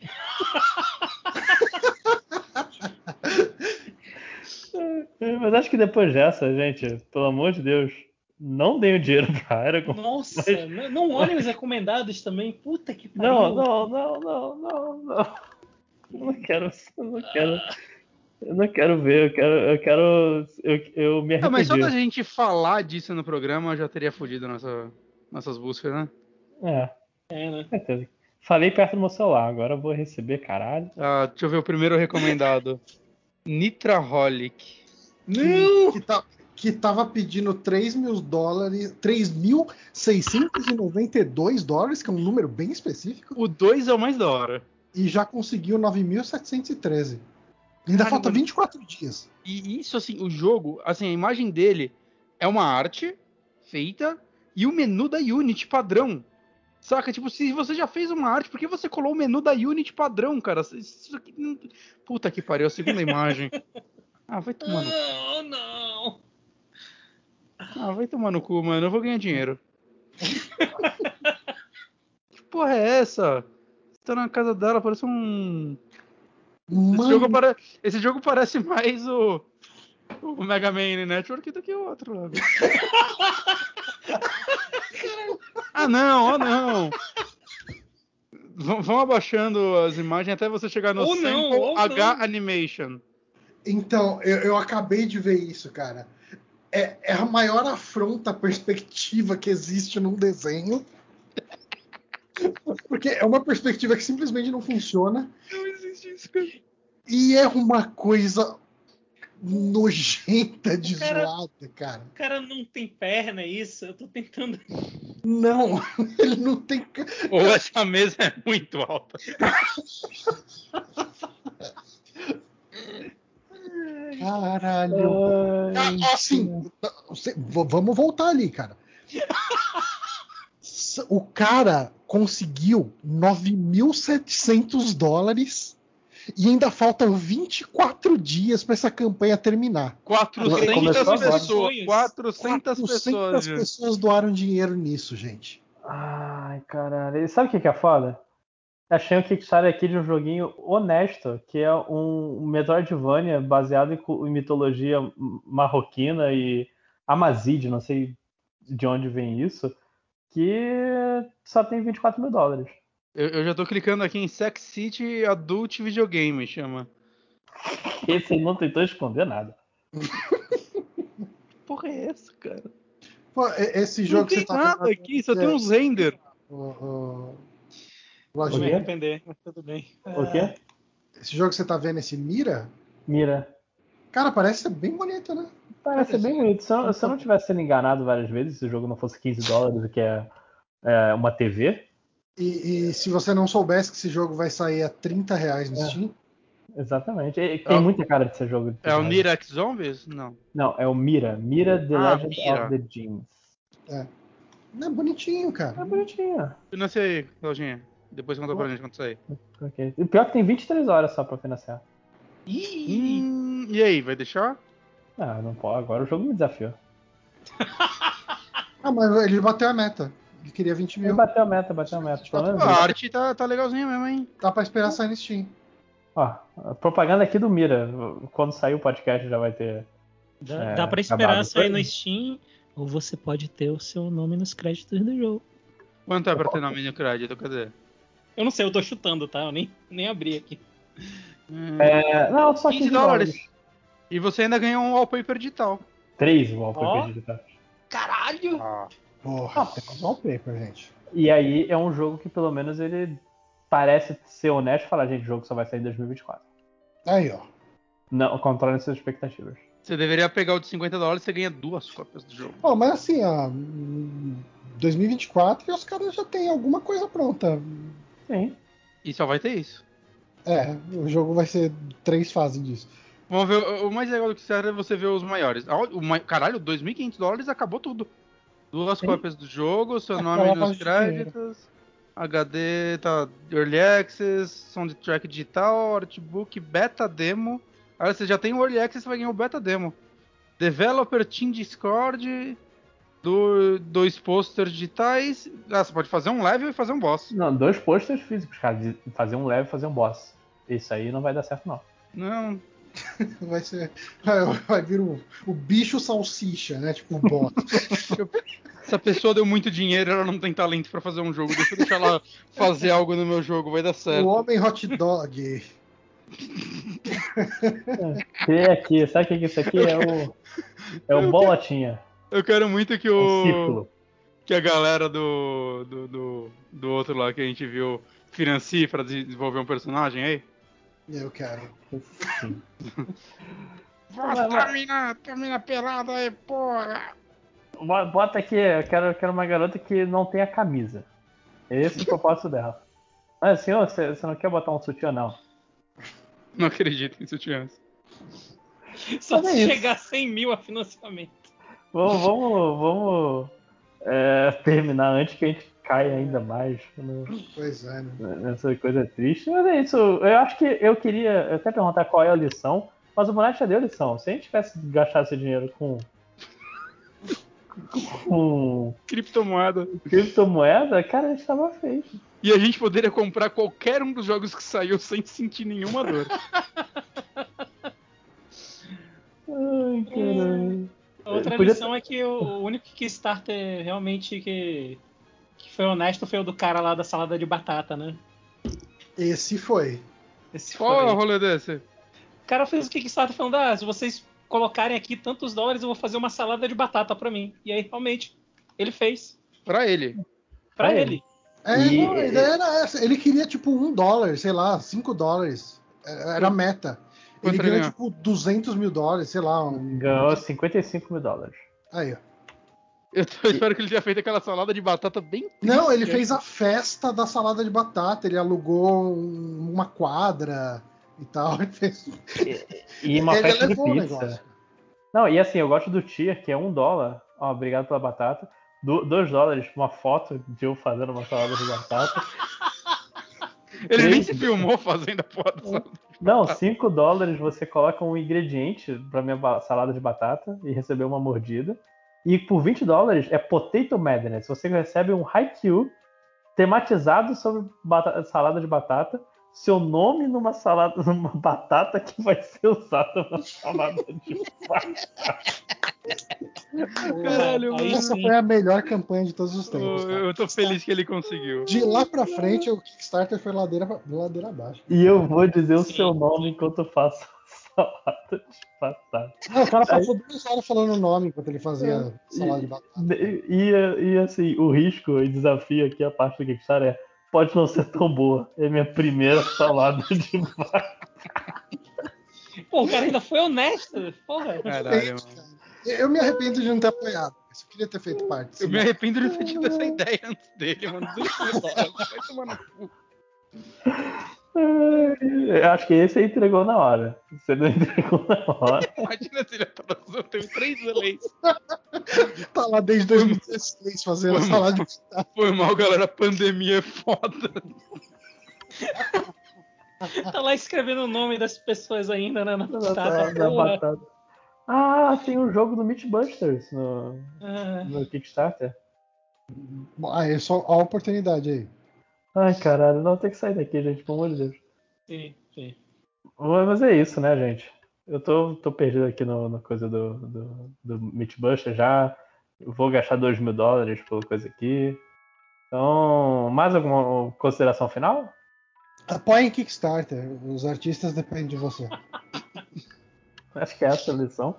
Speaker 1: [laughs]
Speaker 2: Mas acho que depois dessa, gente, pelo amor de Deus, não deem o dinheiro pra Aragon.
Speaker 4: Nossa,
Speaker 2: Mas-
Speaker 4: não- olhem os recomendados também. Puta que pariu.
Speaker 2: Não, não, não, não, não, não. Eu não quero, não quero. Eu não quero ver, eu quero, eu quero, eu, eu me
Speaker 1: Não, mas só da
Speaker 2: arrependi.
Speaker 1: gente falar disso no programa já teria fudido nossa, nossas buscas, né?
Speaker 2: É,
Speaker 4: É, né?
Speaker 2: certeza. Falei perto do meu celular, agora eu vou receber, caralho.
Speaker 1: Ah, deixa eu ver o primeiro recomendado. [laughs] Nitraholic.
Speaker 3: que, tá- que tava pedindo 3 mil dólares, 3.692 dólares, que é um número bem específico,
Speaker 1: O 2 é o mais da hora.
Speaker 3: e já conseguiu 9.713. Ainda falta
Speaker 1: mano.
Speaker 3: 24 dias.
Speaker 1: E isso, assim, o jogo, assim, a imagem dele é uma arte feita e o menu da Unity padrão. Saca? Tipo, se você já fez uma arte, por que você colou o menu da Unity padrão, cara? Isso aqui não... Puta que pariu, a segunda imagem. [laughs] Ah, vai tomar no cu.
Speaker 4: Não, não.
Speaker 1: Ah, vai tomar no cu, mano. Eu vou ganhar dinheiro. [laughs] que porra é essa? Você tá na casa dela, parece um. Esse jogo, pare- Esse jogo parece mais o. O Mega Man Network do que o outro lá. [laughs] ah, não, oh não. V- Vão abaixando as imagens até você chegar no
Speaker 4: Ou não, ou
Speaker 1: H
Speaker 4: não.
Speaker 1: Animation.
Speaker 3: Então, eu, eu acabei de ver isso, cara. É, é a maior afronta à perspectiva que existe num desenho. Porque é uma perspectiva que simplesmente não funciona.
Speaker 1: Não existe isso, cara.
Speaker 3: E é uma coisa nojenta de
Speaker 4: Cara-
Speaker 3: zoada, cara.
Speaker 4: O cara não tem perna, é isso? Eu tô tentando.
Speaker 3: Não, [laughs] ele não tem.
Speaker 1: Ou essa mesa é muito alta.
Speaker 3: Caralho. Ah, Assim, vamos voltar ali, cara. [laughs] O cara conseguiu 9.700 dólares e ainda faltam 24 dias para essa campanha terminar.
Speaker 1: 400
Speaker 2: Começou agora.
Speaker 1: pessoas. 400 pessoas.
Speaker 3: 400
Speaker 1: gente.
Speaker 3: pessoas doaram dinheiro nisso, gente.
Speaker 2: Ai, caralho. E sabe o que que é foda? Achei um Kickstarter aqui de um joguinho honesto, que é um Metroidvania baseado em, mitologia marroquina e amazide, não sei de onde vem isso, que só tem 24 mil dólares.
Speaker 1: Eu, eu já tô clicando aqui em Sex City Adult Videogame, chama.
Speaker 2: Esse aí não tentou esconder nada.
Speaker 1: Que porra é essa, cara?
Speaker 3: Pô, esse
Speaker 1: Não
Speaker 3: jogo que
Speaker 1: tem
Speaker 3: você tá
Speaker 1: nada
Speaker 3: vendo
Speaker 1: aqui, só
Speaker 3: é-
Speaker 1: tem uns render.
Speaker 3: o-
Speaker 4: Vou me arrepender, mas tudo bem.
Speaker 2: O quê?
Speaker 3: esse jogo que você tá vendo, esse Mira,
Speaker 2: Mira.
Speaker 3: Cara, parece ser bem bonito, né?
Speaker 2: Parece bem bonito. Se eu, se eu não tivesse sendo enganado várias vezes, se o jogo não fosse 15 dólares, o que é, é uma TV.
Speaker 3: E, e se você não soubesse que esse jogo vai sair a 30 reais no
Speaker 2: É.
Speaker 3: Steam,
Speaker 2: Exatamente. E Tem
Speaker 1: É o-
Speaker 2: muita cara de ser jogo. de
Speaker 1: É o
Speaker 2: verdade.
Speaker 1: Nier X Zombies? Não.
Speaker 2: Não, é o Mira. Mira The
Speaker 1: Ah,
Speaker 2: Legend
Speaker 1: Mira.
Speaker 2: of the Gems.
Speaker 3: é bonitinho, cara.
Speaker 2: É bonitinho.
Speaker 1: Financia aí, Claudinha. Depois conta pra gente quando sair.
Speaker 2: Ok. E pior que tem 23 horas só pra financiar.
Speaker 4: Ih,
Speaker 1: Hum, e aí, vai deixar?
Speaker 2: Ah, não pode. Agora o jogo me desafiou.
Speaker 3: Ah, mas ele bateu a meta. Ele queria 20
Speaker 2: Ele
Speaker 3: mil.
Speaker 2: bateu a meta, bateu a meta. Menos
Speaker 1: A arte tá, tá legalzinha mesmo, hein?
Speaker 3: Dá pra esperar sair no Steam.
Speaker 2: Ó, a propaganda aqui do Mira. Quando sair o podcast já vai ter.
Speaker 4: dá,
Speaker 2: É,
Speaker 4: dá pra esperar
Speaker 2: acabado.
Speaker 4: sair no Steam, ou você pode ter o seu nome nos créditos do jogo.
Speaker 1: Quanto é pra ter nome no crédito? Cadê?
Speaker 4: Eu não sei, eu tô chutando, tá? Eu nem, nem abri aqui.
Speaker 1: Hum,
Speaker 2: É, não, só
Speaker 1: 15
Speaker 2: 15
Speaker 1: dólares.
Speaker 2: dólares.
Speaker 1: E você ainda ganhou um wallpaper digital.
Speaker 2: Três wallpapers
Speaker 4: Ó.
Speaker 2: digitais.
Speaker 4: Caralho!
Speaker 1: Ah.
Speaker 3: Porra, tem um wallpaper, gente.
Speaker 2: E aí é um jogo que pelo menos ele parece ser honesto e falar, gente, o jogo só vai sair em 2024.
Speaker 3: Aí, ó.
Speaker 2: Não, controle suas expectativas.
Speaker 1: Você deveria pegar o de 50 dólares e você ganha duas cópias do jogo.
Speaker 3: Ó, mas assim, ó. hum, 2024 e os caras já têm alguma coisa pronta.
Speaker 2: Sim.
Speaker 1: E só vai ter isso.
Speaker 3: É, o jogo vai ser três fases disso.
Speaker 1: Vamos ver, o mais legal do que serve é você ver os maiores. Ah, O, caralho, 2.500 dólares acabou tudo. Duas
Speaker 2: Sim.
Speaker 1: cópias do jogo, seu
Speaker 3: Aquela
Speaker 1: nome nos créditos, HD, tá, Early Access, soundtrack digital, artbook, beta demo. Agora você já tem o Early Access, você vai ganhar o beta demo. Developer Team Discord, do, dois posters digitais. Ah, você pode fazer um level e fazer um boss.
Speaker 2: Não, dois posters físicos, cara. de Fazer um leve e fazer um boss. Isso aí não vai dar certo, não.
Speaker 1: Não, [laughs]
Speaker 3: Vai ser. Vai, vai vir o, o bicho salsicha, né? Tipo o boss. [laughs]
Speaker 1: Essa pessoa deu muito dinheiro, ela não tem talento pra fazer um jogo. Deixa eu deixar ela fazer algo no meu jogo, vai dar
Speaker 3: o
Speaker 1: certo.
Speaker 3: homem hot dog.
Speaker 2: E aqui, sabe o que que isso aqui é? O, é o bolotinha.
Speaker 1: Eu quero muito que
Speaker 2: É
Speaker 1: o
Speaker 2: círculo.
Speaker 1: que a galera do, do, do, do outro lá que a gente viu financie pra desenvolver um personagem aí.
Speaker 3: Eu quero.
Speaker 2: Sim.
Speaker 1: Bota a mina, a mina pelada aí, porra!
Speaker 2: Bo- Bota aqui, eu quero, eu quero uma garota que não tenha camisa. Esse é o propósito dela. Mas senhor, você, você não quer botar um sutiã, não?
Speaker 1: Não acredito em sutiãs.
Speaker 4: Só
Speaker 2: Mas é
Speaker 4: se
Speaker 2: isso.
Speaker 4: chegar a 100 mil a financiamento.
Speaker 2: Vamos, vamos, vamos é, terminar antes que a gente caia ainda mais no-
Speaker 3: Pois é, né?
Speaker 2: nessa coisa triste. Mas é isso. Eu acho que eu queria até perguntar qual é a lição, mas o Bonatti já deu a lição. Se a gente tivesse gastado esse dinheiro com. com
Speaker 1: Criptomoeda.
Speaker 2: criptomoeda, cara, a gente tava feito.
Speaker 1: E a gente poderia comprar qualquer um dos jogos que saiu sem sentir nenhuma dor.
Speaker 2: Ai, caralho.
Speaker 4: A outra
Speaker 2: Podia-
Speaker 4: lição é que o, o único Kickstarter realmente que, que foi honesto foi o do cara lá da salada de batata, né?
Speaker 3: Esse foi.
Speaker 4: Esse
Speaker 1: Qual é o
Speaker 4: foi.
Speaker 1: rolê desse?
Speaker 4: O cara fez o Kickstarter falando: ah, se vocês colocarem aqui tantos dólares, eu vou fazer uma salada de batata pra mim. E aí, realmente, ele fez.
Speaker 1: Pra ele.
Speaker 4: Pra
Speaker 2: Pra
Speaker 4: ele.
Speaker 3: É,
Speaker 2: E-
Speaker 3: não, a ideia era essa. Ele queria tipo um dólar, sei lá, cinco dólares. É, Era a meta. Ele
Speaker 1: ele
Speaker 3: ganhou
Speaker 1: ganhou?
Speaker 3: tipo 200 mil dólares, sei lá. Um...
Speaker 2: Ganhou 55 mil dólares.
Speaker 3: Aí, ó.
Speaker 1: Eu, espero que ele tenha feito aquela salada de batata bem.
Speaker 3: Não, ele fez a festa da salada de batata. Ele alugou um- uma quadra e tal. [laughs] Ele fez.
Speaker 2: E uma
Speaker 3: ele
Speaker 2: festa de pizza. Não, e assim, eu gosto do tier, que é um dólar. Ó, obrigado pela batata. Do, dois dólares uma foto de eu fazendo uma salada de batata. [laughs]
Speaker 1: Ele nem se filmou fazendo a salada.
Speaker 2: Não, 5 dólares você coloca um ingrediente pra minha salada de batata e recebeu uma mordida. E por 20 dólares é Potato Madness. Você recebe um Haikyuu tematizado sobre bata- salada de batata. Seu nome numa salada, [laughs] numa batata que vai ser usada na salada de batata. [laughs]
Speaker 1: Caralho,
Speaker 4: Aí.
Speaker 3: Essa
Speaker 4: sim.
Speaker 3: foi a melhor campanha de todos os tempos.
Speaker 1: Eu,
Speaker 3: cara.
Speaker 1: eu tô feliz que ele conseguiu.
Speaker 3: De lá pra frente, o Kickstarter foi ladeira, ladeira abaixo.
Speaker 2: E eu vou dizer o
Speaker 4: Sim.
Speaker 2: seu nome enquanto eu faço salada de batata.
Speaker 3: Não, o cara passou duas horas falando o nome enquanto ele fazia salada de batata.
Speaker 2: E, e, e, assim, o risco e desafio aqui, a parte do Kickstarter é pode não ser tão boa. É minha primeira salada de batata.
Speaker 4: Pô, o cara ainda foi honesto. Porra.
Speaker 1: Caralho, mano.
Speaker 3: cara. Eu me arrependo de não ter apoiado. Eu queria ter feito parte.
Speaker 1: Eu me arrependo de ter tido essa ideia antes dele, mano. Vai tomar no cu.
Speaker 2: Eu acho que esse aí entregou na hora. Você não [laughs] entregou na hora.
Speaker 1: Imagina se ele atrasou, eu tenho três delays. [laughs]
Speaker 3: Tá lá desde 2016 fazendo
Speaker 1: Foi
Speaker 3: salada de
Speaker 1: Foi mal, galera. Pandemia é foda.
Speaker 4: Tá lá escrevendo o nome das pessoas ainda, né? Na batata.
Speaker 2: na batata. Ah, tem um jogo do Mythbusters no,
Speaker 4: Ah,
Speaker 2: no Kickstarter.
Speaker 3: Ah, é só a oportunidade aí.
Speaker 2: Ai, caralho, não tem que sair daqui, gente, pelo amor de Deus.
Speaker 4: sim, sim.
Speaker 2: Mas é isso, né, gente? Eu tô, tô perdido aqui no, na coisa do, do, do Mythbuster já. Eu vou gastar 2 mil dólares pela coisa aqui. Então, mais alguma consideração final?
Speaker 3: Apoiem Kickstarter. Os artistas dependem de você. [laughs]
Speaker 2: Acho que é essa a lição.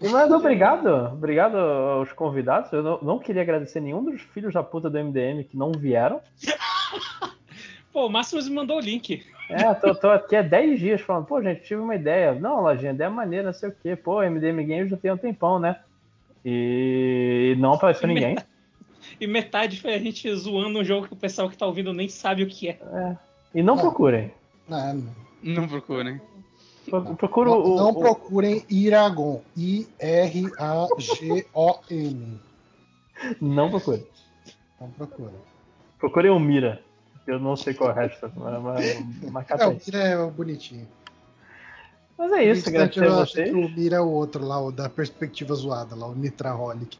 Speaker 2: E mais obrigado, obrigado aos convidados. Eu não, não queria agradecer nenhum dos filhos da puta do MDM que não vieram. [laughs]
Speaker 4: Pô, o Máximos me mandou o link.
Speaker 2: É, tô, tô aqui há 10 dias falando, pô, gente, tive uma ideia. Não, lojinha, ideia maneira, não sei o quê. Pô, MDM Games já tem um tempão, né? E não apareceu ninguém. [laughs]
Speaker 4: E metade foi a gente zoando um jogo que o pessoal que tá ouvindo nem sabe o que é.
Speaker 2: E não procurem.
Speaker 3: Não, não.
Speaker 1: Não procurem.
Speaker 2: Pro- Procura
Speaker 3: Não,
Speaker 2: o.
Speaker 3: não
Speaker 2: o-
Speaker 3: procurem Iragon. I-R-A-G-O-N.
Speaker 2: Não procure.
Speaker 3: Não procurem.
Speaker 2: Procurem o Mira. Eu não sei qual é o resto, mas, mas, mas cata
Speaker 3: É, o. Mira é o bonitinho.
Speaker 2: Mas é isso, agradecer a
Speaker 3: eu acho
Speaker 2: vocês.
Speaker 3: que o Mira é o outro lá, o da perspectiva zoada, lá, o Nitraholic.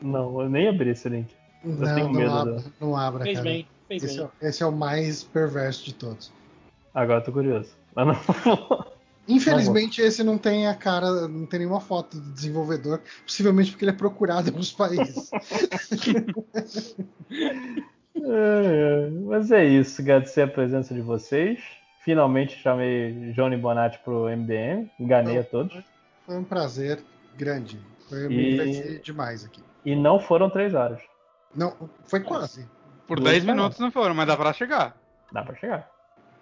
Speaker 2: Não, eu nem abri esse link.
Speaker 3: Não,
Speaker 2: tenho
Speaker 3: não
Speaker 2: medo
Speaker 3: abra, não abra,
Speaker 4: Fez
Speaker 3: cara.
Speaker 4: bem, fez
Speaker 3: Esse
Speaker 4: bem.
Speaker 3: é, esse é o mais perverso de todos.
Speaker 2: Agora eu tô curioso. Mas não.
Speaker 3: Infelizmente, esse não tem a cara, não tem nenhuma foto do desenvolvedor, possivelmente porque ele é procurado [laughs] em alguns países. [laughs]
Speaker 2: É, é. Mas é isso, agradecer a presença de vocês. Finalmente chamei Johnny Bonatti pro MDM, enganei a todos.
Speaker 3: Foi um prazer grande. Foi,
Speaker 2: E-
Speaker 3: demais aqui.
Speaker 2: E não foram três horas.
Speaker 3: Não, foi quase.
Speaker 1: Por
Speaker 2: Duas
Speaker 1: 10
Speaker 2: semanas.
Speaker 1: minutos não foram, mas dá pra chegar.
Speaker 2: Dá pra chegar.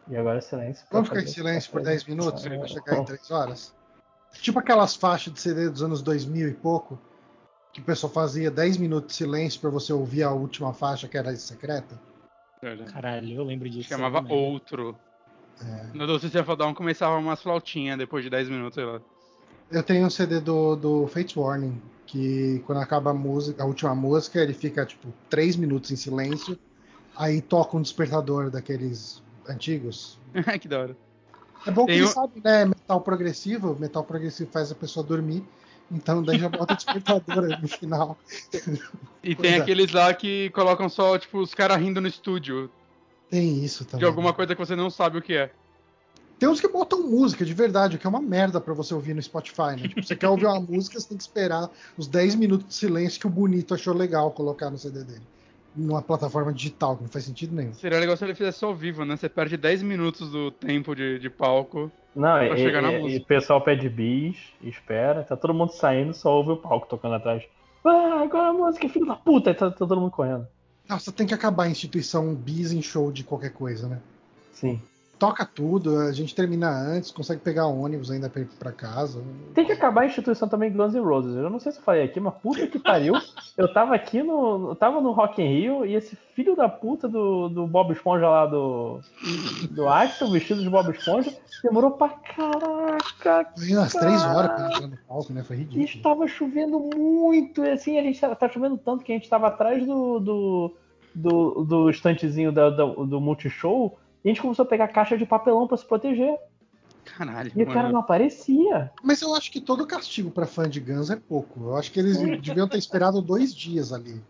Speaker 2: E agora silêncio. pra
Speaker 3: Vamos ficar em silêncio por
Speaker 2: pra
Speaker 3: 10
Speaker 2: fazer-
Speaker 3: minutos
Speaker 2: É,
Speaker 3: pra chegar em 3 horas? Tipo aquelas faixas de CD dos anos 2000 e pouco, que o pessoal fazia 10 minutos de silêncio pra você ouvir a última faixa que era secreta.
Speaker 4: Caralho, eu lembro disso.
Speaker 1: Chamava
Speaker 4: também.
Speaker 1: Outro. No Doce Down começava umas flautinhas depois de 10 minutos, sei lá.
Speaker 3: Eu tenho um CD do, do Fates Warning, que quando acaba a música, a última música, ele fica tipo 3 minutos em silêncio, aí toca um despertador daqueles antigos. [laughs]
Speaker 1: que da hora.
Speaker 3: É bom que
Speaker 1: Tem
Speaker 3: ele sabe, né? Metal progressivo, metal progressivo faz a pessoa dormir, então daí já bota despertador aí no final.
Speaker 1: E tem
Speaker 3: é.
Speaker 1: aqueles lá que colocam só, tipo, os caras rindo no estúdio.
Speaker 3: Tem isso também.
Speaker 1: De alguma coisa que você não sabe o que é.
Speaker 3: Tem uns que botam música de verdade, o que é uma merda pra você ouvir no Spotify, né? Tipo, você quer ouvir uma música, você tem que esperar os 10 minutos de silêncio que o bonito achou legal colocar no CD dele. Numa plataforma digital, que não faz sentido nenhum.
Speaker 1: Seria legal se ele fizesse ao vivo, né? Você perde 10 minutos do tempo de, de palco.
Speaker 2: Não,
Speaker 1: Pra
Speaker 2: e,
Speaker 1: chegar na
Speaker 2: e-
Speaker 1: música.
Speaker 2: e o pessoal pede bis, espera, tá todo mundo saindo, só ouve o palco tocando atrás. Ah, agora a música, filho da puta, aí tá, tá todo mundo correndo.
Speaker 3: Nossa, tem que acabar a instituição bis em show de qualquer coisa, né?
Speaker 2: Sim.
Speaker 3: Toca tudo, a gente termina antes, consegue pegar ônibus ainda pra ir pra casa.
Speaker 2: Tem que acabar a instituição também Guns N' Roses. Eu não sei se eu falei aqui, mas puta que pariu. [laughs] Eu tava aqui no. Eu tava no Rock in Rio e esse filho da puta do, do Bob Esponja lá do. Do Axel, vestido de Bob Esponja, demorou pra caraca.
Speaker 3: Foi umas três horas pra entrar no palco, né? Foi
Speaker 2: E
Speaker 3: ridículo.
Speaker 2: estava chovendo muito, e assim, a gente tá, tá chovendo tanto que a gente tava atrás do, do, do, do estantezinho da- da- do Multishow e a gente começou a pegar caixa de papelão pra se proteger.
Speaker 1: Caralho,
Speaker 2: E o cara
Speaker 1: mano.
Speaker 2: não aparecia.
Speaker 3: Mas eu acho que todo castigo pra fã de Guns é pouco. Eu acho que eles [laughs] deviam ter esperado dois dias ali.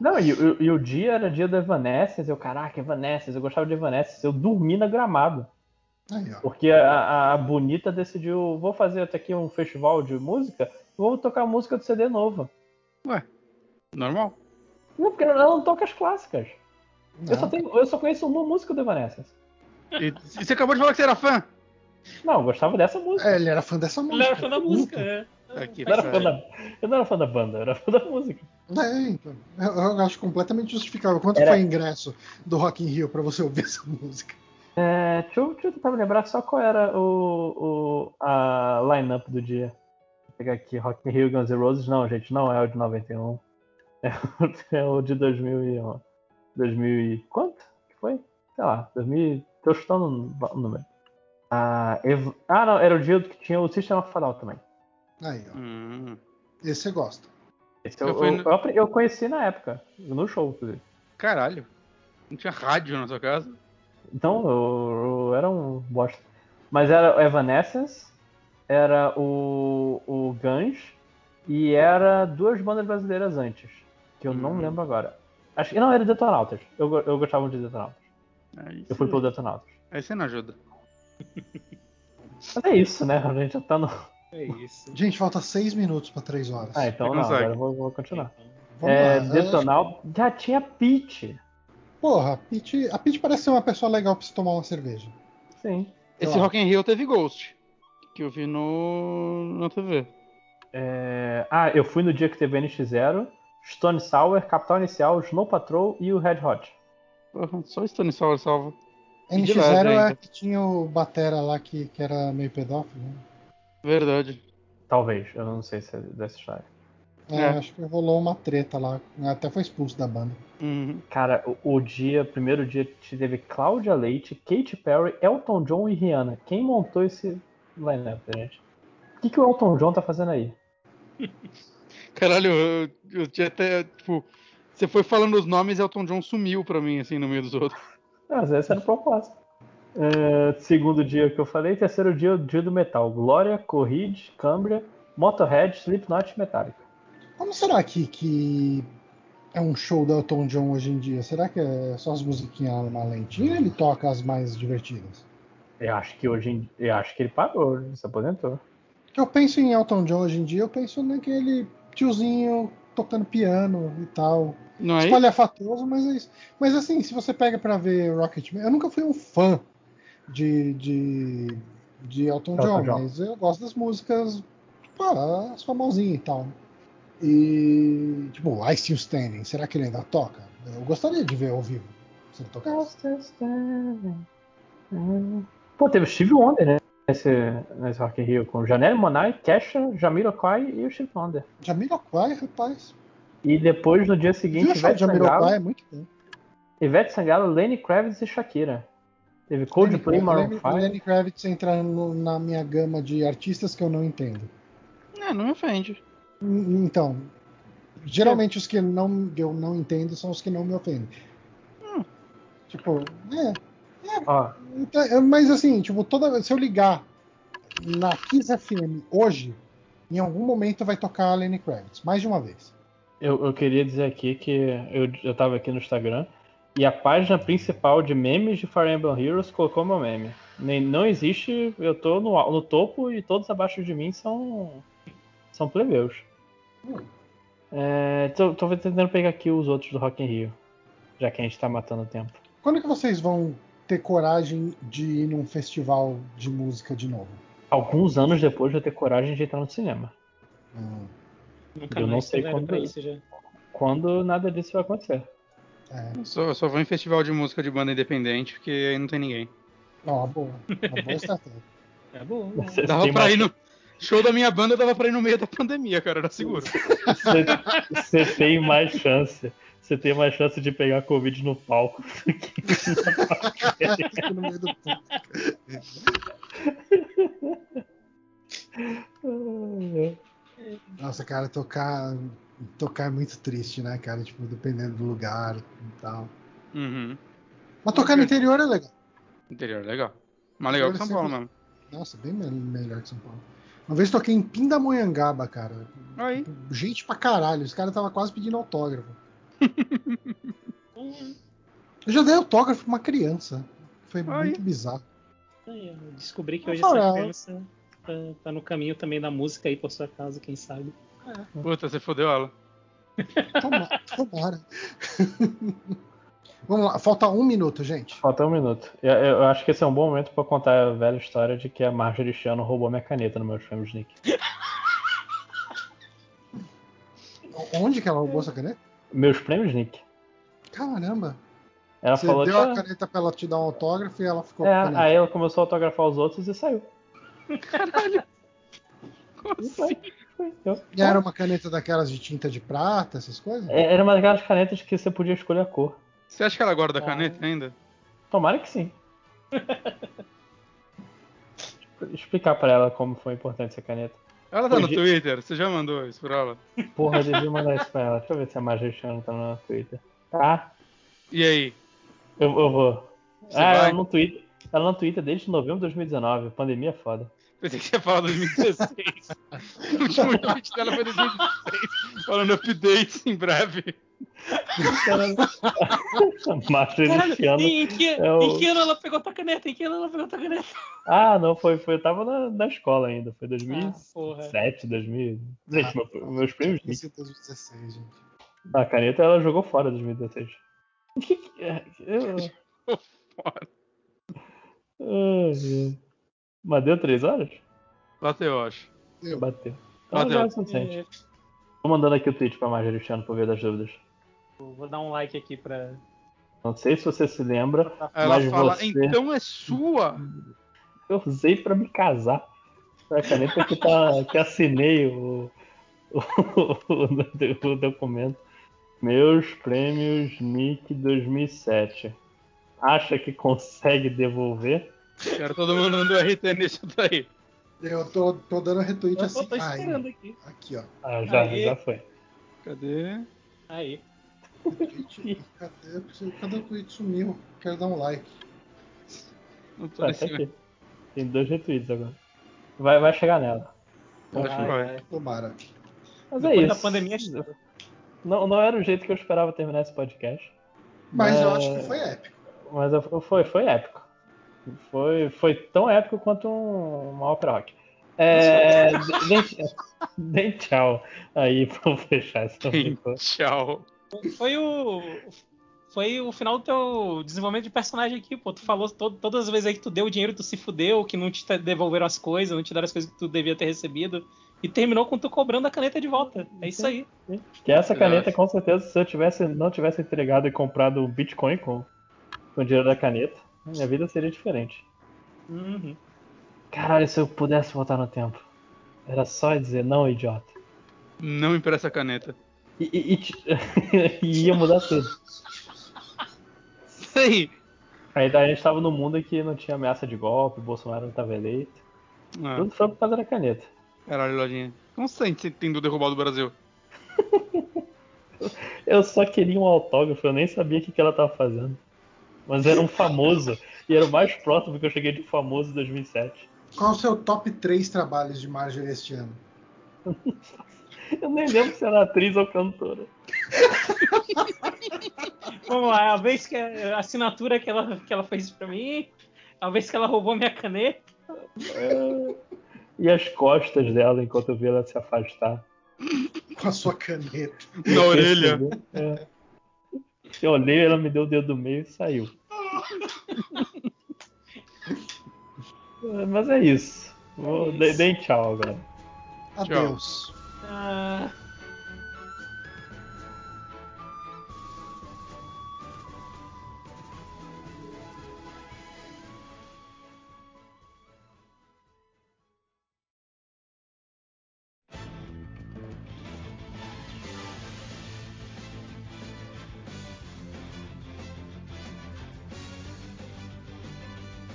Speaker 2: Não, e, o- e o dia era dia do Evanescence, eu, caraca, Evanescence, eu gostava de Evanescence, eu dormi na gramado.
Speaker 3: Aí, ó.
Speaker 2: Porque a, a- Bonita decidiu, vou fazer até aqui um festival de música, vou tocar música do CD novo.
Speaker 1: Normal.
Speaker 2: Não, porque ela não toca as clássicas. Eu só,
Speaker 3: Não.
Speaker 2: tenho, eu só conheço uma música do Evanescence.
Speaker 1: E, e você acabou de falar que você era fã?
Speaker 2: Não, eu gostava dessa música.
Speaker 3: É, ele era fã dessa música.
Speaker 4: Ele era fã da música, é.
Speaker 1: Aqui,
Speaker 2: Eu não, era da, eu não era fã da banda, eu era fã da música.
Speaker 3: É, então. Eu, eu acho completamente justificável. Quanto
Speaker 2: Era-
Speaker 3: foi o ingresso do Rock in Rio pra você ouvir [laughs] essa música?
Speaker 2: É, deixa, eu, deixa eu tentar me lembrar só qual era o, o, a line-up do dia. Vou pegar aqui, Rock in Rio, Guns N' Roses. Não, gente, não é o de 91. É, o- é o de 2000 e... ó, 2000 e... Quanto? que foi? Sei lá, 2000... Tô chutando o número. Ah, Ev- ah, não, era o dia que tinha o System of a Down também.
Speaker 3: Aí, ó.
Speaker 1: Hum.
Speaker 3: Esse você gosta.
Speaker 2: Esse eu,
Speaker 1: Eu no-
Speaker 2: eu eu conheci na época, no show, inclusive.
Speaker 1: Caralho. Não tinha rádio na sua casa?
Speaker 2: Então, eu, eu era um bosta. Mas era o Evanescence, era o, o Guns e era duas bandas brasileiras antes, que eu não
Speaker 1: Hum.
Speaker 2: lembro agora. Acho que não, era Detonautas. Eu, eu gostava de Detonautas.
Speaker 1: Aí
Speaker 2: Eu fui pelo Detonautas.
Speaker 1: Aí você não ajuda.
Speaker 2: Mas é isso, né? A gente já tá no.
Speaker 4: É isso.
Speaker 3: Gente, falta seis minutos pra três horas.
Speaker 2: Ah, então não, agora eu vou, vou continuar.
Speaker 3: Vamos
Speaker 2: É,
Speaker 3: lá.
Speaker 2: Detonautas. Já tinha Peach.
Speaker 3: Porra, a Peach, a Peach parece ser uma pessoa legal pra se tomar uma cerveja.
Speaker 2: Sim.
Speaker 1: Esse
Speaker 3: lá.
Speaker 1: Rock in Rio teve Ghost. Que eu vi no. na TV.
Speaker 2: É, Ah, eu fui no dia que teve NX0, Stone Sour, Capital Inicial, Snow Patrol e o Red Hot.
Speaker 1: Só Stone Sour salva. E de
Speaker 3: NX0
Speaker 1: leve
Speaker 3: é
Speaker 1: ainda.
Speaker 3: que tinha o Batera lá que, que era meio pedófilo. né?
Speaker 1: Verdade.
Speaker 2: Talvez, eu não sei se é dessa história.
Speaker 3: É,
Speaker 1: É.
Speaker 3: acho que rolou uma treta lá. Até foi expulso da banda.
Speaker 1: Uhum.
Speaker 2: Cara, o, o dia, primeiro dia, teve Cláudia Leite, Katy Perry, Elton John e Rihanna. Quem montou esse lineup, gente? O que, que o Elton John tá fazendo aí? [laughs]
Speaker 1: Caralho, eu, eu tinha até. Tipo, você foi falando os nomes e Elton John sumiu pra mim, assim, no meio dos outros.
Speaker 2: Ah, Mas esse era o propósito. É, segundo dia que eu falei, terceiro dia, o dia do metal. Glória, Corride, Cambria, Motorhead, Slipknot e Metallica.
Speaker 3: Como será que, que é um show do Elton John hoje em dia? Será que é só as musiquinhas mais lentinhas ou ele toca as mais divertidas?
Speaker 2: Eu acho que hoje em eu acho que ele parou, ele se aposentou.
Speaker 3: Eu penso em Elton John hoje em dia, eu penso naquele tiozinho tocando piano e tal.
Speaker 1: Não é isso?
Speaker 3: Espalhafatoso, mas é isso. Mas assim, se você pega pra ver Rocketman, eu nunca fui um fã de, de, de Elton,
Speaker 2: Elton
Speaker 3: John,
Speaker 2: John.
Speaker 3: mas eu gosto das músicas, tipo, ah, as famosinhas e tal. E, tipo, I Still Standing, será que ele ainda toca? Eu gostaria de ver ao vivo, se ele tocasse.
Speaker 2: Pô, teve o Steve Wonder, né? Nesse, nesse Rock in Rio, com Janelle Monáe, Kesha, Jamiroquai e o Steve Wonder.
Speaker 3: Jamiroquai, rapaz.
Speaker 2: E depois, no dia seguinte, Ivete? Sangalo,
Speaker 3: É muito bom.
Speaker 2: Ivete Sangalo, Lenny Kravitz e Shakira. Teve Coldplay, Maroon
Speaker 3: Lenny,
Speaker 2: 5.
Speaker 3: Lenny Kravitz entra no- na minha gama de artistas que eu não entendo.
Speaker 1: É, não me ofende.
Speaker 3: Hum, Então, geralmente os que não, eu não entendo são os que não me ofendem. Tipo, é. Então, é, mas assim, tipo, toda se eu ligar na Kiss FM hoje, em algum momento vai tocar a Lenny Kravitz, mais de uma vez.
Speaker 2: eu, eu queria dizer aqui que eu, eu tava aqui no Instagram e a página principal de memes de Fire Emblem Heroes colocou meu meme. Nem, não existe, eu tô no, no topo e todos abaixo de mim são, são plebeus.
Speaker 3: Hum.
Speaker 2: É, tô, tô tentando pegar aqui os outros do Rock in Rio, já que a gente tá matando o tempo.
Speaker 3: Quando que vocês vão ter coragem de ir num festival de música de novo?
Speaker 2: Alguns anos depois de eu ter coragem de entrar no cinema.
Speaker 3: Hum,
Speaker 4: Nunca
Speaker 2: Eu não sei quando-
Speaker 4: isso já.
Speaker 2: Quando nada disso vai acontecer.
Speaker 3: é.
Speaker 1: Eu só, eu só vou em festival de música de banda independente, porque aí não tem ninguém.
Speaker 3: Não, uma boa. Uma boa [laughs] estratégia.
Speaker 4: É bom.
Speaker 2: Você
Speaker 1: Dava pra
Speaker 2: mais-
Speaker 1: ir no. Show da minha banda dava pra ir no meio da pandemia, cara, era seguro.
Speaker 2: Você, você tem mais chance. Você tem mais chance de pegar Covid no palco. do que [laughs]
Speaker 3: no meio do público. Nossa, cara, tocar, tocar é muito triste, né, cara? Tipo, dependendo do lugar e tal.
Speaker 1: Uhum.
Speaker 3: Mas tocar no interior é legal.
Speaker 1: Interior, legal. Mais legal que São Paulo mesmo.
Speaker 3: Nossa, bem me- melhor que São Paulo. Uma vez toquei em Pindamonhangaba, cara.
Speaker 1: Aí.
Speaker 3: Gente pra caralho. Os caras tava quase pedindo autógrafo. Eu já dei autógrafo pra uma criança. Foi
Speaker 1: Aí.
Speaker 3: muito bizarro.
Speaker 4: Eu Descobri que
Speaker 3: Ah,
Speaker 4: hoje
Speaker 3: fala.
Speaker 4: essa criança tá, tá no caminho também da música aí por sua casa, quem sabe.
Speaker 1: Puta, você fodeu ela.
Speaker 3: Toma- Tomara. Vamos lá, falta um minuto, gente.
Speaker 2: Falta um minuto. Eu, eu acho que esse é um bom momento pra contar a velha história de que a Marjorie Chiano roubou minha caneta no meu filme Nick.
Speaker 3: Onde que ela roubou essa caneta?
Speaker 2: Meus prêmios, Nick.
Speaker 3: Caramba.
Speaker 2: Ela
Speaker 3: Você
Speaker 2: falou
Speaker 3: deu
Speaker 2: que
Speaker 3: a
Speaker 2: ela-
Speaker 3: caneta pra ela te dar um autógrafo e ela ficou
Speaker 2: É,
Speaker 3: com a caneta.
Speaker 2: aí ela começou a autografar os outros e saiu. [laughs]
Speaker 1: Como
Speaker 2: E
Speaker 1: assim?
Speaker 3: E era uma caneta daquelas de tinta de prata, essas coisas?
Speaker 2: É, Era uma daquelas canetas que você podia escolher a cor.
Speaker 1: Você acha que ela guarda a
Speaker 2: Ah.
Speaker 1: caneta ainda?
Speaker 2: Tomara que sim. [laughs] Explicar pra ela como foi importante essa caneta.
Speaker 1: Ela tá no
Speaker 2: Hoje-
Speaker 1: Twitter? Você já mandou isso pra ela?
Speaker 2: Porra, eu devia mandar isso pra ela. Deixa eu ver se a Chan tá no Twitter. Tá?
Speaker 1: E aí?
Speaker 2: Eu, eu vou.
Speaker 1: Você
Speaker 2: ah,
Speaker 1: vai?
Speaker 2: ela no Twitter. Ela no Twitter desde novembro de 2019. Pandemia é foda. [laughs]
Speaker 1: Pensei que você ia falar 2016. [laughs] o último tweet dela foi 2016. Falando updates em breve. [laughs]
Speaker 4: Caralho,
Speaker 2: Chan.
Speaker 4: em, que,
Speaker 2: é o-
Speaker 4: em que ano ela pegou tua caneta? Em que ano ela pegou tua caneta?
Speaker 2: Ah, não, foi, foi. Eu tava na, na escola ainda. Foi
Speaker 4: Ah,
Speaker 2: 2007,
Speaker 4: porra.
Speaker 2: 2000. Gente, meu- meus primos.
Speaker 3: Tinha sido 2016, gente.
Speaker 2: A caneta ela jogou fora em 2016. O que que é? Eu-
Speaker 1: Fora.
Speaker 2: Ai, ai. Mas deu três horas?
Speaker 1: Bateu, eu acho.
Speaker 3: Eu.
Speaker 2: Bateu. Então
Speaker 1: Bateu.
Speaker 2: já é o suficiente.
Speaker 4: É,
Speaker 2: Tô mandando aqui o tweet pra Marjorie Chano por ver das dúvidas.
Speaker 4: vou dar um like aqui pra.
Speaker 2: Não sei se você se lembra,
Speaker 1: Ela
Speaker 2: mas
Speaker 1: fala,
Speaker 2: você...
Speaker 1: então é sua.
Speaker 2: eu usei pra me casar. Foi a caneta que, tá, que assinei o, o, [laughs] o documento. Meus prêmios Nick 2007. Acha que consegue devolver?
Speaker 1: Quero todo mundo dando RT nisso daí.
Speaker 3: Eu tô, tô dando retweet
Speaker 4: Eu
Speaker 3: assim.
Speaker 4: tô esperando
Speaker 3: Ai,
Speaker 4: aqui.
Speaker 3: aqui, ó.
Speaker 2: Ah, já,
Speaker 4: Aê.
Speaker 2: já foi.
Speaker 1: Cadê?
Speaker 4: Aí.
Speaker 3: Cadê? Cadê o tweet? Sumiu. Quero dar um like.
Speaker 1: Não tô
Speaker 2: Ah, tá aqui. Tem dois retweets agora. Vai, vai chegar nela.
Speaker 1: Acho que
Speaker 4: Ai,
Speaker 1: vai.
Speaker 4: ai.
Speaker 3: Tomara.
Speaker 2: Mas é
Speaker 4: Depois da
Speaker 2: isso.
Speaker 4: pandemia,
Speaker 2: Não, não era o jeito que eu esperava terminar esse podcast.
Speaker 3: Mas eu
Speaker 2: É.
Speaker 3: acho que foi épico.
Speaker 2: Mas eu- foi, foi épico. Foi, foi tão épico quanto um, uma ópera rock. É, dê, tchau aí [laughs] pra eu fechar essa
Speaker 1: Tchau.
Speaker 4: Foi o. Foi o final do teu desenvolvimento de personagem aqui, pô. Tu falou to- todas as vezes aí que tu deu o dinheiro, tu se fudeu, que não te devolveram as coisas, não te deram as coisas que tu devia ter recebido. E terminou com tu cobrando a caneta de volta. É isso aí.
Speaker 2: Que essa caneta, com certeza, se eu tivesse, não tivesse entregado e comprado um Bitcoin com, com o dinheiro da caneta, minha vida seria diferente.
Speaker 4: Uhum.
Speaker 2: Caralho, se eu pudesse voltar no tempo. Era só dizer não, idiota.
Speaker 1: Não empresta a caneta.
Speaker 2: E, e- e [laughs] e ia mudar tudo.
Speaker 1: Sei.
Speaker 2: Aí daí a gente tava num mundo que não tinha ameaça de golpe, Bolsonaro não tava eleito.
Speaker 1: Ah,
Speaker 2: Tudo foi por causa da caneta.
Speaker 1: caralho, Lojinha. Como você sente tendo derrubado o Brasil? [laughs]
Speaker 2: Eu só queria um autógrafo, eu nem sabia o que, que ela tava fazendo. Mas era um famoso, e era o mais próximo que eu cheguei de famoso em 2007.
Speaker 3: Qual o seu top 3 trabalhos de Marjorie este ano? [laughs]
Speaker 2: Eu nem lembro se era atriz ou cantora. [laughs]
Speaker 4: Vamos lá, a vez que a assinatura que ela, que ela fez pra mim, a vez que ela roubou minha caneta.
Speaker 2: É, E as costas dela enquanto eu vi ela se afastar.
Speaker 3: Com a sua caneta.
Speaker 1: Na orelha.
Speaker 2: É. Eu olhei, ela me deu o dedo do meio e saiu. [laughs] Mas é isso. Vou,
Speaker 4: É isso.
Speaker 2: dei- Deem tchau agora.
Speaker 3: Adeus.
Speaker 4: Ah,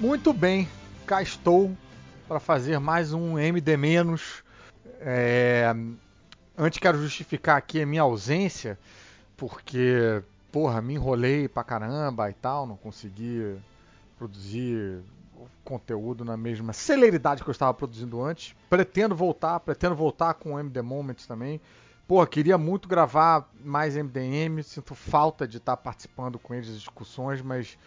Speaker 5: Muito bem, cá estou para fazer mais um MD menos. É, Antes quero justificar aqui a minha ausência, porque, porra, me enrolei pra caramba e tal, não consegui produzir conteúdo na mesma celeridade que eu estava produzindo antes. Pretendo voltar, pretendo voltar com o MD Moments também. Pô, queria muito gravar mais MDM, sinto falta de estar participando com eles das discussões, mas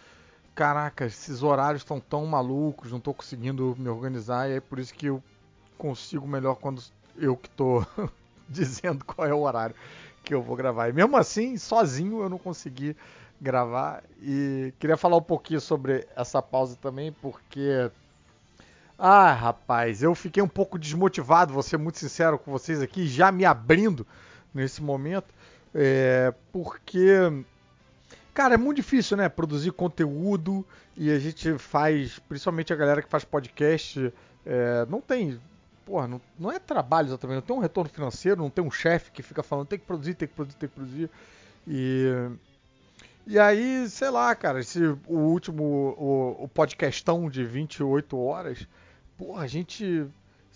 Speaker 5: caraca, esses horários estão tão malucos, não tô conseguindo me organizar, e é por isso que eu consigo melhor quando eu que tô [laughs] dizendo qual é o horário que eu vou gravar. E mesmo assim, sozinho eu não consegui gravar. E queria falar um pouquinho sobre essa pausa também, porque. Ah, rapaz, eu fiquei um pouco desmotivado, vou ser muito sincero com vocês aqui, já me abrindo nesse momento, é, porque Cara, é muito difícil, né? Produzir conteúdo e a gente faz, principalmente a galera que faz podcast, é, não tem. Porra, não, não é trabalho exatamente, não tem um retorno financeiro, não tem um chefe que fica falando tem que produzir, tem que produzir, tem que produzir. E. E aí, sei lá, cara, esse, o último, o, o podcastão de 28 horas, porra, a gente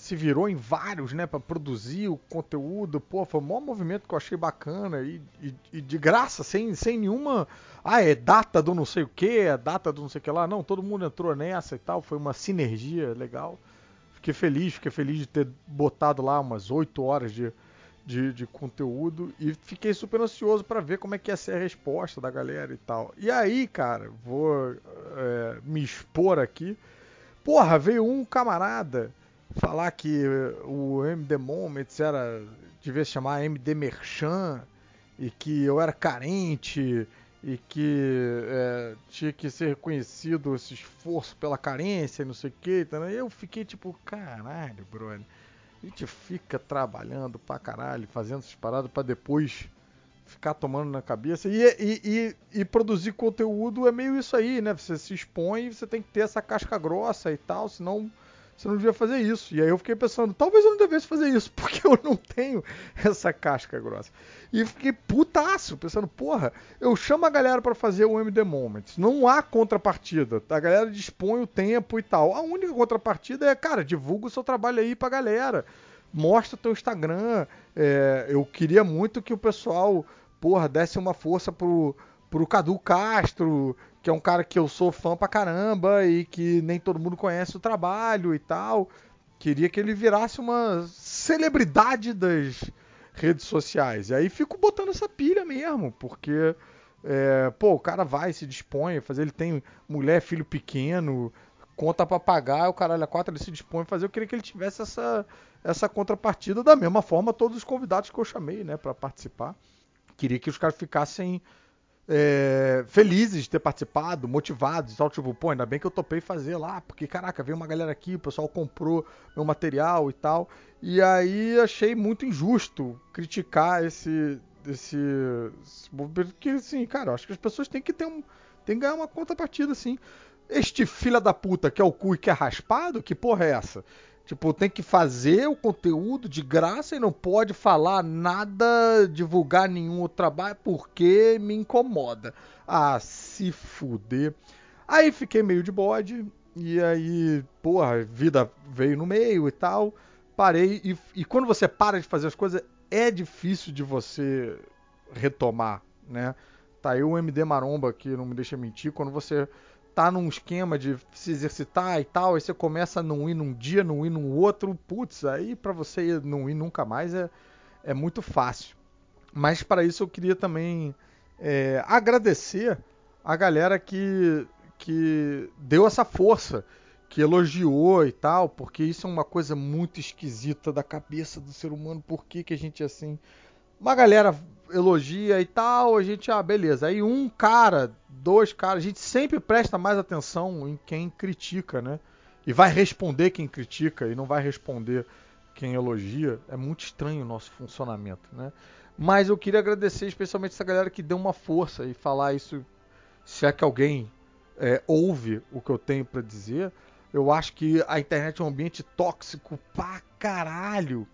Speaker 5: se virou em vários, né, para produzir o conteúdo. Pô, foi o maior movimento que eu achei bacana e, e, e, de graça, sem, sem nenhuma. Ah, é data do não sei o que, é data do não sei o que lá. Não, todo mundo entrou nessa e tal. Foi uma sinergia legal. Fiquei feliz, fiquei feliz de ter botado lá umas 8 horas de, de, de conteúdo e fiquei super ansioso para ver como é que ia ser a resposta da galera e tal. E aí, cara, vou é, me expor aqui. Porra, veio um camarada falar que o MD Moments era devia se chamar MD Merchan e que eu era carente e que é, tinha que ser reconhecido esse esforço pela carência não sei o que. Eu fiquei tipo, caralho, brother. A gente fica trabalhando pra caralho, fazendo essas paradas pra depois ficar tomando na cabeça. E, e, e, e, produzir conteúdo é meio isso aí, né? Você se expõe você tem que ter essa casca grossa e tal, senão você não devia fazer isso. E aí eu fiquei pensando, talvez eu não devesse fazer isso, [laughs] porque eu não tenho essa casca grossa. E fiquei putaço, pensando, porra, eu chamo a galera para fazer o MD Moments. Não há contrapartida. A galera dispõe o tempo e tal. A única contrapartida é, cara, divulga o seu trabalho aí pra galera. Mostra o teu Instagram. É, eu queria muito que o pessoal, porra, desse uma força pro, pro Cadu Castro, que é um cara que eu sou fã pra caramba e que nem todo mundo conhece o trabalho e tal. Queria que ele virasse uma celebridade das redes sociais. E aí fico botando essa pilha mesmo, porque é, pô, o cara vai, se dispõe fazer, ele tem mulher, filho pequeno, conta para pagar, o caralho a quatro, ele se dispõe a fazer. Eu queria que ele tivesse essa, essa contrapartida da mesma forma todos os convidados que eu chamei, né, para participar. Queria que os caras ficassem é, felizes de ter participado, motivados e tal. Tipo, pô, ainda bem que eu topei fazer lá, porque caraca, veio uma galera aqui, o pessoal comprou meu material e tal. E aí achei muito injusto criticar esse. esse, porque, assim, cara, acho que as pessoas têm que ter um. tem que ganhar uma contrapartida, assim. Este filho da puta que é o cu e que é raspado, que porra é essa? Tipo, tem que fazer o conteúdo de graça e não pode falar nada, divulgar nenhum outro trabalho porque me incomoda. Ah, se fuder. Aí fiquei meio de bode. E aí, porra, vida veio no meio e tal. Parei. E, e quando você para de fazer as coisas, é difícil de você retomar, né? Tá aí o MD Maromba que não me deixa mentir. Quando você tá num esquema de se exercitar e tal, aí você começa a não ir num dia, não ir num outro, putz, aí para você não ir nunca mais é, é muito fácil. Mas para isso eu queria também é, agradecer a galera que, que deu essa força, que elogiou e tal, porque isso é uma coisa muito esquisita da cabeça do ser humano, por que, que a gente é assim. Uma galera elogia e tal, a gente, ah, beleza. Aí um cara, dois caras, a gente sempre presta mais atenção em quem critica, né? E vai responder quem critica e não vai responder quem elogia. É muito estranho o nosso funcionamento, né? Mas eu queria agradecer especialmente essa galera que deu uma força e falar isso, se é que alguém é, ouve o que eu tenho para dizer. Eu acho que a internet é um ambiente tóxico pra caralho.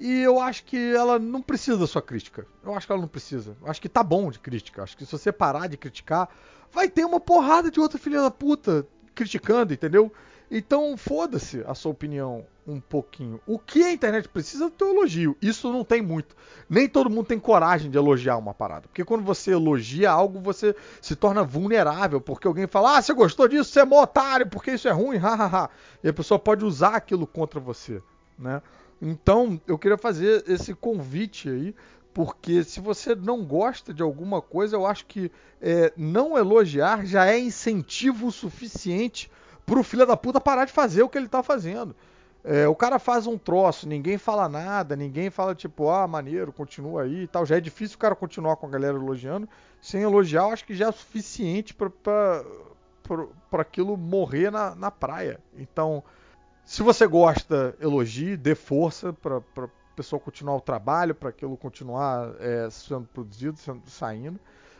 Speaker 5: E eu acho que ela não precisa da sua crítica. Eu acho que ela não precisa. Eu acho que tá bom de crítica. Eu acho que se você parar de criticar, vai ter uma porrada de outra filha da puta criticando, entendeu? Então, foda-se a sua opinião um pouquinho. O que a internet precisa é do teu elogio. Isso não tem muito. Nem todo mundo tem coragem de elogiar uma parada. Porque quando você elogia algo, você se torna vulnerável. Porque alguém fala, ah, você gostou disso, você é mó otário, porque isso é ruim, [laughs] hahaha. e a pessoa pode usar aquilo contra você, né? Então, eu queria fazer esse convite aí, porque se você não gosta de alguma coisa, eu acho que é, não elogiar já é incentivo suficiente pro filho da puta parar de fazer o que ele tá fazendo. É, o cara faz um troço, ninguém fala nada, ninguém fala tipo, ah, maneiro, continua aí e tal. Já é difícil o cara continuar com a galera elogiando. Sem elogiar, eu acho que já é suficiente para aquilo morrer na, na praia. Então, se você gosta, elogie, dê força para a pessoa continuar o trabalho, para aquilo continuar é, sendo produzido, sendo, saindo.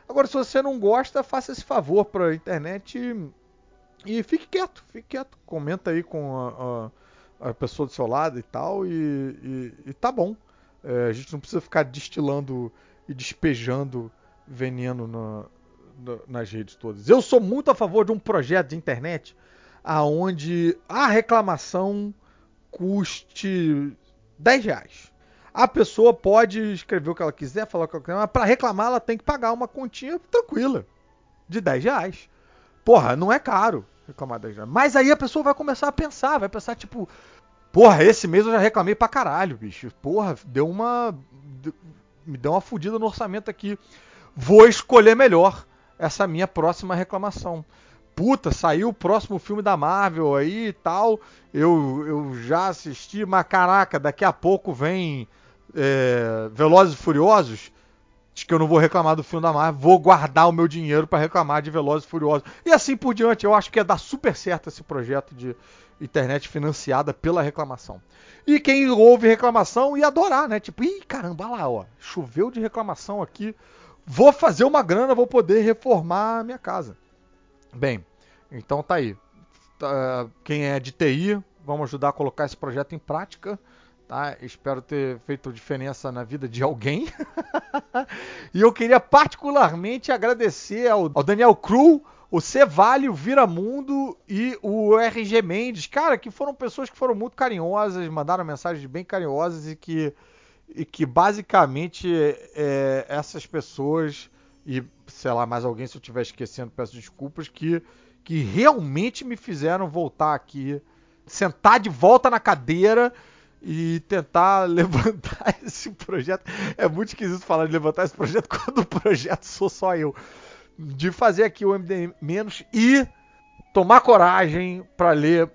Speaker 5: Agora, se você não gosta, faça esse favor para a internet e, e, fique quieto, fique quieto. Comenta aí com a, a, a pessoa do seu lado e tal, e, e, e tá bom. É, a gente não precisa ficar destilando e despejando veneno na, na, nas redes todas. Eu sou muito a favor de um projeto de internet aonde a reclamação custe 10 reais. A pessoa pode escrever o que ela quiser, falar o que ela quiser, mas para reclamar ela tem que pagar uma continha tranquila de 10 reais. Porra, não é caro reclamar 10 reais. Mas aí a pessoa vai começar a pensar, vai pensar tipo, porra, esse mês eu já reclamei pra caralho, bicho. Porra, deu uma. Me deu uma fodida no orçamento aqui. Vou escolher melhor essa minha próxima reclamação puta, saiu o próximo filme da Marvel aí e tal. Eu, eu já assisti, mas caraca, daqui a pouco vem é, Velozes e Furiosos. Acho que eu não vou reclamar do filme da Marvel, vou guardar o meu dinheiro para reclamar de Velozes e Furiosos. E assim por diante, eu acho que ia dar super certo esse projeto de internet financiada pela reclamação. E quem ouve reclamação ia adorar, né? Tipo, ih, caramba, lá, ó, choveu de reclamação aqui. Vou fazer uma grana, vou poder reformar a minha casa. Bem, então tá aí. Tá, quem é de TI, vamos ajudar a colocar esse projeto em prática. Tá? Espero ter feito diferença na vida de alguém. [laughs] e eu queria particularmente agradecer ao, ao Daniel Cru, o Cevale, o Viramundo e o RG Mendes, cara, que foram pessoas que foram muito carinhosas, mandaram mensagens bem carinhosas e que, e que basicamente é, essas pessoas, e sei lá, mais alguém se eu estiver esquecendo, peço desculpas, que que realmente me fizeram voltar aqui, sentar de volta na cadeira e tentar [laughs] levantar esse projeto. É muito esquisito falar de levantar esse projeto [laughs] quando o projeto sou só eu. De fazer aqui o MD menos e tomar coragem para ler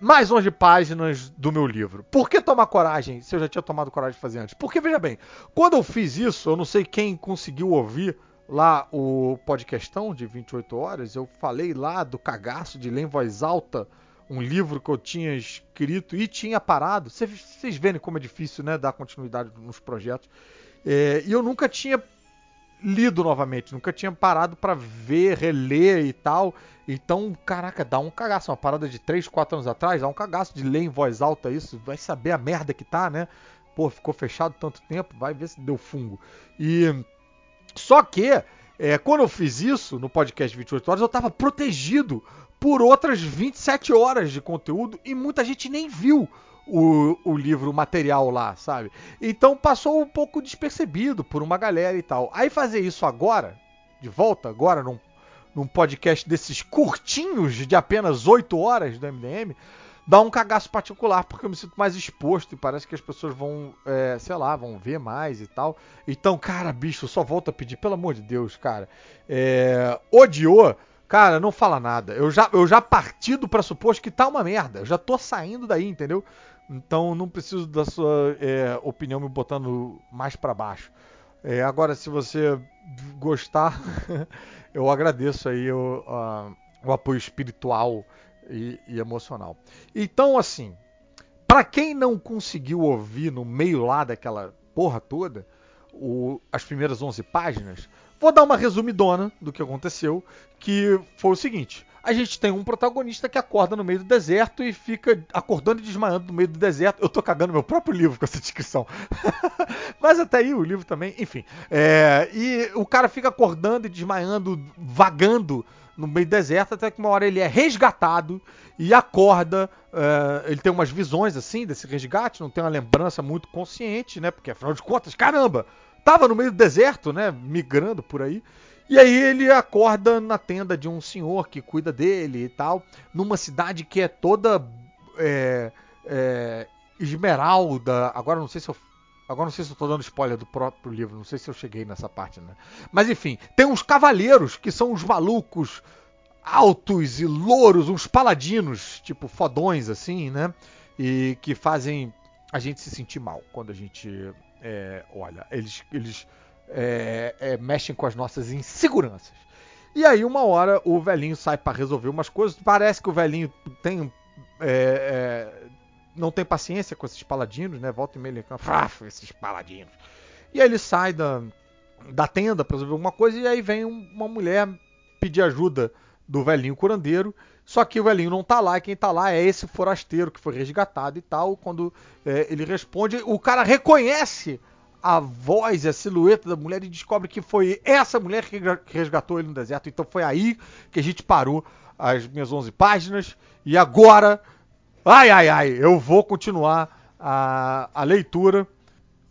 Speaker 5: mais 11 páginas do meu livro. Por que tomar coragem se eu já tinha tomado coragem de fazer antes? Porque, veja bem, quando eu fiz isso, eu não sei quem conseguiu ouvir, lá o podcastão de 28 horas, eu falei lá do cagaço de ler em voz alta um livro que eu tinha escrito e tinha parado. Vocês verem como é difícil né, dar continuidade nos projetos. É, e eu nunca tinha lido novamente, nunca tinha parado para ver, reler e tal. Então, caraca, dá um cagaço. Uma parada de 3, 4 anos atrás, dá um cagaço de ler em voz alta isso. Vai saber a merda que tá, né? Pô, ficou fechado tanto tempo, vai ver se deu fungo. E só que, é, quando eu fiz isso no podcast 28 horas, eu estava protegido por outras 27 horas de conteúdo e muita gente nem viu o, o livro, o material lá, sabe? Então passou um pouco despercebido por uma galera e tal. Aí fazer isso agora, de volta, agora num, num podcast desses curtinhos de apenas 8 horas do MDM, dá um cagaço particular, porque eu me sinto mais exposto e parece que as pessoas vão, é, sei lá, vão ver mais e tal. Então, cara, bicho, só volto a pedir, pelo amor de Deus, cara. É, odiou, cara, não fala nada. Eu já, eu já parti do pressuposto que tá uma merda. Eu já tô saindo daí, entendeu? Então não preciso da sua é, opinião me botando mais para baixo. É, agora, se você gostar, [laughs] eu agradeço aí o, a, o apoio espiritual e, e emocional. Então, assim, para quem não conseguiu ouvir no meio lá daquela porra toda, o, as primeiras 11 páginas, vou dar uma resumidona do que aconteceu, que foi o seguinte. A gente tem um protagonista que acorda no meio do deserto e fica acordando e desmaiando no meio do deserto. Eu tô cagando meu próprio livro com essa descrição. [laughs] Mas até aí o livro também, enfim. É, e o cara fica acordando e desmaiando, vagando no meio do deserto, até que uma hora ele é resgatado e acorda. Uh, ele tem umas visões assim desse resgate, não tem uma lembrança muito consciente, né? Porque afinal de contas, caramba, tava no meio do deserto, né? Migrando por aí. E aí ele acorda na tenda de um senhor que cuida dele e tal, numa cidade que é toda é, é, esmeralda. Agora não sei se eu Agora não sei se eu tô dando spoiler do próprio livro, não sei se eu cheguei nessa parte, né? Mas enfim, tem uns cavaleiros que são uns malucos altos e louros, uns paladinos, tipo fodões assim, né? E que fazem a gente se sentir mal quando a gente é, olha. Eles, eles é, é, mexem com as nossas inseguranças. E aí, uma hora, o velhinho sai para resolver umas coisas. Parece que o velhinho tem é, é não tem paciência com esses paladinos, né? Volta e meia ele esses paladinos. E aí ele sai da, da tenda para resolver alguma coisa e aí vem um, uma mulher pedir ajuda do velhinho curandeiro. Só que o velhinho não tá lá, e quem tá lá é esse forasteiro que foi resgatado e tal. Quando é, ele responde, o cara reconhece a voz e a silhueta da mulher e descobre que foi essa mulher que resgatou ele no deserto. Então foi aí que a gente parou as minhas 11 páginas. E agora, ai, ai, ai, eu vou continuar a, a leitura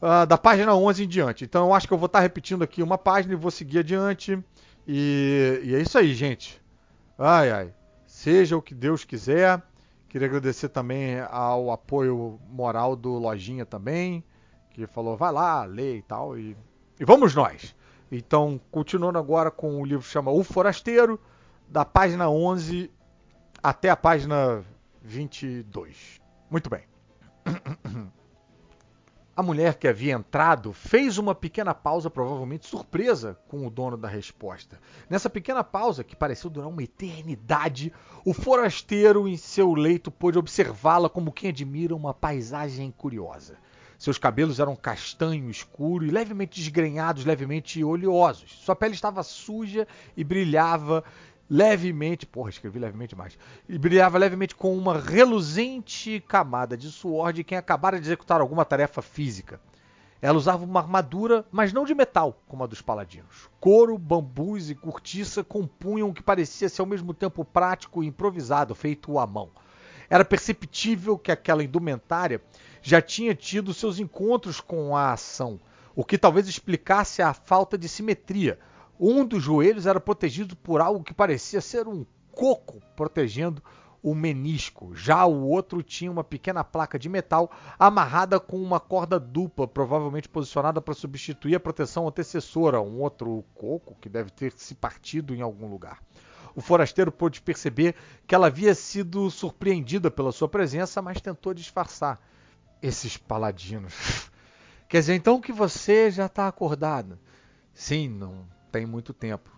Speaker 5: uh, da página 11 em diante. Então eu acho que eu vou estar tá repetindo aqui uma página e vou seguir adiante. E, e é isso aí, gente. Ai, ai. Seja o que Deus quiser. Queria agradecer também ao apoio moral do Lojinha também, que falou, vai lá, lê e tal. E, e vamos nós. Então, continuando agora com o livro que chama O Forasteiro, da página 11 até a página 22. Muito bem. [clears throat] A mulher que havia entrado fez uma pequena pausa, provavelmente surpresa com o dono da resposta. Nessa pequena pausa, que pareceu durar uma eternidade, o forasteiro em seu leito pôde observá-la como quem admira uma paisagem curiosa. Seus cabelos eram castanho escuro e levemente desgrenhados, levemente oleosos. Sua pele estava suja e brilhava levemente, porra, escrevi levemente mais, e brilhava levemente com uma reluzente camada de suor de quem acabara de executar alguma tarefa física. Ela usava uma armadura, mas não de metal, como a dos paladinos. Couro, bambus e cortiça compunham o que parecia ser ao mesmo tempo prático e improvisado, feito à mão. Era perceptível que aquela indumentária já tinha tido seus encontros com a ação, o que talvez explicasse a falta de simetria, um dos joelhos era protegido por algo que parecia ser um coco protegendo o menisco. Já o outro tinha uma pequena placa de metal amarrada com uma corda dupla, provavelmente posicionada para substituir a proteção antecessora, um outro coco que deve ter se partido em algum lugar. O forasteiro pôde perceber que ela havia sido surpreendida pela sua presença, mas tentou disfarçar. Esses paladinos. [laughs] Quer dizer, então que você já está acordado? Sim, não tem muito tempo.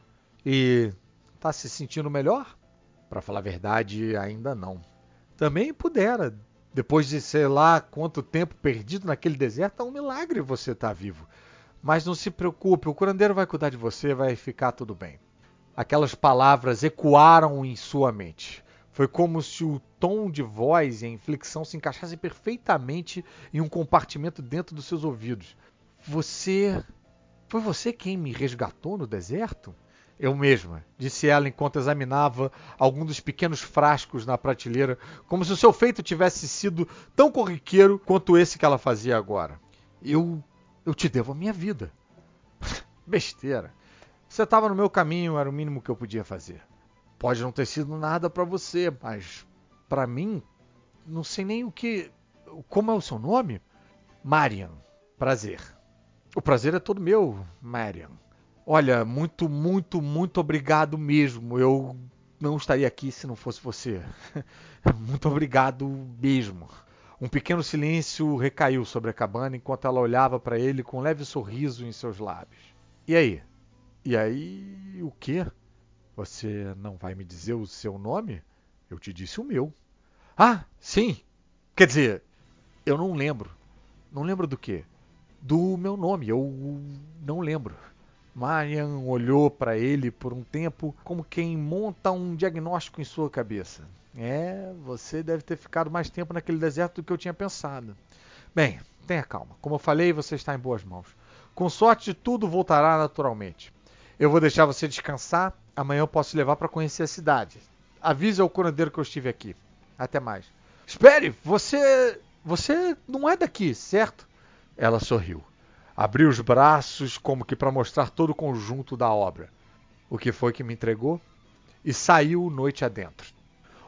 Speaker 5: E está se sentindo melhor? Para falar a verdade, ainda não. Também pudera. Depois de sei lá quanto tempo perdido naquele deserto, é um milagre você estar tá vivo. Mas não se preocupe, o curandeiro vai cuidar de você, vai ficar tudo bem. Aquelas palavras ecoaram em sua mente. Foi como se o tom de voz e a inflexão se encaixassem perfeitamente em um compartimento dentro dos seus ouvidos. Você foi você quem me resgatou no deserto? Eu mesma, disse ela enquanto examinava algum dos pequenos frascos na prateleira, como se o seu feito tivesse sido tão corriqueiro quanto esse que ela fazia agora. Eu. eu te devo a minha vida. [laughs] Besteira. Você estava no meu caminho, era o mínimo que eu podia fazer. Pode não ter sido nada para você, mas para mim, não sei nem o que. Como é o seu nome? Marian. Prazer. O prazer é todo meu, Marian. Olha, muito, muito, muito obrigado mesmo. Eu não estaria aqui se não fosse você. [laughs] muito obrigado mesmo. Um pequeno silêncio recaiu sobre a cabana enquanto ela olhava para ele com um leve sorriso em seus lábios. E aí? E aí, o quê? Você não vai me dizer o seu nome? Eu te disse o meu. Ah, sim. Quer dizer, eu não lembro. Não lembro do quê? Do meu nome. Eu não lembro. Marian olhou para ele por um tempo como quem monta um diagnóstico em sua cabeça. É, você deve ter ficado mais tempo naquele deserto do que eu tinha pensado. Bem, tenha calma. Como eu falei, você está em boas mãos. Com sorte, tudo voltará naturalmente. Eu vou deixar você descansar. Amanhã eu posso levar para conhecer a cidade. Avise ao curandeiro que eu estive aqui. Até mais. Espere, você. Você não é daqui, certo? Ela sorriu. Abriu os braços como que para mostrar todo o conjunto da obra. O que foi que me entregou? E saiu noite adentro.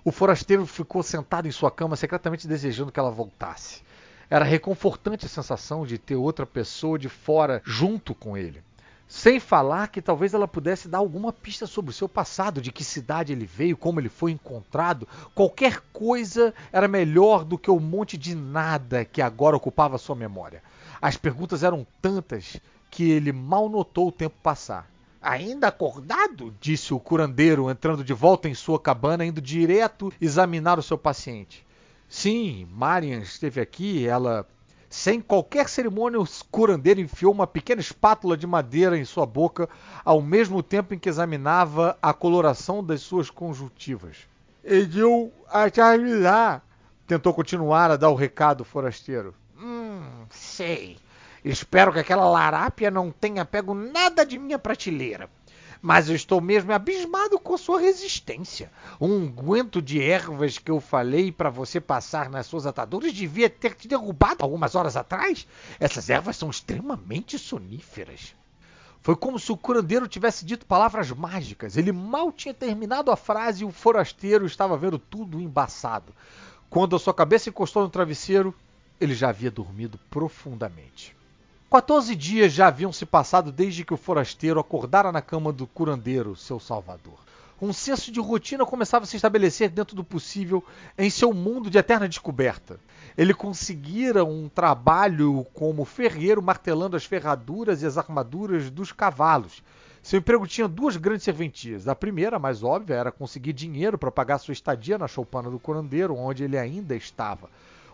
Speaker 5: O forasteiro ficou sentado em sua cama, secretamente desejando que ela voltasse. Era reconfortante a sensação de ter outra pessoa de fora junto com ele. Sem falar que talvez ela pudesse dar alguma pista sobre o seu passado, de que cidade ele veio, como ele foi encontrado. Qualquer coisa era melhor do que o monte de nada que agora ocupava sua memória. As perguntas eram tantas que ele mal notou o tempo passar. Ainda acordado? disse o curandeiro, entrando de volta em sua cabana, indo direto examinar o seu paciente. Sim, Marian esteve aqui, ela Sem qualquer cerimônia, o curandeiro enfiou uma pequena espátula de madeira em sua boca, ao mesmo tempo em que examinava a coloração das suas conjuntivas. Ediu lá, tentou continuar a dar o recado forasteiro. Hum, sei. Espero que aquela larápia não tenha pego nada de minha prateleira. Mas eu estou mesmo abismado com a sua resistência. Um unguento de ervas que eu falei para você passar nas suas ataduras devia ter te derrubado algumas horas atrás. Essas ervas são extremamente soníferas. Foi como se o curandeiro tivesse dito palavras mágicas. Ele mal tinha terminado a frase e o forasteiro estava vendo tudo embaçado. Quando a sua cabeça encostou no travesseiro, ele já havia dormido profundamente. 14 dias já haviam se passado desde que o forasteiro acordara na cama do curandeiro, seu salvador. Um senso de rotina começava a se estabelecer dentro do possível em seu mundo de eterna descoberta. Ele conseguira um trabalho como ferreiro martelando as ferraduras e as armaduras dos cavalos. Seu emprego tinha duas grandes serventias. A primeira, mais óbvia, era conseguir dinheiro para pagar sua estadia na choupana do curandeiro, onde ele ainda estava.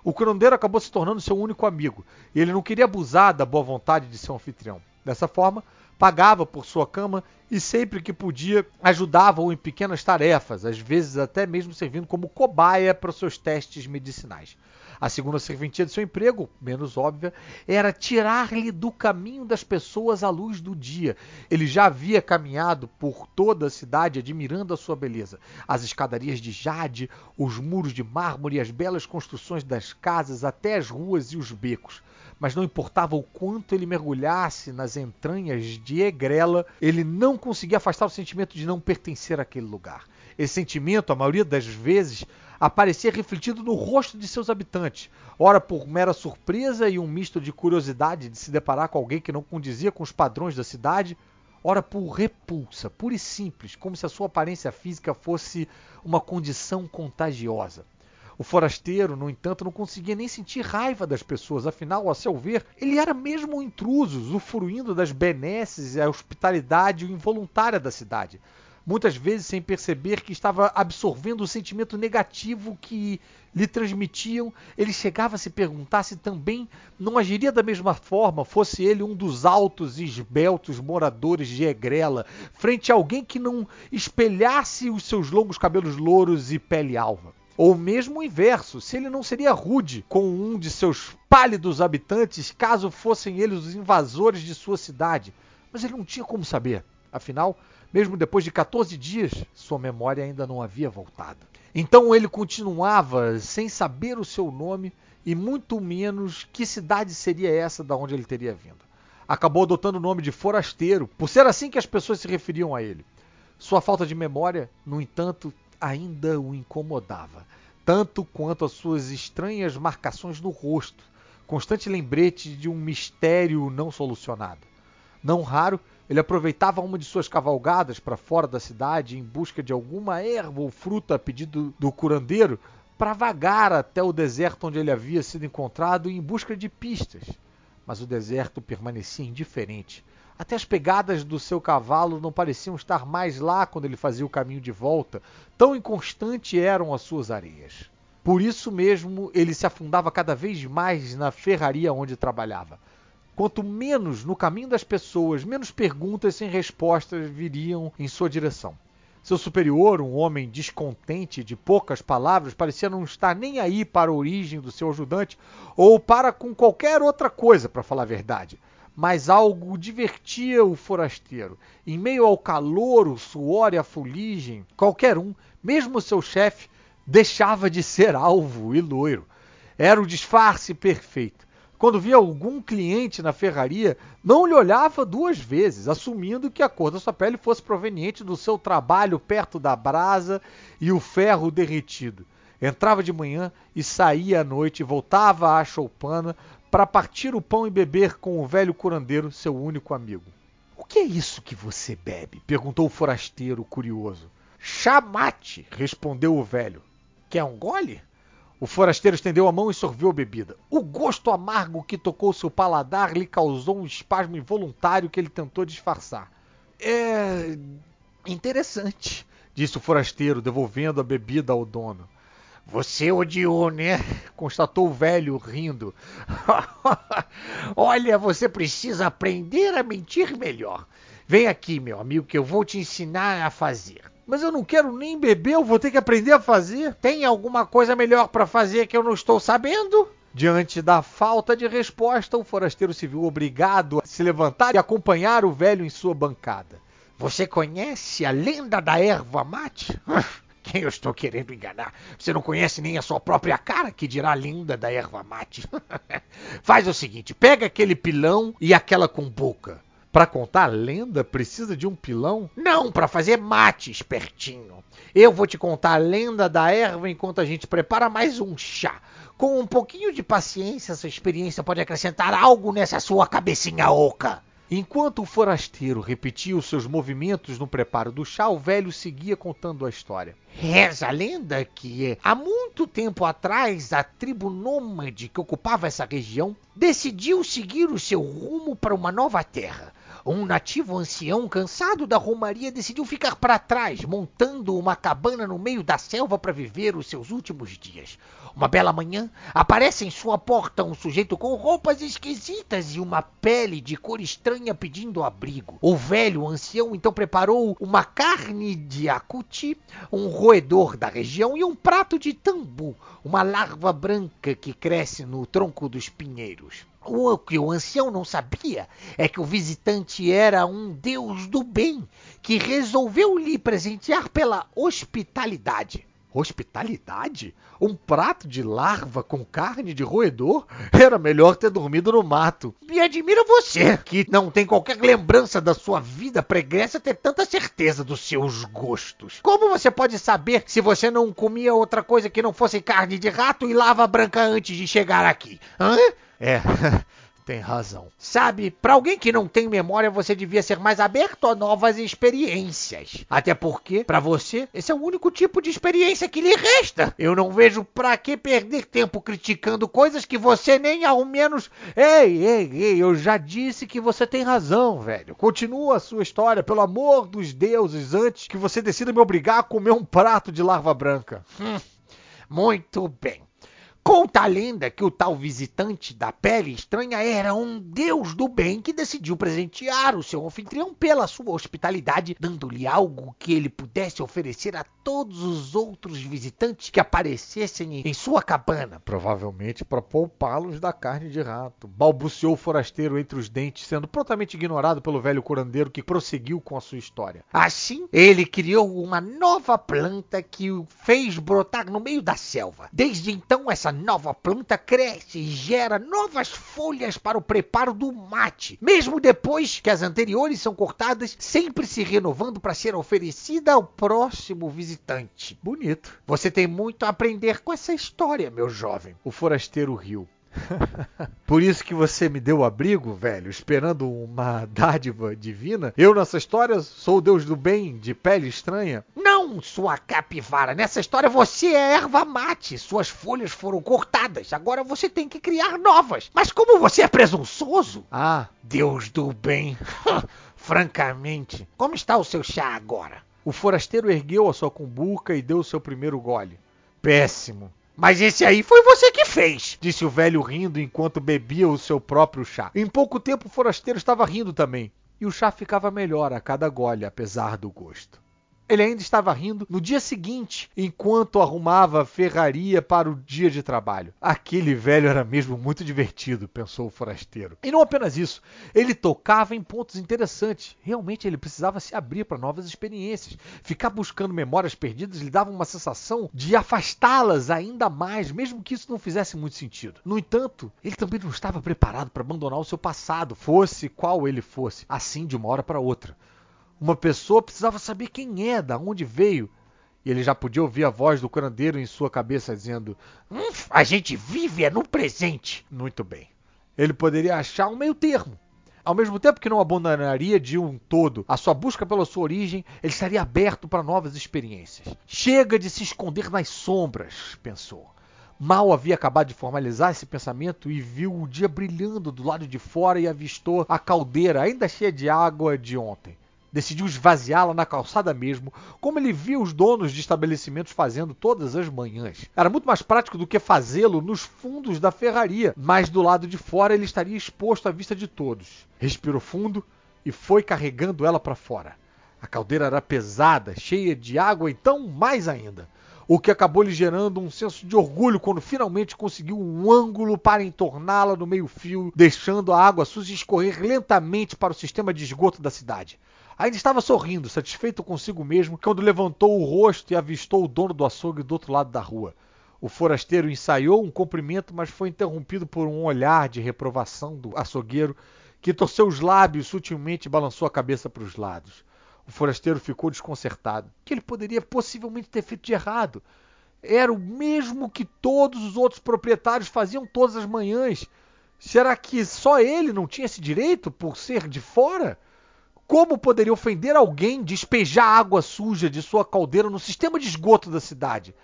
Speaker 5: O curandeiro acabou se tornando seu único amigo, e ele não queria abusar da boa vontade de seu anfitrião. Dessa forma, pagava por sua cama e sempre que podia ajudava-o em pequenas tarefas, às vezes até mesmo servindo como cobaia para os seus testes medicinais. A segunda serventia de seu emprego, menos óbvia, era tirar-lhe do caminho das pessoas à luz do dia. Ele já havia caminhado por toda a cidade admirando a sua beleza. As escadarias de jade, os muros de mármore e as belas construções das casas, até as ruas e os becos mas não importava o quanto ele mergulhasse nas entranhas de Egrela, ele não conseguia afastar o sentimento de não pertencer àquele lugar. Esse sentimento, a maioria das vezes, aparecia refletido no rosto de seus habitantes, ora por mera surpresa e um misto de curiosidade de se deparar com alguém que não condizia com os padrões da cidade, ora por repulsa, pura e simples, como se a sua aparência física fosse uma condição contagiosa. O forasteiro, no entanto, não conseguia nem sentir raiva das pessoas, afinal, a seu ver, ele era mesmo um intruso, usufruindo das benesses e a hospitalidade involuntária da cidade muitas vezes sem perceber que estava absorvendo o sentimento negativo que lhe transmitiam, ele chegava a se perguntar se também não agiria da mesma forma, fosse ele um dos altos e esbeltos moradores de Egrela, frente a alguém que não espelhasse os seus longos cabelos louros e pele alva. Ou mesmo o inverso, se ele não seria rude com um de seus pálidos habitantes, caso fossem eles os invasores de sua cidade. Mas ele não tinha como saber. Afinal, mesmo depois de 14 dias, sua memória ainda não havia voltado. Então ele continuava sem saber o seu nome e muito menos que cidade seria essa da onde ele teria vindo. Acabou adotando o nome de forasteiro, por ser assim que as pessoas se referiam a ele. Sua falta de memória, no entanto, ainda o incomodava, tanto quanto as suas estranhas marcações no rosto, constante lembrete de um mistério não solucionado. Não raro, ele aproveitava uma de suas cavalgadas para fora da cidade em busca de alguma erva ou fruta a pedido do curandeiro para vagar até o deserto onde ele havia sido encontrado em busca de pistas. Mas o deserto permanecia indiferente. Até as pegadas do seu cavalo não pareciam estar mais lá quando ele fazia o caminho de volta, tão inconstante eram as suas areias. Por isso mesmo ele se afundava cada vez mais na ferraria onde trabalhava. Quanto menos no caminho das pessoas, menos perguntas sem respostas viriam em sua direção. Seu superior, um homem descontente de poucas palavras, parecia não estar nem aí para a origem do seu ajudante ou para com qualquer outra coisa, para falar a verdade. Mas algo divertia o forasteiro. Em meio ao calor, o suor e a fuligem, qualquer um, mesmo seu chefe, deixava de ser alvo e loiro. Era o disfarce perfeito. Quando via algum cliente na ferraria, não lhe olhava duas vezes, assumindo que a cor da sua pele fosse proveniente do seu trabalho perto da brasa e o ferro derretido. Entrava de manhã e saía à noite voltava à choupana para partir o pão e beber com o velho curandeiro, seu único amigo. O que é isso que você bebe? perguntou o forasteiro, curioso. Chamate, respondeu o velho. Quer um gole? O forasteiro estendeu a mão e sorveu a bebida. O gosto amargo que tocou seu paladar lhe causou um espasmo involuntário que ele tentou disfarçar. É. interessante, disse o forasteiro, devolvendo a bebida ao dono. Você odiou, né? [laughs] Constatou o velho rindo. [laughs] Olha, você precisa aprender a mentir melhor. Vem aqui, meu amigo, que eu vou te ensinar a fazer. Mas eu não quero nem beber, eu vou ter que aprender a fazer. Tem alguma coisa melhor para fazer que eu não estou sabendo? Diante da falta de resposta, o forasteiro se viu obrigado a se levantar e acompanhar o velho em sua bancada. Você conhece a lenda da erva mate? [laughs] Quem eu estou querendo enganar? Você não conhece nem a sua própria cara, que dirá a lenda da erva mate. [laughs] Faz o seguinte: pega aquele pilão e aquela cumbuca. Para contar a lenda, precisa de um pilão? Não, para fazer mate, espertinho. Eu vou te contar a lenda da erva enquanto a gente prepara mais um chá. Com um pouquinho de paciência, essa experiência pode acrescentar algo nessa sua cabecinha oca. Enquanto o forasteiro repetia os seus movimentos no preparo do chá, o velho seguia contando a história. Reza a lenda que, há muito tempo atrás, a tribo nômade que ocupava essa região decidiu seguir o seu rumo para uma nova terra. Um nativo ancião, cansado da romaria, decidiu ficar para trás, montando uma cabana no meio da selva para viver os seus últimos dias. Uma bela manhã, aparece em sua porta um sujeito com roupas esquisitas e uma pele de cor estranha pedindo abrigo. O velho ancião então preparou uma carne de acuti, um roedor da região e um prato de tambu, uma larva branca que cresce no tronco dos pinheiros. O que o ancião não sabia é que o visitante era um deus do bem que resolveu lhe presentear pela hospitalidade. Hospitalidade? Um prato de larva com carne de roedor? Era melhor ter dormido no mato. Me admira você, que não tem qualquer lembrança da sua vida pregressa ter tanta certeza dos seus gostos. Como você pode saber se você não comia outra coisa que não fosse carne de rato e lava branca antes de chegar aqui? Hã? É, [laughs] tem razão. Sabe, para alguém que não tem memória, você devia ser mais aberto a novas experiências. Até porque, para você, esse é o único tipo de experiência que lhe resta. Eu não vejo para que perder tempo criticando coisas que você nem ao menos. Ei, ei, ei, eu já disse que você tem razão, velho. Continua a sua história, pelo amor dos deuses, antes que você decida me obrigar a comer um prato de larva branca. Hum, muito bem. Conta a lenda que o tal visitante da pele estranha era um deus do bem que decidiu presentear o seu anfitrião pela sua hospitalidade, dando-lhe algo que ele pudesse oferecer a todos os outros visitantes que aparecessem em sua cabana. Provavelmente para poupá-los da carne de rato. Balbuciou o forasteiro entre os dentes, sendo prontamente ignorado pelo velho curandeiro que prosseguiu com a sua história. Assim, ele criou uma nova planta que o fez brotar no meio da selva. Desde então, essa nova planta cresce e gera novas folhas para o preparo do mate, mesmo depois que as anteriores são cortadas, sempre se renovando para ser oferecida ao próximo visitante. Bonito. Você tem muito a aprender com essa história, meu jovem. O forasteiro riu. [laughs] Por isso que você me deu abrigo, velho, esperando uma [laughs] dádiva divina. Eu nessa história sou o deus do bem, de pele estranha. Não, sua capivara. Nessa história você é erva mate. Suas folhas foram cortadas. Agora você tem que criar novas. Mas como você é presunçoso? Ah, deus do bem. [laughs] Francamente, como está o seu chá agora? O forasteiro ergueu a sua cumbuca e deu o seu primeiro gole. Péssimo. Mas esse aí foi você que fez, disse o velho rindo enquanto bebia o seu próprio chá. Em pouco tempo o forasteiro estava rindo também, e o chá ficava melhor a cada gole, apesar do gosto. Ele ainda estava rindo no dia seguinte, enquanto arrumava a ferraria para o dia de trabalho. Aquele velho era mesmo muito divertido, pensou o forasteiro. E não apenas isso, ele tocava em pontos interessantes. Realmente ele precisava se abrir para novas experiências. Ficar buscando memórias perdidas lhe dava uma sensação de afastá-las ainda mais, mesmo que isso não fizesse muito sentido. No entanto, ele também não estava preparado para abandonar o seu passado, fosse qual ele fosse, assim de uma hora para outra. Uma pessoa precisava saber quem é, da onde veio. E ele já podia ouvir a voz do curandeiro em sua cabeça dizendo: hum, A gente vive é no presente. Muito bem. Ele poderia achar um meio termo. Ao mesmo tempo que não abandonaria de um todo a sua busca pela sua origem, ele estaria aberto para novas experiências. Chega de se esconder nas sombras, pensou. Mal havia acabado de formalizar esse pensamento e viu o dia brilhando do lado de fora e avistou a caldeira ainda cheia de água de ontem. Decidiu esvaziá-la na calçada mesmo, como ele via os donos de estabelecimentos fazendo todas as manhãs. Era muito mais prático do que fazê-lo nos fundos da ferraria, mas do lado de fora ele estaria exposto à vista de todos. Respirou fundo e foi carregando ela para fora. A caldeira era pesada, cheia de água, então mais ainda o que acabou lhe gerando um senso de orgulho quando finalmente conseguiu um ângulo para entorná-la no meio-fio, deixando a água suja escorrer lentamente para o sistema de esgoto da cidade. Ainda estava sorrindo, satisfeito consigo mesmo, quando levantou o rosto e avistou o dono do açougue do outro lado da rua. O forasteiro ensaiou um cumprimento, mas foi interrompido por um olhar de reprovação do açougueiro, que torceu os lábios sutilmente e balançou a cabeça para os lados. O forasteiro ficou desconcertado. O que ele poderia possivelmente ter feito de errado? Era o mesmo que todos os outros proprietários faziam todas as manhãs. Será que só ele não tinha esse direito por ser de fora? Como poderia ofender alguém despejar água suja de sua caldeira no sistema de esgoto da cidade?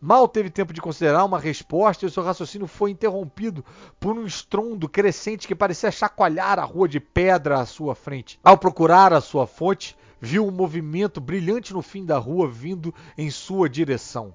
Speaker 5: Mal teve tempo de considerar uma resposta e seu raciocínio foi interrompido por um estrondo crescente que parecia chacoalhar a rua de pedra à sua frente. Ao procurar a sua fonte, viu um movimento brilhante no fim da rua vindo em sua direção.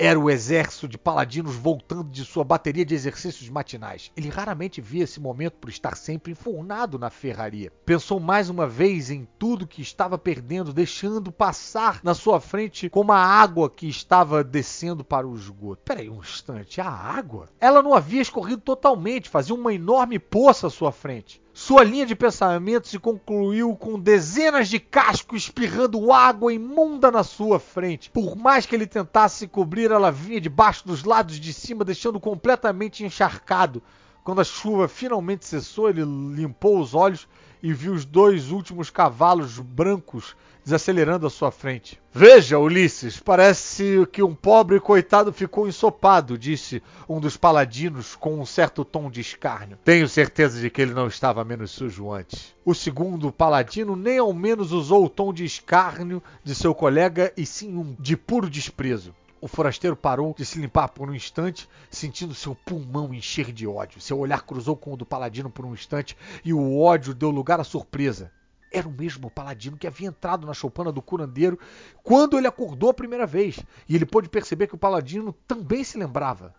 Speaker 5: Era o exército de paladinos voltando de sua bateria de exercícios matinais. Ele raramente via esse momento por estar sempre enfurnado na ferraria. Pensou mais uma vez em tudo que estava perdendo, deixando passar na sua frente como a água que estava descendo para o esgoto. Peraí um instante, a água? Ela não havia escorrido totalmente, fazia uma enorme poça à sua frente. Sua linha de pensamento se concluiu com dezenas de cascos espirrando água imunda na sua frente. Por mais que ele tentasse cobrir, ela vinha debaixo dos lados de cima, deixando completamente encharcado. Quando a chuva finalmente cessou, ele limpou os olhos e viu os dois últimos cavalos brancos desacelerando à sua frente. Veja, Ulisses, parece que um pobre coitado ficou ensopado, disse um dos paladinos com um certo tom de escárnio. Tenho certeza de que ele não estava menos sujo antes. O segundo paladino nem ao menos usou o tom de escárnio de seu colega e sim um de puro desprezo. O forasteiro parou de se limpar por um instante, sentindo seu pulmão encher de ódio. Seu olhar cruzou com o do paladino por um instante e o ódio deu lugar à surpresa. Era o mesmo paladino que havia entrado na choupana do curandeiro quando ele acordou a primeira vez, e ele pôde perceber que o paladino também se lembrava.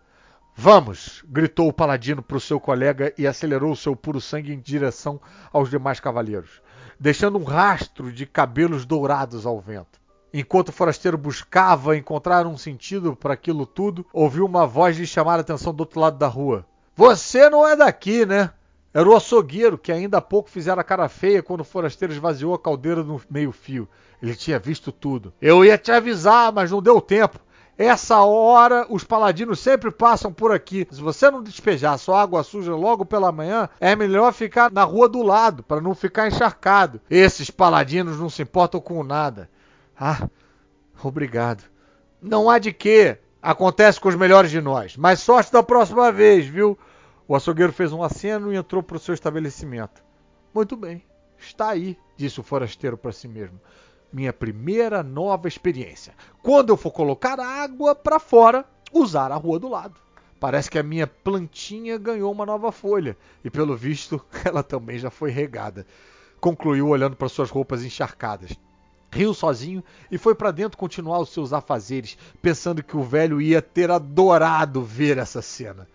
Speaker 5: Vamos! gritou o paladino para o seu colega e acelerou seu puro sangue em direção aos demais cavaleiros, deixando um rastro de cabelos dourados ao vento. Enquanto o forasteiro buscava encontrar um sentido para aquilo tudo, ouviu uma voz lhe chamar a atenção do outro lado da rua. Você não é daqui, né? Era o açougueiro que ainda há pouco fizera cara feia quando o forasteiro esvaziou a caldeira no meio-fio. Ele tinha visto tudo. Eu ia te avisar, mas não deu tempo. Essa hora os paladinos sempre passam por aqui. Se você não despejar sua água suja logo pela manhã, é melhor ficar na rua do lado para não ficar encharcado. Esses paladinos não se importam com nada. Ah, obrigado. Não há de quê. Acontece com os melhores de nós. Mas sorte da próxima vez, viu? O açougueiro fez um aceno e entrou para o seu estabelecimento. Muito bem, está aí, disse o forasteiro para si mesmo. Minha primeira nova experiência. Quando eu for colocar água para fora, usar a rua do lado. Parece que a minha plantinha ganhou uma nova folha e, pelo visto, [laughs] ela também já foi regada. Concluiu olhando para suas roupas encharcadas. Riu sozinho e foi para dentro continuar os seus afazeres, pensando que o velho ia ter adorado ver essa cena.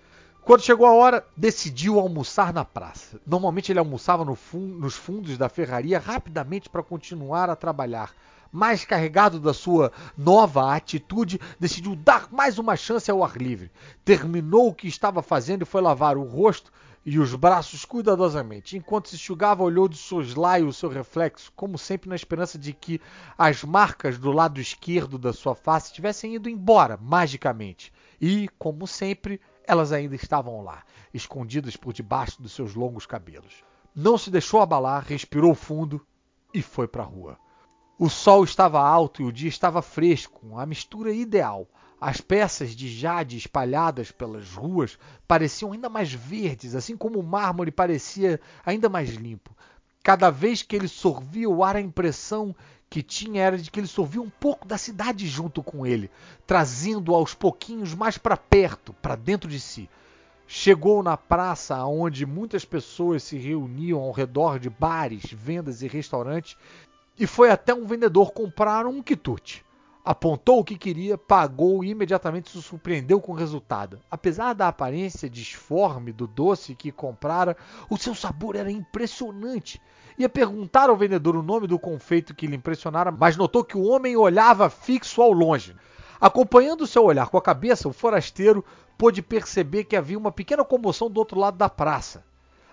Speaker 5: Quando chegou a hora, decidiu almoçar na praça. Normalmente ele almoçava no fun nos fundos da ferraria rapidamente para continuar a trabalhar. Mais carregado da sua nova atitude, decidiu dar mais uma chance ao ar livre. Terminou o que estava fazendo e foi lavar o rosto e os braços cuidadosamente. Enquanto se enxugava, olhou de soslaio o seu reflexo, como sempre na esperança de que as marcas do lado esquerdo da sua face tivessem ido embora magicamente. E, como sempre, elas ainda estavam lá, escondidas por debaixo dos seus longos cabelos. Não se deixou abalar, respirou fundo e foi para a rua. O sol estava alto e o dia estava fresco, a mistura ideal. As peças de jade espalhadas pelas ruas pareciam ainda mais verdes, assim como o mármore parecia ainda mais limpo. Cada vez que ele sorvia o ar, a impressão que tinha era de que ele sorvia um pouco da cidade junto com ele, trazendo aos pouquinhos mais para perto, para dentro de si. Chegou na praça onde muitas pessoas se reuniam ao redor de bares, vendas e restaurantes e foi até um vendedor comprar um quitute. Apontou o que queria, pagou e imediatamente se surpreendeu com o resultado. Apesar da aparência disforme do doce que comprara, o seu sabor era impressionante. Ia perguntar ao vendedor o nome do confeito que lhe impressionara, mas notou que o homem olhava fixo ao longe. Acompanhando seu olhar com a cabeça, o forasteiro pôde perceber que havia uma pequena comoção do outro lado da praça.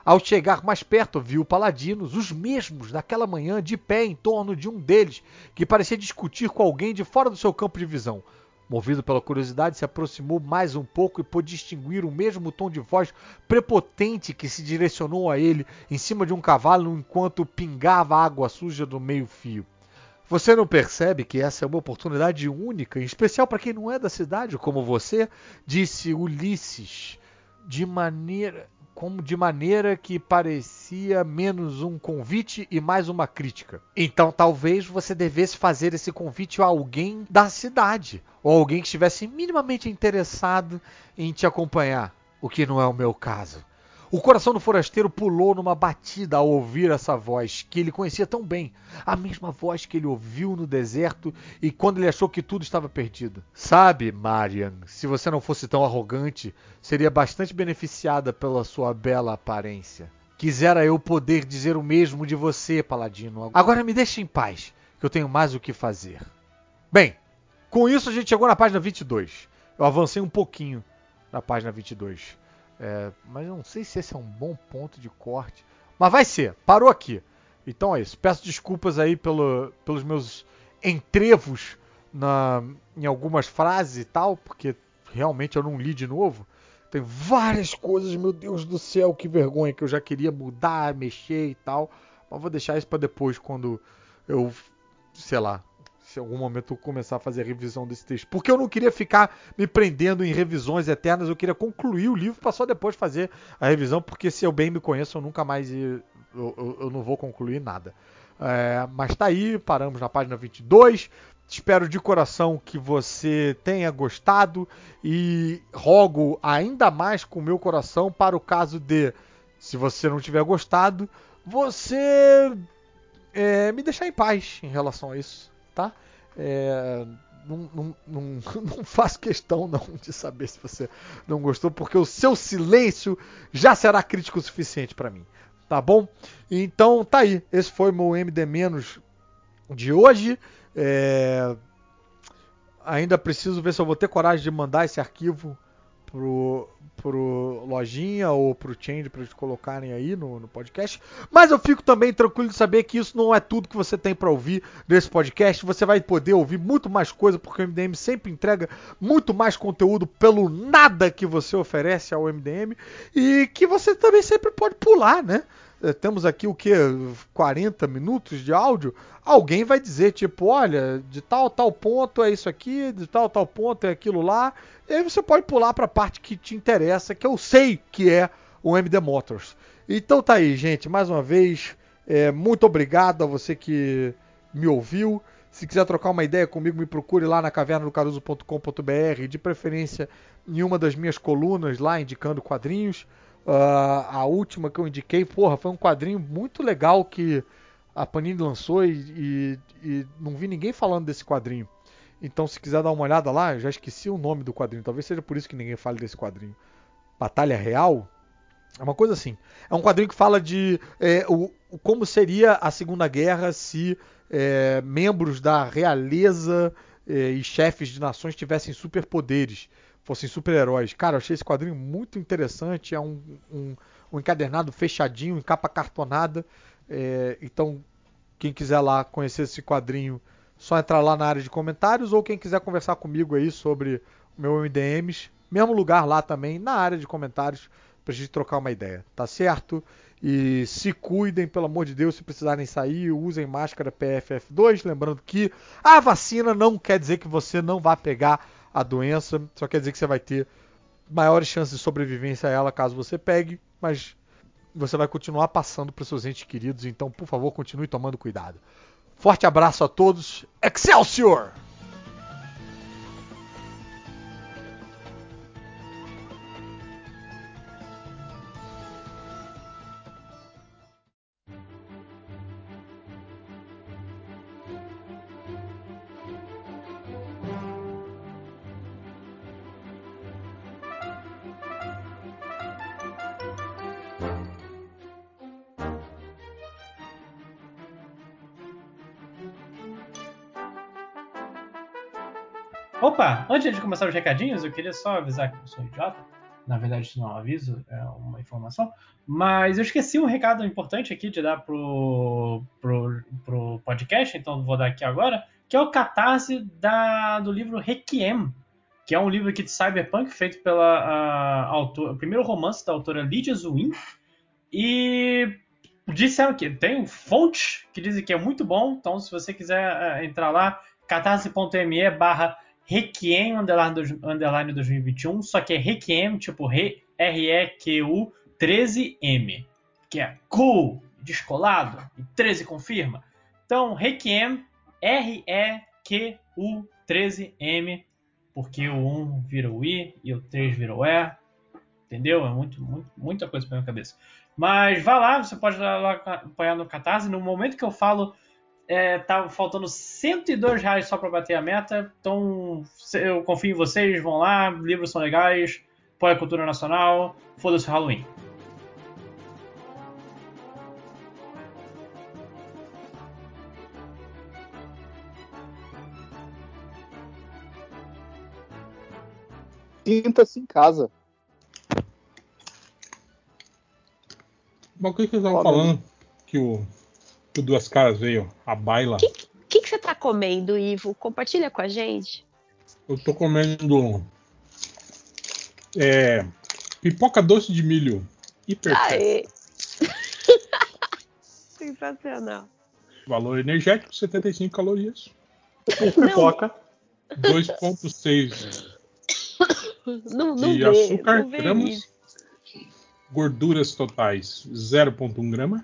Speaker 5: Ao chegar mais perto, viu paladinos, os mesmos daquela manhã, de pé em torno de um deles, que parecia discutir com alguém de fora do seu campo de visão. Movido pela curiosidade, se aproximou mais um pouco e pôde distinguir o mesmo tom de voz prepotente que se direcionou a ele em cima de um cavalo enquanto pingava água suja do meio-fio. Você não percebe que essa é uma oportunidade única, em especial para quem não é da cidade como você? Disse Ulisses, de maneira como de maneira que parecia menos um convite e mais uma crítica. Então talvez você devesse fazer esse convite a alguém da cidade, ou alguém que estivesse minimamente interessado em te acompanhar, o que não é o meu caso. O coração do forasteiro pulou numa batida ao ouvir essa voz que ele conhecia tão bem, a mesma voz que ele ouviu no deserto e quando ele achou que tudo estava perdido. Sabe, Marian, se você não fosse tão arrogante, seria bastante beneficiada pela sua bela aparência. Quisera eu poder dizer o mesmo de você, Paladino. Agora me deixe em paz, que eu tenho mais o que fazer. Bem, com isso a gente chegou na página 22. Eu avancei um pouquinho na página 22. É, mas eu não sei se esse é um bom ponto de corte. Mas vai ser, parou aqui. Então é isso. Peço desculpas aí pelo, pelos meus entrevos na, em algumas frases e tal, porque realmente eu não li de novo. Tem várias coisas, meu Deus do céu, que vergonha, que eu já queria mudar, mexer e tal. Mas vou deixar isso para depois, quando eu, sei lá, se em algum momento eu começar a fazer a revisão desse texto. Porque eu não queria ficar me prendendo em revisões eternas, eu queria concluir o livro para só depois fazer a revisão, porque se eu bem me conheço, eu nunca mais eu, eu, eu não vou concluir nada. É, mas tá aí, paramos na página 22. Espero de coração que você tenha gostado e rogo ainda mais com o meu coração para o caso de, se você não tiver gostado, você é, me deixar em paz em relação a isso tá? É, não, não, não, [laughs] não, faço questão não de saber se você não gostou, porque o seu silêncio já será crítico o suficiente para mim, tá bom? Então tá aí, esse foi o meu MD- de hoje. É, ainda preciso ver se eu vou ter coragem de mandar esse arquivo pro, pro Lojinha ou pro Change para eles colocarem aí no, no, podcast. Mas eu fico também tranquilo de saber que isso não é tudo que você tem para ouvir nesse podcast. Você vai poder ouvir muito mais coisa, porque o MDM sempre entrega muito mais conteúdo pelo nada que você oferece ao MDM e que você também sempre pode pular, né? Eh, temos aqui o que 40 minutos de áudio, alguém vai dizer tipo, olha, de tal tal ponto é isso aqui, de tal tal ponto é aquilo lá, e aí você pode pular para a parte que te interessa, que eu sei que é o MD Motors. Então tá aí, gente, mais uma vez, é, muito obrigado a você que me ouviu. Se quiser trocar uma ideia comigo, me procure lá na caverna do caruso.com.br, de preferência em uma das minhas colunas lá indicando quadrinhos. Uh, a última que eu indiquei, porra, foi um quadrinho muito legal que a Panini lançou e, e, e, não vi ninguém falando desse quadrinho. Então, se quiser dar uma olhada lá, já esqueci o nome do quadrinho. Talvez seja por isso que ninguém fale desse quadrinho. Batalha Real? É uma coisa assim. É um quadrinho que fala de é, o, como seria a Segunda Guerra se é, membros da realeza é, e chefes de nações tivessem superpoderes fossem super-heróis. Cara, eu achei esse quadrinho muito interessante. É um, um, um encadernado fechadinho, em capa cartonada. É, então, quem quiser lá conhecer esse quadrinho, só entrar lá na área de comentários. Ou quem quiser conversar comigo aí sobre o meu MDMs, mesmo lugar lá também, na área de comentários, pra gente trocar uma ideia, tá certo? E se cuidem, pelo amor de Deus, se precisarem sair, usem máscara PFF2. Lembrando que a vacina não quer dizer que você não vá pegar a doença, só quer dizer que você vai ter maiores chances de sobrevivência a ela caso você pegue, mas você vai continuar passando para os seus entes queridos, então por favor continue tomando cuidado. Forte abraço a todos, Excelsior!
Speaker 2: Antes de começar os recadinhos, eu queria só avisar que eu sou idiota. Na verdade, isso não é um aviso, é uma informação. Mas eu esqueci um recado importante aqui de dar pro, pro, pro podcast, então vou dar aqui agora, que é o catarse da, do livro Requiem, que é um livro aqui de cyberpunk feito pela autora, o primeiro romance da autora Lydia Zwin. E disseram que tem fontes que dizem que é muito bom, então se você quiser uh, entrar lá, catarse.me barra Requiem underline 2021, só que é Requiem, tipo R-E-Q-U 13M, que é cool, descolado, e 13 confirma. Então, Requiem, R-E-Q-U 13M, porque o 1 vira o I e o 3 vira o E, entendeu? É muito, muito, muita coisa pra minha cabeça. Mas vá lá, você pode lá apoiar no Catarse. No momento que eu falo, é, tá faltando 102 reais só para bater a meta. Então eu confio em vocês, vão lá, livros são legais, apoia a cultura nacional, foda-se o Halloween.
Speaker 6: Sinta-se em casa.
Speaker 7: Bom, o que, que vocês estavam falando? Que o, que Duas Caras veio a baila.
Speaker 8: O que, que, que, você tá comendo, Ivo? Compartilha com a gente.
Speaker 7: Eu tô comendo é, pipoca doce de milho hiper [laughs]
Speaker 8: Sensacional.
Speaker 7: Valor energético, 75 calorias.
Speaker 2: Pipoca.
Speaker 7: 2,6
Speaker 8: não, não
Speaker 7: de
Speaker 8: vê,
Speaker 7: açúcar,
Speaker 8: não
Speaker 7: gramas.
Speaker 8: isso.
Speaker 7: Gorduras totais 0,1 grama.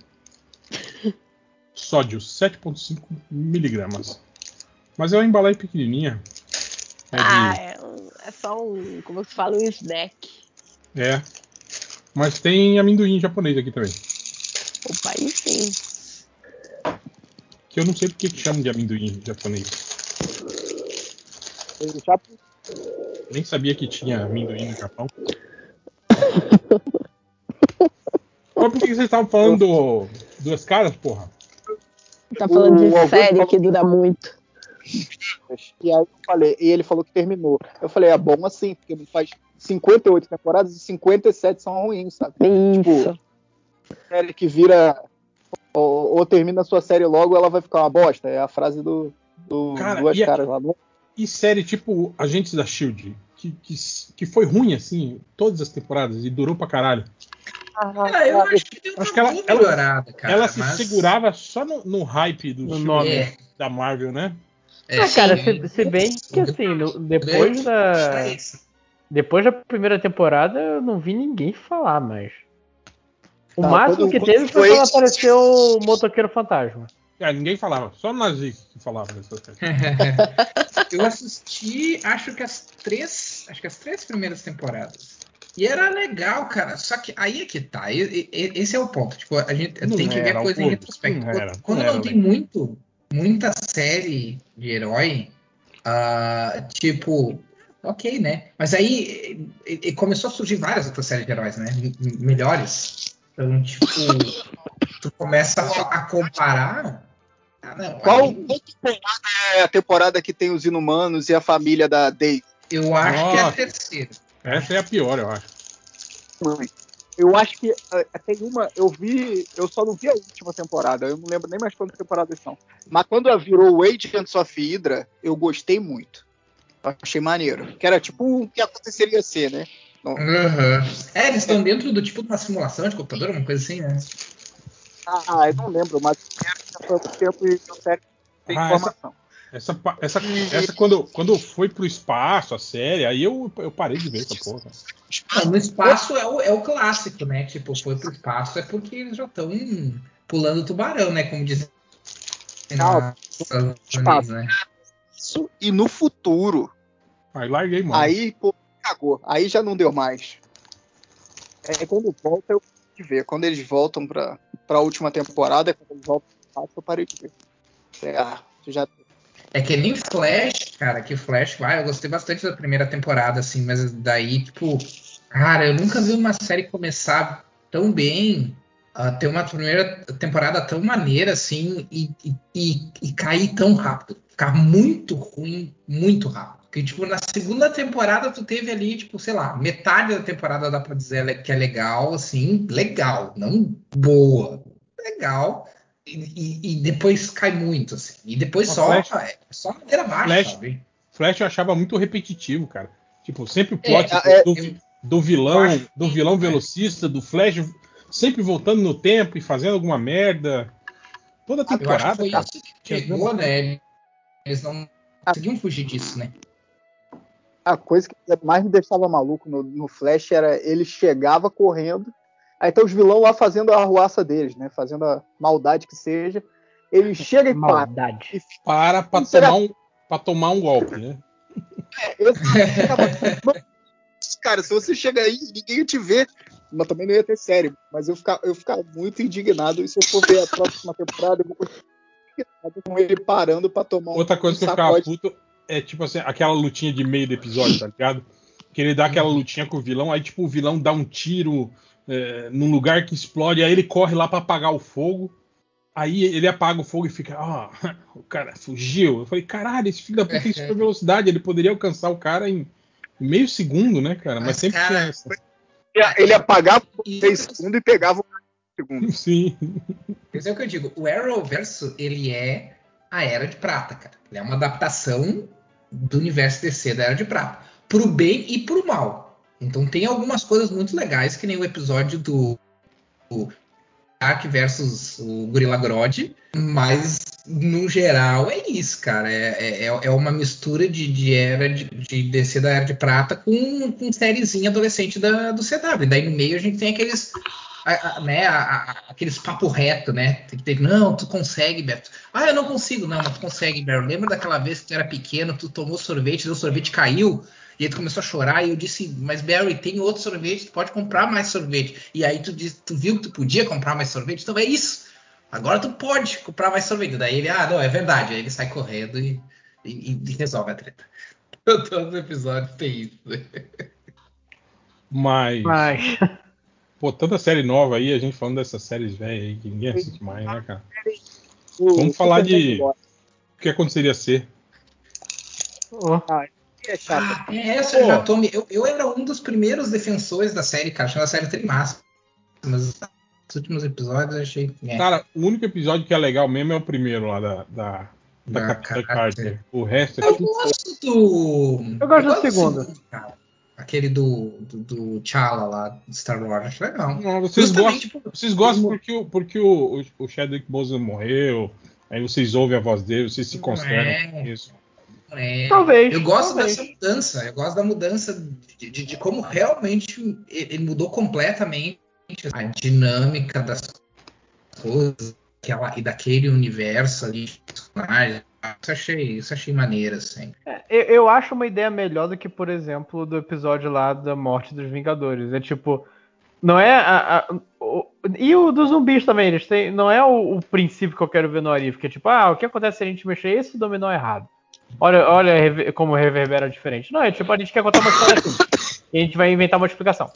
Speaker 7: Sódio 7,5 miligramas. Mas é uma embalagem pequenininha. É de-
Speaker 8: Ah, é, é só um, como se fala, um snack.
Speaker 7: é. Mas tem amendoim japonês aqui também.
Speaker 8: Opa, aí sim.
Speaker 7: Que eu não sei porque que chamam de amendoim japonês. Nem sabia que tinha amendoim no Japão. [laughs] Mas por que que vocês estavam falando do Duas Caras, porra?
Speaker 8: Tá falando
Speaker 6: O
Speaker 8: de série que dura muito.
Speaker 6: E aí eu falei, e ele falou que terminou. Eu falei, é bom assim, porque ele faz 58 temporadas e 57 são ruins, sabe?
Speaker 8: Isso.
Speaker 6: Série que vira ou, ou termina a sua série logo, ela vai ficar uma bosta. É a frase do, do
Speaker 7: Cara,
Speaker 6: duas
Speaker 7: e a-
Speaker 6: caras lá. Não-
Speaker 7: E série tipo Agentes da Shield, que, que, que foi ruim assim, todas as temporadas e durou pra caralho.
Speaker 9: Ah, eu acho que deu uma
Speaker 7: Acho que ela-
Speaker 9: melhorada, cara.
Speaker 7: Ela se
Speaker 9: mas-
Speaker 7: segurava só no, no hype do
Speaker 2: No nome.
Speaker 9: É,
Speaker 7: da Marvel, né?
Speaker 9: é,
Speaker 2: Ah, cara,
Speaker 9: sim.
Speaker 2: se, se bem que assim, no- depois da.
Speaker 9: É.
Speaker 2: Depois da primeira temporada, eu não vi ninguém falar mais. O
Speaker 6: Tá,
Speaker 2: máximo
Speaker 6: quando-
Speaker 2: que teve foi
Speaker 6: foi-
Speaker 2: quando apareceu o motoqueiro fantasma.
Speaker 7: É, ninguém falava, só o Nazi que falava coisas. [laughs]
Speaker 9: eu assisti, acho que as três, acho que as três primeiras temporadas. E era legal, cara. Só que aí é que tá. E- e- Esse é o ponto. Tipo, a gente
Speaker 7: Não
Speaker 9: tem que ver a coisa em retrospecto.
Speaker 7: não era,
Speaker 9: Quando
Speaker 7: não
Speaker 9: não, tem
Speaker 7: legal.
Speaker 9: muito, muita série de herói, ah, tipo, ok, né? Mas aí e- e começou a surgir várias outras séries de heróis, né? Melhores. Então, tipo, tu começa a, a comparar. Ah, não,
Speaker 6: Qual,
Speaker 9: aí
Speaker 6: temporada é a temporada que tem os inumanos e a família da Dave?
Speaker 9: eu acho que é a
Speaker 7: Nossa.
Speaker 9: terceira.
Speaker 7: Essa é a pior, eu acho.
Speaker 6: Eu acho que eh, tem uma. Eu vi. Eu só não vi a última temporada. Eu não lembro nem mais quantas temporadas são. Mas quando ela virou o Agents of Hydra, eu gostei muito. Eu achei maneiro. Que era tipo o que aconteceria ser, né?
Speaker 9: Aham. É, eles estão dentro do tipo de uma simulação de computador, uma coisa assim, né?
Speaker 6: Ah, eu não lembro, mas foi há muito tempo e eu sério tem
Speaker 7: Ah,
Speaker 6: informação.
Speaker 7: Essa, pa- essa, essa quando, quando foi pro espaço, a série, aí eu, eu parei de ver essa porra.
Speaker 9: Não, no espaço é o, é o clássico, né? Tipo, foi pro espaço é porque eles já estão pulando tubarão, né? Como dizem Estados
Speaker 6: espaço.
Speaker 9: Né?
Speaker 6: Isso, e no futuro,
Speaker 7: Aí larguei, mano.
Speaker 6: aí, pô, cagou. Aí já não deu mais. É quando volta, eu parei de ver. Quando eles voltam pra, pra última temporada, quando eles voltam pro espaço, eu parei de ver. É, ah, já
Speaker 9: É que nem Flash, cara, que Flash, vai, eu gostei bastante da primeira temporada, assim, mas daí, tipo, cara, eu nunca vi uma série começar tão bem, ah, ter uma primeira temporada tão maneira, assim, e, e, e- e cair tão rápido. Ficar muito ruim, muito rápido. Porque, tipo, na segunda temporada tu teve ali, tipo, sei lá, metade da temporada dá pra dizer que é legal, assim, legal, não boa, legal. E, e- depois cai muito, assim. E depois só,
Speaker 7: Flash-
Speaker 9: é só madeira baixa,
Speaker 7: Flash-
Speaker 9: sabe?
Speaker 7: Flash eu achava muito repetitivo, cara. Tipo, sempre o
Speaker 9: É,
Speaker 7: plot
Speaker 6: é,
Speaker 7: do,
Speaker 9: eu-
Speaker 7: do vilão, do vilão
Speaker 9: é.
Speaker 7: velocista, do Flash, sempre voltando no tempo e fazendo alguma merda. Toda
Speaker 9: Eu acho que
Speaker 7: temporada,
Speaker 9: foi
Speaker 7: cara.
Speaker 9: isso que pegou, né? Eles não conseguiam fugir disso, né?
Speaker 6: A coisa que mais me deixava maluco no, no Flash era ele chegava correndo, aí tá os vilão lá fazendo a arruaça deles, né? Fazendo a maldade que seja. Ele [laughs] chega e para.
Speaker 2: Maldade.
Speaker 7: Para pra
Speaker 6: Será-
Speaker 7: tomar, um, pra tomar um golpe, né?
Speaker 6: Eu ficava, [laughs] "Mano, cara, se você chega aí e ninguém te vê, mas também não ia ter série. Mas eu ficava, eu ficava muito indignado. E se eu for ver a próxima temporada, eu vou continuar indignado com ele parando pra tomar um
Speaker 7: Outra coisa
Speaker 6: um
Speaker 7: que eu ficava
Speaker 6: sacode.
Speaker 7: puto é tipo assim, aquela lutinha de meio do episódio, tá ligado? Que ele dá aquela lutinha com o vilão, aí tipo o vilão dá um tiro é, num lugar que explode, aí ele corre lá pra apagar o fogo. Aí ele apaga o fogo e fica, ó, [laughs] o cara fugiu. Eu falei, caralho, esse filho da puta tem super [laughs] velocidade, ele poderia alcançar o cara em meio segundo, né, cara? Mas,
Speaker 9: Mas,
Speaker 7: sempre
Speaker 9: cara,
Speaker 7: tinha essa.
Speaker 6: Ele apagava por
Speaker 9: E-
Speaker 6: 6 segundos e pegava o segundo. [laughs]
Speaker 7: Sim.
Speaker 9: Mas é o que eu digo, o Arrowverso, ele é a Era de Prata, cara. Ele é uma adaptação do universo DC da Era de Prata. Pro bem e pro mal. Então tem algumas coisas muito legais, que nem o episódio do, do Dark versus o Gorilla Grodd, mas no geral é isso, cara. É, é, é uma mistura de, de era de, de DC da Era de Prata com, com sériezinha adolescente da, do CW. Daí no meio a gente tem aqueles a- a- né, a- aqueles papo reto, né? Tem que ter, não, tu consegue, Beto. Ah, eu não consigo, não, mas tu consegue, Beto. Lembra daquela vez que tu era pequeno, tu tomou sorvete, o sorvete caiu, e aí tu começou a chorar, e eu disse, mas Barry, tem outro sorvete, tu pode comprar mais sorvete. E aí tu, disse, tu viu que tu podia comprar mais sorvete, então é isso. Agora tu pode comprar mais sorvete. Daí ele, ah, não, é verdade. Aí ele sai correndo e, e- e resolve a treta. [laughs] Todo episódio tem isso.
Speaker 7: Mas,
Speaker 2: Mas. [laughs]
Speaker 7: pô, tanta série nova aí, a gente falando dessas séries velhas aí que ninguém assiste mais, né, cara? Vamos falar de- O que aconteceria ser?
Speaker 2: Ô,
Speaker 6: É chato.
Speaker 9: Ah, é essa, eu já tô me- eu, eu era um dos primeiros defensores da série, cara. Achava a série trimassa. Mas os últimos episódios eu achei. É.
Speaker 7: Cara, o único episódio que é legal mesmo é o primeiro lá da, da, da
Speaker 9: Da
Speaker 7: Capitã
Speaker 9: Carter.
Speaker 7: Carter. O resto é
Speaker 9: Eu
Speaker 7: tudo.
Speaker 9: gosto do.
Speaker 2: Eu gosto do segundo.
Speaker 9: cara. Aquele do, do, do T'Challa lá, do Star Wars. Acho legal.
Speaker 7: Não, vocês
Speaker 9: Justamente
Speaker 7: gostam,
Speaker 9: por-
Speaker 7: vocês gostam
Speaker 9: por-
Speaker 7: porque, o, porque o, o, o Chadwick Boseman morreu, aí vocês ouvem a voz dele, vocês se consternam
Speaker 9: é.
Speaker 7: com isso.
Speaker 9: É,
Speaker 2: Talvez,
Speaker 9: Eu gosto
Speaker 2: talvez.
Speaker 9: dessa mudança. Eu gosto da mudança de, de- de como realmente ele mudou completamente a dinâmica das coisas aquela, e daquele universo ali. Isso achei, isso achei maneiro, assim.
Speaker 2: Eu, eu acho uma ideia melhor do que, por exemplo, do episódio lá da morte dos Vingadores. É tipo. Não é. A, a- o- e o dos zumbis também, eles têm. Não é o, o princípio que eu quero ver no Arif, que é tipo, ah, o que acontece se a gente mexer esse dominó errado? Olha, olha como reverbera diferente. Não, é tipo, a gente quer contar uma história assim. E a gente vai inventar uma explicação.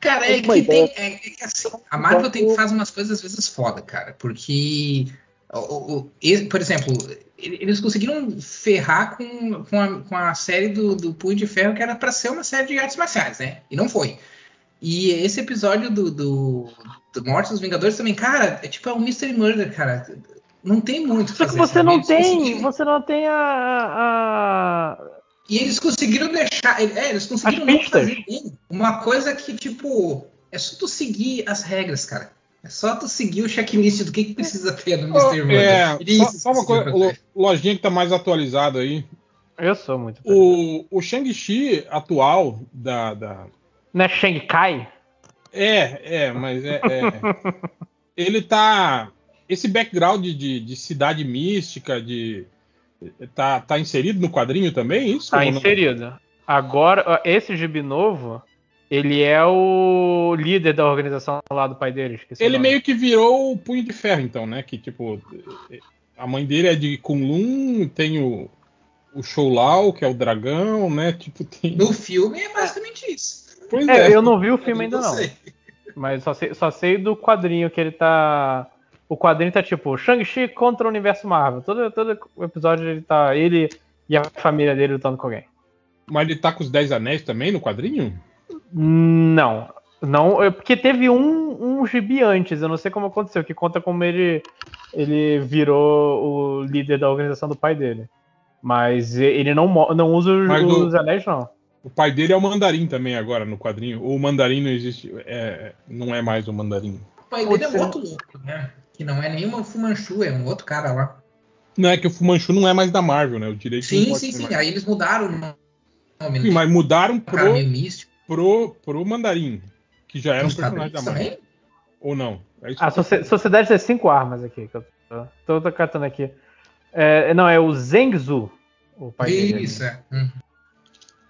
Speaker 9: Cara, é
Speaker 6: Uma
Speaker 9: que tem. É, é que assim, a Marvel tem que fazer umas coisas às vezes foda, cara. Porque. o- o- por exemplo, ele- eles conseguiram ferrar com, com, a, com a série do, do Punho de Ferro, que era pra ser uma série de artes marciais, né? E não foi. E esse episódio do, do, do Morte dos Vingadores também, cara, é tipo é um Mystery Murder, cara. Não tem muito
Speaker 2: Só que você não tem.
Speaker 9: conseguiram-
Speaker 2: Você não tem a. a-
Speaker 9: E eles conseguiram deixar. É, eles conseguiram não fazer bem uma coisa que, tipo, é só tu seguir as regras, cara. É só tu seguir o checklist do que, que precisa ter no Mr. Murder.
Speaker 7: É,
Speaker 9: Isso,
Speaker 7: só, só uma coisa,
Speaker 9: fazer.
Speaker 7: lo- lojinha que tá mais atualizado aí.
Speaker 2: Eu sou muito.
Speaker 7: O, o Shang-Chi atual da, da.
Speaker 2: Não é Shanghai?
Speaker 7: É, é, mas é. é. [laughs] ele tá. Esse background de, de cidade mística, de. Tá, tá inserido no quadrinho também, isso?
Speaker 2: Tá
Speaker 7: não?
Speaker 2: inserido. Agora, esse gibi novo, ele é o líder da organização lá do pai dele.
Speaker 7: Ele meio que virou o punho de ferro, então, né? Que tipo. A mãe dele é de Kunlun, tem o, o Shoulau, que é o dragão, né? Tipo, tem.
Speaker 9: No filme é basicamente isso.
Speaker 7: Pois
Speaker 2: É,
Speaker 7: é.
Speaker 2: eu não vi o filme ainda não.
Speaker 9: sei.
Speaker 2: Mas só sei, só sei do quadrinho que ele tá. O quadrinho tá tipo Shang-Chi contra o universo Marvel. Todo, todo episódio ele tá. Ele e a família dele lutando com alguém.
Speaker 7: Mas ele tá com os Dez Anéis também no quadrinho?
Speaker 2: Não. Não, é porque teve um, um gibi antes, eu não sei como aconteceu, que conta como ele, ele virou o líder da organização do pai dele. Mas ele não, não usa os,
Speaker 7: Mas o-
Speaker 2: os anéis, não.
Speaker 7: O pai dele é o Mandarim também agora no quadrinho. Ou o Mandarim não existe. é, não é mais o Mandarim.
Speaker 9: O pai dele é outro louco, né? Que não é nenhuma Fumanchu, é um outro cara lá.
Speaker 7: Não é que o Fumanchu não é mais da Marvel, né? O direito
Speaker 9: Sim, sim, sim.
Speaker 7: mais.
Speaker 9: Aí eles mudaram o nome.
Speaker 7: Sim, mas mudaram
Speaker 9: Um
Speaker 7: pro, pro, pro Mandarim, que já era um personagem da Marvel.
Speaker 9: também?
Speaker 7: Ou não? É isso
Speaker 2: A socie- sociedade tem cinco armas aqui, que eu tô, tô, tô catando aqui. É, não, é o Zengzu, o pai dele.
Speaker 9: Isso, é. Uhum.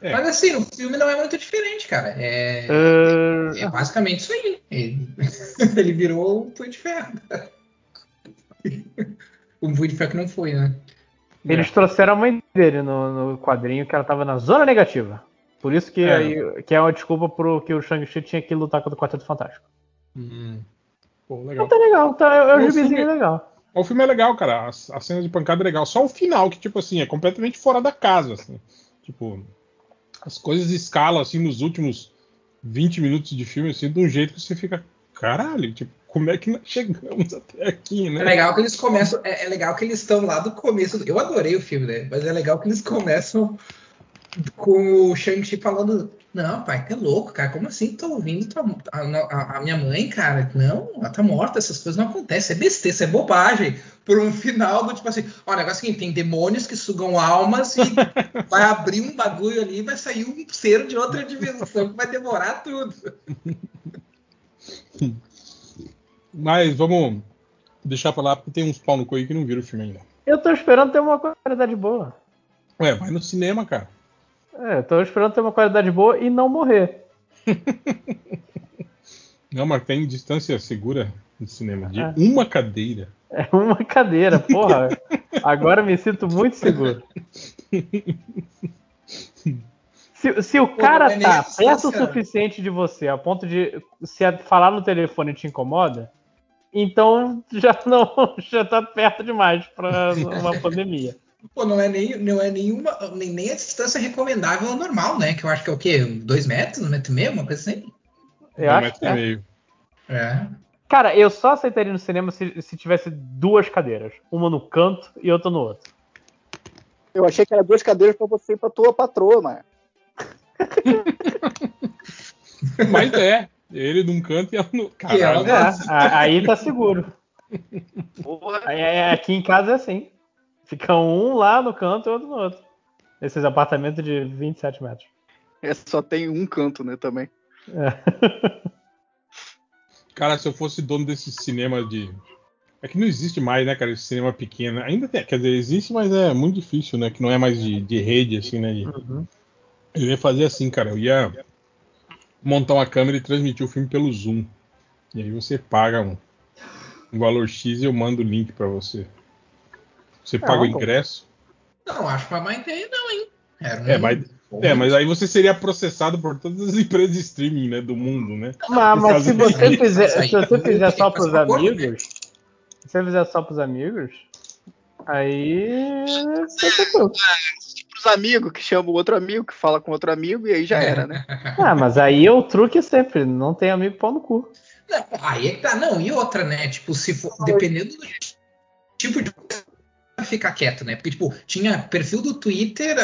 Speaker 7: É.
Speaker 9: Mas assim, o filme não é muito diferente, cara. É,
Speaker 2: Uh,
Speaker 9: é basicamente isso aí. Ele, [laughs] ele virou o Punho de Ferro. O Ferro que não foi, né?
Speaker 2: Eles trouxeram a mãe dele no, no quadrinho que ela tava na zona negativa. Por isso que,
Speaker 7: É.
Speaker 2: aí- que é uma desculpa pro que o Shang-Chi tinha que lutar contra o Quarteto Fantástico.
Speaker 7: Hum. Pô, legal.
Speaker 2: Então tá legal, tá, é um
Speaker 7: O
Speaker 2: gibizinho
Speaker 7: filme-
Speaker 2: legal.
Speaker 7: O filme é legal, cara. A, a cena de pancada é legal. Só o final, que, tipo assim, é completamente fora da casa. Assim. Tipo, as coisas escalam, assim, nos últimos 20 minutos de filme, assim, de um jeito que você fica. Caralho, tipo, como é que nós chegamos até aqui,
Speaker 9: É
Speaker 7: né?
Speaker 9: legal que eles começam. É, é legal que eles estão lá do começo. Eu adorei o filme, né? Mas é legal que eles começam com o Shang-Chi falando. Não, pai, tá louco, cara. Como assim? Tô ouvindo tua- a, a- a minha mãe, cara. Não, ela tá morta, essas coisas não acontecem. É besteira, isso é bobagem. Por um final do tipo assim: ó, o negócio é o seguinte, tem demônios que sugam almas e [laughs] vai abrir um bagulho ali e vai sair um ser de outra dimensão que vai demorar tudo. [laughs]
Speaker 7: Mas vamos deixar pra lá, porque tem uns pau no cu aí que não viram o filme ainda.
Speaker 2: Eu tô esperando ter uma qualidade boa.
Speaker 7: Ué, vai no cinema, cara.
Speaker 2: É, eu tô esperando ter uma qualidade boa e não morrer. [laughs]
Speaker 7: Não, mas tem distância segura no cinema. De
Speaker 2: É.
Speaker 7: uma cadeira.
Speaker 2: É uma cadeira, porra. [laughs] Agora me sinto muito seguro. Se, se o cara tá perto o suficiente de você, a ponto de se falar no telefone te incomoda, então já não [laughs] já tá perto demais pra uma [laughs] pandemia.
Speaker 9: Pô, não é nem, não é nenhuma, nem, nem a distância recomendável ao normal, né? Que eu acho que é o quê? Dois metros, um metro e meio, uma coisa assim?
Speaker 2: Eu
Speaker 7: um
Speaker 2: acho
Speaker 7: metro
Speaker 2: que
Speaker 7: e
Speaker 2: é.
Speaker 7: meio.
Speaker 9: É.
Speaker 2: Cara, eu só aceitaria no cinema se, se tivesse duas cadeiras. Uma no canto e outra no outro.
Speaker 6: Eu achei que era duas cadeiras pra você e pra tua patroa, mas.
Speaker 7: Mas é. Ele num canto e ela no. Caralho.
Speaker 9: ela-
Speaker 2: É, aí tá seguro. Aí, aí, aqui em casa é assim. Fica um lá no canto e outro no outro. Esses apartamentos de 27 metros.
Speaker 6: É, só tem um canto, né, também.
Speaker 2: É. [laughs]
Speaker 7: Cara, se eu fosse dono desse cinema de. É que não existe mais, né, cara, esse cinema pequeno. Ainda tem, quer dizer, existe, mas é muito difícil, né? Que não é mais de, de rede, assim, né? de-
Speaker 2: Uhum.
Speaker 7: Eu ia fazer assim, cara. Eu ia montar uma câmera e transmitir o filme pelo Zoom. E aí você paga um, um valor X e eu mando o link pra você. Você paga o ingresso.
Speaker 9: Não, acho que má ideia não, hein? Um-
Speaker 7: É, mas, é, mas aí você seria processado por todas as [laughs] empresas de streaming, né, do mundo, né?
Speaker 2: Mas, mas se você fizer, se você fizer só
Speaker 9: um acordo,
Speaker 2: amigos, se você fizer só pros amigos, aí você tá tranquilo.
Speaker 6: Os amigos que chamam o outro amigo, que fala com outro amigo, e aí já era, né? [laughs]
Speaker 2: Ah, mas aí é o truque sempre, não tem amigo pau no cu.
Speaker 9: Não, aí é que tá. Não, e outra, né? Tipo, se for, dependendo do tipo de ficar quieto, né? Porque, tipo, tinha perfil do Twitter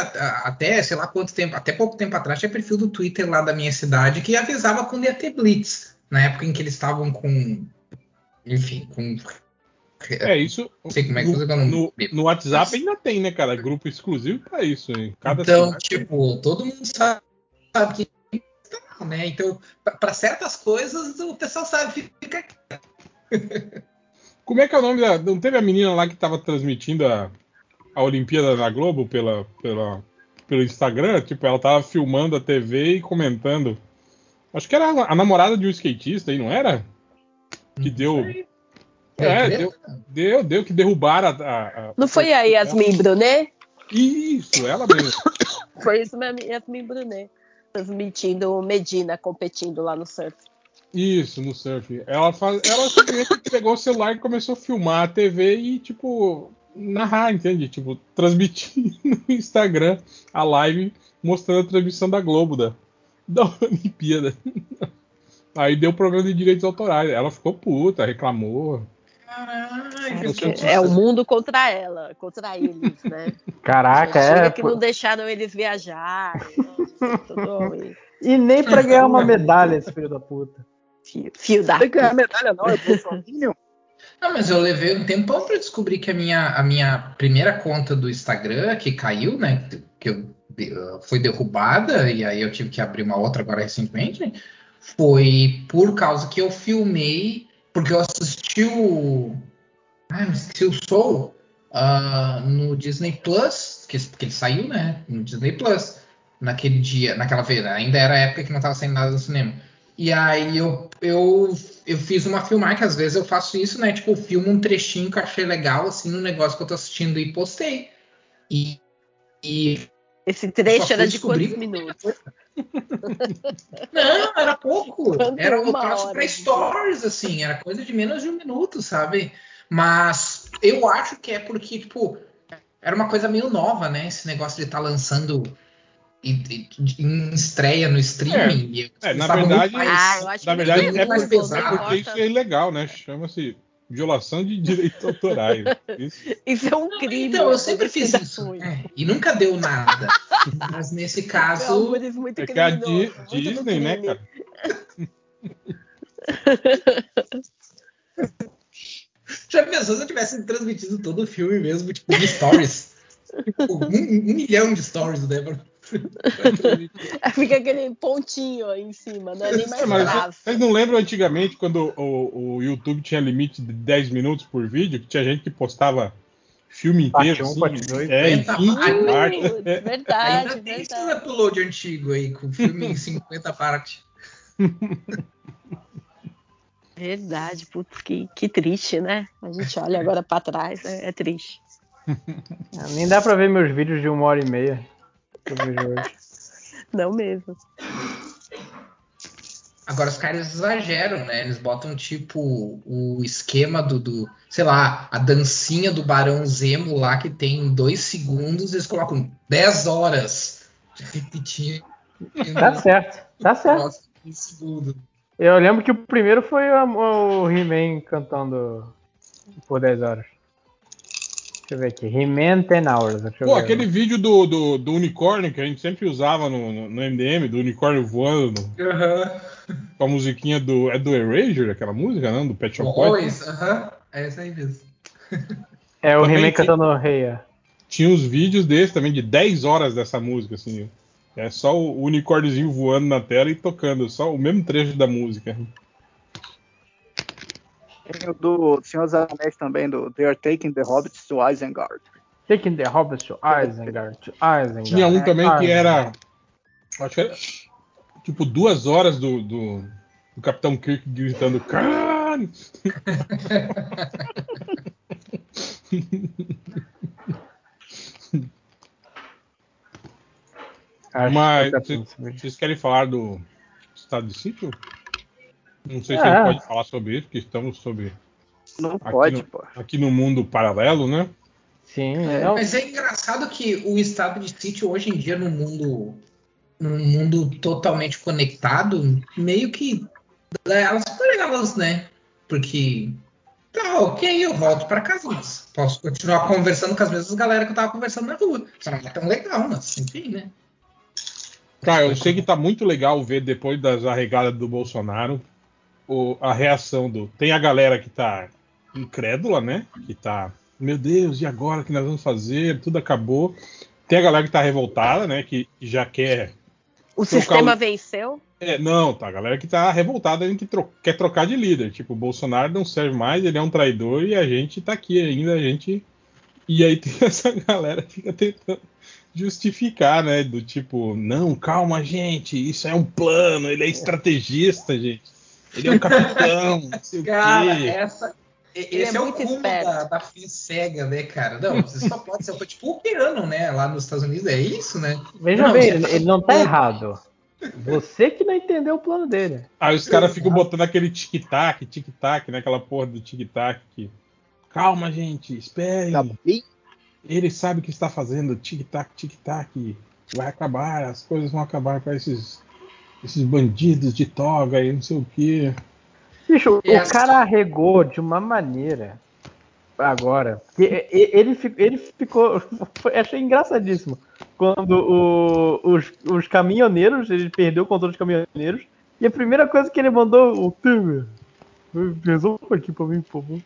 Speaker 9: até, sei lá quanto tempo, até pouco tempo atrás, tinha perfil do Twitter lá da minha cidade que avisava quando ia ter Blitz, na época em que eles estavam com. Enfim, com.
Speaker 7: É, isso.
Speaker 9: Sei como é que
Speaker 7: no,
Speaker 9: o
Speaker 7: no, WhatsApp ainda tem, né, cara? Grupo exclusivo pra isso. Em cada
Speaker 9: então,
Speaker 7: cidade.
Speaker 9: tipo, todo mundo sabe, sabe que. Né? Então, para certas coisas, o pessoal sabe, fica [laughs]
Speaker 7: Como é que é o nome da. Não teve a menina lá que tava transmitindo a, a Olimpíada na Globo pela, pela, pelo Instagram? Tipo, ela tava filmando a TV e comentando. Acho que era a, a namorada de um skatista aí, não era? Que deu. É, deu, deu, deu que derrubaram a. a- a-
Speaker 8: Não foi a Yasmin Brunet?
Speaker 7: Isso, ela mesmo. [coughs]
Speaker 8: Foi isso mesmo, Yasmin Brunet. Transmitindo o Medina competindo lá no surf.
Speaker 7: Isso, no surf. Ela, faz, ela simplesmente pegou o celular e começou a filmar a TV e, tipo, narrar, entende? Tipo, transmitir [laughs] no Instagram a live mostrando a transmissão da Globo da, da Olimpíada. [laughs] Aí deu problema de direitos autorais. Ela ficou puta, reclamou.
Speaker 8: É, é o mundo contra ela, contra eles, né? [laughs]
Speaker 2: Caraca, é.
Speaker 8: que não deixaram eles viajarem. né? [laughs] Ruim.
Speaker 2: E nem pra ganhar uma medalha, esse filho da puta.
Speaker 8: Fio, fio da
Speaker 6: Não tem que ganhar medalha, não, é Bolsonaro. [laughs]
Speaker 9: Não, mas eu levei um tempão pra descobrir que a minha, a minha primeira conta do Instagram, que caiu, né? Que eu, foi derrubada, e aí eu tive que abrir uma outra agora recentemente, foi por causa que eu filmei, porque eu assisti o. Ah, eu esqueci o Soul ah, no Disney Plus, que, que ele saiu, né? No Disney Plus, naquele dia, naquela vez, ainda era a época que não tava saindo nada no cinema. E aí eu, eu, eu fiz uma filmagem, que às vezes eu faço isso, né? Tipo, filmo um trechinho que eu achei legal, assim, no negócio que eu tô assistindo e postei. E, e
Speaker 8: Esse trecho era de
Speaker 9: descobrir
Speaker 8: quantos minutos? [laughs]
Speaker 9: Não, era pouco.
Speaker 8: Quanto
Speaker 9: Era um troço
Speaker 8: de
Speaker 9: stories, assim, era coisa de menos de um minuto, sabe? Mas eu acho que é porque, tipo, era uma coisa meio nova, né? Esse negócio de estar lançando em, estreia no streaming.
Speaker 7: É,
Speaker 9: eles
Speaker 7: na verdade-
Speaker 9: muito mais-
Speaker 8: Ah, eu acho
Speaker 7: Na
Speaker 8: que
Speaker 7: verdade, é
Speaker 8: usou,
Speaker 7: é porque
Speaker 8: importa.
Speaker 7: isso é ilegal, né? Chama-se violação de direitos autorais. Isso.
Speaker 8: Isso é um crime.
Speaker 9: Então, eu sempre fiz isso. é, e nunca deu nada. Mas nesse
Speaker 8: É um
Speaker 9: caso.
Speaker 8: algoritmo muito
Speaker 7: É que a Di-
Speaker 8: do
Speaker 7: Disney, né, cara? [laughs]
Speaker 9: Já pensou se eu tivesse transmitido todo o filme mesmo, tipo, de stories? tipo, um, um milhão de stories, né? [laughs]
Speaker 8: Fica aquele pontinho aí em cima, não é nem mais
Speaker 7: É, mas
Speaker 8: traço.
Speaker 7: vocês não lembram antigamente quando o, o YouTube tinha limite de 10 minutos por vídeo? Que tinha gente que postava filme
Speaker 2: Parte
Speaker 7: inteiro.
Speaker 2: um,
Speaker 7: assim,
Speaker 2: parte dois.
Speaker 7: é, em 20
Speaker 9: Putz,
Speaker 7: partes. É,
Speaker 8: verdade,
Speaker 9: Ainda tem
Speaker 8: verdade.
Speaker 9: upload antigo aí, com filme em 50 partes.
Speaker 8: Verdade, putz, que, que triste, né? A gente olha agora pra trás, é, é triste.
Speaker 2: É, Nem dá pra ver meus vídeos de uma hora e meia. Que eu vejo hoje. [laughs]
Speaker 8: Não mesmo.
Speaker 9: Agora os caras exageram, né? Eles botam tipo o esquema do, do, sei lá, a dancinha do Barão Zemo lá que tem dois segundos, eles colocam 10 horas de repetir.
Speaker 2: Tá certo, tá certo.
Speaker 9: Um segundo.
Speaker 2: Eu lembro que o primeiro foi a- o He-Man cantando por 10 horas. Deixa eu ver aqui. He-Man 10 hours.
Speaker 7: Pô,
Speaker 2: ver.
Speaker 7: aquele vídeo do, do, do unicórnio que a gente sempre usava no, no, no MDM, do unicórnio voando,
Speaker 9: Aham.
Speaker 7: com a musiquinha do. É do Erasure, aquela música, não? Do Pet Shop Boys?
Speaker 9: Always, aham. É essa aí mesmo. [laughs]
Speaker 2: É o He-Man cantando Reia.
Speaker 7: Tinha uns vídeos desses também, de 10 horas dessa música, assim. É só o unicórniozinho voando na tela e tocando, só o mesmo trecho da música.
Speaker 6: Tem o do Senhor dos Anéis também, do They Are Taking the Hobbits to Isengard.
Speaker 2: Taking the Hobbits to Isengard. To Isengard.
Speaker 7: Tinha um também que era. Acho que era. Tipo, duas horas do, do, do Capitão Kirk gritando Khan! [laughs] Mas vocês- vocês querem falar do estado de sítio? Não sei se
Speaker 2: É.
Speaker 7: a gente pode falar sobre isso, porque estamos sobre
Speaker 6: Não
Speaker 7: Aqui
Speaker 6: pode,
Speaker 7: no-
Speaker 6: pô.
Speaker 7: aqui no mundo paralelo, né?
Speaker 2: Sim,
Speaker 6: É,
Speaker 2: não,
Speaker 9: Mas é engraçado que o estado de sítio hoje em dia no mundo num mundo totalmente conectado, meio que é, elas ficam legais, né? Porque tá, ok, eu volto pra casa, mas posso continuar conversando com as mesmas galera que eu tava conversando na rua. Só não é tão legal, mas enfim, né?
Speaker 7: Cara, eu sei que tá muito legal ver depois das arregadas do Bolsonaro o- a reação do. Tem a galera que tá incrédula, né? Que tá. Meu Deus, e agora o que nós vamos fazer? Tudo acabou. Tem a galera que tá revoltada, né? Que já quer.
Speaker 8: O sistema
Speaker 7: o-
Speaker 8: venceu?
Speaker 7: É, não, tá. A galera que tá revoltada que tro- quer trocar de líder. Tipo, o Bolsonaro não serve mais, ele é um traidor e a gente tá aqui ainda, a gente. E aí [laughs] tem essa galera que fica tentando justificar, né? Do tipo, não, calma, gente, isso é um plano, ele é estrategista, gente. Ele é um capitão, não sei o
Speaker 9: Cara,
Speaker 7: quê.
Speaker 9: essa.
Speaker 8: Ele
Speaker 9: Esse
Speaker 8: é
Speaker 9: é, o cúmulo
Speaker 8: esperto.
Speaker 9: da, da fé cega, né, cara? Não, você só pode ser tipo o piano, né? Lá nos Estados Unidos é isso, né?
Speaker 2: Veja
Speaker 9: Não,
Speaker 2: bem, ele,
Speaker 9: tá
Speaker 2: ele não tá errado. Você que não entendeu o plano dele.
Speaker 7: Aí os caras ficam botando aquele tic-tac, tic-tac, né? Aquela porra do tic-tac que Calma, gente, esperem.
Speaker 6: Tá bem?
Speaker 7: Ele sabe o que está fazendo. Tic-tac, tic-tac. Vai acabar, as coisas vão acabar para esses, esses bandidos de toga e não sei o quê.
Speaker 2: Bicho,
Speaker 9: Yes.
Speaker 2: o cara arregou de uma maneira agora. que e- e- ele, fi- ele ficou. foi- Achei engraçadíssimo. Quando o- os, os caminhoneiros, ele perdeu o controle dos caminhoneiros. E a primeira coisa que ele mandou, o Temer, resolva aqui pra mim, por favor.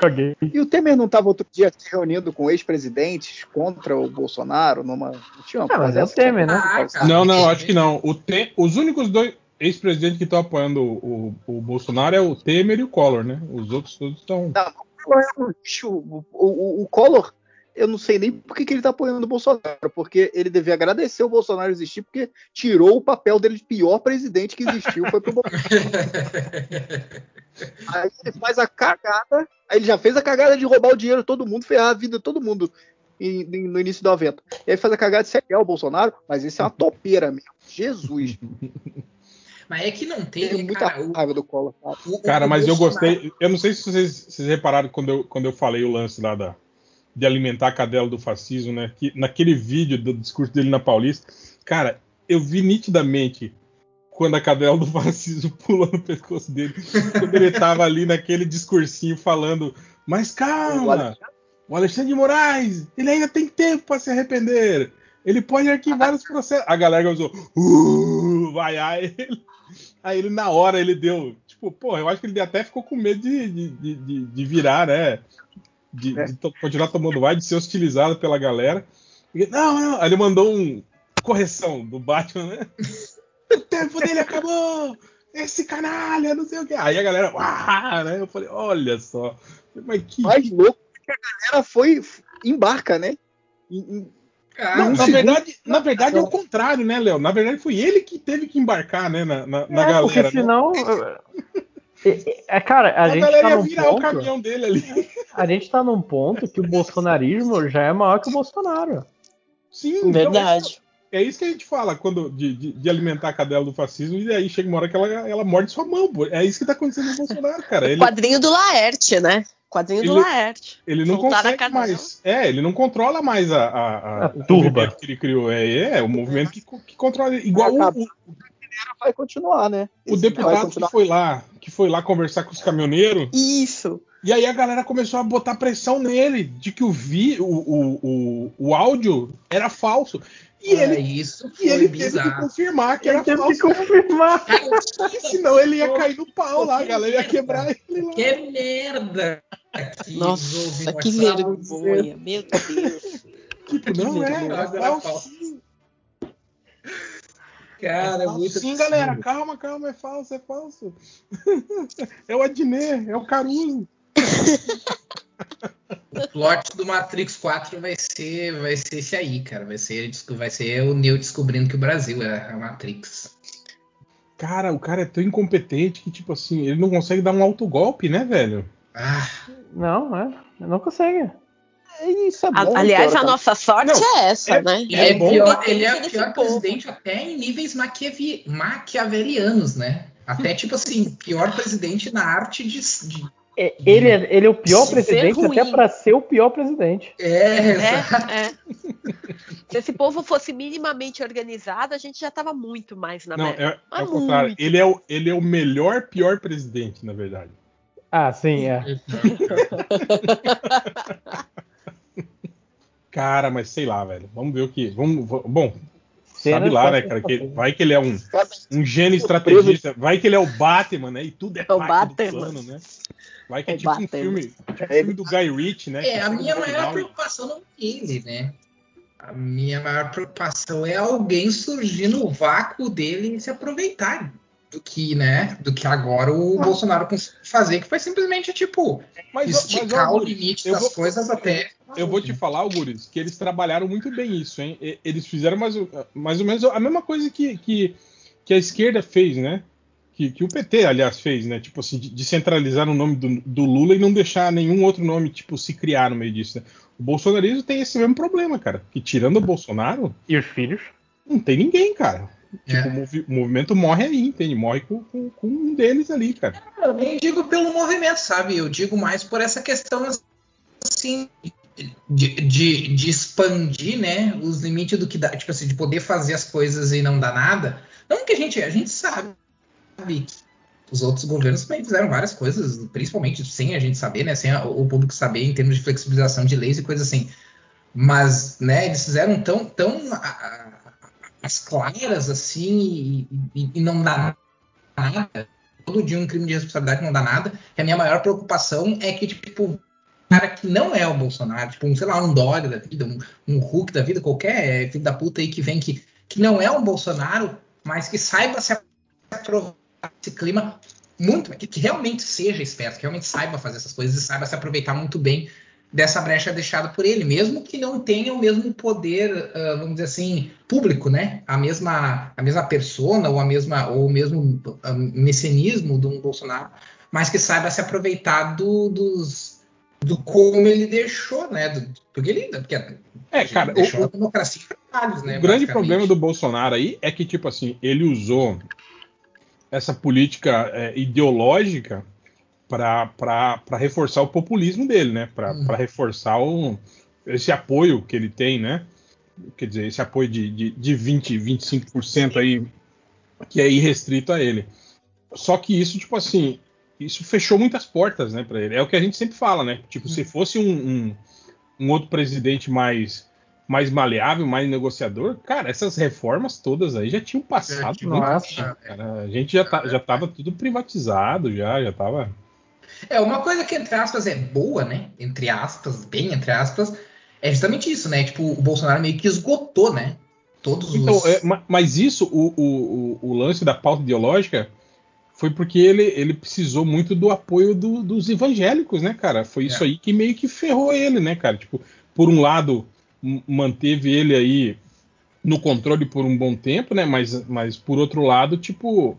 Speaker 2: Caguei.
Speaker 6: E o Temer não estava outro dia se reunindo com ex-presidentes contra o Bolsonaro numa. Não tinha uma
Speaker 2: Ah, mas é o? Temer, né?
Speaker 9: Ah.
Speaker 7: Não, não, acho que não. O Te- Os únicos dois ex-presidentes que estão apoiando o, o- o Bolsonaro é o Temer e o Collor, né? Os outros todos estão.
Speaker 6: O Collor é lixo. O, o- o Collor, eu não sei nem por que, que ele está apoiando o Bolsonaro, porque ele devia agradecer o Bolsonaro existir, porque tirou o papel dele de pior presidente que existiu, foi pro Bolsonaro. [laughs] Aí ele faz a cagada, aí ele já fez a cagada de roubar o dinheiro de todo mundo, ferrar a vida de todo mundo em- em- no início do evento. E aí faz a cagada de ser o Bolsonaro, mas isso é uma topeira mesmo. Jesus. [laughs]
Speaker 9: Mas é que não tem,
Speaker 6: Tenho muita
Speaker 9: cara.
Speaker 6: raiva do Collor. cara.
Speaker 9: o- o
Speaker 7: Cara, mas eu
Speaker 9: Bolsonaro-
Speaker 7: gostei. Eu não sei se vocês, vocês repararam quando eu, quando eu falei o lance lá da, de alimentar a cadela do fascismo, né? Que naquele vídeo do discurso dele na Paulista, cara, eu vi nitidamente quando a cadela do [laughs] fascismo pula no pescoço dele, quando ele tava ali naquele discursinho falando, mas calma, o Alexandre de Moraes, ele ainda tem tempo para se arrepender. Ele pode arquivar [laughs] os processos. A galera usou, uh, vai, aí [laughs] ele, aí ele na hora ele deu, tipo, pô, eu acho que ele até ficou com medo de, de, de- de virar, né? De,
Speaker 6: É.
Speaker 7: de to- continuar tomando vai, de ser hostilizado pela galera. E, não, não, aí ele mandou um correção do Batman, né? [laughs] O tempo dele acabou! Esse canalha, não sei o que. Aí a galera, uau, né? Eu falei, olha só. Mas que.
Speaker 6: mais louco que a galera foi embarca, né? Em- em-
Speaker 9: Cara,
Speaker 7: Não, na
Speaker 6: segundo-
Speaker 7: verdade, na verdade é o contrário, né, Léo? Na verdade foi ele que teve que embarcar, né, na, na, na
Speaker 2: é,
Speaker 7: galera.
Speaker 2: porque
Speaker 7: né?
Speaker 2: senão. é, [laughs] é, cara, a,
Speaker 7: A,
Speaker 2: gente
Speaker 7: galera
Speaker 2: tá
Speaker 7: ia
Speaker 2: num
Speaker 7: virar o
Speaker 2: ponto.
Speaker 7: caminhão dele ali.
Speaker 2: A gente tá num ponto que o bolsonarismo já é maior que o Bolsonaro.
Speaker 7: Sim, então,
Speaker 8: Verdade.
Speaker 7: É isso que a gente fala quando de, de- de alimentar a cadela do fascismo e aí chega uma hora que ela, ela morde sua mão. pô. É isso que tá acontecendo no Bolsonaro, cara. Ele,
Speaker 8: Quadrinho do Laerte, né? Quadrinho do
Speaker 7: Ele-
Speaker 8: Laerte.
Speaker 7: ele não
Speaker 8: Voltar
Speaker 7: consegue mais. É, ele não controla mais a, a, a-
Speaker 2: A
Speaker 7: o
Speaker 2: turba.
Speaker 7: que ele criou. É, é o movimento que, que controla. Igual o, o,
Speaker 6: vai continuar, né?
Speaker 7: o
Speaker 6: Esse
Speaker 7: deputado que
Speaker 6: continuar.
Speaker 7: foi lá, que foi lá conversar com os caminhoneiros.
Speaker 8: Isso.
Speaker 7: E aí a galera começou a botar pressão nele, de que o, vi, o, o, o, o áudio era falso. E
Speaker 9: é,
Speaker 7: ele,
Speaker 9: isso
Speaker 7: e ele teve que confirmar que
Speaker 2: Ele
Speaker 7: era
Speaker 2: teve que
Speaker 7: falso.
Speaker 2: confirmar. [laughs]
Speaker 7: Senão ele ia cair no pau lá, a galera ia quebrar ele lá.
Speaker 9: Que merda! Que
Speaker 8: Nossa, que vergonha. Meu Deus.
Speaker 7: Tipo, não é,
Speaker 9: vergonha.
Speaker 7: é falso sim.
Speaker 9: Cara,
Speaker 7: é
Speaker 9: é
Speaker 7: falso
Speaker 9: muito
Speaker 7: sim, galera, calma, calma, é falso, é falso. [laughs] é o Adnet, é o Caruso.
Speaker 9: O plot do Matrix 4 vai ser, vai ser esse aí, cara. Vai ser, vai ser o Neo descobrindo que o Brasil é a Matrix.
Speaker 7: Cara, o cara é tão incompetente que, tipo assim, ele não consegue dar um autogolpe, né, velho?
Speaker 9: Ah,
Speaker 2: Não, é. Não consegue.
Speaker 6: Isso é
Speaker 8: A-
Speaker 6: bom,
Speaker 8: aliás, a
Speaker 6: cara.
Speaker 8: nossa sorte
Speaker 7: Não,
Speaker 8: é essa,
Speaker 7: é-
Speaker 8: né?
Speaker 9: ele
Speaker 7: É
Speaker 9: é,
Speaker 7: bom,
Speaker 9: pior, ele é pior
Speaker 8: povo.
Speaker 9: presidente até em níveis maquiavi- maquiavelianos, né? Até tipo assim, pior presidente na arte de. de-
Speaker 2: É, Ele é, ele é o pior presidente até pra ser o pior presidente.
Speaker 9: É, exato.
Speaker 8: É, é. Se esse povo fosse minimamente organizado, a gente já tava muito mais na
Speaker 7: Não,
Speaker 8: merda.
Speaker 7: é, é o contrário. Ele é o, ele é o melhor, pior presidente, na verdade.
Speaker 2: Ah, sim, é. [laughs]
Speaker 7: Cara, mas sei lá, velho. Vamos ver o que. Vamos, bom,
Speaker 2: Cenas
Speaker 7: sabe lá, né, cara? Que vai que ele é um, um gênio estrategista. Vai que ele é o Batman, né? E tudo é
Speaker 8: É o
Speaker 7: parte do
Speaker 8: Batman.
Speaker 7: plano, né? Vai que é
Speaker 8: O
Speaker 7: tipo um
Speaker 8: Batman.
Speaker 7: filme, tipo um filme do Guy Ritchie, né?
Speaker 9: É, a minha maior
Speaker 7: final
Speaker 9: preocupação não é ele, né? A minha maior preocupação é alguém surgir no vácuo dele e se aproveitar do que, né? Do que agora o Bolsonaro conseguiu fazer, que foi simplesmente, tipo,
Speaker 7: Mas,
Speaker 9: esticar
Speaker 7: mas, ó,
Speaker 9: o limite
Speaker 7: eu
Speaker 9: das
Speaker 7: vou-
Speaker 9: coisas até.
Speaker 7: Eu vou te falar, Guris, que eles trabalharam muito bem isso, hein? E- Eles fizeram mais, ou- mais ou menos a mesma coisa que, que, que a esquerda fez, né? Que, que o PT, aliás, fez, né? Tipo assim, de, de centralizar o nome do, do Lula e não deixar nenhum outro nome, tipo, se criar no meio disso, né? O bolsonarismo tem esse mesmo problema, cara. Que tirando o Bolsonaro,
Speaker 2: E os filhos?
Speaker 7: não tem ninguém, cara. Tipo,
Speaker 9: É.
Speaker 7: o, movi- o movimento morre aí, entende? Morre com, com, com um deles ali, cara.
Speaker 9: Eu nem digo pelo movimento, sabe? Eu digo mais por essa questão assim de, de, de expandir, né, os limites do que dá, tipo assim, de poder fazer as coisas e não dar nada. Não que a gente, a gente sabe que os outros governos também fizeram várias coisas, principalmente sem a gente saber, né, sem a, o público saber em termos de flexibilização de leis e coisas assim. Mas, né, eles fizeram tão, tão a, a, as claras assim e, e, e não dá nada. Todo dia um crime de responsabilidade não dá nada. A minha maior preocupação é que, tipo, cara que não é o Bolsonaro, tipo, um, sei lá, um Dória da vida, um, um Hulk da vida, qualquer filho da puta aí que vem que, que não é um Bolsonaro, mas que saiba se aproveitar esse clima muito, que, que, realmente seja esperto, que realmente saiba fazer essas coisas e saiba se aproveitar muito bem dessa brecha deixada por ele, mesmo que não tenha o mesmo poder, uh, vamos dizer assim, público, né? A mesma, a mesma persona ou a mesma ou o mesmo uh, messianismo do Bolsonaro, mas que saiba se aproveitar do, dos do como ele deixou, né? Do, porque ele porque
Speaker 7: é, cara,
Speaker 9: deixou
Speaker 7: o,
Speaker 9: a democracia em né?
Speaker 7: O grande problema do Bolsonaro aí é que, tipo assim, ele usou essa política é, ideológica para reforçar o populismo dele, né? Para hum. reforçar o, esse apoio que ele tem, né? Quer dizer, esse apoio de, de, de 20, 25% aí que é irrestrito a ele. Só que isso, tipo assim, isso fechou muitas portas, né, para ele. É o que a gente sempre fala, né? Tipo, se fosse um, um, um, outro presidente mais mais maleável, mais negociador, cara, essas reformas todas aí já tinham passado.
Speaker 2: É, nossa,
Speaker 7: cara. A gente já, tá, já tava tudo privatizado, já, já tava.
Speaker 9: É, uma coisa que, entre aspas, é boa, né? Entre aspas, bem entre aspas, é justamente isso, né? Tipo, o Bolsonaro meio que esgotou, né? Todos
Speaker 7: então,
Speaker 9: os.
Speaker 7: É, mas isso, o, o, o, lance da pauta ideológica, foi porque ele, ele precisou muito do apoio do, dos evangélicos, né, cara? Foi isso é. aí que meio que ferrou ele, né, cara? Tipo, por um lado, manteve ele aí no controle por um bom tempo, né? Mas, mas por outro lado, tipo,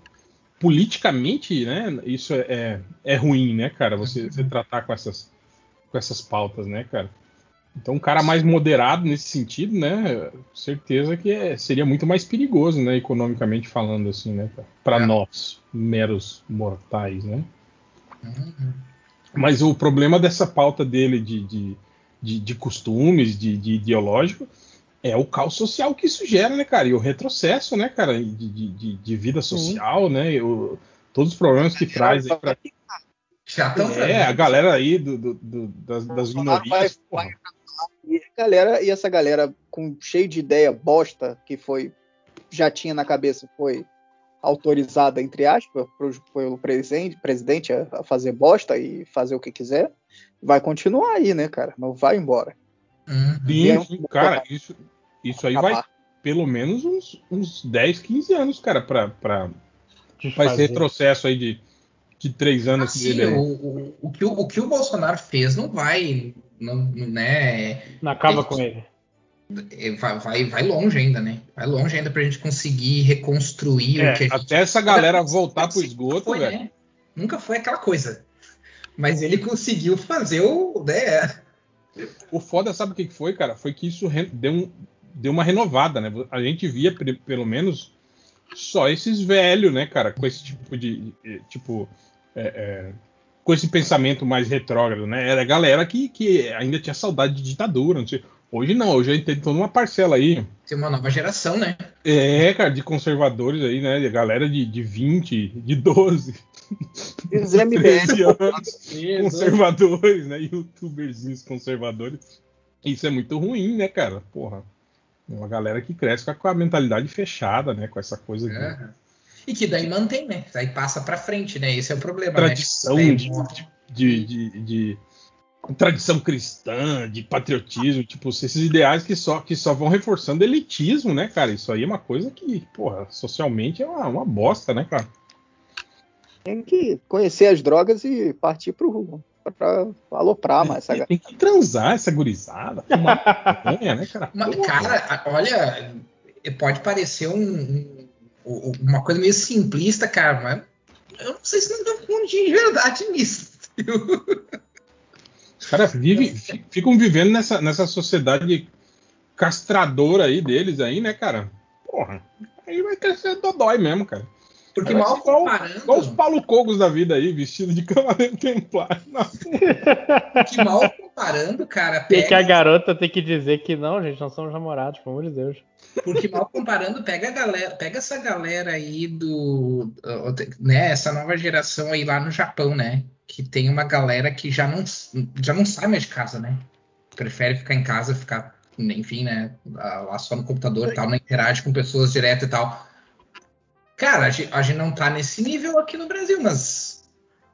Speaker 7: politicamente, né? Isso é, é, é ruim, né, cara? Você, você tratar com essas, com essas pautas, né, cara? Então, um cara mais moderado nesse sentido, né? Certeza que é, seria muito mais perigoso, né? Economicamente falando, assim, né? Para é. nós, meros mortais, né? Uhum. Mas o problema dessa pauta dele de, de, de, de costumes, de, de, ideológico, é o caos social que isso gera, né, cara? E o retrocesso, né, cara? De, de, de vida social, Sim. né? O, todos os problemas que traz aí pra... É, a galera aí do, do, do das, das minorias. Vai, vai,
Speaker 6: e, galera, e essa galera com cheio de ideia bosta que foi já tinha na cabeça foi autorizada entre aspas pelo presidente, presidente a, a, fazer bosta e fazer o que quiser, vai continuar aí, né, cara? Não vai embora.
Speaker 7: Uhum. Sim, sim, cara, isso, isso aí acabar. vai pelo menos uns, uns 10, 15 anos, cara, para para esse retrocesso aí de, de três anos
Speaker 9: dele. O, o, o, que o, o que o Bolsonaro fez não vai não, né?
Speaker 2: Não acaba com ele.
Speaker 9: É, vai, vai, vai, longe ainda, né? Vai longe ainda pra gente conseguir reconstruir
Speaker 7: é,
Speaker 9: o que a
Speaker 7: gente... Até essa galera voltar pro esgoto,
Speaker 9: foi,
Speaker 7: velho.
Speaker 9: Né? Nunca foi aquela coisa. Mas ele conseguiu fazer o. Né?
Speaker 7: O foda, sabe o que foi, cara? Foi que isso deu, um, deu uma renovada, né? A gente via, pelo menos, só esses velhos, né, cara? Com esse tipo de. Tipo. É, é, com esse pensamento mais retrógrado, né? Era a galera que, que ainda tinha saudade de ditadura, não sei. Hoje não, hoje a gente tem toda uma parcela aí.
Speaker 9: Tem uma nova geração, né?
Speaker 7: É, cara, de conservadores aí, né? De galera de, de 20, de 12.
Speaker 6: Os MBS.
Speaker 7: anos, conservadores, né? Youtuberzinhos conservadores. Isso é muito ruim, né, cara? Porra. Uma galera que cresce com a mentalidade fechada, né? Com essa coisa de.
Speaker 9: É. E que daí mantém, né? Daí passa para frente, né? Esse é o problema.
Speaker 7: Tradição
Speaker 9: né?
Speaker 7: de, de, de, de, tradição cristã, de patriotismo, tipo, esses ideais que só, que só vão reforçando elitismo, né, cara? Isso aí é uma coisa que, porra, socialmente é uma, uma bosta, né, cara?
Speaker 6: Tem que conhecer as drogas e partir pro, pra aloprar mais essa
Speaker 7: Tem que transar essa gurizada. Uma, né, cara? [laughs]
Speaker 9: Uma, cara, olha, pode parecer um uma coisa meio simplista, cara, mas eu não sei se não tem um fundo de verdade [laughs] nisso.
Speaker 7: Os caras vivem, ficam vivendo nessa, nessa sociedade castradora aí deles aí, né, cara? Porra, aí vai crescer dodói mesmo, cara.
Speaker 9: Porque mal
Speaker 7: igual-
Speaker 9: comparando,
Speaker 7: Igual os Paulo Cogos da vida aí, vestido de [laughs] cavaleiro rua.
Speaker 9: porque mal comparando, cara,
Speaker 2: E que a
Speaker 9: pega,
Speaker 2: garota tem que dizer que não, gente, nós somos namorados, pelo amor de Deus.
Speaker 9: Porque mal comparando, pega a galera, pega essa galera aí do, né, essa nova geração aí lá no Japão, né, que tem uma galera que já não, já não sai mais de casa, né, prefere ficar em casa, ficar, enfim, né, lá só no computador e tal, não interage com pessoas direto e tal. Cara, a gente, a gente não tá nesse nível aqui no Brasil, mas,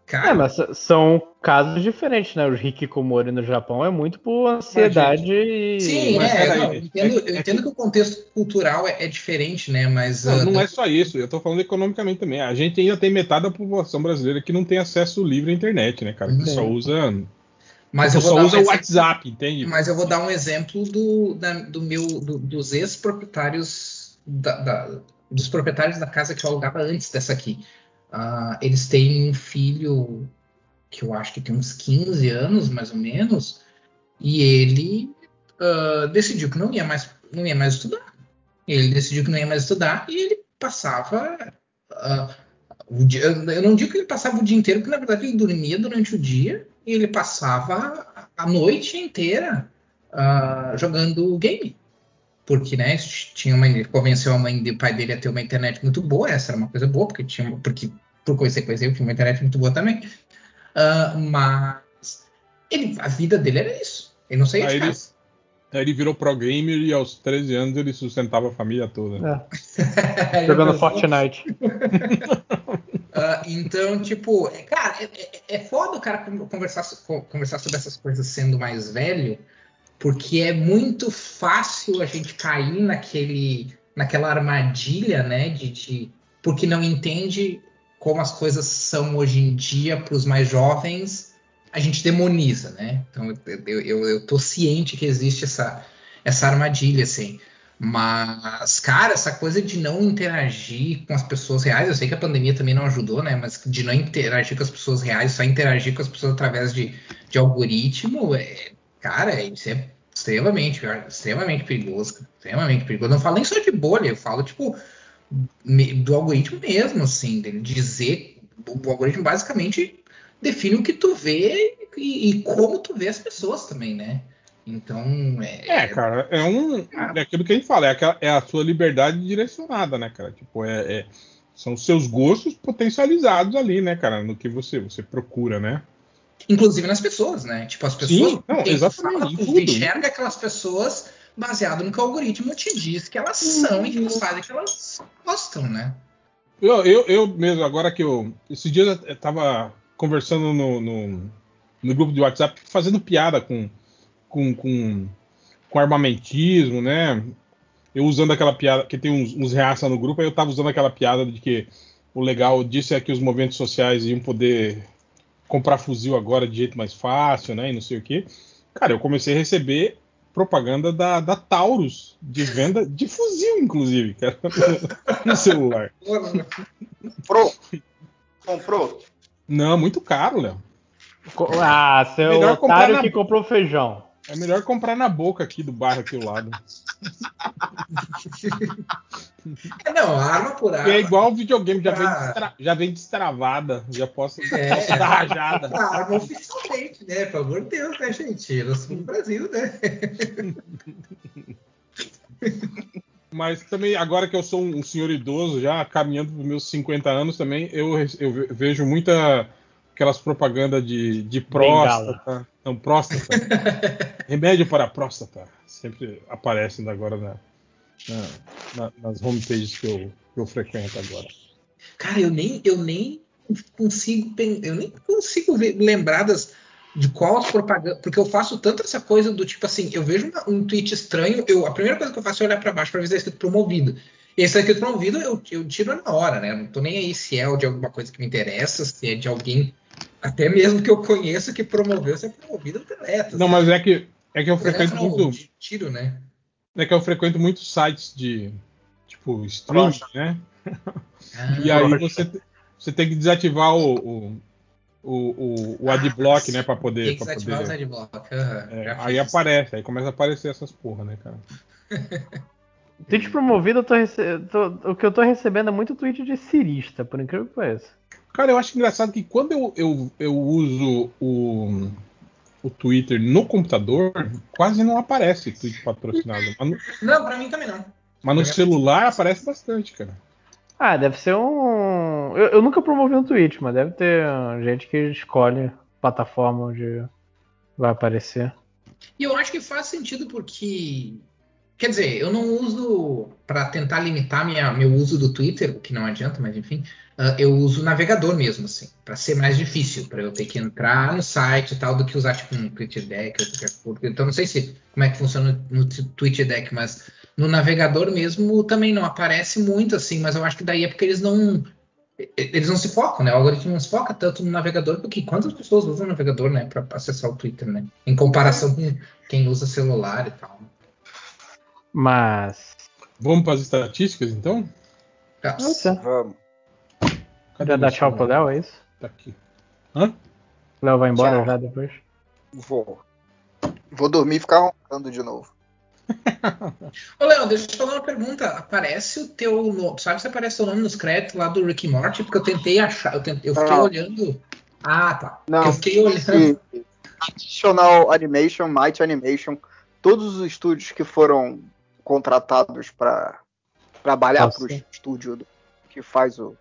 Speaker 9: cara,
Speaker 2: É, mas são casos diferentes, né? Os hikikomori no Japão é muito por ansiedade e.
Speaker 9: Sim,
Speaker 7: Mas
Speaker 9: é,
Speaker 7: peraí,
Speaker 9: não, eu entendo,
Speaker 7: é-
Speaker 9: eu entendo que o contexto cultural é, é diferente, né? Mas
Speaker 7: Não,
Speaker 9: ah,
Speaker 7: não é só isso, eu tô falando economicamente também. A gente ainda tem metade da população brasileira que não tem acesso livre à internet, né, cara? Que
Speaker 2: Sim.
Speaker 7: só usa,
Speaker 9: mas eu
Speaker 7: só
Speaker 9: um
Speaker 7: usa o
Speaker 9: exemplo-
Speaker 7: WhatsApp, entende?
Speaker 9: Mas eu vou dar um exemplo do, da- do meu, do- dos ex-proprietários da- da- dos proprietários da casa que eu alugava antes dessa aqui. Ah, eles têm um filho que eu acho que tem uns 15 anos, mais ou menos, e ele ah, decidiu que não ia mais, não ia mais estudar. Ele decidiu que não ia mais estudar e ele passava o dia, eu não digo que ele passava o dia inteiro, porque na verdade ele dormia durante o dia e ele passava a noite inteira jogando game. Porque, né, tinha uma, ele convenceu a mãe do pai dele a ter uma internet muito boa, essa era uma coisa boa, porque tinha, porque por consequência eu tinha uma internet muito boa também. Ah, mas ele, a vida dele era isso. Ele não saía
Speaker 7: Aí
Speaker 9: de
Speaker 7: ele-
Speaker 9: casa.
Speaker 7: Aí ele virou pro gamer e aos 13 anos ele sustentava a família toda.
Speaker 2: É, [laughs] jogando Fortnite. [laughs]
Speaker 9: Ah, então, tipo, é- cara, é, é- é foda o cara con- conversar, conversar sobre essas coisas sendo mais velho, porque é muito fácil a gente cair naquele, naquela armadilha, né, de, de- porque não entende como as coisas são hoje em dia para os mais jovens, a gente demoniza, né? Então, eu, eu, eu, tô ciente que existe essa, essa armadilha, assim. Mas, cara, essa coisa de não interagir com as pessoas reais, eu sei que a pandemia também não ajudou, né? Mas de não interagir com as pessoas reais, só interagir com as pessoas através de, de algoritmo, é, cara, isso é extremamente, extremamente perigoso. Extremamente perigoso. Eu não falo nem só de bolha, eu falo, tipo, do algoritmo mesmo, assim, dele dizer. O algoritmo basicamente define o que tu vê e, e como tu vê as pessoas também, né? Então, é,
Speaker 7: É, cara, é um. É aquilo que a gente fala, é, aquela- é a sua liberdade direcionada, né, cara? Tipo, é, é- são seus gostos potencializados ali, né, cara? No que você, você procura, né?
Speaker 9: Inclusive nas pessoas, né? Tipo, as pessoas.
Speaker 7: Sim, não, exatamente, tudo.
Speaker 9: enxerga aquelas pessoas baseado no que o algoritmo te diz que elas são e que elas fazem que elas gostam, né?
Speaker 7: Eu, eu, eu mesmo, agora que eu. Esses dias eu tava conversando no, no, no grupo de WhatsApp, fazendo piada com, com, com, com armamentismo, né? Eu usando aquela piada, que tem uns, uns reaça no grupo, aí eu tava usando aquela piada de que o legal disso é que os movimentos sociais iam poder comprar fuzil agora de jeito mais fácil, né? E não sei o quê. Cara, eu comecei a receber propaganda da, da Taurus, de venda de fuzil, inclusive, cara, [laughs] no celular.
Speaker 6: Comprou? Comprou?
Speaker 7: Não, muito caro, Léo.
Speaker 2: Ah, seu
Speaker 7: Melhor comprar
Speaker 2: otário
Speaker 7: na-
Speaker 2: que comprou feijão.
Speaker 7: É melhor comprar na boca aqui do bairro aqui ao lado.
Speaker 9: É, não, arma por
Speaker 7: Porque
Speaker 9: arma.
Speaker 7: é igual o videogame, já vem,
Speaker 9: Ah.
Speaker 7: destra- já vem destravada, já posso,
Speaker 9: É. [laughs]
Speaker 7: dar rajada.
Speaker 9: A arma oficialmente, né? Pelo amor de Deus, né, gente? Nós somos no Brasil, né? [laughs]
Speaker 7: Mas também, agora que eu sou um senhor idoso, já caminhando para meus 50 anos também, eu, eu ve- vejo muita aquelas propagandas de, de próstata. Não, próstata. [laughs] Remédio para a próstata. Sempre aparecem agora na, na- na- nas homepages que eu, que eu frequento agora.
Speaker 9: Cara, eu nem, eu nem consigo, eu nem consigo ver- lembrar das, de qual as propagandas, porque eu faço tanto essa coisa do tipo assim, eu vejo uma- um tweet estranho, eu, a primeira coisa que eu faço é olhar para baixo para ver se está escrito promovido. E se está escrito promovido, eu, eu tiro na hora, né? Eu não tô nem aí se é de alguma coisa que me interessa, se é de alguém, até mesmo que eu conheço que promoveu, se é promovido, eu deleto.
Speaker 7: Não, mas é que, é que eu
Speaker 9: Eu
Speaker 7: frequento
Speaker 9: não,
Speaker 7: muito.
Speaker 9: tiro, né?
Speaker 7: É que eu frequento muitos sites de tipo streaming, né?
Speaker 9: Ah,
Speaker 7: E aí você, você tem que desativar o, o, o, o, o adblock, né? Pra
Speaker 9: tem
Speaker 7: poder.
Speaker 9: que
Speaker 7: pra
Speaker 9: desativar os
Speaker 7: poder
Speaker 9: adblock. aham,
Speaker 7: é, aí aparece, aí começa a aparecer essas porra, né, cara? [laughs]
Speaker 2: Tweet promovido, eu tô rece- tô- o que eu tô recebendo é muito tweet de cirista, por incrível que pareça.
Speaker 7: Cara, eu acho engraçado que quando eu, eu, eu uso o, o Twitter no computador, quase não aparece tweet patrocinado. Mas no,
Speaker 9: Não, pra mim também não.
Speaker 7: mas no celular aparece bastante, cara.
Speaker 2: Ah, deve ser um. Eu, eu nunca promovi um tweet, mas deve ter gente que escolhe plataforma onde vai aparecer.
Speaker 9: E eu acho que faz sentido porque. Quer dizer, eu não uso para tentar limitar minha, meu uso do Twitter, o que não adianta, mas enfim, ah, eu uso o navegador mesmo, assim, para ser mais difícil, para eu ter que entrar no site e tal, do que usar tipo um TweetDeck ou qualquer coisa. Então não sei se como é que funciona no TweetDeck, mas no navegador mesmo também não aparece muito assim, mas eu acho que daí é porque eles não eles não se focam, né? O algoritmo não se foca tanto no navegador, porque quantas pessoas usam o navegador, né, para acessar o Twitter, né? Em comparação com quem usa celular e tal.
Speaker 2: Mas.
Speaker 7: Vamos para as estatísticas, então?
Speaker 9: Tá.
Speaker 2: Nossa,
Speaker 6: Vamos.
Speaker 7: Cadê
Speaker 2: já dá tchau pro? Léo, é isso?
Speaker 7: Tá aqui. Hã?
Speaker 2: Léo vai embora
Speaker 6: Tchau.
Speaker 2: já depois?
Speaker 6: Vou. Vou dormir e ficar roncando de novo. [laughs]
Speaker 9: Ô, Léo, deixa eu te fazer uma pergunta. Aparece o teu nome, sabe se aparece o nome nos créditos lá do Rick Morty? Porque eu tentei achar, eu, tentei, eu fiquei
Speaker 6: Não.
Speaker 9: olhando. Ah, tá.
Speaker 6: Não.
Speaker 9: Eu fiquei olhando.
Speaker 6: Additional Animation, Might Animation, todos os estúdios que foram contratados para trabalhar
Speaker 2: Nossa.
Speaker 6: para o estúdio do- que faz o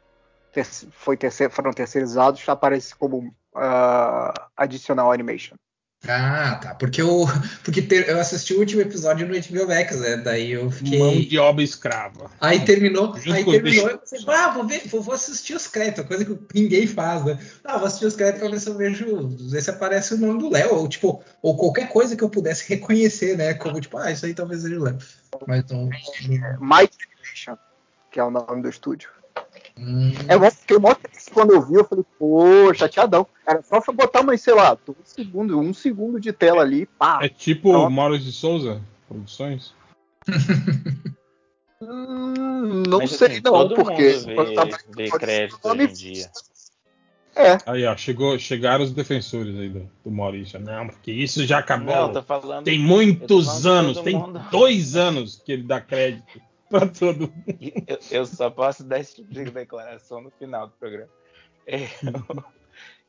Speaker 6: terce- foi terceiro, foram terceirizados, aparece como ah, Additional Animation.
Speaker 9: Ah, tá. Porque eu, [laughs] porque ter- eu assisti o último episódio no HBO Max, né? Daí eu
Speaker 7: Mão
Speaker 9: fiquei.
Speaker 7: de obra escrava.
Speaker 9: Aí terminou,
Speaker 7: Junto
Speaker 9: aí terminou, eu pensei, ah, vou ver, vou, vou assistir os créditos, coisa que ninguém faz, né? Ah, vou assistir os créditos pra ver se eu vejo, ver se aparece o nome do Léo, ou tipo, ou qualquer coisa que eu pudesse reconhecer, né? Como tipo, ah, isso aí talvez seja o Léo. Mas não.
Speaker 6: Might Animation, que é o nome do estúdio.
Speaker 9: Hum,
Speaker 6: É bom porque mó triste quando eu vi, eu falei, pô, chateadão. Era só pra botar mais, sei lá, dois segundos, um segundo de tela ali, pá.
Speaker 7: É tipo
Speaker 6: Pronto.
Speaker 7: Maurício de Souza Produções? [laughs]
Speaker 6: Hum, não
Speaker 10: Mas,
Speaker 6: sei
Speaker 10: assim,
Speaker 6: não, porque
Speaker 10: vê,
Speaker 6: tá-
Speaker 10: vê
Speaker 6: ser
Speaker 10: crédito hoje em dia.
Speaker 6: É,
Speaker 7: Aí, ó, chegou, chegaram os defensores aí do, do Maurício. Não, porque isso já acabou.
Speaker 10: Não, falando.
Speaker 7: Tem muitos anos, tem
Speaker 10: mundo.
Speaker 7: dois anos que ele dá crédito [laughs] pra todo mundo.
Speaker 10: Eu, eu só posso dar esse tipo de declaração no final do programa. É, [laughs]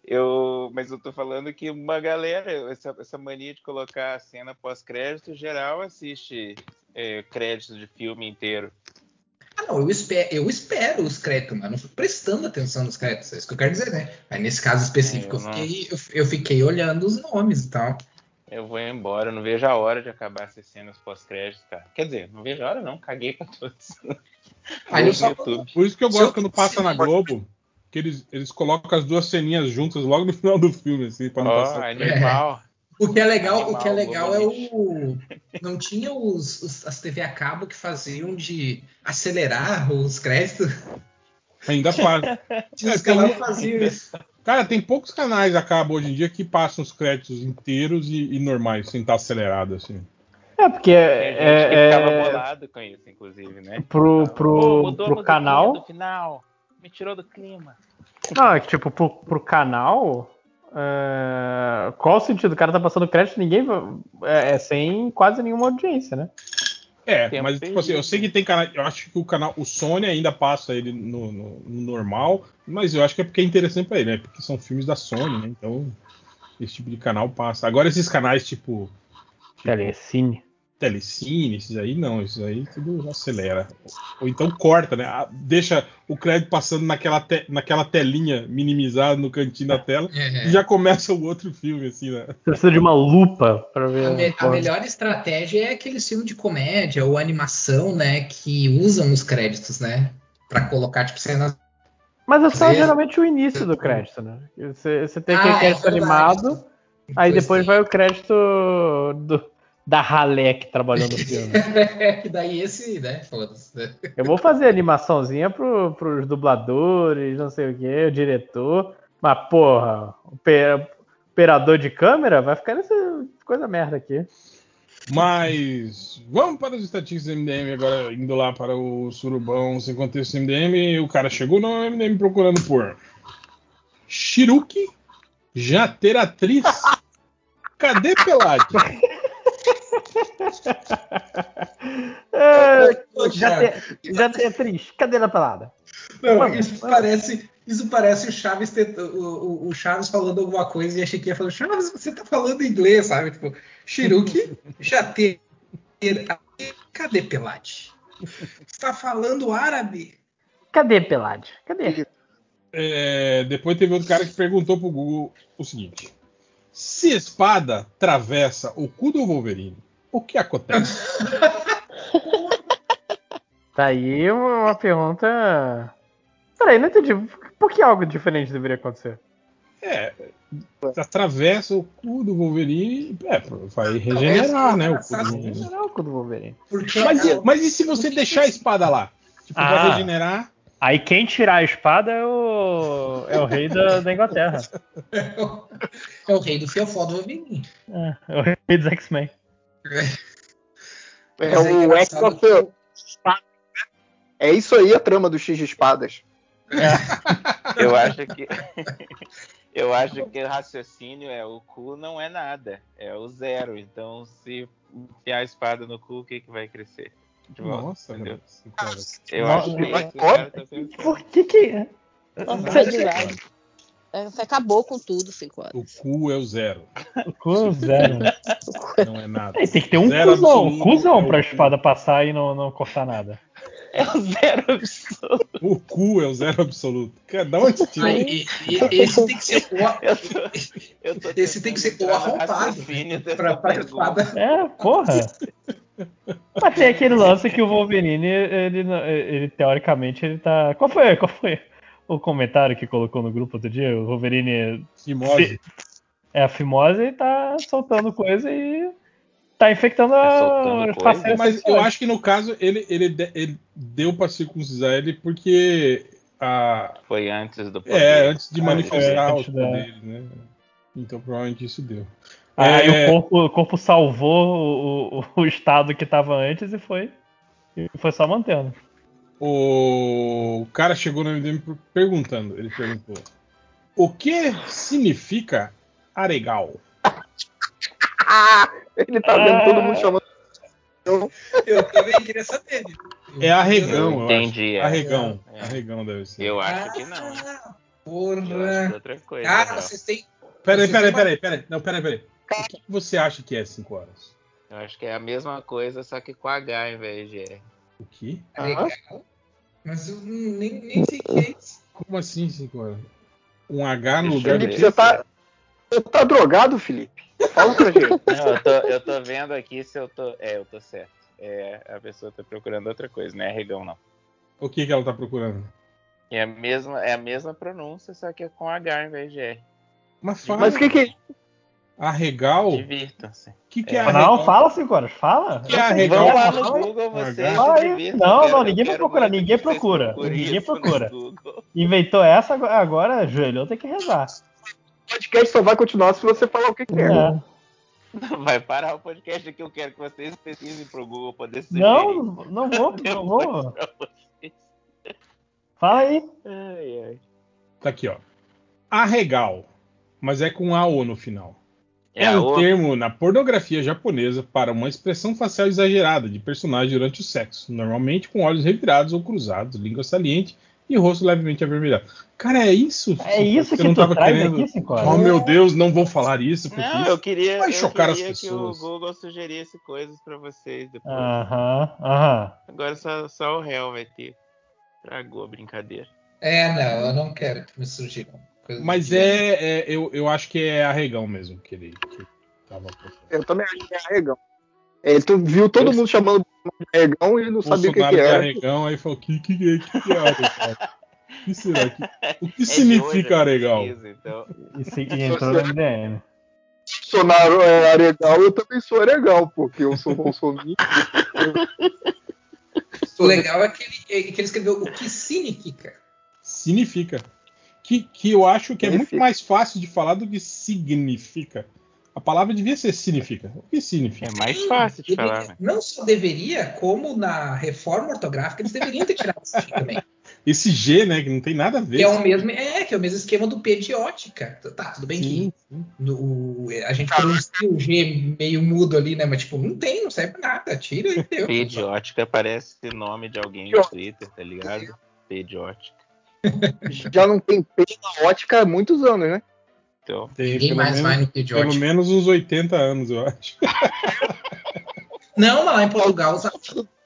Speaker 10: eu, mas eu tô falando que uma galera, essa, essa mania de colocar a cena pós-crédito, geral assiste é, crédito de filme inteiro.
Speaker 9: Ah, não, eu espero, eu espero os créditos, mas não fico prestando atenção nos créditos, é isso que eu quero dizer, né? Aí nesse caso específico,
Speaker 10: É,
Speaker 9: eu,
Speaker 10: eu
Speaker 9: fiquei, eu, eu fiquei olhando os nomes e tal.
Speaker 10: Eu vou embora, eu não vejo a hora de acabar essas cenas pós-crédito, cara. Quer dizer, não vejo a hora não, caguei pra todos. [laughs]
Speaker 9: Aí só-.
Speaker 7: Por isso que eu gosto
Speaker 9: eu-
Speaker 7: quando passa na Globo, que eles, eles colocam as duas ceninhas juntas logo no [laughs] final do filme, assim, pra não
Speaker 10: Ó,
Speaker 7: passar.
Speaker 10: animal.
Speaker 9: O que é legal, o
Speaker 10: Animal,
Speaker 9: que é legal é
Speaker 10: Globo
Speaker 9: o. Não tinha os, os- as TV a cabo que faziam de acelerar os créditos.
Speaker 7: Ainda. [laughs]
Speaker 9: Tinha os que faziam isso.
Speaker 7: Cara, tem poucos canais a cabo hoje em dia que passam os créditos inteiros e, e normais, sem estar acelerado, assim.
Speaker 2: É, porque
Speaker 10: Tem
Speaker 2: é,
Speaker 10: gente que
Speaker 2: é-
Speaker 10: ficava
Speaker 2: é-
Speaker 10: bolado com isso, inclusive, né?
Speaker 2: pro,
Speaker 10: Pô,
Speaker 2: pro, pro canal.
Speaker 10: do final. Me tirou do clima.
Speaker 2: Não, é que tipo, pro, pro canal. é, Qual o sentido? O cara tá passando crédito, ninguém. É, é sem quase nenhuma audiência, né?
Speaker 7: É,
Speaker 10: Tempo
Speaker 7: mas tipo assim, eu sei que tem canal. Eu acho que o canal. O Sony ainda passa ele no, no- no normal, mas eu acho que é porque é interessante pra ele, né? Porque são filmes da Sony, né? Então, esse tipo de canal passa. Agora, esses canais tipo. tipo
Speaker 2: Telecine.
Speaker 7: Telecine, esses aí não, esses aí tudo acelera. Ou então corta, né? Ah, Deixa o crédito passando naquela, te- naquela telinha minimizada no cantinho da tela
Speaker 9: É.
Speaker 7: e já começa o outro filme, assim, né?
Speaker 2: Você precisa de uma lupa pra ver.
Speaker 9: A, me- a melhor estratégia é aquele filme de comédia ou animação, né? Que usam os créditos, né? Pra colocar, tipo, cenas.
Speaker 2: Mas é só geralmente o início do crédito, né? Você, você tem aquele
Speaker 9: Ah, é
Speaker 2: crédito
Speaker 9: verdade.
Speaker 2: animado, aí
Speaker 9: Pois
Speaker 2: depois
Speaker 9: é.
Speaker 2: vai o crédito do, da ralé que trabalhou no filme. [laughs]
Speaker 9: que daí esse, né? Foda-se. né?
Speaker 2: Eu vou fazer animaçãozinha pro, pros dubladores, não sei o que, o diretor. Mas, porra, operador de câmera vai ficar nessa coisa merda aqui.
Speaker 7: Mas vamos para as estatísticas do MDM agora, indo lá para o Surubão sem contexto MDM. O cara chegou no MDM procurando por Shiruki, já ter atriz. Cadê Pelade? [laughs]
Speaker 2: É, já, tem, já tem atriz. Cadeira pelada.
Speaker 9: Não,
Speaker 2: Vamos,
Speaker 9: isso
Speaker 2: vamos.
Speaker 9: parece, isso parece o Chaves, tent- o, o- o Chaves falando alguma coisa e achei que ia falar, Chaves, você tá falando inglês, sabe? Tipo, Shiruki já ter. Cadê Pelade? Você tá falando árabe?
Speaker 2: Cadê Pelade? Cadê?
Speaker 7: É, depois teve outro cara que perguntou pro Google o seguinte: se espada atravessa o cu do Wolverine, o que acontece? [laughs]
Speaker 2: Tá aí uma pergunta. Peraí, não entendi. Por que algo diferente deveria acontecer?
Speaker 7: É, atravessa o cu do Wolverine, é, vai regenerar, né? O cu do Wolverine.
Speaker 2: Não é o cu do Wolverine.
Speaker 7: Mas, mas e se você deixar a espada lá? Tipo, vai
Speaker 2: Ah.
Speaker 7: regenerar.
Speaker 2: Aí quem tirar a espada é o, é o rei da, da Inglaterra. [laughs]
Speaker 9: é o rei do fiofó do Wolverine.
Speaker 2: É, é o rei dos X-Men.
Speaker 6: É
Speaker 9: é
Speaker 6: o X
Speaker 9: engraçado
Speaker 6: of the Espada. É isso aí a trama do X de espadas.
Speaker 10: Eu acho que. [laughs] Eu acho que o raciocínio é o cu não é nada, é o zero. Então, se enfiar a espada no cu, o que, que vai crescer? De volta,
Speaker 7: Nossa,
Speaker 10: entendeu?
Speaker 7: cara.
Speaker 10: Eu
Speaker 2: Não,
Speaker 10: acho que é que cara tá.
Speaker 2: Por que que.
Speaker 8: Nossa, é demais. É, Você acabou com tudo, cinco horas.
Speaker 7: O cu é o zero,
Speaker 2: O cu zero. [laughs]
Speaker 7: não é nada.
Speaker 2: É, tem que ter um
Speaker 7: Zero
Speaker 2: cuzão,
Speaker 7: absoluto
Speaker 2: cuzão
Speaker 7: é o
Speaker 2: pra espada passar e não, não cortar nada.
Speaker 4: É o zero absoluto.
Speaker 7: O cu é o zero absoluto. Cara, da onde você tirou?
Speaker 9: E- e- e esse tem que ser o, [laughs]
Speaker 10: Eu tô, eu tô
Speaker 9: Esse tem que ser o arrombado pra, pra espada.
Speaker 2: É, porra. Mas tem aquele lance que o Wolverine, ele, não- ele teoricamente, ele tá. Qual foi, qual foi o comentário que colocou no grupo outro dia? O Wolverine
Speaker 7: Fimose.
Speaker 2: é a fimose e tá soltando coisa e tá infectando
Speaker 10: Tá
Speaker 2: a parceiras
Speaker 7: Mas eu acho que no caso ele, ele, ele deu pra circuncisar ele porque a,
Speaker 10: Foi antes do poder.
Speaker 7: é antes de
Speaker 10: Ah,
Speaker 7: manifestar
Speaker 2: é,
Speaker 7: os
Speaker 2: antes da-
Speaker 7: né? Então provavelmente isso deu.
Speaker 2: Aí
Speaker 7: É,
Speaker 2: o, corpo, o corpo salvou o, o- o estado que tava antes e foi. E foi só mantendo.
Speaker 7: O cara chegou no MDM per- perguntando, ele perguntou: "O que significa aregal?"
Speaker 6: Ah, [laughs] ele tá vendo todo mundo chamando.
Speaker 9: Eu também queria saber.
Speaker 7: É arregão,
Speaker 10: Eu
Speaker 7: eu,
Speaker 10: entendi,
Speaker 7: acho.
Speaker 10: é.
Speaker 7: Arregão,
Speaker 10: É.
Speaker 7: arregão deve ser.
Speaker 10: Eu acho que não.
Speaker 9: Ah,
Speaker 10: Eu acho que
Speaker 9: Porra.
Speaker 10: é outra coisa.
Speaker 9: Cara,
Speaker 10: já.
Speaker 9: vocês têm.
Speaker 7: Peraí, peraí, peraí, peraí. Não, peraí, peraí. O que você acha que é 5 horas?
Speaker 10: Eu acho que é a mesma coisa, só que com H ao invés de R.
Speaker 7: O quê?
Speaker 9: Legal. Mas eu nem, nem sei o que é isso.
Speaker 7: Como assim 5 horas? Um H no lugar.
Speaker 6: Felipe, você tá, você tá drogado, Felipe? Fala pra gente. [laughs]
Speaker 10: Não, eu tô, eu tô vendo aqui se eu tô. É, eu tô certo. É, a pessoa tá procurando outra coisa, não é arregão, não.
Speaker 7: O que, que ela tá procurando?
Speaker 10: É a mesma, é a mesma pronúncia, só que é com H ao invés de R.
Speaker 7: Mas fala.
Speaker 6: Mas o que que é
Speaker 7: Arregal? O
Speaker 10: Divirtam-se.
Speaker 7: que, que é,
Speaker 10: É.
Speaker 7: arregal?
Speaker 2: Não, fala, cinco horas, fala.
Speaker 7: Que é arregal?
Speaker 10: Vão lá no. Google vocês se divirtam.
Speaker 2: Não,
Speaker 10: Eu quero-
Speaker 2: não,
Speaker 10: eu
Speaker 2: ninguém vai
Speaker 10: quero
Speaker 2: procurar,
Speaker 10: muito
Speaker 2: ninguém
Speaker 10: que
Speaker 2: procura, ninguém procura. Inventou essa, agora ajoelhou, tem que rezar.
Speaker 6: O podcast só vai continuar se você falar o que, que é.
Speaker 10: Vai parar o podcast aqui, eu quero que vocês pesquisem pro Google poder sugerir.
Speaker 2: Não, não vou, [laughs] não vou. Fala aí.
Speaker 10: Ai, ai.
Speaker 7: Tá aqui, ó. Arregal. Mas é com AO no final. É,
Speaker 10: É,
Speaker 7: um
Speaker 10: o-
Speaker 7: termo na pornografia japonesa para uma expressão facial exagerada de personagem durante o sexo, normalmente com olhos revirados ou cruzados, língua saliente e rosto levemente avermelhado. Cara, é isso?
Speaker 2: É isso
Speaker 7: Você
Speaker 2: que
Speaker 7: não
Speaker 2: tu
Speaker 7: tava
Speaker 2: traz
Speaker 7: querendo-
Speaker 2: aqui,
Speaker 7: Oh meu Deus, não vou falar isso porque
Speaker 10: Não,
Speaker 7: isso
Speaker 10: eu queria,
Speaker 7: vai
Speaker 10: eu
Speaker 7: chocar as
Speaker 10: queria que o
Speaker 7: pessoas.
Speaker 10: Google sugerisse coisas pra vocês depois.
Speaker 2: Aham, aham.
Speaker 10: Agora só, só o réu vai ter. Tragou a brincadeira.
Speaker 9: É, não, eu não quero que me sugiram.
Speaker 7: Mas
Speaker 9: de-
Speaker 7: é, é- eu, eu acho que é arregão mesmo que ele que tava.
Speaker 6: Eu também acho que é arregão. Ele tu viu todo mundo chamando de arregão e não sabia o que,
Speaker 7: Bolsonaro
Speaker 6: que era.
Speaker 7: arregão, aí falou: que que, que, que é arregão? O que será que. O que
Speaker 10: É
Speaker 7: significa
Speaker 10: hoje a
Speaker 7: arregão?
Speaker 10: pesquisa, então.
Speaker 2: E, e entrou no MDM.
Speaker 6: Bolsonaro é arregão, eu também sou arregão, porque eu sou bolsonaro.
Speaker 9: O legal é que ele, é que ele escreveu o que significa.
Speaker 7: Significa. Que, que eu acho que é muito mais fácil de falar do que significa. A palavra devia ser significa. O que significa?
Speaker 10: É mais fácil de
Speaker 9: Deveria-
Speaker 10: falar, né?
Speaker 9: Não só deveria, como na reforma ortográfica, eles deveriam ter tirado isso aqui também. [laughs]
Speaker 7: esse G, né? Que não tem nada a ver.
Speaker 9: Que é o mesmo, é, que é o mesmo esquema do pediótica. Tá, tudo bem
Speaker 7: Sim,
Speaker 9: que no- a gente pronuncia o G meio mudo ali, né? Mas tipo, não tem, não serve pra nada. Tira e deu.
Speaker 10: Pediótica parece nome de alguém no Twitter, tá ligado? Pediótica. [laughs]
Speaker 6: Já não tem P na ótica há muitos anos, né?
Speaker 10: Então,
Speaker 7: Tem
Speaker 9: Ninguém
Speaker 7: pelo
Speaker 9: mais
Speaker 7: menos,
Speaker 9: vai no
Speaker 7: pelo
Speaker 9: pediótica.
Speaker 7: menos uns 80 anos, eu acho. [laughs]
Speaker 9: Não, mas lá em Portugal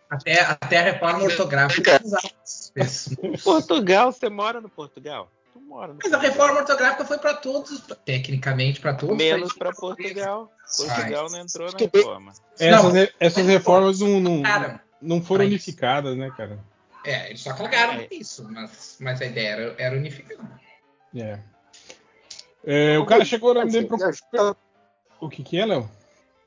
Speaker 9: até, até a reforma ortográfica usava isso.
Speaker 10: Portugal, você mora no Portugal? Tu mora no
Speaker 9: Mas a reforma ortográfica foi para todos, tecnicamente para todos.
Speaker 10: Menos
Speaker 9: países.
Speaker 10: Portugal. Portugal não entrou na reforma.
Speaker 7: Essas, essas reformas não, não, foram unificadas, né, cara?
Speaker 9: É, eles só cagaram
Speaker 10: É.
Speaker 9: nisso, mas, mas a ideia era, era unificar.
Speaker 7: É. É, o cara chegou na MDM pro...
Speaker 6: Viajou-
Speaker 7: O que que é, Léo?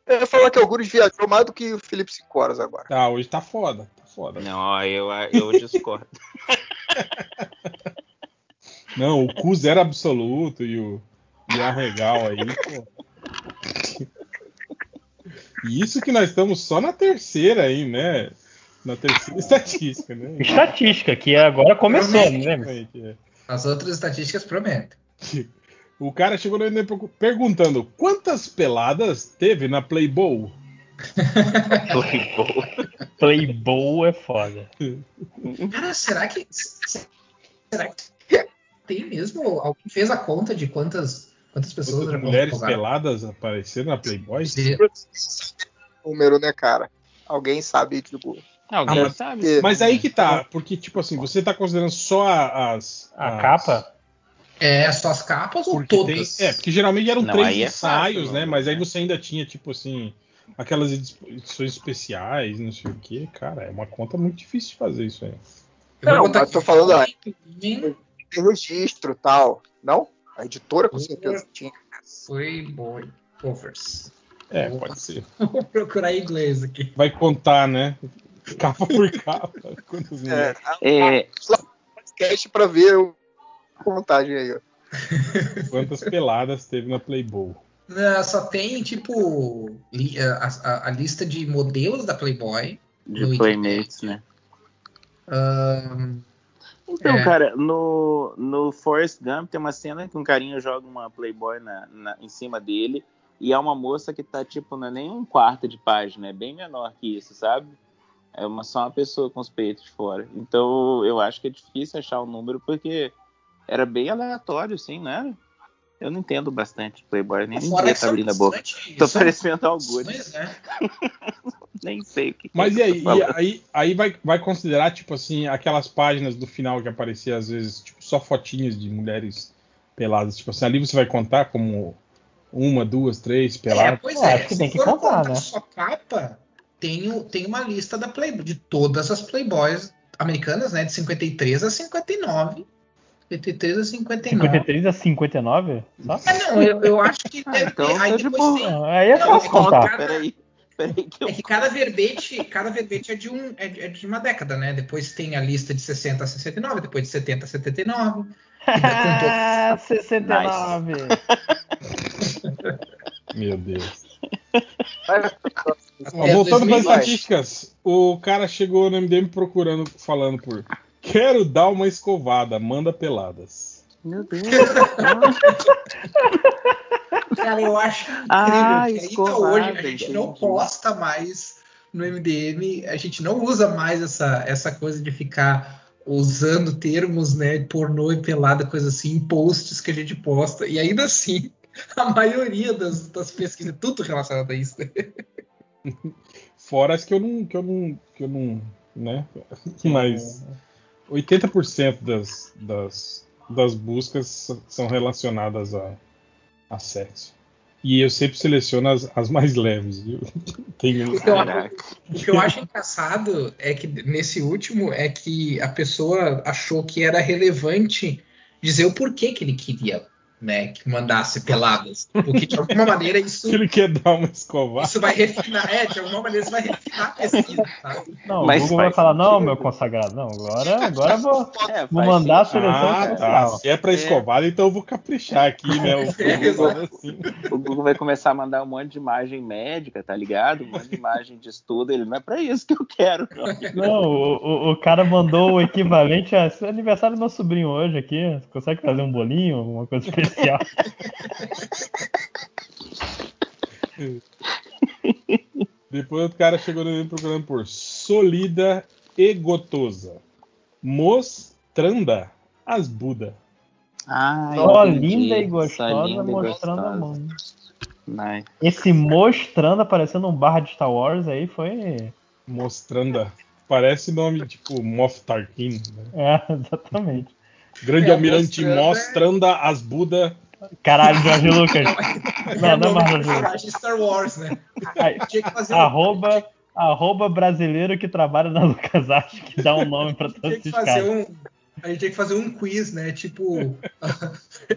Speaker 6: Eu ia falar que o Gurus viajou mais do que o Felipe 5 horas agora.
Speaker 7: Tá, hoje tá foda. Tá foda.
Speaker 10: Não, eu, eu discordo. [laughs]
Speaker 7: Não, o cu zero absoluto e o e a regal aí, pô. E isso que nós estamos só na terceira aí, né? Na terceira [laughs] estatística, né?
Speaker 2: Estatística, que agora começou, né?
Speaker 7: É.
Speaker 9: As outras estatísticas prometem.
Speaker 7: O cara chegou no MDM perguntando quantas peladas teve na Playboy?
Speaker 10: Playboy.
Speaker 2: Playboy é foda.
Speaker 9: Cara, será que. Será que tem mesmo? Alguém fez a conta de quantas, quantas pessoas
Speaker 7: Quantas mulheres peladas apareceram na Playboy?
Speaker 6: Número, né, cara? Alguém sabe, tipo.
Speaker 10: Alguém
Speaker 7: mas-
Speaker 10: sabe?
Speaker 7: Mas aí que tá, porque, tipo assim, você tá considerando só a- as.
Speaker 2: A
Speaker 7: as-
Speaker 2: capa?
Speaker 9: É, só as capas ou
Speaker 7: Porque tem,
Speaker 9: todas?
Speaker 7: é, porque geralmente eram
Speaker 10: Não,
Speaker 7: três
Speaker 10: é
Speaker 7: ensaios,
Speaker 10: fácil,
Speaker 7: né?
Speaker 10: não,
Speaker 7: Mas aí
Speaker 10: né?
Speaker 7: você ainda tinha, tipo assim, aquelas edições especiais, não sei o que. Cara, é uma conta muito difícil de fazer isso aí.
Speaker 6: Não, mas tô falando, ó.
Speaker 9: Tem
Speaker 6: registro e tal. Não? A editora com certeza tinha.
Speaker 9: Playboy covers.
Speaker 7: É, pode ser. [laughs]
Speaker 9: Vou procurar em inglês aqui.
Speaker 7: Vai contar, né? Capa por capa. [laughs] Quantas
Speaker 6: É.
Speaker 10: É,
Speaker 6: podcast pra ver o- a contagem aí, ó. [laughs]
Speaker 7: Quantas peladas teve na Playboy?
Speaker 9: Não, só tem, tipo, li- a, a- a lista de modelos da Playboy.
Speaker 10: de Playmates, né?
Speaker 9: Ahn,
Speaker 10: Então,
Speaker 9: É.
Speaker 10: cara, no, no Forrest Gump tem uma cena que um carinha joga uma Playboy na, na- em cima dele e é uma moça que tá, tipo, não é nem um quarto de página, é bem menor que isso, sabe? É uma, só uma pessoa com os peitos de fora. Então, eu acho que é difícil achar o número porque era bem aleatório, sim, não era? Eu não entendo bastante de Playboy, nem
Speaker 9: que
Speaker 10: tá abrindo a boca. [laughs] Tô parecendo
Speaker 9: opções, né? [laughs]
Speaker 10: nem sei o que que
Speaker 7: Mas
Speaker 10: é
Speaker 7: e
Speaker 10: que
Speaker 7: aí? E aí, aí vai, vai considerar, tipo assim, aquelas páginas do final que aparecia às vezes, tipo, só fotinhas de mulheres peladas. Tipo assim, ali você vai contar como uma, duas, três
Speaker 9: É,
Speaker 7: peladas.
Speaker 9: pois
Speaker 2: Eu
Speaker 9: é.
Speaker 2: acho que tem que contar,
Speaker 9: contar
Speaker 2: né?
Speaker 9: Só capa, tem, tem uma lista da Playboy, de todas as Playboys americanas, né? De 53 a 59. 53 a 59.
Speaker 2: 53 a 59? Só?
Speaker 9: Ah, não, eu, eu acho que [laughs]
Speaker 10: Ah,
Speaker 9: deve
Speaker 10: então
Speaker 9: ter. Aí
Speaker 10: tá de
Speaker 9: depois
Speaker 10: boa.
Speaker 9: tem.
Speaker 2: Aí é
Speaker 9: Não,
Speaker 2: fácil
Speaker 9: é que
Speaker 2: contar.
Speaker 9: cada-
Speaker 10: Peraí, peraí que eu
Speaker 9: É que cada verbete, cada verbete é de, um, é, de- é de uma década, né? Depois tem a lista de 60 a 69, depois de 70 a 79.
Speaker 2: Ah, 69. [laughs]
Speaker 7: Meu Deus. Ó,
Speaker 9: É,
Speaker 7: voltando para as
Speaker 9: 2020.
Speaker 7: estatísticas, o cara chegou no MDM procurando, falando por quero dar uma escovada, manda peladas.
Speaker 10: Meu Deus. [laughs]
Speaker 9: Cara, eu acho incrível.
Speaker 10: Ah,
Speaker 9: que ainda hoje a gente não posta mais no MDM, a gente não usa mais essa, essa coisa de ficar usando termos, né, pornô e pelada, coisa assim, em posts que a gente posta. E ainda assim, [laughs] a maioria das, das pesquisas, é tudo relacionado a isso. [laughs]
Speaker 7: Fora as que eu não, que eu não, que eu não, né? Mas 80% das, das, das buscas são relacionadas a, a sexo. E eu sempre seleciono as, as mais leves, viu? [laughs] Tenho,
Speaker 9: O que, eu, o que eu acho engraçado é que nesse último é que a pessoa achou que era relevante dizer o porquê que ele queria né, que mandasse peladas. Porque de alguma maneira isso, [laughs]
Speaker 7: Ele quer dar uma escovada.
Speaker 9: isso vai refinar. É, de alguma maneira isso vai refinar a pesquisa, tá?
Speaker 2: Não,
Speaker 10: Mas
Speaker 2: o Google vai falar, não,
Speaker 10: sentido.
Speaker 2: meu consagrado, não, agora, agora eu vou, [laughs]
Speaker 10: É,
Speaker 2: vou mandar a
Speaker 10: sentido.
Speaker 2: seleção
Speaker 7: Ah, tá.
Speaker 2: especial.
Speaker 7: Se é pra escovada, então eu vou caprichar aqui, né? O Google, assim.
Speaker 10: O Google vai começar a mandar um monte de imagem médica, tá ligado? Um monte de imagem de estudo. Ele não é pra isso que eu quero, não.
Speaker 2: Não, o, o, o cara mandou o equivalente a "É aniversário do meu sobrinho hoje aqui. Você consegue fazer um bolinho, alguma coisa especial?
Speaker 7: Depois o cara chegou no procurando por Solida e Gotosa. Mostranda as Buda.
Speaker 10: Ah,
Speaker 2: Ó,
Speaker 10: entendi.
Speaker 2: linda e
Speaker 10: Só
Speaker 2: gostosa
Speaker 10: linda e
Speaker 2: mostrando a
Speaker 10: gostosa.
Speaker 2: mão.
Speaker 10: Nice.
Speaker 2: Esse mostrando aparecendo um barra de Star Wars aí foi.
Speaker 7: Mostranda. Parece nome tipo Moff Tarkin. Né?
Speaker 2: É, [laughs] exatamente.
Speaker 7: Grande
Speaker 9: É,
Speaker 7: almirante
Speaker 9: Mostranda é-
Speaker 7: Mostranda as Buda.
Speaker 2: Caralho, Jorge [laughs] Lucas. Não,
Speaker 9: é [laughs]
Speaker 2: não é Jorge Lucas.
Speaker 9: Star Wars, né?
Speaker 2: Aí, [laughs]
Speaker 9: um,
Speaker 2: arroba, arroba brasileiro que trabalha na LucasArts, que dá um nome pra
Speaker 9: tinha
Speaker 2: todos esses caras.
Speaker 9: um. A gente tinha que fazer um quiz, né? Tipo.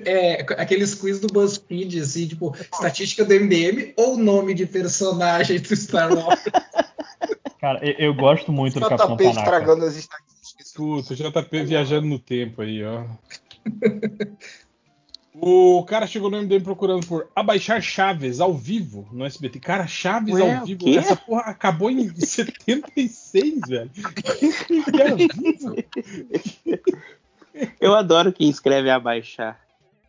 Speaker 9: é, aqueles quiz do BuzzFeed, assim, tipo, estatística do MDM ou nome de personagem do Star Wars.
Speaker 2: Cara, eu, eu gosto muito do Capitão
Speaker 6: JP
Speaker 2: Tanaka.
Speaker 6: estragando as estatísticas.
Speaker 7: Puta, JP viajando no tempo aí, ó. [laughs] O cara chegou no MDM procurando por abaixar Chaves ao vivo no SBT. Cara, Chaves
Speaker 10: Ué,
Speaker 7: ao vivo.
Speaker 10: quê?
Speaker 7: Essa porra acabou em [laughs] 76, velho. [laughs] Que ao vivo.
Speaker 10: Eu adoro quem escreve abaixar.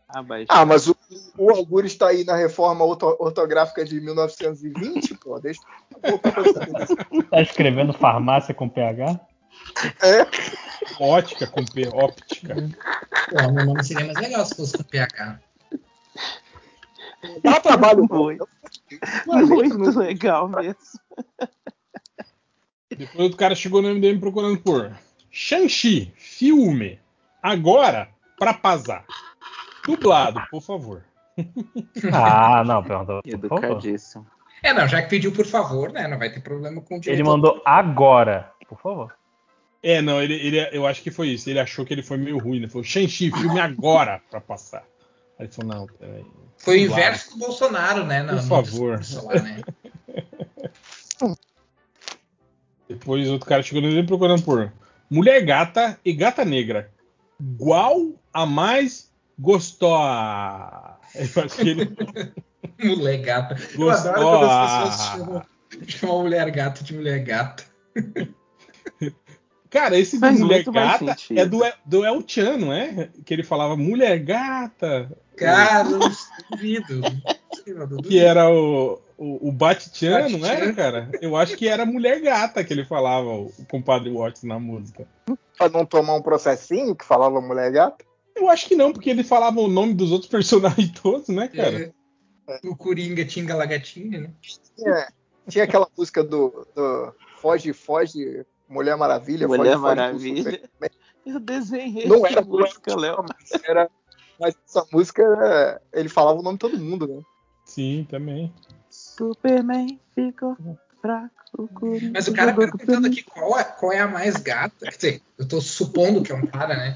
Speaker 10: Abaixar.
Speaker 6: Ah, mas o, o está aí na reforma orto- ortográfica de 1920, pô. Deixa
Speaker 2: Tá escrevendo farmácia com PH?
Speaker 6: É,
Speaker 7: Ótica com P, óptica.
Speaker 9: Pô, meu nome seria mais legal se fosse com PH.
Speaker 6: dá trabalho. pô.
Speaker 10: Muito, muito legal mesmo.
Speaker 7: Depois o cara chegou no MDM procurando por Shang-Chi, filme. Agora, pra pazar. Dublado, por favor. [laughs]
Speaker 2: Ah, não, perguntou. por favor.
Speaker 10: Educadíssimo.
Speaker 9: É, não, já que pediu por favor, né? Não vai ter problema com o direito.
Speaker 2: Ele mandou agora, por favor.
Speaker 7: É, não, ele, ele, eu acho que foi isso. Ele achou que ele foi meio ruim. Ele falou, Shang-Chi, filme agora pra passar. Aí ele falou, não, peraí.
Speaker 9: Foi o inverso do Bolsonaro, né?
Speaker 7: Por
Speaker 9: no
Speaker 7: favor.
Speaker 9: lá, né? [laughs]
Speaker 7: Depois outro cara chegou no MDM procurando por Mulher Gata e Gata Negra. Qual a mais gostosa? Eu acho que ele [laughs]
Speaker 9: Mulher gata. Eu
Speaker 7: Gostou.
Speaker 9: adoro quando as pessoas chamam, chamam mulher gata de mulher gata. [laughs]
Speaker 7: Cara, esse do
Speaker 10: Faz
Speaker 7: Mulher
Speaker 10: muito mais
Speaker 7: Gata é do, El- do El Chan, não é? Que ele falava Mulher Gata.
Speaker 9: Cara, eu não duvido. Não.
Speaker 7: Que era o, o, o Bat-Chan, não
Speaker 9: Bat-Chan.
Speaker 7: era, cara? Eu acho que era Mulher Gata que ele falava, o, o compadre Watts na música.
Speaker 6: Pra não tomar um processinho que falava mulher gata.
Speaker 7: Eu acho que não, porque ele falava o nome dos outros [laughs] personagens todos, né, cara?
Speaker 9: É, o Coringa tinga lagatinha, né?
Speaker 6: Tinha, tinha aquela música do, do Foge, Foge, Mulher Maravilha.
Speaker 10: Mulher
Speaker 6: foge,
Speaker 10: Maravilha. Eu desenhei
Speaker 6: Não era
Speaker 10: música, Léo.
Speaker 6: Era, mas essa música, era- ele falava o nome de todo mundo, né?
Speaker 7: Sim, também.
Speaker 10: Superman ficou fraco.
Speaker 9: Mas o cara perguntando aqui qual é, qual é a mais gata. Quer dizer, eu tô supondo que é um cara, né?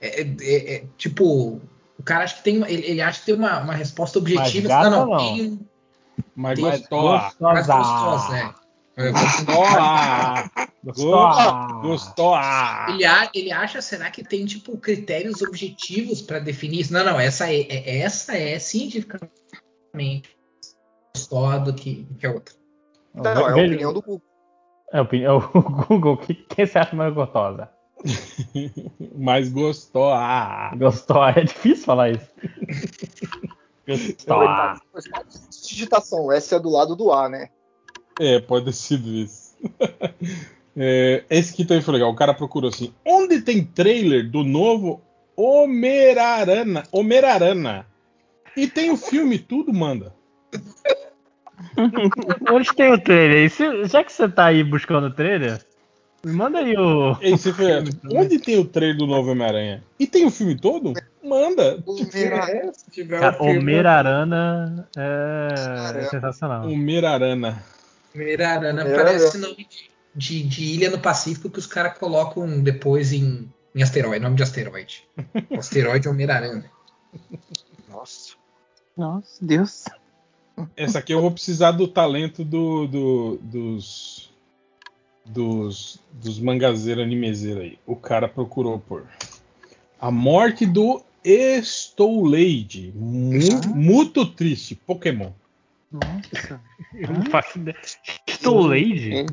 Speaker 9: É, é- é- tipo, o cara acha que tem. uma- Ele, ele acha que tem uma, uma resposta objetiva.
Speaker 2: gata
Speaker 9: não, não,
Speaker 2: não.
Speaker 9: tem um
Speaker 7: Mas
Speaker 9: Tem-
Speaker 7: gostosa.
Speaker 9: mais gostosa? É,
Speaker 7: Gostosa. [laughs] [laughs]
Speaker 2: Gostosa.
Speaker 7: Gostosa.
Speaker 9: Ele, a- ele acha, será que tem tipo critérios objetivos para definir isso? Não, não, essa é, é- essa é cientificamente gostosa do que, que a outra.
Speaker 6: Não, é a opinião do Google.
Speaker 2: É a opinião. O [laughs] Google, que, quem você acha mais gostosa? [laughs]
Speaker 7: Mas gostosa.
Speaker 2: Gostosa. É difícil falar isso. [laughs] Gostosa.
Speaker 6: Digitação, S é do lado do A, né?
Speaker 7: É, pode ter sido isso. É, esse aqui também foi legal. O cara procurou assim: onde tem trailer do novo Homerarana? Homerarana. E tem o filme, tudo manda. [laughs]
Speaker 2: Onde tem o trailer? E se- já que você tá aí buscando o trailer, me manda aí o.
Speaker 7: Ei, você foi, onde tem o trailer do novo Homem-Aranha? E tem o filme todo? Manda.
Speaker 9: É, um
Speaker 2: Homerarana é, é
Speaker 6: Caramba.
Speaker 2: sensacional.
Speaker 7: Homerarana.
Speaker 9: Mirarana
Speaker 6: Mirarana.
Speaker 9: parece nome de, de, de ilha no Pacífico que os caras colocam depois em, em asteroide, nome de asteroide. O asteroide é o Mirarana.
Speaker 6: Nossa.
Speaker 10: Nossa, Deus.
Speaker 7: Essa aqui eu vou precisar do talento do, do- dos. Dos. Dos mangazeiros animezeiros aí. O cara procurou por. A morte do Stolade. Mu- Muito triste. Pokémon.
Speaker 10: Nossa.
Speaker 2: Eu não faço ideia. Estou Lady?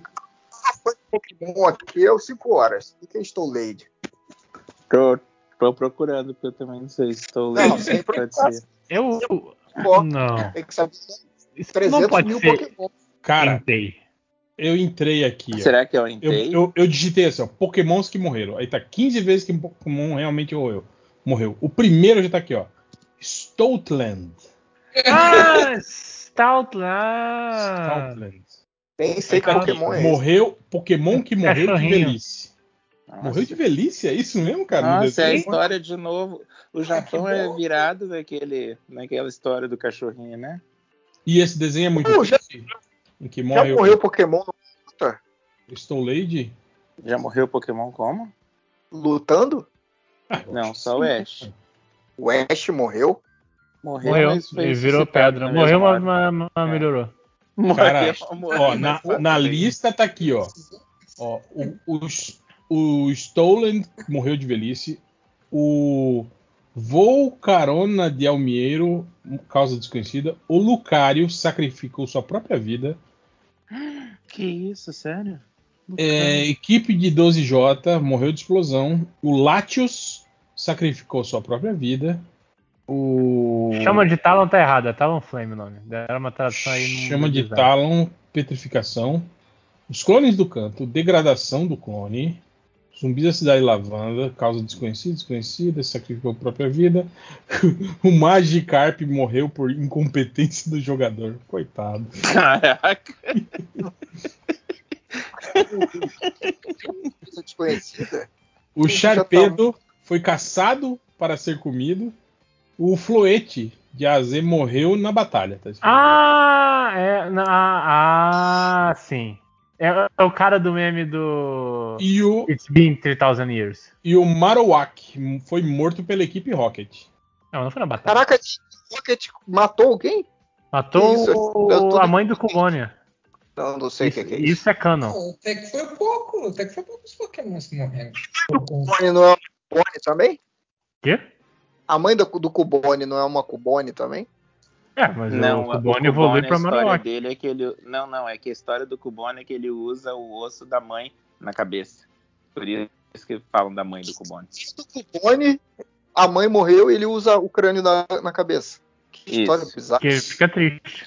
Speaker 6: Foi Pokémon aqui é o 5 horas. O que é Stolade?
Speaker 10: Tô, tô procurando, porque eu também não sei se estou
Speaker 6: Não, sem
Speaker 10: ser.
Speaker 2: Eu. Não.
Speaker 6: Tem que saber.
Speaker 2: Isso
Speaker 6: 300
Speaker 2: não pode
Speaker 6: mil
Speaker 2: ser.
Speaker 6: Pokémon.
Speaker 7: Cara,
Speaker 2: Entei.
Speaker 7: eu entrei aqui. ó.
Speaker 10: Será que eu
Speaker 7: Eu,
Speaker 10: entrei?
Speaker 7: eu, eu digitei assim, ó, Pokémons que morreram. Aí tá 15 vezes que um Pokémon realmente morreu. morreu. O primeiro já tá aqui, ó. Stoutland.
Speaker 2: Ah, Stoutland.
Speaker 7: Stoutland.
Speaker 6: Nem sei que Pokémon é esse.
Speaker 7: Morreu, Pokémon que morreu de velhice.
Speaker 10: Nossa.
Speaker 7: Morreu de velhice? É isso mesmo, cara? No
Speaker 10: Nossa, é a história de novo. O Japão
Speaker 9: que
Speaker 10: é
Speaker 9: bom.
Speaker 10: virado naquele, naquela história do cachorrinho, né?
Speaker 7: E esse desenho é muito
Speaker 6: Pô, já-.
Speaker 7: Em que
Speaker 6: Já
Speaker 7: morre
Speaker 6: morreu Pokémon
Speaker 7: o Stolade.
Speaker 10: Já morreu o Pokémon como?
Speaker 6: lutando?
Speaker 7: Ah,
Speaker 10: Não, só o
Speaker 7: sim.
Speaker 10: Ash.
Speaker 6: O Ash morreu?
Speaker 10: Morreu,
Speaker 2: Morreu.
Speaker 10: mas foi
Speaker 2: Ele virou pedra. Morreu, mas, mas- mas
Speaker 10: É.
Speaker 2: melhorou.
Speaker 7: Cara, Ó, na, na lista tá aqui, ó. ó o, o, o Stolen morreu de velhice. O Volcarona de Almiero, causa desconhecida. O Lucario sacrificou sua própria vida.
Speaker 10: Que isso, sério?
Speaker 7: É, equipe de 12J morreu de explosão. O Latios sacrificou sua própria vida. O
Speaker 2: Chama de Talon tá errado, é Talon Flame o nome. Deram uma tradução aí
Speaker 7: chama de
Speaker 2: design.
Speaker 7: Talon, petrificação. Os clones do canto, degradação do clone. Zumbis da cidade lavanda, causa desconhecida, desconhecida, sacrificou a própria vida. [laughs] o Magikarp morreu por incompetência do jogador. Coitado.
Speaker 10: Caraca.
Speaker 6: Coisa desconhecida.
Speaker 7: O Charpedo foi caçado para ser comido. O Floete de AZ morreu na batalha. Tá.
Speaker 2: Ah, é. na- Ah, ah, sim. É, é o cara do meme do.
Speaker 7: E o,
Speaker 2: It's been 3000 years.
Speaker 7: e o Marowak foi morto pela equipe Rocket.
Speaker 2: Não, não foi na batalha.
Speaker 6: Caraca, Rocket matou alguém?
Speaker 2: Matou
Speaker 6: isso?
Speaker 2: o- a mãe do Cubônia.
Speaker 6: Não, não sei o
Speaker 2: Isso,
Speaker 6: que, que é isso.
Speaker 2: isso é canon.
Speaker 9: Não, até que foi pouco, até que foi poucos Pokémons que morreram.
Speaker 6: Cubone não é uma Cubone também?
Speaker 2: Quê?
Speaker 6: A mãe do, do Cubone não é uma Cubone também?
Speaker 2: É, mas
Speaker 10: Não,
Speaker 2: o Cubone evolui
Speaker 10: Cubone,
Speaker 2: pra
Speaker 10: a história
Speaker 2: Marowak.
Speaker 10: dele é que ele. Não, não, é que a história do Cubone é que ele usa o osso da mãe na cabeça. Por isso que falam da mãe do Cubone.
Speaker 6: Do Cubone, a mãe morreu e ele usa o crânio na, na cabeça. Que
Speaker 10: Isso.
Speaker 6: história bizarra.
Speaker 2: Que fica triste.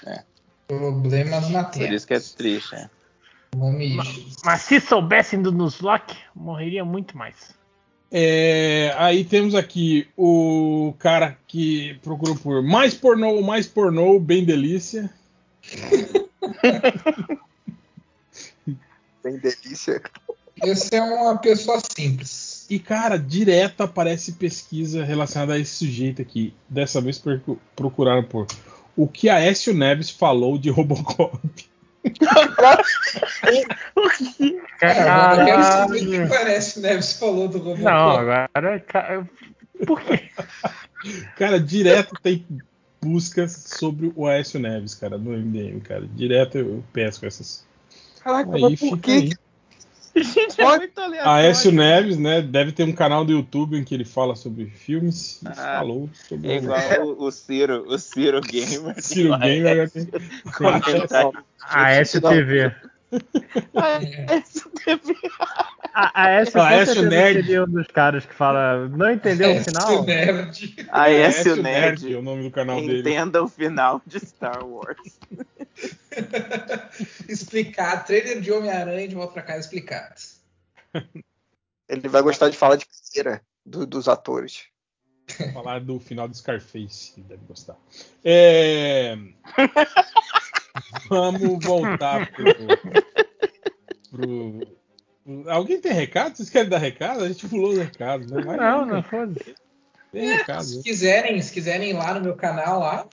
Speaker 9: Problemas na
Speaker 10: Por
Speaker 9: Terra.
Speaker 10: isso que é triste. É.
Speaker 9: Nome
Speaker 2: Mas se soubessem do Nuzlocke, morreria muito mais.
Speaker 7: É, aí temos aqui o cara que procurou por mais pornô, mais pornô, bem delícia. [laughs]
Speaker 6: Bem delícia.
Speaker 9: Esse é uma pessoa simples.
Speaker 7: E, cara, direto aparece pesquisa relacionada a esse sujeito aqui. Dessa vez procu- procuraram por o que a Écio Neves falou de Robocop.
Speaker 9: Cara, agora eu quero saber o que
Speaker 2: Caralho.
Speaker 9: parece Neves falou do Robocop.
Speaker 2: Não, agora. ca- Por quê?
Speaker 7: Cara, direto tem buscas sobre o Aécio Neves, cara, no MDM, cara. Direto eu pesco essas.
Speaker 6: Caraca,
Speaker 7: Aí
Speaker 6: mas por
Speaker 7: fica
Speaker 6: que?
Speaker 10: Gente, é
Speaker 6: Pode-
Speaker 10: muito aleatório.
Speaker 7: Aécio Neves, né? Deve ter um canal do YouTube em que ele fala sobre filmes e
Speaker 10: Ah,
Speaker 7: falou sobre
Speaker 10: É igual o, o Ciro, o Ciro Gamer.
Speaker 7: Ciro [laughs] Gamer.
Speaker 10: é,
Speaker 7: já tem-
Speaker 10: comentário.
Speaker 2: A STV.
Speaker 10: Ah, esse TV.
Speaker 2: A, a S
Speaker 7: Ah,
Speaker 2: com
Speaker 7: Aécio
Speaker 2: certeza
Speaker 7: Nerd.
Speaker 2: seria um dos caras que fala. Não entendeu o final?
Speaker 9: nerd.
Speaker 10: Aécio
Speaker 7: Aécio
Speaker 10: Nerd.
Speaker 7: é o nome do canal dele.
Speaker 10: Entenda o final de Star Wars. [laughs]
Speaker 9: Explicar. Trailer de Homem-Aranha e de volta pra casa explicado.
Speaker 6: Ele vai gostar de falar de carreira do- dos atores.
Speaker 7: Falar do final do Scarface, ele deve gostar. É... [laughs] Vamos voltar pro, pro- Alguém tem recado? Vocês querem dar recado? A gente pulou os recados, né? Vai,
Speaker 2: Não, não foda-se.
Speaker 7: Tem recado.
Speaker 9: Se
Speaker 7: né?
Speaker 9: quiserem, se quiserem ir lá no meu canal lá,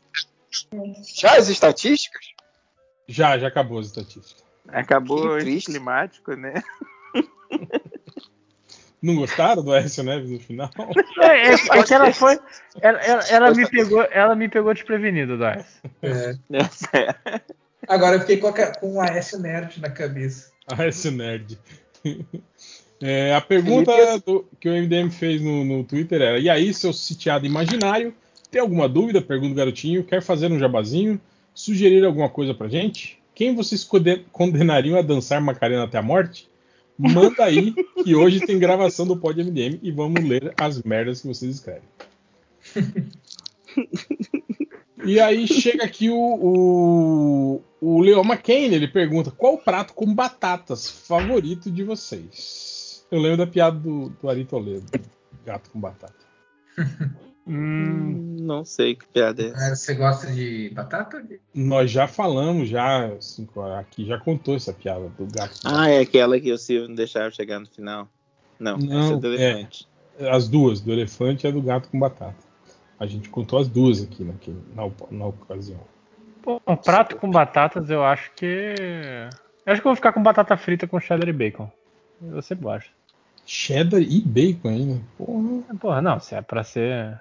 Speaker 6: Já as estatísticas?
Speaker 7: Já, já acabou as estatísticas.
Speaker 10: Acabou o climático, né? [laughs]
Speaker 7: Não gostaram do Aécio Neves no final?
Speaker 2: É, é, é que ela foi. Ela, ela, ela me pegou, ela me pegou desprevenido, Dars.
Speaker 9: É.
Speaker 10: É.
Speaker 9: Agora eu fiquei com, a, com o Aécio Nerd na cabeça.
Speaker 7: Aécio Nerd. É, a pergunta do- que o MDM fez no, no Twitter era: E aí, seu sitiado imaginário, tem alguma dúvida? Pergunta o garotinho. Quer fazer um jabazinho? Sugerir alguma coisa pra gente? Quem vocês conde- condenariam a dançar Macarena até a morte? Manda aí, que hoje tem gravação do Pod MDM e vamos ler as merdas que vocês escrevem. E aí chega aqui o, o, o Leo McCain, ele pergunta qual o prato com batatas favorito de vocês? Eu lembro da piada do, do Ari Toledo, gato com batata. [laughs]
Speaker 2: Hum,
Speaker 10: Não sei que piada é essa.
Speaker 9: Você gosta de batata?
Speaker 7: Nós já falamos, já assim, aqui já contou essa piada do gato. com
Speaker 10: Ah, é aquela que o Silvio não deixava chegar no final. Não,
Speaker 7: Não,
Speaker 10: essa é do
Speaker 7: é.
Speaker 10: elefante.
Speaker 7: batata. As duas, do elefante e a do gato com batata. A gente contou as duas aqui naquele, na, na ocasião.
Speaker 2: pô, um prato com batatas, eu acho que. Eu acho que eu vou ficar com batata frita com cheddar e bacon. Sempre gosto.
Speaker 7: Cheddar e bacon ainda. Porra.
Speaker 2: Porra, não, se é pra ser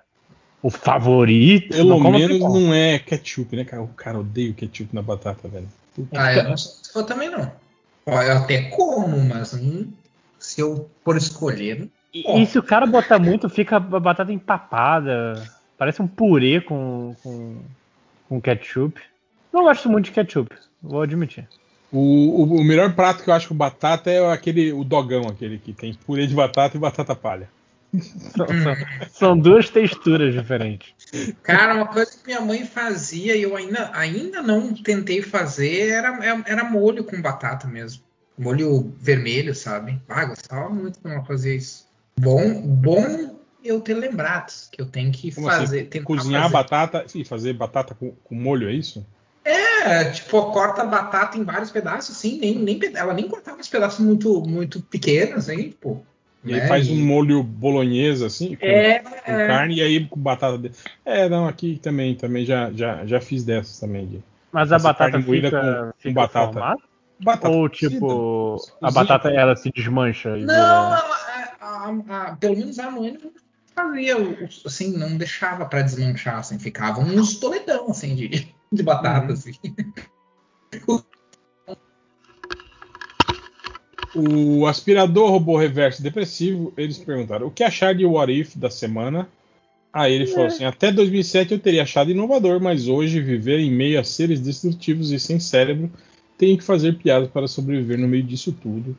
Speaker 2: o favorito.
Speaker 7: Pelo
Speaker 2: não
Speaker 7: menos não é ketchup, né, cara? O cara odeia o ketchup na batata, velho.
Speaker 9: Ah, eu não sou fã também não. Ó, Eu até como, mas hum, se eu for escolher.
Speaker 2: E, e se o cara botar muito, fica a batata empapada. Parece um purê com, com, com ketchup. Não gosto muito de ketchup, vou admitir.
Speaker 7: O, o- o melhor prato que eu acho com batata é aquele, o dogão, aquele que tem purê de batata e batata palha.
Speaker 2: São, são- são duas texturas diferentes.
Speaker 9: Cara, uma coisa que minha mãe fazia e eu ainda, ainda não tentei fazer era, era molho com batata mesmo. Molho vermelho, sabe? Ah, gostava muito quando ela fazia isso. Bom, bom eu ter lembrado que eu tenho que
Speaker 7: Como
Speaker 9: fazer.
Speaker 7: assim? Cozinhar
Speaker 9: fazer.
Speaker 7: batata e fazer batata com, com molho, é isso?
Speaker 9: É, tipo, corta a batata em vários pedaços, assim, nem, nem, ela nem cortava os pedaços muito, muito pequenos, hein, tipo.
Speaker 7: E aí
Speaker 9: né,
Speaker 7: faz
Speaker 9: e-
Speaker 7: um molho bolonhesa, assim, com,
Speaker 9: É,
Speaker 7: com
Speaker 9: é.
Speaker 7: carne, e aí com batata. de- É, não, aqui também, também já, já, já fiz dessas também. De
Speaker 2: Mas a batata fica,
Speaker 7: com- com batata.
Speaker 2: formada?
Speaker 7: batata
Speaker 2: Ou
Speaker 7: cozida.
Speaker 2: tipo, a
Speaker 7: Cozinha.
Speaker 2: batata ela se desmancha
Speaker 9: Não, ela- a- a- a- pelo menos a mãe não fazia, assim, não deixava pra desmanchar, assim, ficavam uns toletão, assim, de, de batata,
Speaker 2: Uhum.
Speaker 9: assim. [laughs]
Speaker 7: O aspirador robô reverso depressivo, eles perguntaram o que achar de What If da semana. Aí ele falou assim: até 2007 eu teria achado inovador, mas hoje viver em meio a seres destrutivos e sem cérebro, tenho que fazer piadas para sobreviver no meio disso tudo.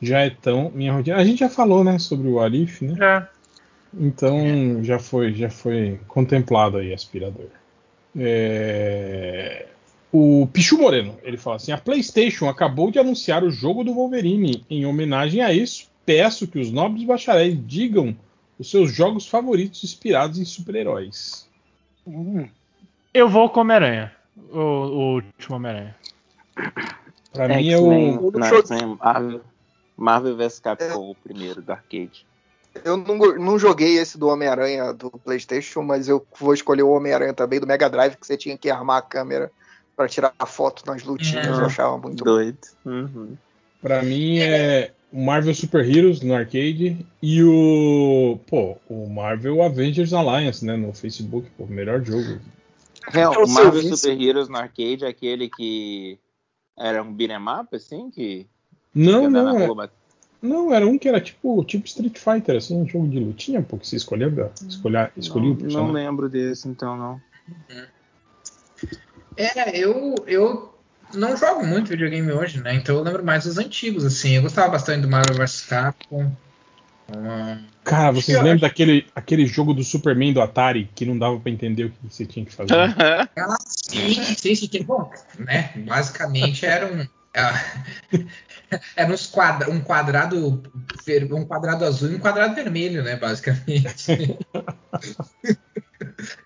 Speaker 7: Já é tão minha rotina. A gente já falou, né, sobre o What If, né?
Speaker 2: É.
Speaker 7: Então já foi, já foi contemplado aí aspirador. É, O Pichu Moreno, ele fala assim: a PlayStation acabou de anunciar o jogo do Wolverine. Em homenagem a isso, peço que os nobres bacharéis digam os seus jogos favoritos inspirados em super-heróis.
Speaker 2: Eu vou com Homem-Aranha. O, o último Homem-Aranha.
Speaker 7: Pra mim é o.
Speaker 10: Não, Marvel, Marvel vs Capcom, o primeiro do arcade.
Speaker 6: Eu não, não joguei esse do Homem-Aranha do PlayStation, mas eu vou escolher o Homem-Aranha também do Mega Drive, que você tinha que armar a câmera pra tirar a foto nas lutinhas.
Speaker 9: É.
Speaker 6: Eu achava muito.
Speaker 10: Doido. Uhum.
Speaker 7: Pra mim é o Marvel Super Heroes no arcade e o. Pô, o Marvel Avengers Alliance, né? No Facebook, pô, melhor jogo.
Speaker 6: É o
Speaker 10: Marvel
Speaker 6: serviço.
Speaker 10: Super Heroes no arcade é aquele que era um beat'em up, assim, que
Speaker 7: Não, não,
Speaker 10: na
Speaker 7: é, não, era um que era tipo, tipo Street Fighter, assim, um jogo de lutinha, pô, que você escolhia, escolhia, escolhia
Speaker 10: não,
Speaker 7: o
Speaker 10: não
Speaker 7: personagem.
Speaker 10: lembro desse, então não.
Speaker 9: É, eu, eu não jogo muito videogame hoje, né? Então eu lembro mais dos antigos, assim. Eu gostava bastante do Marvel vs Capcom. Ah,
Speaker 7: Cara, vocês lembram daquele aquele jogo do Superman do Atari que não dava pra entender o que você tinha que fazer?
Speaker 9: Ah, sim, sim, sim. Bom, né? Basicamente era um. ah, [laughs] Era uns quadra, um quadrado um quadrado azul e um quadrado vermelho, né? Basicamente. [laughs]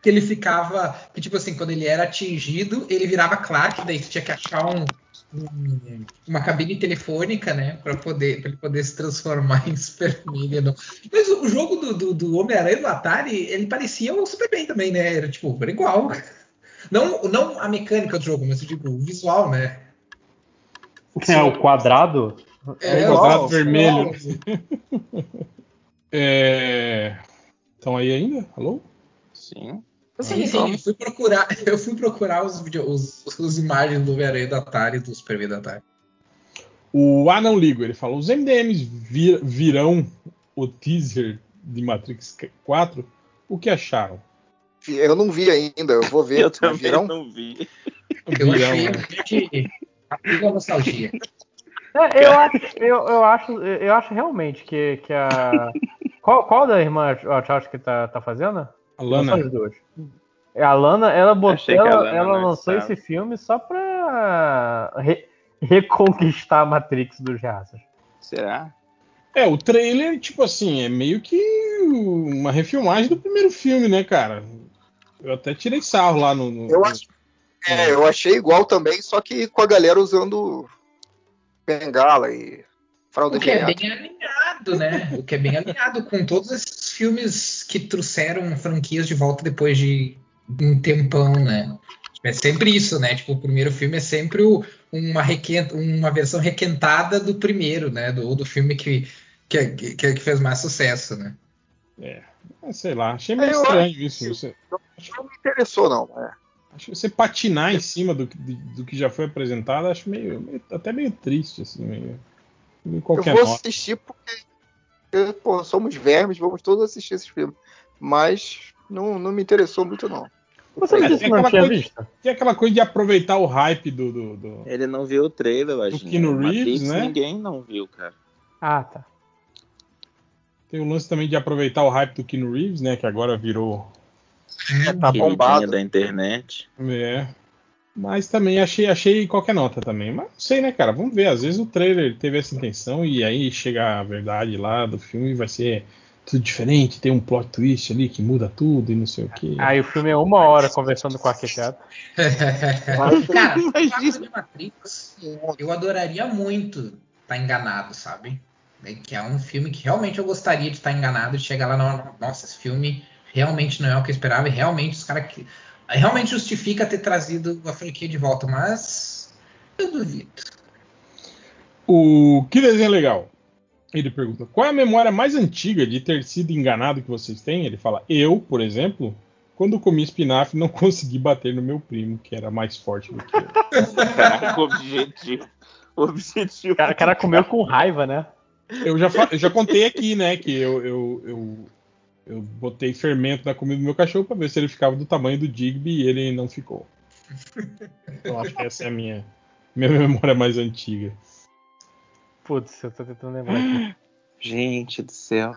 Speaker 9: que ele ficava. Que tipo assim, quando ele era atingido, ele virava Clark, daí você tinha que achar um, um- uma cabine telefônica, né? Pra poder, pra ele poder se transformar [laughs] em Superman. Não. Mas o jogo do, do, do Homem-Aranha do Atari, ele parecia o Superman também, né? Era tipo, era igual. Não, não a mecânica do jogo, mas eu digo, o visual, né?
Speaker 2: É o quadrado?
Speaker 9: É,
Speaker 7: quadrado
Speaker 9: igual,
Speaker 7: vermelho.
Speaker 9: igual.
Speaker 7: É... Estão [laughs] aí ainda? Alô?
Speaker 10: Sim.
Speaker 9: Sim, sim, eu fui procurar, [laughs] eu fui procurar os, os, os imagens do Homem-Aranha da Atari e do Superman da Atari.
Speaker 7: O Ah Não Ligo, ele falou: os MDMs vir- virão o teaser de Matrix 4. O que acharam?
Speaker 6: Eu não vi ainda, eu vou ver. [laughs]
Speaker 10: Eu também
Speaker 6: virão?
Speaker 10: não vi.
Speaker 9: Eu
Speaker 7: Virão,
Speaker 9: achei
Speaker 7: né?
Speaker 9: que a nostalgia.
Speaker 2: É, eu, acho, eu, eu, acho, eu acho realmente que, que a. Qual, qual da irmã Wachowski que tá, tá fazendo?
Speaker 7: A
Speaker 2: São
Speaker 7: Lana.
Speaker 2: as duas. É, A Lana, ela, botou, ela,
Speaker 10: Lana
Speaker 2: ela
Speaker 10: não
Speaker 2: lançou
Speaker 10: estava.
Speaker 2: esse filme só pra re- reconquistar a Matrix dos raças.
Speaker 10: Será?
Speaker 7: É, o trailer, tipo assim, é meio que uma refilmagem do primeiro filme, né, cara? Eu até tirei sarro lá no. no-
Speaker 6: Eu acho- É, eu achei igual também, só que com a galera usando bengala e fralda
Speaker 9: O que é bem alinhado, né? O que é bem alinhado com todos esses filmes que trouxeram franquias de volta depois de um tempão, né? É sempre isso, né? Tipo, o primeiro filme é sempre o- uma, requen- uma versão requentada do primeiro, né? Do, do filme que, que, que, que fez mais sucesso, né?
Speaker 7: Ah, Sei lá, achei meio
Speaker 6: Eu
Speaker 7: estranho
Speaker 6: acho
Speaker 7: isso.
Speaker 6: que-
Speaker 7: Você,
Speaker 6: Não me interessou, não. É.
Speaker 7: acho que você patinar em cima do, que- do, do que já foi apresentado, acho meio, meio- até meio triste, assim, meio. meio
Speaker 6: Eu vou
Speaker 7: nota.
Speaker 6: assistir porque, eu, pô, somos vermes, vamos todos assistir esse filme. Mas não, não me interessou muito, não.
Speaker 2: Você
Speaker 7: É,
Speaker 2: disse
Speaker 7: tem
Speaker 2: que não
Speaker 7: aquela
Speaker 2: tinha
Speaker 7: coisa-
Speaker 2: visto?
Speaker 7: Tem aquela coisa de aproveitar o hype do. do- do-
Speaker 10: Ele não viu o trailer, eu acho.
Speaker 7: Do Keanu
Speaker 10: né?
Speaker 7: Reeves,
Speaker 10: Matrix
Speaker 7: né?
Speaker 10: Ninguém não viu, cara.
Speaker 2: Ah, tá.
Speaker 7: Tem o lance também de aproveitar o hype do Keanu Reeves, né? Que agora virou.
Speaker 6: É, tá bombado.
Speaker 10: da internet.
Speaker 7: É. Mas também achei, achei qualquer nota também. Mas não sei, né, cara? Vamos ver. Às vezes o trailer teve essa intenção e aí chega a verdade lá do filme e vai ser tudo diferente. Tem um plot twist ali que muda tudo e não sei o quê.
Speaker 2: Aí o filme é uma hora conversando com o arquiteto. [laughs]
Speaker 9: Cara, [laughs] no caso de Matrix, eu adoraria muito estar enganado, sabe? É Que é um filme que realmente eu gostaria de estar enganado e chegar lá, não, nossa, esse filme realmente não é o que eu esperava e realmente os caras que. Realmente justifica ter trazido a franquia de volta, mas eu duvido.
Speaker 7: O que desenho legal? Ele pergunta: qual é a memória mais antiga de ter sido enganado que vocês têm? Ele fala: eu, por exemplo, quando comi espinafre, não [laughs] consegui bater no meu primo, que era mais forte do que eu.
Speaker 10: Caraca, o objetivo. O objetivo.
Speaker 2: O cara, o cara comeu com raiva, né?
Speaker 7: Eu já, eu já contei aqui, né, que eu, eu, eu, eu botei fermento na comida do meu cachorro pra ver se ele ficava do tamanho do Digby e ele não ficou. Então acho que essa é a minha, minha [laughs] memória mais antiga.
Speaker 2: Putz, eu tô tentando lembrar aqui.
Speaker 10: Gente do céu.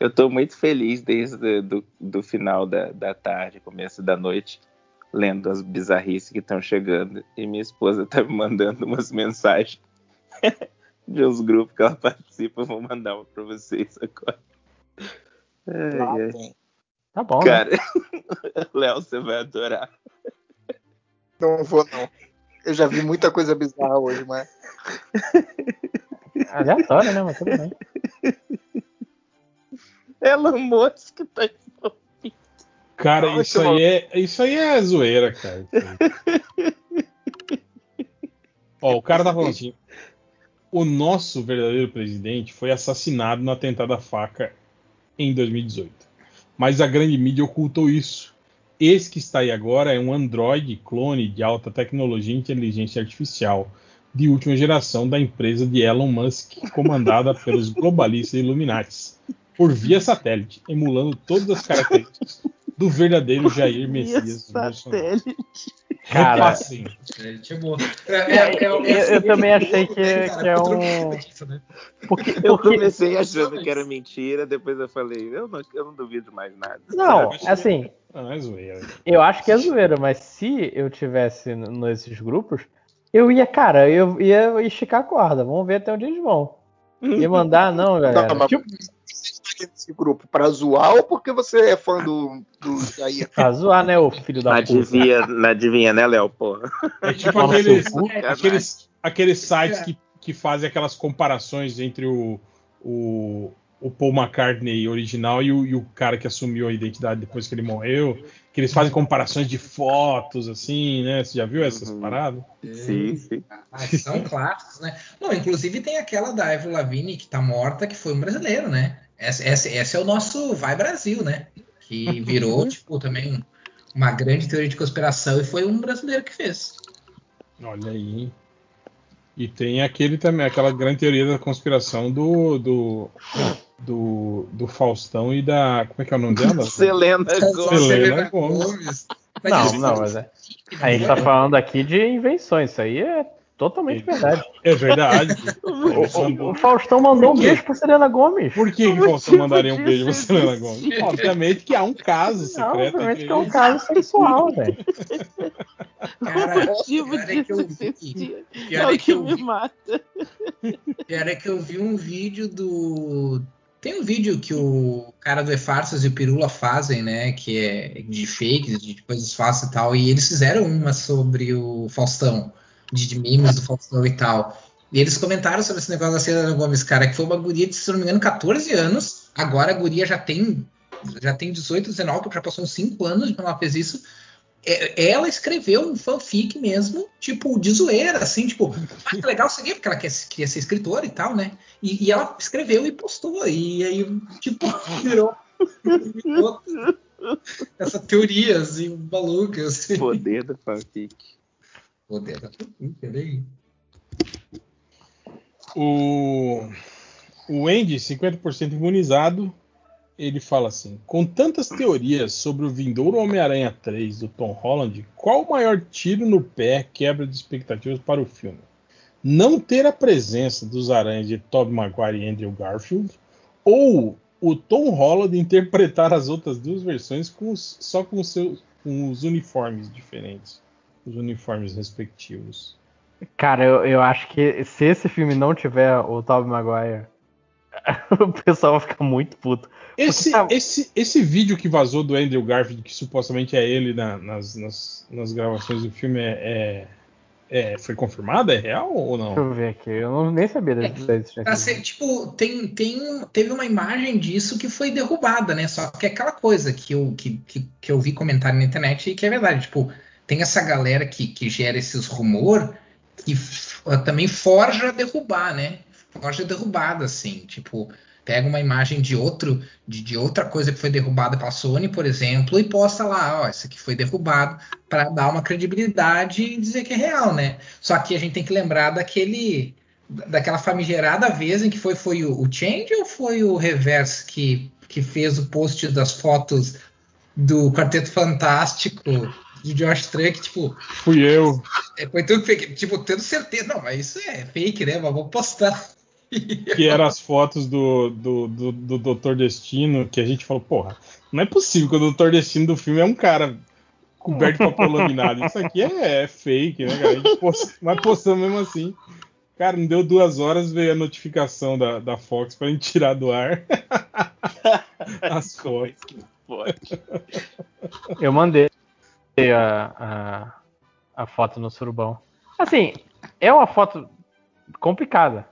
Speaker 10: Eu tô muito feliz desde do, do final da, da tarde, começo da noite, lendo as bizarrices que estão chegando. E minha esposa tá me mandando umas mensagens [laughs] de uns grupos que ela participa. Eu vou mandar uma pra vocês agora. Ai, ai.
Speaker 2: Tá bom, né?
Speaker 10: Cara, [laughs] Léo, você vai adorar.
Speaker 6: Não vou, não. Eu já vi muita coisa bizarra hoje, mas.
Speaker 2: Aleatório, né? Mas tudo bem. [laughs]
Speaker 10: Elon Musk tá envolvido.
Speaker 7: Cara,
Speaker 6: Nossa,
Speaker 7: isso aí, é, isso aí é zoeira, cara. Ó, o cara tá falando assim: o nosso verdadeiro presidente foi assassinado no atentado à faca em 2018. Mas a grande mídia ocultou isso. Esse que está aí agora é um androide clone de alta tecnologia e inteligência artificial de última geração da empresa de Elon Musk, comandada [laughs] pelos globalistas Illuminatis, por via satélite, emulando todas as características do verdadeiro Jair Messias Bolsonaro.
Speaker 2: Cara.
Speaker 9: É, tipo,
Speaker 2: É, eu- eu também achei que- que é um- Porque,
Speaker 10: Eu comecei achando que era mentira, depois eu falei, eu não, eu não duvido mais nada.
Speaker 2: Não, assim,
Speaker 7: Não, é zoeira.
Speaker 2: eu acho que é zoeira, mas se eu tivesse nesses grupos, eu ia, cara, eu ia esticar a corda. Vamos ver até onde eles vão. Ia mandar, não, galera.
Speaker 6: Não, mas
Speaker 2: Tipo,
Speaker 6: está nesse grupo pra zoar ou porque você é fã do, do Jair? [laughs]
Speaker 2: pra zoar, né, ô filho da puta.
Speaker 10: Adivinha, não adivinha, né, Léo? Porra.
Speaker 7: É tipo
Speaker 2: Fala
Speaker 7: aqueles, aqueles, aqueles sites que, que fazem aquelas comparações entre o, o, o Paul McCartney original e o, e o cara que assumiu a identidade depois que ele morreu. Que eles fazem comparações de fotos, assim, né? Você já viu essas
Speaker 10: Uhum.
Speaker 7: paradas?
Speaker 10: Sim, sim.
Speaker 9: Ah, são clássicos, né? Não, inclusive tem aquela da Avril Lavigne que tá morta, que foi um brasileiro, né? Esse, esse, esse é o nosso Vai Brasil, né? Que virou, tipo, também um- uma grande teoria de conspiração e foi um brasileiro que fez.
Speaker 7: Olha aí. E tem aquele também, aquela grande teoria da conspiração do do, do, do Faustão e da. Como é que é o nome dela? [laughs]
Speaker 10: Selena Gomez.
Speaker 7: Selena Gomes.
Speaker 2: Não,
Speaker 9: isso
Speaker 2: não, mas é.
Speaker 9: fique,
Speaker 2: A gente
Speaker 9: né?
Speaker 2: tá falando aqui de invenções. Isso aí é totalmente verdade.
Speaker 7: É verdade. [laughs]
Speaker 2: O, o Faustão mandou um beijo pra Selena Gomes.
Speaker 7: Por que, que o Faustão mandaria um beijo pra Selena Gomes? Obviamente que há um caso
Speaker 2: Não,
Speaker 7: secreto
Speaker 2: obviamente
Speaker 7: entre
Speaker 2: que é um caso sexual, [laughs] velho.
Speaker 9: Cara,
Speaker 8: motivo
Speaker 9: é que eu
Speaker 8: disso
Speaker 9: vi-
Speaker 8: existir. É o
Speaker 9: é
Speaker 8: que
Speaker 9: que eu
Speaker 8: me
Speaker 9: vi-
Speaker 8: mata.
Speaker 9: Pior é que eu vi um vídeo do. Tem um vídeo que o cara do E-Farsas e o Pirula fazem, né? Que é de fakes, de coisas falsas e tal. E eles fizeram uma sobre o Faustão, de, de memes do Faustão e tal. E eles comentaram sobre esse negócio da Selena Gomes, cara, que foi uma guria de, se não me engano, 14 anos. Agora a guria já tem, já tem 18, 19, porque já passou uns 5 anos que ela fez isso. É- Ela escreveu um fanfic mesmo, tipo, de zoeira, assim, tipo, [laughs] ah, que legal seria, porque ela quer, queria ser escritora e tal, né? E, e ela escreveu e postou, e aí, tipo, [laughs] virou, virou [laughs] essa teoria, assim, maluca, assim.
Speaker 10: Poder do fanfic.
Speaker 9: Poder da peraí.
Speaker 7: O, o Andy, 50% imunizado, ele fala assim: com tantas teorias sobre o vindouro Homem-Aranha 3 do Tom Holland, qual o maior tiro no pé quebra de expectativas para o filme? Não ter a presença dos aranhas de Tobey Maguire e Andrew Garfield, ou o Tom Holland interpretar as outras duas versões com os- só com, com os uniformes diferentes, os uniformes respectivos.
Speaker 2: Cara, eu, eu acho que se esse filme não tiver o Tobey Maguire, [laughs] o pessoal vai ficar muito puto.
Speaker 7: Esse,
Speaker 2: tá-
Speaker 7: esse, esse vídeo que vazou do Andrew Garfield, que supostamente é ele na- nas, nas, nas gravações do filme, é, é- é- foi confirmado? É real ou
Speaker 2: Deixa
Speaker 7: não?
Speaker 2: eu ver aqui. Eu não, nem sabia da da existência.
Speaker 9: Pra ser, tipo, tem, tem, um- teve uma imagem disso que foi derrubada, né? Só que é aquela coisa que eu, que, que, que eu vi comentário na internet e que é verdade. Tipo, tem essa galera que, que gera esses rumor que f- também forja derrubar, né? Forja derrubada, assim. Tipo, pega uma imagem de outro, de, de outra coisa que foi derrubada pela Sony, por exemplo, e posta lá, ó, isso aqui foi derrubado, para dar uma credibilidade e dizer que é real, né? Só que a gente tem que lembrar daquele daquela famigerada vez em que foi foi o, o Change ou foi o Reverse que, que fez o post das fotos do Quarteto Fantástico de Josh Trank, tipo,
Speaker 7: Fui eu.
Speaker 9: é, foi tudo fake, tipo, tendo certeza, não, mas isso é fake, né, mas vou postar.
Speaker 7: Que eram as fotos do, do, do, do Doutor Destino, que a gente falou, porra, não é possível que o Doutor Destino do filme é um cara coberto de papel laminado. Isso aqui é, é fake, né, cara? A gente post, mas postamos mesmo assim. Cara, não deu duas horas, veio a notificação da, da Fox pra gente tirar do ar [laughs] as fotos.
Speaker 10: Pode.
Speaker 2: Eu mandei a, a, a foto no surubão. Assim, é uma foto complicada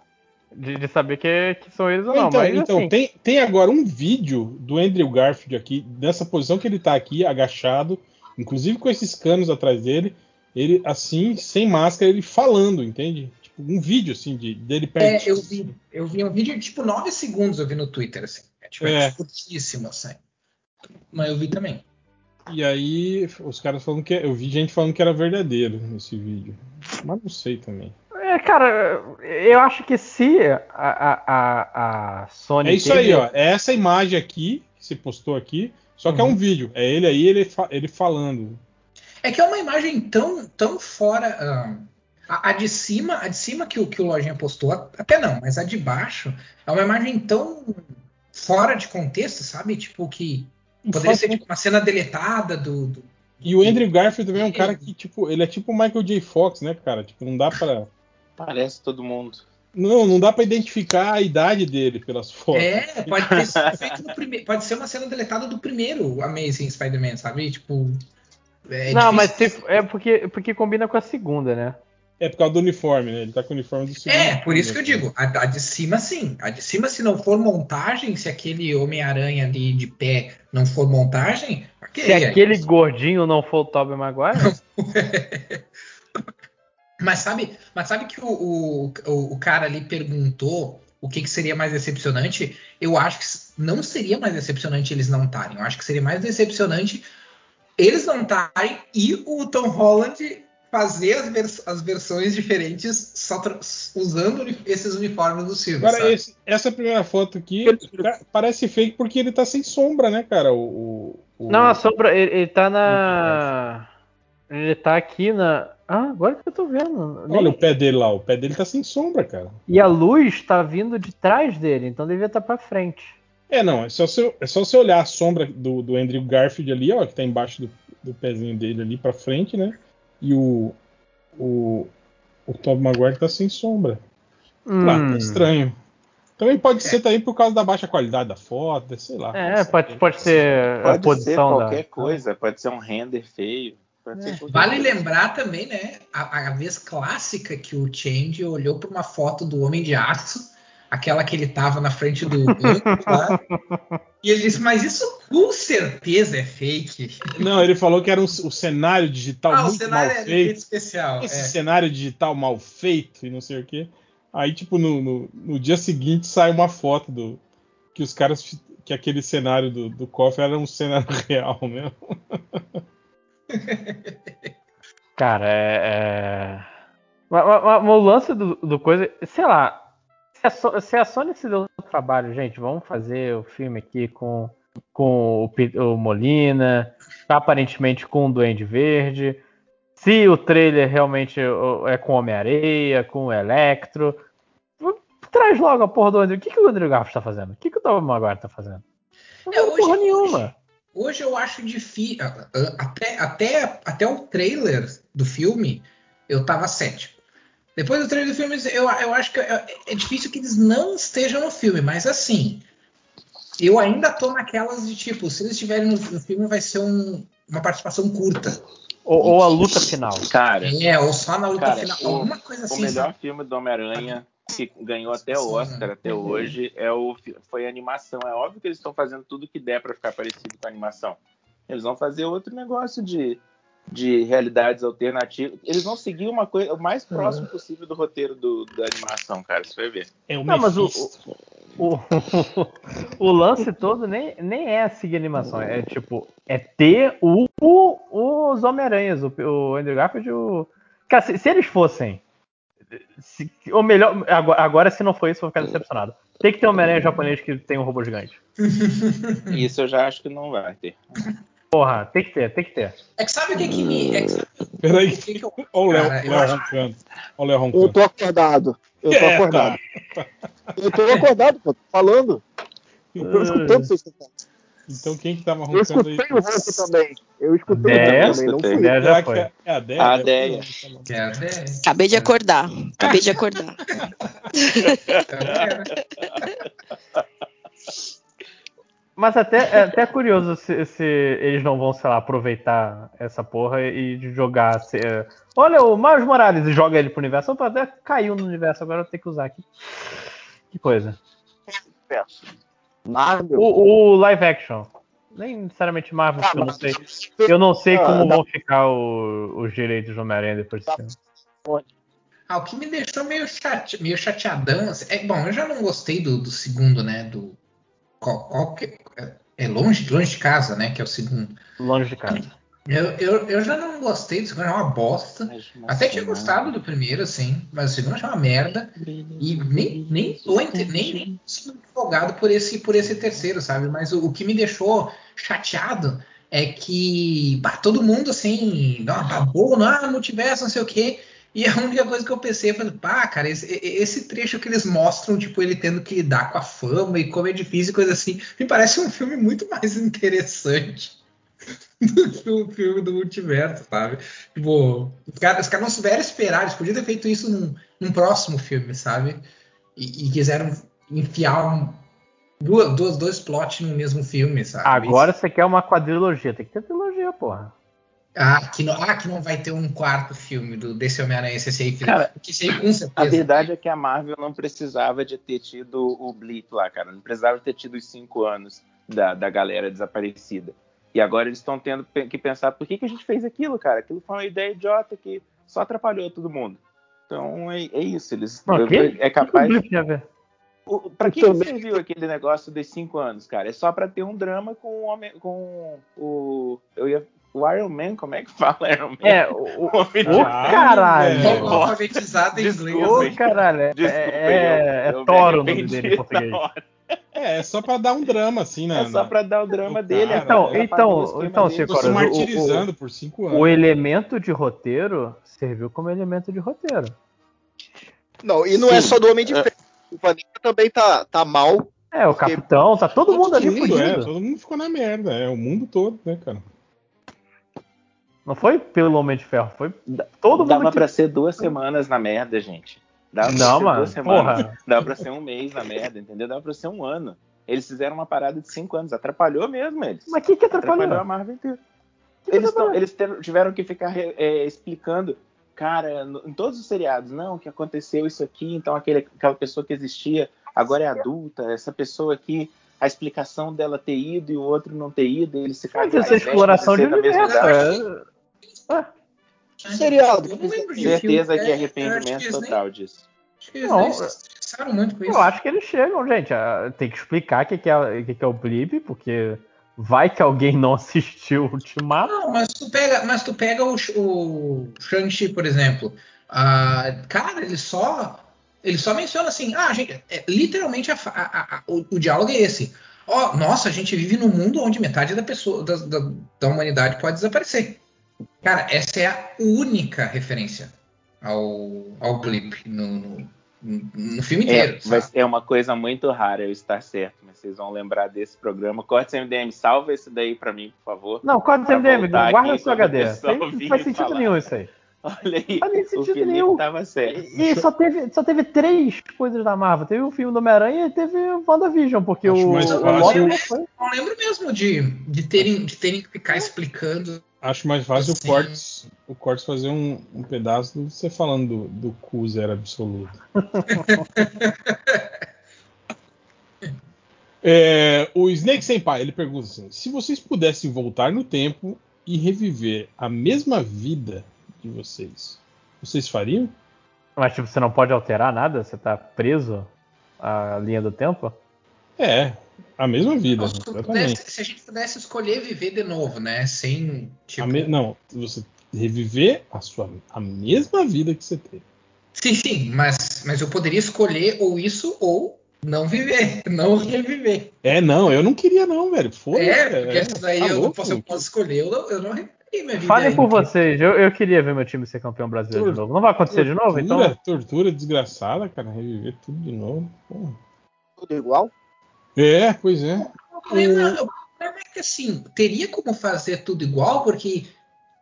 Speaker 2: de, de saber que, que são eles ou não.
Speaker 7: então,
Speaker 2: mas
Speaker 7: então
Speaker 2: assim,
Speaker 7: tem, tem agora um vídeo do Andrew Garfield aqui, nessa posição que ele tá aqui, agachado, inclusive com esses canos atrás dele, ele assim, sem máscara, ele falando, entende? Tipo, um vídeo assim de, dele perto.
Speaker 9: É, eu vi, eu vi um vídeo, tipo, 9 segundos eu vi no Twitter, assim. É, tipo,
Speaker 7: É.
Speaker 9: é curtíssimo, assim. Mas eu vi também.
Speaker 7: E aí os caras falando que eu vi gente falando que era verdadeiro esse vídeo. Mas não sei também.
Speaker 2: é, cara, eu acho que se a, a, a, a Sony.
Speaker 7: É isso
Speaker 2: teve-
Speaker 7: aí, ó. É essa imagem aqui que você postou aqui, só que é um vídeo. É ele aí, ele, fa- ele falando.
Speaker 9: É que é uma imagem tão, tão fora. ah, a, a de cima, a de cima que o, que o Lojinha postou, até não, mas a de baixo é uma imagem tão fora de contexto, sabe? Tipo, que poderia ser tipo, uma cena deletada do. do-
Speaker 7: E o Andrew Garfield também é um cara que, tipo, ele é tipo o Michael J. Fox, né, cara? Tipo, não dá pra.
Speaker 10: Parece todo mundo.
Speaker 7: Não, não dá pra identificar a idade dele pelas fotos.
Speaker 9: É, pode ter sido feito no primeiro. Pode ser uma cena deletada do primeiro Amazing Spider-Man, sabe? Tipo. é
Speaker 2: não,
Speaker 9: difícil-
Speaker 2: mas se- é porque, porque combina com a segunda, né?
Speaker 7: É por causa do uniforme, né? Ele tá com o uniforme do segundo.
Speaker 9: É, por isso que eu digo, a, a de cima sim. A de cima, se não for montagem, se aquele Homem-Aranha ali de pé não for montagem, ok.
Speaker 2: Se aquele gordinho não for o Tobey Maguire, [laughs]
Speaker 9: Mas sabe, mas sabe que o, o, o- o cara ali perguntou o que, que seria mais decepcionante? Eu acho que não seria mais decepcionante eles não estarem. Eu acho que seria mais decepcionante eles não estarem e o Tom Holland fazer as, vers as versões diferentes só usando uni- esses uniformes dos filmes.
Speaker 7: Cara,
Speaker 9: sabe?
Speaker 7: esse- essa primeira foto aqui cara, parece fake porque ele tá sem sombra, né, cara? O, o- o-
Speaker 2: Não, a sombra, ele, ele tá na. Ele tá aqui na. Ah, agora que eu tô vendo. Nem-
Speaker 7: Olha o pé dele lá, o pé dele tá sem sombra, cara.
Speaker 2: E a luz tá vindo de trás dele, então devia estar pra frente.
Speaker 7: É, não, é só você, é só você olhar a sombra do, do Andrew Garfield ali, ó, que tá embaixo do, do pezinho dele ali pra frente, né? E o, o, o Tom Maguire tá sem sombra. Lá,
Speaker 2: Hum.
Speaker 7: tá estranho. Também pode ser também por causa da baixa qualidade da foto, sei lá.
Speaker 2: É, pode, pode ser a
Speaker 10: Pode ser
Speaker 2: posição
Speaker 10: qualquer
Speaker 2: da.
Speaker 10: coisa, pode ser um render feio. Ser qualquer
Speaker 9: Vale
Speaker 10: coisa.
Speaker 9: lembrar também, né, a, a vez clássica que o Change olhou para uma foto do Homem de Aço, aquela que ele tava na frente do banco lá, e ele disse, mas isso com certeza é fake.
Speaker 7: Não, ele falou que era um, o cenário digital
Speaker 9: ah, o
Speaker 7: muito
Speaker 9: cenário
Speaker 7: mal
Speaker 9: é
Speaker 7: feito.
Speaker 9: especial.
Speaker 7: Esse
Speaker 9: é.
Speaker 7: cenário digital mal feito e não sei o quê. Aí, tipo, no, no, no dia seguinte sai uma foto do. Que os caras. Que aquele cenário do, do cofre era um cenário [laughs] real mesmo.
Speaker 2: Cara, é. é... Mas- mas- mas O lance do, do coisa. Sei lá. Se a, So- se a Sony se deu o trabalho, gente, vamos fazer o filme aqui com, com o, o Molina, aparentemente com o Duende Verde. Se o trailer realmente é com Homem-Areia, com o Electro. Traz logo a porra do Andrew. O que, que o Andrew Garfield tá fazendo? O que, que o Tom Maguire tá fazendo? Não
Speaker 9: É, hoje-
Speaker 2: porra nenhuma.
Speaker 9: Hoje eu acho difícil. Até, até, até o trailer do filme, eu tava cético. Depois do trailer do filme, eu, eu acho que é, é difícil que eles não estejam no filme, mas assim. Eu ainda tô naquelas de tipo, se eles estiverem no, no filme, vai ser um- uma participação curta.
Speaker 2: Ou, ou a luta final.
Speaker 10: Cara,
Speaker 9: É, ou só na luta
Speaker 10: Cara,
Speaker 9: final.
Speaker 10: o-
Speaker 9: Alguma coisa
Speaker 10: o
Speaker 9: assim.
Speaker 10: melhor
Speaker 9: sabe?
Speaker 10: filme do Homem-Aranha que ganhou até o Oscar até hoje é o foi a animação. É óbvio que eles estão fazendo tudo que der para ficar parecido com a animação. Eles vão fazer outro negócio de, de realidades alternativas. Eles vão seguir uma coisa o mais próximo possível do roteiro do, da animação, cara. Você vai ver.
Speaker 7: É o
Speaker 2: Não, mas o,
Speaker 7: Mephisto.
Speaker 2: o, o lance todo nem, nem é seguir animação, é tipo, é ter o, o- os Homem-Aranhas, o, o Andrew Garfield e o. Cara, se, se eles fossem. se- ou melhor, agora, agora, se não for isso, eu vou ficar decepcionado. Tem que ter um Homem-Aranha japonês que tem um robô gigante. [laughs]
Speaker 10: Isso eu já acho que não vai ter.
Speaker 2: Porra, tem que ter, tem que ter.
Speaker 9: É que sabe o que, que me. É que sabe
Speaker 7: Peraí,
Speaker 9: o que, que eu.
Speaker 7: olha o Léo
Speaker 9: Cara, eu
Speaker 7: Léo
Speaker 9: acho-
Speaker 7: roncando. Olha o Léo
Speaker 6: Eu
Speaker 7: roncando.
Speaker 6: tô acordado. Eu tô
Speaker 7: É,
Speaker 6: acordado. Eu tô acordado, pô, tô falando. Eu tô escutando vocês.
Speaker 7: Então quem que tava
Speaker 6: Eu
Speaker 7: roncando aí?
Speaker 6: escutei o ronco também. Eu escutei o ronco também, não fui.
Speaker 2: É, já foi.
Speaker 7: é a Deia?
Speaker 10: A
Speaker 7: Deia?
Speaker 9: É, é,
Speaker 8: Acabei de acordar. Acabei de acordar. [laughs]
Speaker 2: Mas até, é até curioso se, se eles não vão, sei lá, aproveitar essa porra e de jogar. se- é, olha o Miles Morales e joga ele pro universo. Opa, até caiu no universo, agora eu tenho que usar aqui. Que coisa.
Speaker 6: Marvel.
Speaker 2: O, o live action. Nem necessariamente Marvel, porque eu não sei. Eu não sei
Speaker 6: Ah,
Speaker 2: como vão ficar o- os direitos do Homem-Aranha depois
Speaker 6: Tá.
Speaker 2: desse filme.
Speaker 9: Ah, o que me deixou meio, chate, meio chateadão. assim, É, bom, eu já não gostei do, do segundo, né? Do. Qual, qual que- é- é longe, longe de casa, né? Que é o segundo.
Speaker 2: Longe de casa.
Speaker 9: Eu, eu, eu já não gostei do segundo, é uma bosta. Até tinha gostado do primeiro, assim, mas o segundo achei uma merda. E nem, nem tô nem, nem empolgado por esse, por esse terceiro, sabe? Mas o, o que me deixou chateado é que bah, todo mundo assim, ah, babou, ah, multiverso, não sei o quê. E a única coisa que eu pensei, falei, pá, cara, esse, esse trecho que eles mostram, tipo, ele tendo que lidar com a fama e como é difícil e coisa assim, me parece um filme muito mais [laughs] interessante do que o filme do multiverso, sabe? Tipo, os caras, os caras não souberam esperar, eles podiam ter feito isso num, num próximo filme, sabe? E, e quiseram enfiar um, duas, duas, dois plots no mesmo filme, sabe?
Speaker 2: Agora você quer uma quadrilogia. Tem que ter trilogia, porra.
Speaker 9: Ah que, não, ah, que não vai ter um quarto filme do, desse Homem-Aranha, esse aí,
Speaker 10: Cara,
Speaker 9: que esse aí com
Speaker 10: A
Speaker 9: certeza.
Speaker 10: verdade é que a Marvel não precisava de ter tido o blip lá, cara. Não precisava ter tido os cinco anos da, da galera desaparecida. E agora eles estão tendo que pensar por que, que a gente fez aquilo, cara. Aquilo foi uma ideia idiota que só atrapalhou todo mundo. Então é, é isso. Eles
Speaker 2: Não, que-
Speaker 10: é
Speaker 2: que
Speaker 10: capaz.
Speaker 2: A ver?
Speaker 10: O, pra que, que serviu aquele negócio dos cinco anos, cara? É só pra ter um drama com o homem. Com o. Eu ia. O Iron Man, como é que fala Iron Man?
Speaker 2: É, o, o,
Speaker 10: Homem [laughs] de
Speaker 2: o caralho.
Speaker 7: velho.
Speaker 9: Alfabetizado em inglês.
Speaker 2: Ô, caralho, é,
Speaker 10: Desculpa,
Speaker 2: é, é
Speaker 10: eu- eu me
Speaker 2: Toro o nome dele em português.
Speaker 7: É, é só pra dar um drama, assim, né?
Speaker 10: É só pra dar o drama
Speaker 7: O
Speaker 10: dele.
Speaker 7: cara,
Speaker 2: Então.
Speaker 10: Ela
Speaker 2: então,
Speaker 10: o
Speaker 2: então,
Speaker 10: dele.
Speaker 2: Chico,
Speaker 7: se
Speaker 2: Agora, o-
Speaker 7: martirizando por cinco anos.
Speaker 2: O elemento de roteiro serviu como elemento de roteiro.
Speaker 6: Não, e não é
Speaker 10: Sim.
Speaker 6: só do Homem de Ferro. O Vanessa também tá, tá mal.
Speaker 2: É, o capitão, tá todo mundo ali
Speaker 7: mundo, é,
Speaker 2: fudido.
Speaker 7: todo mundo ficou na merda, é o mundo todo, né, cara?
Speaker 2: Não foi pelo Homem de Ferro, foi todo mundo.
Speaker 10: Dava pra ser duas semanas na merda, gente. Dava pra
Speaker 2: Não,
Speaker 10: ser
Speaker 2: mano,
Speaker 10: duas semanas.
Speaker 2: porra. [laughs]
Speaker 10: Dava pra ser um mês na merda, entendeu? Dava pra ser um ano. Eles fizeram uma parada de cinco anos. Atrapalhou mesmo eles.
Speaker 2: Mas o que que atrapalhou?
Speaker 10: Atrapalhou a Marvel inteira.
Speaker 2: Que
Speaker 10: Eles, tão- eles tiveram que ficar é, explicando, cara, no- em todos os seriados, não, que aconteceu isso aqui, então aquele, aquela pessoa que existia agora é adulta, essa pessoa aqui, a explicação dela ter ido e o outro não ter ido, eles se
Speaker 2: Mas isso é exploração de universo. É.
Speaker 6: Seriado.
Speaker 9: Eu não lembro de
Speaker 10: Certeza
Speaker 9: filme.
Speaker 10: que é
Speaker 9: É,
Speaker 10: arrependimento
Speaker 9: eles nem-
Speaker 10: total disso.
Speaker 9: Acho que eles
Speaker 2: Não,
Speaker 9: estressaram muito com isso.
Speaker 2: Eu acho que eles chegam, gente. a- Tem que explicar o que, que, é, o que, que é o blip, porque vai que alguém não assistiu o Ultimato.
Speaker 9: Não, mas tu pega, mas tu pega o, o Shang-Chi, por exemplo. Ah, cara, ele só. Ele só menciona assim, ah, gente, é, literalmente a a- a- o, o diálogo é esse. Ó, nossa, a gente vive num mundo onde metade da pessoa, da, da, da humanidade pode desaparecer. Cara, essa é a única referência ao, ao blip no, no, no filme inteiro.
Speaker 10: É, mas é uma coisa muito rara eu estar certo, mas vocês vão lembrar desse programa. Corte MDM, salva esse daí pra mim, por favor.
Speaker 2: Não, corta o
Speaker 10: Pra
Speaker 2: MDM, guarda seu HD. Não faz sentido
Speaker 10: falar.
Speaker 2: nenhum isso aí. [laughs]
Speaker 10: Olha aí,
Speaker 2: Faz nem
Speaker 10: o
Speaker 2: sentido
Speaker 10: Felipe
Speaker 2: nenhum.
Speaker 10: tava certo.
Speaker 2: E só teve, só teve três coisas da Marvel. Teve o filme do Homem-Aranha e teve o WandaVision, porque
Speaker 7: Acho
Speaker 2: o,
Speaker 7: mais
Speaker 2: o. Loki não foi.
Speaker 9: Eu não lembro mesmo de, de, terem, de terem que ficar explicando.
Speaker 7: Acho mais fácil
Speaker 9: Sim.
Speaker 7: o Cortes, o Cortes fazer um, um pedaço do você falando do, do cu zero absoluto. [laughs] É, o Snake Senpai, ele pergunta assim: se vocês pudessem voltar no tempo e reviver a mesma vida de vocês, vocês fariam?
Speaker 2: Mas tipo, você não pode alterar nada? Você tá preso à linha do tempo?
Speaker 7: É, a mesma vida, exatamente.
Speaker 9: pudesse- se a gente pudesse escolher viver de novo, né? Sem. Tipo,
Speaker 7: me- não, você reviver a sua a mesma vida que você teve.
Speaker 9: Sim, sim, mas, mas eu poderia escolher ou isso ou não viver, [laughs] não reviver.
Speaker 7: É, não, eu não queria não, velho. Foda-se.
Speaker 9: É, porque essa daí
Speaker 7: tá
Speaker 9: eu, não posso, eu posso escolher, eu não, eu não minha vida.
Speaker 2: Falem por vocês. Eu, eu queria ver meu time ser campeão brasileiro de novo. Não vai acontecer de novo? Então.
Speaker 7: Tortura, tortura desgraçada, cara. Reviver tudo de novo. Porra.
Speaker 6: Tudo igual.
Speaker 7: É, pois é.
Speaker 9: O problema, o problema é que assim, teria como fazer tudo igual, porque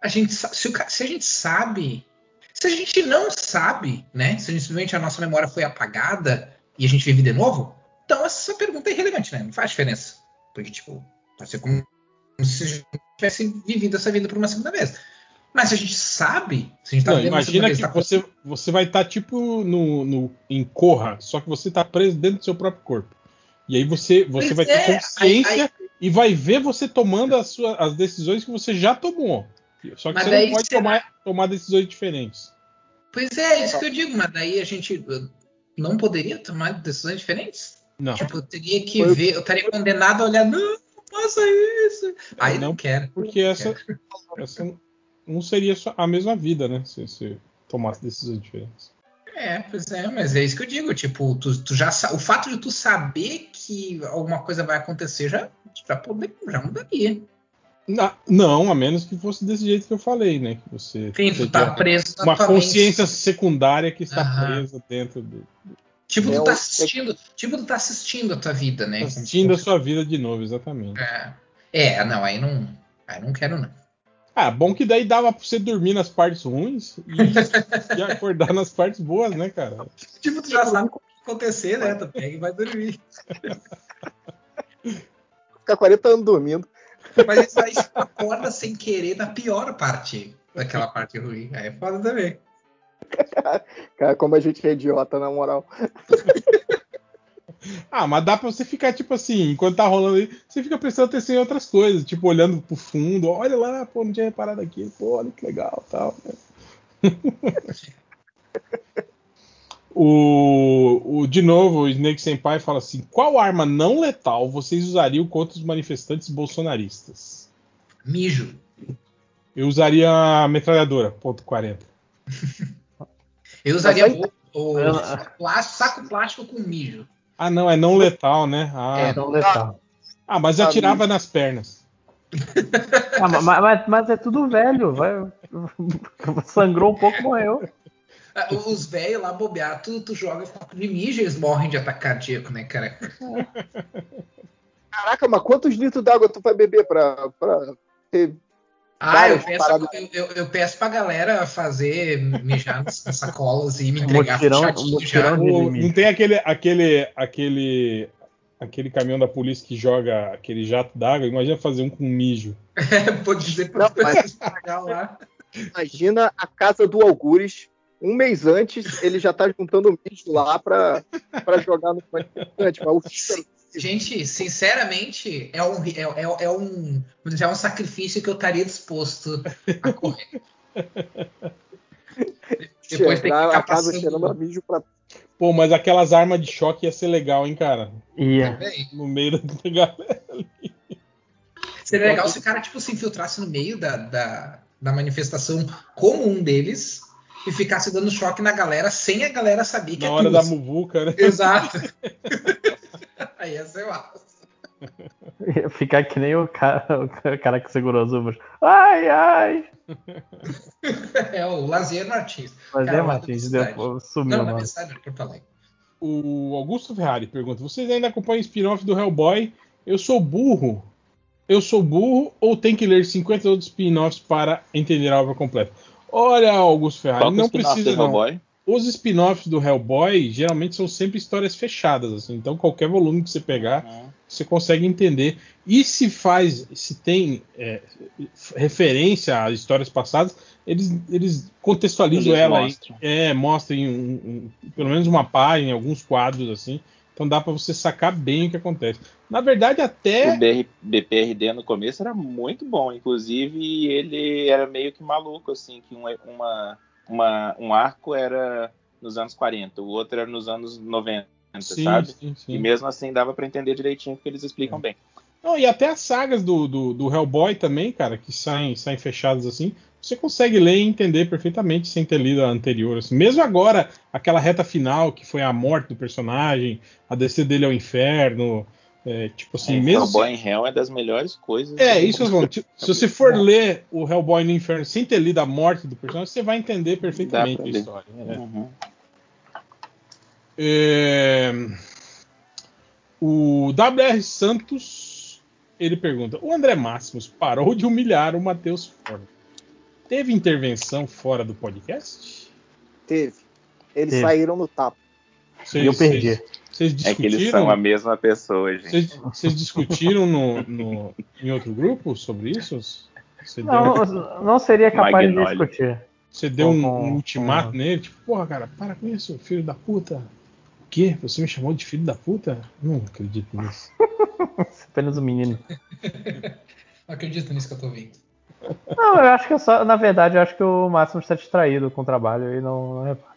Speaker 9: a gente se, o se a gente sabe, se a gente não sabe, né? Se simplesmente a nossa memória foi apagada e a gente vive de novo, então essa pergunta é irrelevante, né? Não faz diferença. Porque, tipo, vai ser como se a gente tivesse vivido essa vida por uma segunda vez. Mas se a gente sabe, se a gente tá
Speaker 7: Não, imagina que
Speaker 9: tá
Speaker 7: você, você vai estar tipo no, no, em Corra, só que você tá preso dentro do seu próprio corpo. E aí você, você vai ter
Speaker 9: é,
Speaker 7: consciência e vai ver você tomando as, suas, as decisões que você já tomou. Só que
Speaker 9: Mas
Speaker 7: você não pode
Speaker 9: será-
Speaker 7: tomar, tomar decisões diferentes.
Speaker 9: Pois é, isso que eu digo, mas daí a gente não poderia tomar decisões diferentes?
Speaker 7: Não.
Speaker 9: Tipo, eu teria que
Speaker 6: Foi-
Speaker 9: ver, eu estaria condenado a olhar, não, não faça isso. Aí não,
Speaker 7: não,
Speaker 9: quero.
Speaker 7: Porque essa, essa não seria a mesma vida, né? Se você tomasse decisões diferentes.
Speaker 9: É, pois é, mas é isso que eu digo, tipo, tu, tu já o fato de tu saber que alguma coisa vai acontecer já já, poder, já mudaria.
Speaker 7: Na- não, a menos que fosse desse jeito que eu falei, né? Que você
Speaker 9: tu
Speaker 7: teria
Speaker 9: tá preso
Speaker 7: uma consciência
Speaker 9: mente.
Speaker 7: secundária que está
Speaker 9: Aham.
Speaker 7: presa dentro do.
Speaker 9: Tipo,
Speaker 6: É
Speaker 9: tu tá assistindo, tipo, tu tá assistindo a tua vida, né?
Speaker 7: Assistindo a sua vida de novo, exatamente.
Speaker 9: É, é, não, aí não, aí não quero não.
Speaker 7: Ah, bom que daí dava pra você dormir nas partes ruins e, [laughs] e acordar nas partes boas, né, cara?
Speaker 9: Tipo, tu já sabe o que vai acontecer, né? Tu pega e vai dormir.
Speaker 6: Ficar 40 anos dormindo.
Speaker 9: Mas isso aí acorda sem querer na pior parte daquela parte ruim. Aí é foda também. [laughs]
Speaker 6: Cara, como a gente é idiota, na moral. [laughs]
Speaker 7: Ah, mas dá pra você ficar, tipo assim, enquanto tá rolando aí, você fica prestando atenção em outras coisas, tipo, olhando pro fundo, olha lá, pô, não tinha reparado aqui, pô, olha que legal tal. né? [laughs] O, o, de novo, o Snake Senpai fala assim: qual arma não letal vocês usariam contra os manifestantes bolsonaristas?
Speaker 9: Mijo.
Speaker 7: Eu usaria a metralhadora, ponto 40.
Speaker 9: Eu usaria o, o
Speaker 2: Eu-
Speaker 9: plástico- saco plástico com mijo.
Speaker 7: Ah, não, é não letal, né? Ah,
Speaker 9: É,
Speaker 2: Então, letal.
Speaker 7: ah mas atirava nas pernas.
Speaker 2: Ah, ma- ma- mas, mas é tudo velho. Vai... [laughs] Sangrou um pouco, morreu.
Speaker 9: Ah, Os velhos lá bobear, tu, tu joga foco de mijo, eles morrem de ataque cardíaco, né, cara? [laughs]
Speaker 6: Caraca, mas quantos litros d'água tu vai beber pra, pra ter.
Speaker 9: Ah, eu peço,
Speaker 6: paradas.
Speaker 9: eu, eu- eu peço pra galera fazer mijar nas sacolas e me entregar
Speaker 2: Mutirão-
Speaker 9: fechadinho já.
Speaker 7: O- não tem aquele, aquele, aquele, aquele caminhão da polícia que joga aquele jato d'água? Imagina fazer um com mijo. [laughs]
Speaker 9: Vou dizer pra
Speaker 6: Não, mas-
Speaker 9: vocês pagar lá.
Speaker 6: Imagina a casa do Algures. Um mês antes, ele já tá juntando mijo lá pra, pra jogar no manifestante. Mas o
Speaker 9: Gente, sinceramente, é um, é, é, é um, é um sacrifício que eu estaria disposto a correr. [laughs] Depois tem que
Speaker 6: chegar
Speaker 9: ficar
Speaker 6: a casa
Speaker 9: passando-
Speaker 6: cheirando a mijo pra.
Speaker 7: Pô, mas aquelas armas de choque ia ser legal, hein, cara?
Speaker 2: Ia.
Speaker 9: Bem,
Speaker 7: No meio da galera.
Speaker 9: Seria legal se o cara tipo, se infiltrasse no meio da, da, da manifestação como um deles e ficasse dando choque na galera sem a galera saber que
Speaker 7: Na
Speaker 9: é
Speaker 7: hora
Speaker 9: tudo.
Speaker 7: da muvuca, né?
Speaker 9: Exato. [laughs] [laughs] Aí ia ser massa.
Speaker 2: Ia ficar que nem o cara, o cara que segurou as uvas. Ai, ai. [laughs]
Speaker 9: É o Lazier Martins. Da
Speaker 2: Martins, depois sumiu,
Speaker 9: Não, na.
Speaker 7: O Augusto Ferrari pergunta: vocês ainda acompanham o spin-off do Hellboy? Eu sou burro. Eu sou burro ou tem que ler 50 outros spin-offs para entender a obra completa? Olha, Augusto Ferrari, não precisa não.
Speaker 10: Hellboy?
Speaker 7: Os spin-offs do Hellboy geralmente são sempre histórias fechadas, assim. Então qualquer volume que você pegar,
Speaker 10: Uhum.
Speaker 7: você consegue entender. E se faz, se tem é, referência a histórias passadas, eles, eles contextualizam
Speaker 10: Eles
Speaker 7: ela aí.
Speaker 10: mostram.
Speaker 7: É, mostra em um- um- pelo menos uma página, em alguns quadros assim. Então dá pra você sacar bem o que acontece. Na verdade, até
Speaker 10: O BR BPRD no começo era muito bom, inclusive ele era meio que maluco, assim, que um, uma, uma- um arco era nos anos 40, o outro era nos anos 90,
Speaker 7: sim,
Speaker 10: sabe?
Speaker 7: sim, sim.
Speaker 10: E mesmo assim dava pra entender direitinho porque eles explicam
Speaker 7: É.
Speaker 10: bem.
Speaker 7: Não, e até as sagas do, do, do Hellboy também, cara, que saem, saem fechadas assim, você consegue ler e entender perfeitamente sem ter lido a anterior. Assim. Mesmo agora, aquela reta final, que foi a morte do personagem, a descer dele ao inferno, é, tipo assim,
Speaker 10: É,
Speaker 7: mesmo.
Speaker 10: Hellboy em Hell é das melhores coisas.
Speaker 7: É, isso. Oswaldo. Tipo, Se você for ler o Hellboy no Inferno sem ter lido a morte do personagem, você vai entender perfeitamente a história. né?
Speaker 10: Uhum.
Speaker 7: É, O WR Santos ele pergunta: o André Máximos parou de humilhar o Matheus Ford. Teve intervenção fora do podcast?
Speaker 6: Teve. Eles
Speaker 2: Teve.
Speaker 6: saíram no tapa.
Speaker 2: E eu perdi.
Speaker 7: Vocês, vocês
Speaker 10: É que eles
Speaker 7: discutiram?
Speaker 10: são a mesma pessoa, gente.
Speaker 7: Vocês, vocês discutiram no, no- em outro grupo sobre isso? Você deu,
Speaker 2: Não, não seria capaz de discutir.
Speaker 7: você deu um, um ultimato nele? Tipo, porra, cara, para com isso, filho da puta. O quê? Você me chamou de filho da puta? Não acredito nisso.
Speaker 2: Você [laughs] é apenas um menino. [laughs]
Speaker 9: Não acredito nisso que eu tô vendo.
Speaker 2: Não, eu acho que eu só. Na verdade, eu acho que o Máximo está distraído com o trabalho e não, não repara.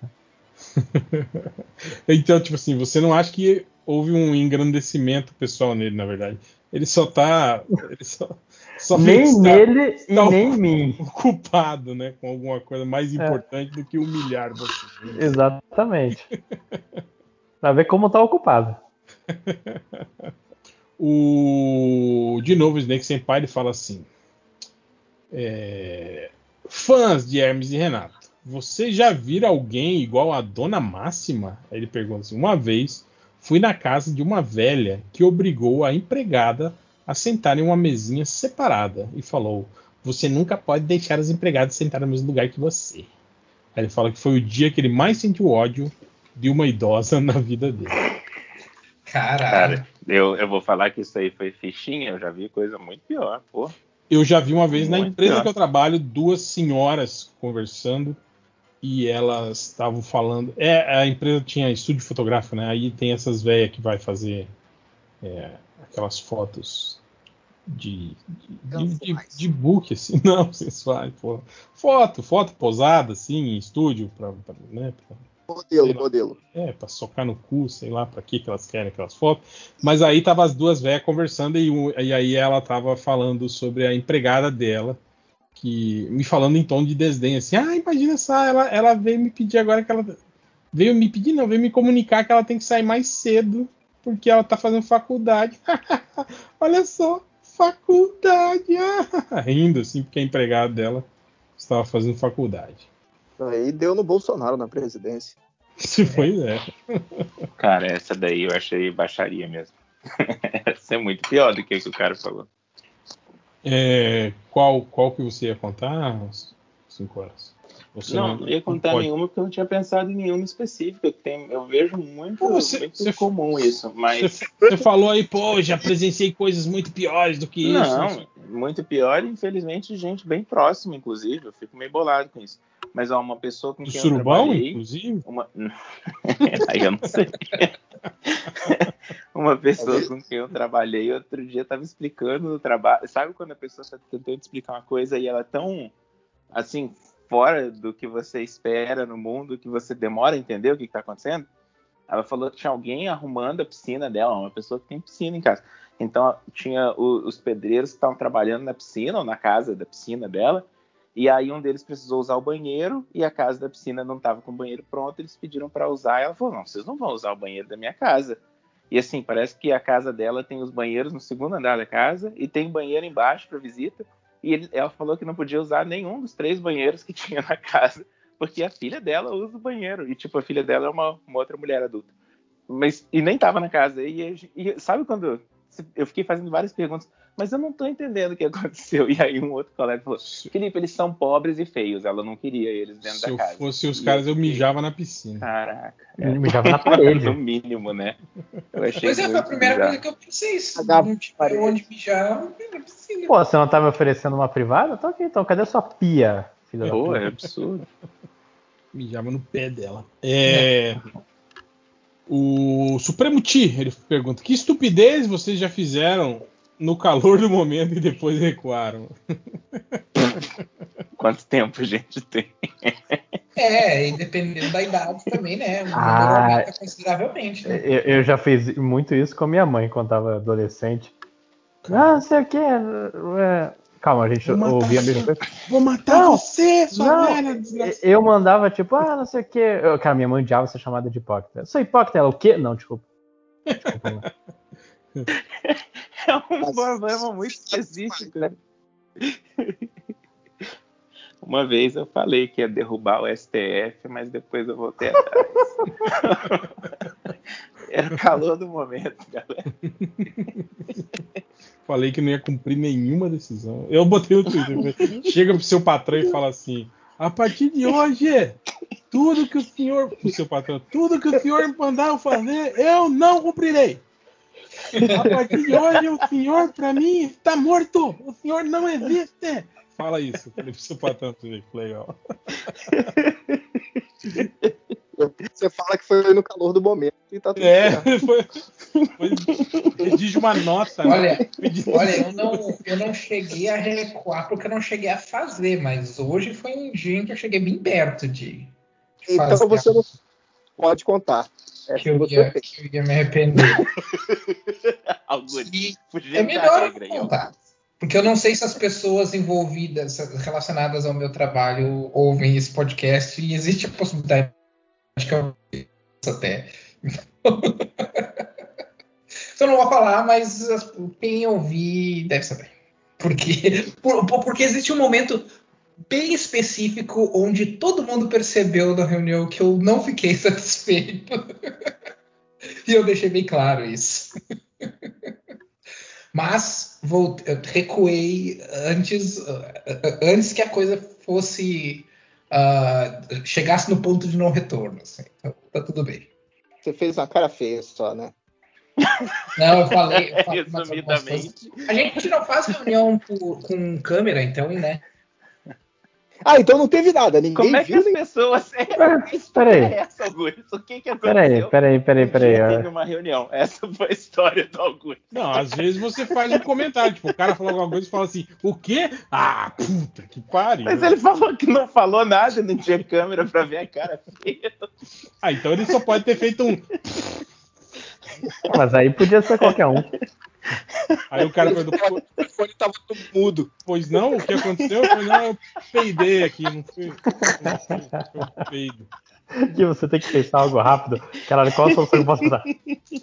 Speaker 2: [laughs]
Speaker 7: Então, tipo assim, você não acha que houve um engrandecimento pessoal nele, na verdade. Ele só tá. Ele só, só
Speaker 2: Nem
Speaker 7: está
Speaker 2: nele e
Speaker 7: Não.
Speaker 2: nem em mim.
Speaker 7: ocupado, né? Com alguma coisa mais
Speaker 2: É.
Speaker 7: importante do que humilhar você.
Speaker 2: Exatamente. [laughs] Pra ver como tá ocupado. [laughs]
Speaker 7: O. De novo, o Snake Senpai ele fala assim. é, Fãs de Hermes e Renato, você já viram alguém igual a Dona Máxima? Aí ele pergunta assim: uma vez fui na casa de uma velha que obrigou a empregada a sentar em uma mesinha separada e falou: Você nunca pode deixar as empregadas sentar no mesmo lugar que você. Aí ele fala que foi o dia que ele mais sentiu ódio de uma idosa na vida dele.
Speaker 9: Caralho.
Speaker 10: Cara, eu, eu vou falar que isso aí foi fichinha, eu já vi coisa muito pior, pô.
Speaker 7: Eu já vi uma vez na
Speaker 10: Muito
Speaker 7: empresa
Speaker 10: pior.
Speaker 7: que eu trabalho duas senhoras conversando e elas estavam falando. É, a empresa tinha estúdio fotográfico, né? Aí tem essas velhas que vai fazer é, aquelas fotos de, de, de, de book, assim, [laughs] não, sensuais, pô. Foto, foto posada, assim, em estúdio, pra, pra né, pra,
Speaker 6: Modelo, modelo.
Speaker 7: é, pra socar no cu, sei lá pra que que elas querem aquelas fotos. Mas aí tava as duas velhas conversando e, um- e aí ela tava falando sobre a empregada dela, que me falando em tom de desdém, assim, ah, imagina só, ela, ela veio me pedir agora que ela. Veio me pedir, não, veio me comunicar que ela tem que sair mais cedo porque ela tá fazendo faculdade. [laughs] Olha só, faculdade! [laughs] Rindo, assim, porque a empregada dela estava fazendo faculdade.
Speaker 6: Aí deu no Bolsonaro na presidência. [laughs]
Speaker 7: Pois é.
Speaker 10: Cara, essa daí eu achei baixaria mesmo. essa é muito pior do que o que o cara falou.
Speaker 7: É, qual, qual que você ia contar? Cinco horas. Você
Speaker 10: não, não ia contar
Speaker 7: pode-
Speaker 10: nenhuma porque eu não tinha pensado em nenhuma específica. que Tem, eu vejo muito,
Speaker 7: Pô, você-
Speaker 10: muito
Speaker 7: você-
Speaker 10: comum isso, mas
Speaker 7: Você, você falou aí, pô, já presenciei coisas muito piores do que isso.
Speaker 10: Muito pior. e, Infelizmente, gente bem próxima, inclusive. Eu fico meio bolado com isso. Mas ó, uma pessoa com
Speaker 7: Do
Speaker 10: quem eu
Speaker 7: surubão,
Speaker 10: trabalhei,
Speaker 7: inclusive?
Speaker 10: uma... [laughs] aí eu não sei. uma pessoa com quem eu trabalhei outro dia estava explicando no trabalho. Sabe quando a pessoa está tentando explicar uma coisa e ela é tão assim fora do que você espera no mundo que você demora a entender o que está acontecendo? Ela falou que tinha alguém arrumando a piscina dela, uma pessoa que tem piscina em casa. Então tinha o- os pedreiros que estavam trabalhando na piscina ou na casa da piscina dela. E aí um deles precisou usar o banheiro e a casa da piscina não estava com o banheiro pronto, eles pediram para usar. E ela falou: "Não, vocês não vão usar o banheiro da minha casa". E assim, parece que a casa dela tem os banheiros no segundo andar da casa e tem banheiro embaixo para visita. E ele- ela falou que não podia usar nenhum dos três banheiros que [laughs] tinha na casa, porque a filha dela usa o banheiro. E tipo, a filha dela é uma, uma outra mulher adulta. Mas e nem tava na casa. E, e sabe quando eu fiquei fazendo várias perguntas, mas eu não tô entendendo o que [laughs] aconteceu. E aí um outro colega falou: Felipe, eles são pobres e feios. Ela não queria eles dentro
Speaker 7: Se
Speaker 10: da
Speaker 7: eu
Speaker 10: casa.
Speaker 7: fosse os
Speaker 10: E
Speaker 7: caras, eu mijava na piscina.
Speaker 10: Caraca.
Speaker 2: Ele mijava na [laughs] parede.
Speaker 10: No mínimo, né? Eu achei
Speaker 9: Pois é, foi a primeira
Speaker 10: bizarro.
Speaker 9: coisa que eu pensei. Se não tiver onde mijar, não precisa.
Speaker 2: Pô, você não tá me oferecendo uma privada? Tô aqui, então. Cadê sua pia, filha da
Speaker 10: Pô,
Speaker 2: puta?
Speaker 10: é absurdo. [laughs]
Speaker 7: Mijava no pé dela. É. O Supremo Ti, ele pergunta: Que estupidez vocês já fizeram no calor do momento e depois recuaram? [laughs]
Speaker 10: Quanto tempo a gente tem?
Speaker 9: É, e dependendo da idade também, né? O
Speaker 2: Ah.
Speaker 9: aumenta consideravelmente. Né?
Speaker 2: Eu, eu já fiz muito isso com a minha mãe quando tava adolescente. Ah, não sei o que. Calma, a gente
Speaker 7: Vou matar
Speaker 2: ouvia a
Speaker 7: você.
Speaker 2: mesma coisa.
Speaker 7: Vou matar
Speaker 2: Não,
Speaker 7: você, sua
Speaker 2: não,
Speaker 7: velha desgraçada.
Speaker 2: Eu mandava tipo, ah, não sei o que. Eu, cara, minha mãe odiava ser chamada de hipócrita. Eu sou hipócrita, ela o quê? Não, desculpa. Desculpa, não. [laughs]
Speaker 10: É um problema muito específico. né? Uma vez eu falei que ia derrubar o STF, mas depois eu voltei atrás. [laughs] Era o calor do momento, galera. [laughs]
Speaker 7: Falei que não ia cumprir nenhuma decisão. Eu botei no Twitter. Chega pro seu patrão e fala assim: a partir de hoje, tudo que o senhor. O seu patrão, tudo que o senhor mandar eu fazer, eu não cumprirei. A partir de hoje, o senhor, pra mim, está morto. O senhor não existe. Fala isso. Você ver que legal.
Speaker 6: Você fala que foi no calor do momento e tá tudo
Speaker 7: É, [laughs] foi, foi, redige uma nota. né?
Speaker 9: Olha,
Speaker 7: Pedi-
Speaker 9: olha eu, não, eu não cheguei a recuar porque eu não cheguei a fazer, mas hoje foi um dia em que eu cheguei bem perto de, de
Speaker 6: Então
Speaker 9: fazer
Speaker 6: você não pode contar. É
Speaker 9: que eu, ia, que eu ia me arrepender. [laughs]
Speaker 10: Algo
Speaker 9: é melhor
Speaker 10: regra.
Speaker 9: não
Speaker 10: eu-
Speaker 9: contar. Porque eu não sei se as pessoas envolvidas, relacionadas ao meu trabalho, ouvem esse podcast e existe a possibilidade de que eu até. Então [laughs] eu não vou falar, mas as- quem ouvir deve saber. Porque, por- por- porque existe um momento bem específico onde todo mundo percebeu na reunião que eu não fiquei [laughs] satisfeito. e eu deixei bem claro isso. Mas volt- eu recuei antes, antes que a coisa fosse uh, chegasse no ponto de não retorno. assim. Então, tá tudo bem.
Speaker 6: Você fez uma cara feia só, né?
Speaker 9: Não, eu falei. Eu falei. [laughs]
Speaker 10: Resumidamente,
Speaker 9: A gente não faz reunião por- com câmera, então, né?
Speaker 6: Ah, então não teve nada. Ninguém
Speaker 10: Como é que
Speaker 6: viu.
Speaker 10: as
Speaker 6: nem-
Speaker 10: pessoas. [laughs] É,
Speaker 2: Peraí.
Speaker 10: é essa, Augusto? O que, que aconteceu?
Speaker 2: Peraí, peraí, peraí,
Speaker 10: Um
Speaker 2: peraí.
Speaker 10: uma reunião. Essa foi a história do Augusto.
Speaker 7: Não, às vezes você faz um comentário, tipo, o cara falou alguma coisa e fala assim, o quê? Ah, puta que pariu.
Speaker 10: Mas ele falou que não falou nada, não tinha câmera pra ver a cara feia.
Speaker 7: Ah, então ele só pode ter feito um.
Speaker 2: Mas aí podia ser qualquer um.
Speaker 7: Aí o cara perguntou, "Pô,
Speaker 6: O telefone tava tudo mudo.
Speaker 7: pois não, o que aconteceu? Eu falei, não, eu peidei aqui, não eu peido.
Speaker 2: Que você tem que pensar algo rápido. Caralho, qual a solução que eu posso usar?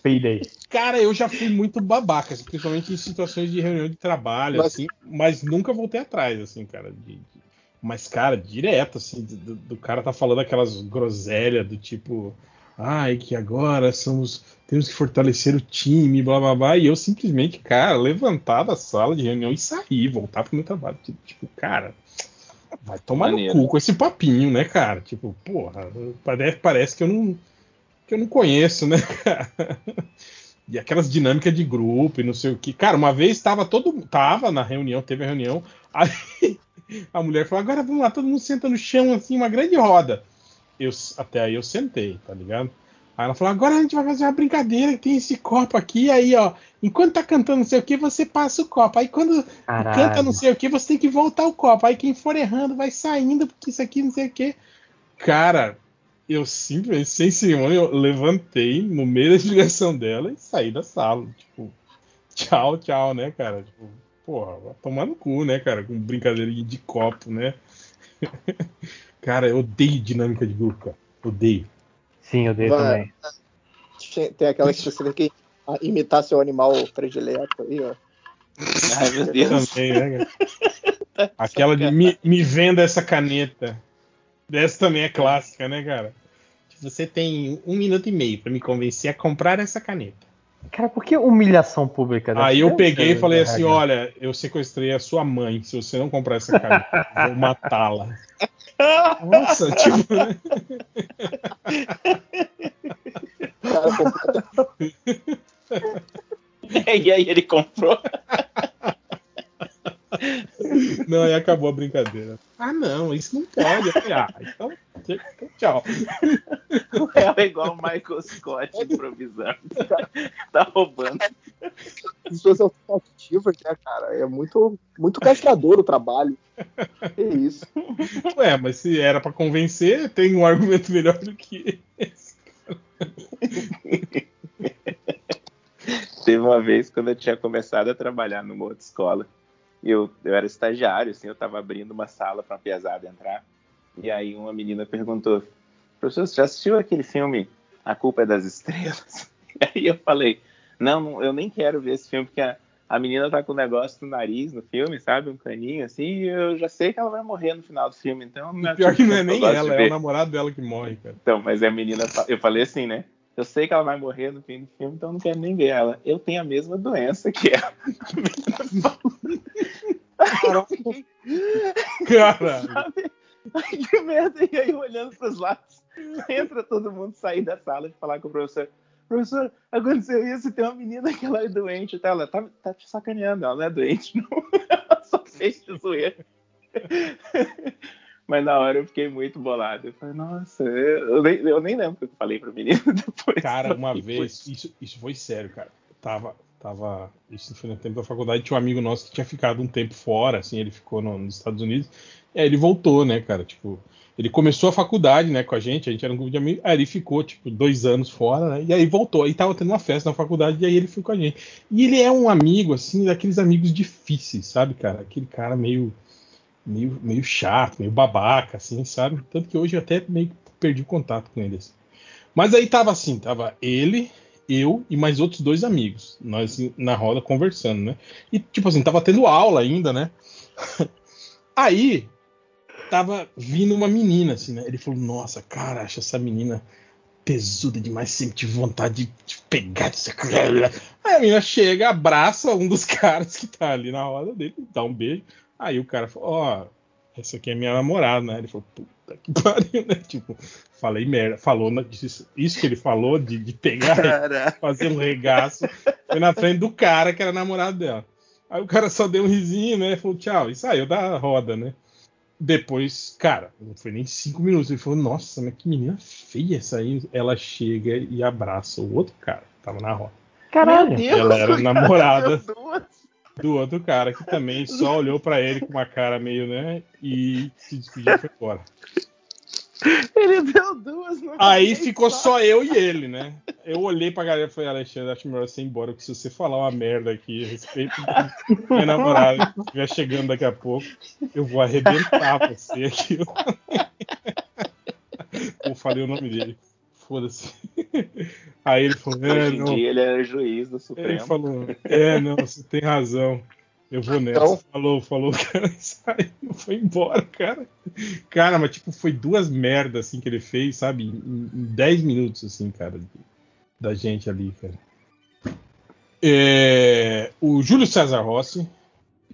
Speaker 2: Peidei.
Speaker 7: Cara, eu já fui muito babaca, assim, principalmente em situações de reunião de trabalho,
Speaker 6: Mas-
Speaker 7: assim, mas nunca voltei atrás, assim, cara. de- de- Mas, cara, direto, assim, do, do cara tá falando aquelas groselhas do tipo, ai, que agora somos. Temos que fortalecer o time, blá blá blá. E eu simplesmente, cara, levantar da sala de reunião e sair, voltar pro meu trabalho. Tipo, tipo, cara, vai tomar
Speaker 10: Maneiro.
Speaker 7: no cu com esse papinho, né, cara? Tipo, porra, parece, parece que eu não. que eu não conheço, né, [laughs] cara? E aquelas dinâmicas de grupo e não sei o que. Cara, uma vez tava todo. Tava na reunião, teve a reunião. [laughs] Aí a mulher falou: agora vamos lá, todo mundo senta no chão, assim, uma grande roda. Eu, até aí eu sentei, tá ligado? Aí ela falou: agora a gente vai fazer uma brincadeira tem esse copo aqui. Aí, ó, enquanto tá cantando não sei o que, você passa o copo. Aí quando canta
Speaker 2: Caralho.
Speaker 7: não sei o que, você tem que voltar o copo. Aí quem for errando vai saindo, porque isso aqui não sei o que. Cara, eu simplesmente, sem cerimônia, eu levantei no meio da explicação dela e saí da sala. Tipo, tchau, tchau, né, cara? Tipo, porra, vai tomar no cu, né, cara? Com brincadeirinha de copo, né? [laughs] cara, eu odeio dinâmica de grupo, cara. Odeio.
Speaker 2: Sim, eu dei
Speaker 6: Vai.
Speaker 2: também.
Speaker 6: Tem aquela que você tem que imitar seu animal predileto aí, ó.
Speaker 10: Ai, meu Deus.
Speaker 7: Também, né, cara? [laughs] Aquela de me, me venda essa caneta. Essa também é clássica, né, cara? Você tem um minuto e meio pra me convencer a comprar essa caneta.
Speaker 2: Cara, por que humilhação pública? Deve
Speaker 7: Aí eu peguei e falei assim:
Speaker 2: RH.
Speaker 7: olha, eu sequestrei a sua mãe. Se você não comprar essa eu vou matá-la. Nossa, [laughs] tipo, né? [laughs]
Speaker 10: E aí ele comprou. [laughs]
Speaker 7: Não, aí acabou a brincadeira. Ah, não, isso não pode. Ah, então, então tchau.
Speaker 10: Ela é igual o Michael Scott improvisando. tá roubando.
Speaker 6: pessoas alternativas, né, cara? É muito, muito castrador o trabalho. Que isso.
Speaker 7: Ué, mas se era pra convencer, tem um argumento melhor do que esse.
Speaker 10: Teve uma vez quando eu tinha começado a trabalhar numa outra escola. Eu, eu era estagiário, assim, eu tava abrindo uma sala pra uma pesada entrar. E aí uma menina perguntou: Professor, você já assistiu aquele filme A Culpa é das Estrelas? E [laughs] aí eu falei: Não, eu nem quero ver esse filme, porque a, a menina tá com um negócio no nariz no filme, sabe? Um caninho assim, e eu já sei que ela vai morrer no final do filme, então não
Speaker 7: Pior que não é [laughs] nem ela, é o namorado dela que morre, cara.
Speaker 10: Então, mas a menina, eu falei assim, né? Eu sei que ela vai morrer no fim do filme, então eu não quero nem ver ela. Eu tenho a mesma doença que ela. [laughs]
Speaker 7: Cara, [laughs]
Speaker 10: Sabe? Ai, que merda. E aí, olhando pros lados, entra todo mundo sair da sala e falar com o professor. Professor, aconteceu isso, tem uma menina que ela é doente, tá? Ela tá, tá te sacaneando, ela não é doente, não. Ela só fez de zoeira. Mas na hora eu fiquei muito bolado. Eu falei, nossa, eu, nem, eu nem lembro o que eu falei pra menina [laughs] depois.
Speaker 7: Cara, uma vez, isso, isso foi sério, cara. Tava, tava, isso foi no tempo da faculdade, tinha um amigo nosso que tinha ficado um tempo fora, assim, ele ficou no- nos Estados Unidos, e aí ele voltou, né, cara, tipo, ele começou a faculdade, né, com a gente, a gente era um grupo de amigos, aí ele ficou, tipo, dois anos fora, né, e aí voltou, aí tava tendo uma festa na faculdade, e aí ele foi com a gente. E ele é um amigo, assim, daqueles amigos difíceis, sabe, cara, aquele cara meio, meio, meio chato, meio babaca, assim, sabe, tanto que hoje eu até meio que perdi o contato com ele, assim. Mas aí tava assim, tava ele, eu e mais outros dois amigos, nós na roda conversando, né? E tipo assim, tava tendo aula ainda, né? [laughs] Aí tava vindo uma menina, assim, né? Ele falou: Nossa, cara, acho essa menina pesuda demais, sempre tive vontade de pegar. Aí a menina chega, abraça um dos [laughs] caras que tá ali na roda dele, dá um beijo. Aí o cara falou: Ó, essa aqui é minha namorada, né? Ele falou: Puta que [laughs] pariu, né? Tipo, falei merda. Falou na- isso, isso que ele falou de, de pegar
Speaker 10: Caraca.
Speaker 7: fazer um regaço. Foi na frente do cara que era namorado dela. Aí o cara só deu um risinho, né? Falou tchau e saiu da roda, né? Depois, cara, não foi nem cinco minutos. Ele falou, nossa, mas que menina feia essa aí. Ela chega e abraça o outro cara que tava na roda.
Speaker 2: Caralho.
Speaker 7: Ela era namorada
Speaker 10: duas.
Speaker 7: Do outro cara que também só [laughs] olhou pra ele com uma cara meio, né? E se despediu e foi embora.
Speaker 10: Ele deu duas.
Speaker 7: Aí ficou só eu e ele, né? Eu olhei pra galera e falei, Alexandre, acho melhor você ir embora, porque se você falar uma merda aqui a respeito do [laughs] minha namorada que estiver chegando daqui a pouco, eu vou arrebentar você aqui. [laughs] Eu falei o nome dele. Foda-se. [laughs] Aí ele falou, é,
Speaker 10: Hoje em
Speaker 7: não.
Speaker 10: dia ele é juiz do
Speaker 7: Ele
Speaker 10: Supremo.
Speaker 7: falou, é, não, você tem razão. Eu vou nessa.
Speaker 6: Então-
Speaker 7: Falou, falou, [laughs] cara saiu, foi embora, cara. Cara, mas tipo, foi duas merdas assim que ele fez, sabe? Em, em 10 minutos, assim, cara, de- da gente ali, cara. É, o Júlio César Rossi,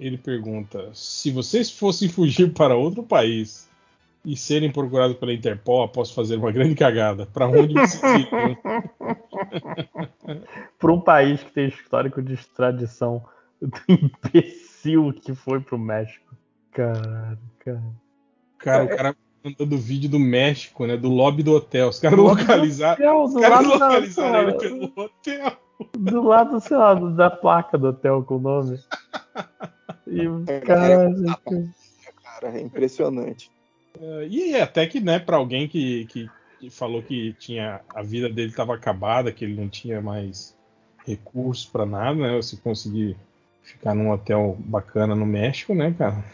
Speaker 7: ele pergunta: se vocês fossem fugir para outro país e serem procurados pela Interpol após fazer uma grande cagada, para onde vocês iriam?
Speaker 2: Para um país que tem histórico de extradição do [laughs] imbecil que foi pro México. Caralho, cara.
Speaker 7: Cara, o cara mandando vídeo do México, né? Do lobby do hotel. Os caras localizaram.
Speaker 2: Hotel,
Speaker 7: Os
Speaker 2: do
Speaker 7: caras localizaram ele
Speaker 2: sei lá,
Speaker 7: pelo hotel.
Speaker 2: Do lado, sei lá, da placa do hotel com o nome. [laughs] E
Speaker 6: É,
Speaker 2: cara.
Speaker 6: Cara, é impressionante.
Speaker 7: É, E até que, né, pra alguém que, que, que falou que tinha a vida dele estava acabada, que ele não tinha mais recursos pra nada, né? Você conseguir ficar num hotel bacana no México, né, cara?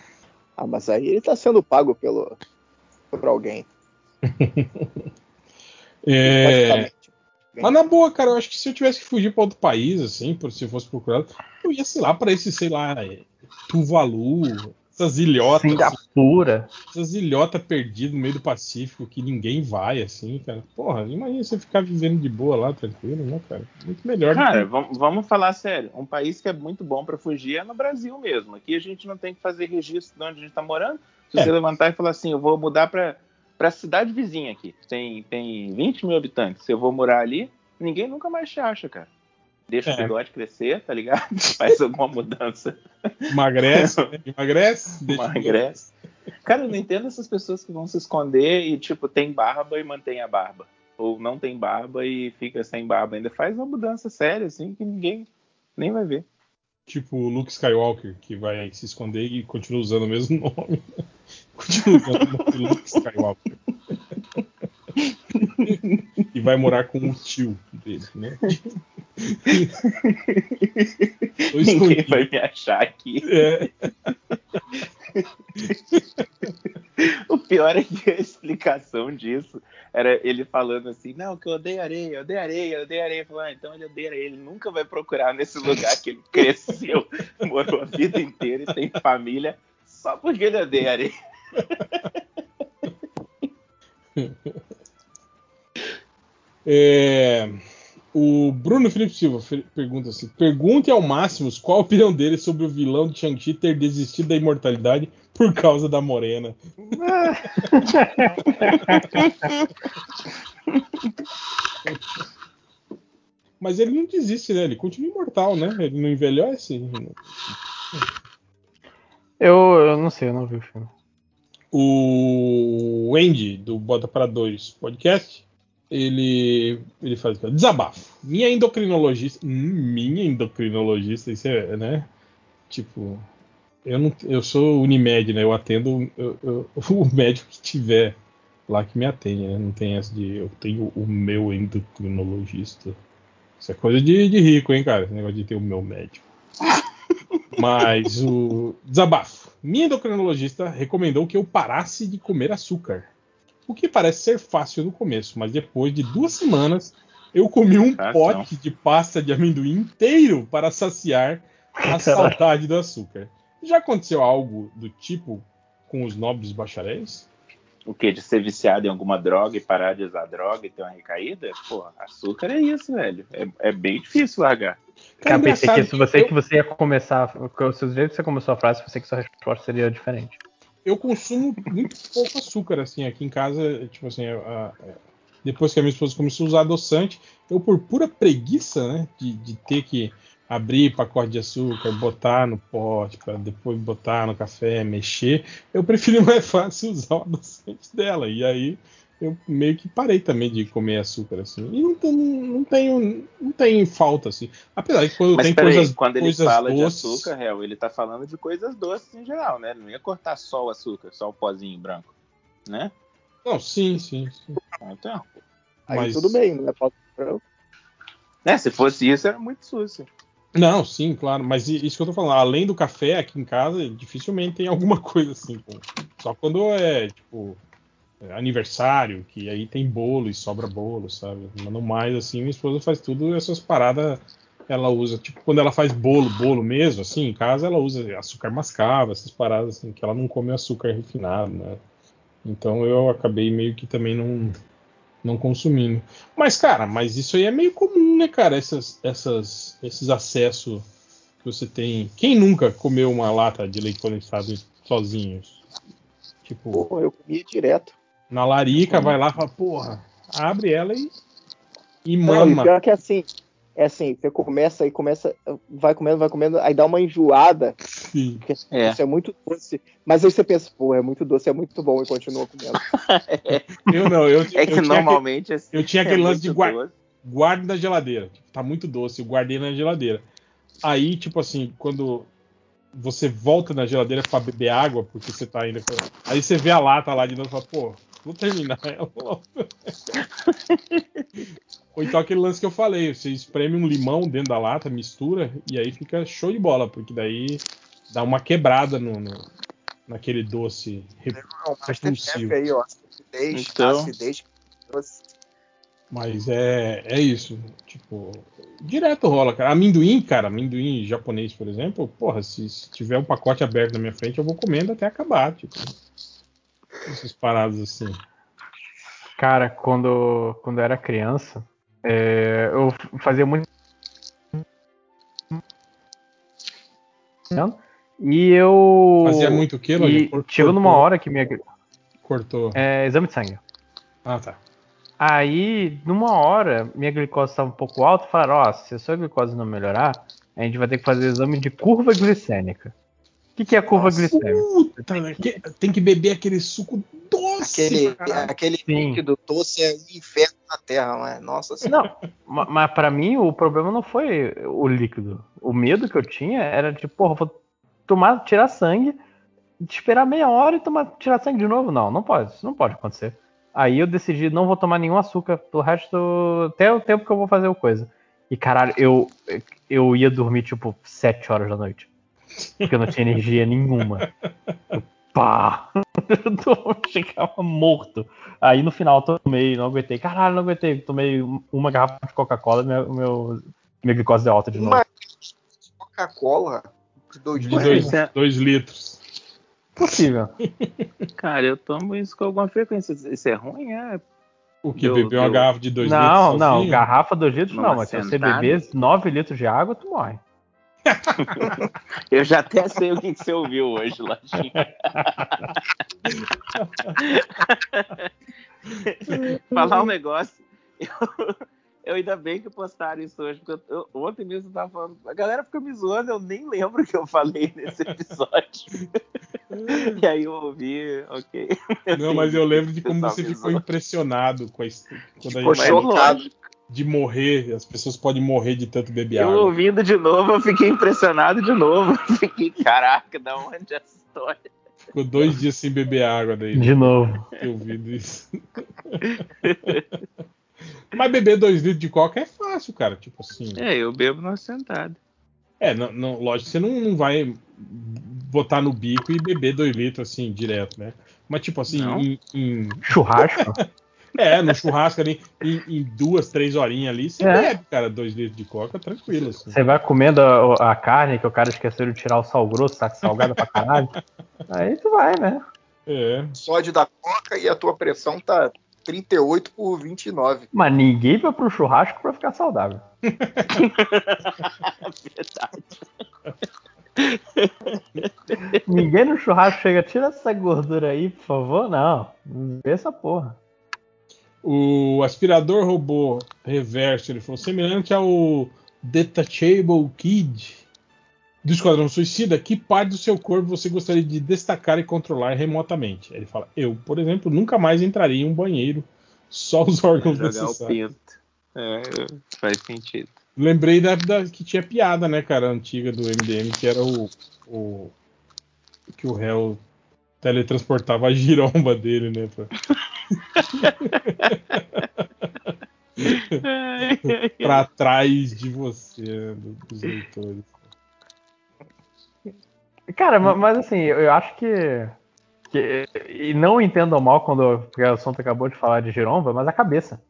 Speaker 6: Ah, mas aí ele tá sendo pago pelo, por alguém. [laughs]
Speaker 7: É,
Speaker 6: basicamente.
Speaker 7: Mas na boa, cara, eu acho que se eu tivesse que fugir pra outro país, assim, por- se eu fosse procurado, eu ia, sei lá, pra esse, sei lá, é, Tuvalu, essas ilhotas,
Speaker 2: Singapura.
Speaker 7: Essas ilhotas perdidas no meio do Pacífico que ninguém vai, assim, cara. Porra, imagina você ficar vivendo de boa lá, tranquilo, né, cara? Muito melhor. do
Speaker 10: Cara,
Speaker 7: que-
Speaker 10: vamos, vamos falar sério. Um país que é muito bom pra fugir é no Brasil mesmo. Aqui a gente não tem que fazer registro de onde a gente tá morando. Se
Speaker 7: É.
Speaker 10: você levantar e falar assim, eu vou mudar pra, pra cidade vizinha aqui. Tem, tem 20 mil habitantes. Se eu vou morar ali, ninguém nunca mais te acha, cara. Deixa
Speaker 7: É.
Speaker 10: o bigode crescer, tá ligado? [laughs] Faz alguma mudança.
Speaker 7: Emagrece, né? [laughs] emagrece,
Speaker 10: Emagrece. Cara, eu não entendo essas pessoas que vão se esconder e, tipo, tem barba e mantém a barba. Ou não tem barba e fica sem barba. Ainda faz uma mudança séria, assim, que ninguém nem vai ver.
Speaker 7: Tipo o Luke Skywalker, que vai se esconder e continua usando o mesmo nome. [laughs] continua usando o nome Luke Skywalker. e vai morar com o tio dele, né? [laughs]
Speaker 10: Ninguém vai me achar aqui.
Speaker 7: É, [laughs]
Speaker 10: O pior é que a explicação disso era ele falando assim: não, que eu odeio areia, eu odeio areia, eu odeio areia. Falando, ah, então ele odeia areia, ele nunca vai procurar nesse lugar que ele cresceu, [laughs] morou a vida inteira e tem família só porque ele odeia areia. [laughs]
Speaker 7: É, o Bruno Felipe Silva pergunta assim: pergunte ao Máximos qual a opinião dele sobre o vilão de Shang-Chi ter desistido da imortalidade por causa da morena. [laughs] Mas ele não desiste, né? Ele continua imortal, né? Ele não envelhece.
Speaker 2: Eu, eu não sei, eu não vi o filme.
Speaker 7: O Andy, do Bota para Dois podcast, ele, ele faz desabafo. Minha endocrinologista. Minha endocrinologista, isso é, né? Tipo, eu, não, eu sou Unimed, né? Eu atendo eu- eu- [laughs] o médico que tiver lá que me atende, né? Não tem essa de eu tenho o meu endocrinologista. Isso é coisa de, de rico, hein, cara? Esse negócio de ter o meu médico. [laughs] Mas o desabafo. Minha endocrinologista recomendou que eu parasse de comer açúcar. O que parece ser fácil no começo, mas depois de duas semanas eu comi um
Speaker 10: Ah,
Speaker 7: pote de pasta de amendoim inteiro para saciar a saudade do açúcar. Já aconteceu algo do tipo com os nobres bacharéis?
Speaker 10: O que? De ser viciado em alguma droga e parar de usar droga e ter uma recaída? Pô, açúcar é isso, velho. É, é bem difícil largar.
Speaker 2: Cara, eu pensei que se você
Speaker 7: eu-
Speaker 2: que você ia começar. O seu jeito que você começou a frase, pensei que sua resposta seria diferente.
Speaker 7: Eu consumo muito pouco açúcar, assim, aqui em casa, tipo assim, a- a- depois que a minha esposa começou a usar adoçante, eu por pura preguiça, né, de, de ter que abrir pacote de açúcar, botar no pote, para depois botar no café, mexer. Eu prefiro [laughs] mais fácil usar o adoçante dela. E aí eu meio que parei também de comer açúcar assim. E não, tem, não tenho não tem falta assim. Apesar de quando
Speaker 10: Mas
Speaker 7: tem coisas
Speaker 10: quando ele
Speaker 7: coisas
Speaker 10: fala de
Speaker 7: doces,
Speaker 10: açúcar, Hel, ele tá falando de coisas doces em geral, né? Ele não ia cortar só o açúcar, só o pozinho branco, né?
Speaker 7: Não, sim, sim, sim.
Speaker 10: Então,
Speaker 6: Aí
Speaker 7: Mas-
Speaker 6: tudo bem, não é falta de
Speaker 10: né? Se fosse isso, era muito sucio.
Speaker 7: Não, sim, claro, mas isso que eu tô falando, além do café aqui em casa, dificilmente tem alguma [laughs] coisa assim. pô. Só quando é, tipo, aniversário, que aí tem bolo e sobra bolo, sabe? Mas no mais, assim, minha esposa faz tudo essas paradas, ela usa, tipo, quando ela faz bolo, bolo mesmo, assim, em casa, ela usa açúcar mascavo, essas paradas, assim, que ela não come açúcar refinado, né? Então eu acabei meio que também não, não consumindo. Mas, cara, mas isso aí é meio comum, né, cara? Essas, essas, esses acessos que você tem. Quem nunca comeu uma lata de leite condensado sozinho? Tipo,
Speaker 6: Pô, eu comia direto.
Speaker 7: Na larica, vai lá e fala, porra, abre ela e, e
Speaker 6: Não, e
Speaker 7: mama.
Speaker 6: pior que é assim. É assim, você começa e começa, vai comendo, vai comendo, aí dá uma enjoada,
Speaker 7: Sim.
Speaker 6: porque
Speaker 10: É.
Speaker 6: isso é muito doce. Mas aí você pensa, pô, é muito doce, é muito bom e continua comendo. [laughs]
Speaker 7: Eu não, eu,
Speaker 10: É
Speaker 7: eu
Speaker 10: que
Speaker 7: tinha
Speaker 10: normalmente assim,
Speaker 7: eu tinha aquele
Speaker 10: é
Speaker 7: lance de
Speaker 10: muito
Speaker 7: guar-
Speaker 10: doce.
Speaker 7: guarde na geladeira. Tá muito doce, eu guardei na geladeira. Aí, tipo assim, quando você volta na geladeira pra beber água, porque você tá ainda. Aí você vê a lata lá de novo e fala, pô, vou terminar [laughs] ela logo. Ou então aquele lance que eu falei, você espreme um limão dentro da lata, mistura, e aí fica show de bola, porque daí dá uma quebrada no, no- naquele doce. Repulsivo.
Speaker 6: aí, ó. Acidez,
Speaker 10: Então.
Speaker 6: acidez. doce.
Speaker 7: Mas é, é isso. Tipo, direto rola, cara. Amendoim, cara, amendoim japonês, por exemplo, porra, se, se tiver um pacote aberto na minha frente, eu vou comendo até acabar, tipo. Essas paradas assim.
Speaker 2: Cara, quando, quando eu era criança, é, eu fazia muito. E eu.
Speaker 7: Fazia muito o quê, Lojinha?
Speaker 2: E chegou numa hora que minha.
Speaker 7: Cortou.
Speaker 2: É, exame de sangue.
Speaker 7: Ah, tá.
Speaker 2: Aí, numa hora, minha glicose estava um pouco alta. Falaram: Ó, se a sua glicose não melhorar, a gente vai ter que fazer exame de curva glicêmica. O que, que é curva glicêmica?
Speaker 7: Puta, né? Que- tem que beber aquele suco doce.
Speaker 6: Aquele, aquele líquido doce é o inferno na Terra, não é? Nossa senhora.
Speaker 2: Não, ma- mas pra mim o problema não foi o líquido. O medo que eu tinha era de, porra, vou tomar, tirar sangue, esperar meia hora e tomar, tirar sangue de novo. Não, não pode, isso não pode acontecer. Aí eu decidi, não vou tomar nenhum açúcar pelo resto, do- até o tempo que eu vou fazer o coisa. E caralho, eu, eu ia dormir tipo 7 horas da noite. Porque eu não tinha energia nenhuma. Eu, pá! [laughs] Eu chegava morto. Aí no final eu tomei, não aguentei. Caralho, não aguentei. Tomei uma garrafa de Coca-Cola e meu, meu, minha glicose deu alta de novo.
Speaker 6: Uma Coca-Cola de dois
Speaker 7: De
Speaker 6: litros.
Speaker 7: dois,
Speaker 10: Isso é-
Speaker 7: dois litros.
Speaker 2: Possível. [laughs]
Speaker 10: Cara, eu tomo isso com alguma frequência. Isso é ruim, é?
Speaker 7: O que?
Speaker 10: Deu-
Speaker 7: Bebeu uma
Speaker 10: deu-
Speaker 7: garrafa de dois
Speaker 2: não,
Speaker 7: litros?
Speaker 2: não,
Speaker 7: sozinho?
Speaker 2: garrafa 2 litros não, mas se você beber 9 litros de água, tu morre. [laughs]
Speaker 10: Eu já até sei o que, que você ouviu hoje, Lojinha. [laughs] Falar um negócio. Eu, eu ainda bem que postaram isso hoje, porque eu- ontem mesmo eu tava falando. A galera fica me zoando, eu nem lembro o que eu falei nesse episódio. e aí eu ouvi, ok.
Speaker 7: Não, mas eu lembro de como
Speaker 10: Pessoal
Speaker 7: você ficou impressionado com a quando a
Speaker 6: Ficou
Speaker 7: gente-
Speaker 6: chocado.
Speaker 7: De morrer. As pessoas podem morrer de tanto beber
Speaker 10: Eu
Speaker 7: água.
Speaker 10: ouvindo de novo, eu fiquei impressionado de novo. [laughs] Fiquei, caraca, da onde é essa história?
Speaker 7: Ficou dois dias sem beber água daí.
Speaker 2: De novo.
Speaker 7: ter ouvido isso. [laughs] Mas beber dois litros de coca é fácil, cara. Tipo assim.
Speaker 10: É, eu bebo numa sentada.
Speaker 7: É, não, não, lógico, você não, não vai botar no bico e beber dois litros assim, direto, né? Mas tipo assim, em, em-
Speaker 2: Churrasco? [laughs]
Speaker 7: é, no churrasco ali, em, em duas, três horinhas ali, você
Speaker 2: É.
Speaker 7: bebe, cara, dois litros de coca, tranquilo. Assim.
Speaker 2: Você vai comendo a, a carne que o cara esqueceu de tirar o sal grosso, saco salgado pra caralho. [laughs] Aí tu vai, né?
Speaker 7: É.
Speaker 6: Sódio da Coca e a tua pressão tá 38 por 29.
Speaker 2: Mas ninguém vai pro churrasco pra ficar saudável. [laughs] [laughs] Ninguém no churrasco chega, tira essa gordura aí, por favor. Não, não vê essa porra.
Speaker 7: O aspirador robô reverso, ele falou, semelhante ao Detachable Kid do Esquadrão Suicida, que parte do seu corpo você gostaria de destacar e controlar remotamente? Ele fala: Eu, por exemplo, nunca mais entraria em um banheiro, só os órgãos
Speaker 10: Jogar o
Speaker 7: necessários.
Speaker 10: pinto. É, faz sentido.
Speaker 7: Lembrei da, da- que tinha piada, né, cara, antiga do MDM, que era o, o que o réu teletransportava a giromba dele, né? pra- [laughs] [laughs] pra trás de você, do- dos leitores.
Speaker 2: Cara, ma- mas assim, eu acho que. que- e não entendam mal quando porque o assunto acabou de falar de giromba, mas a cabeça.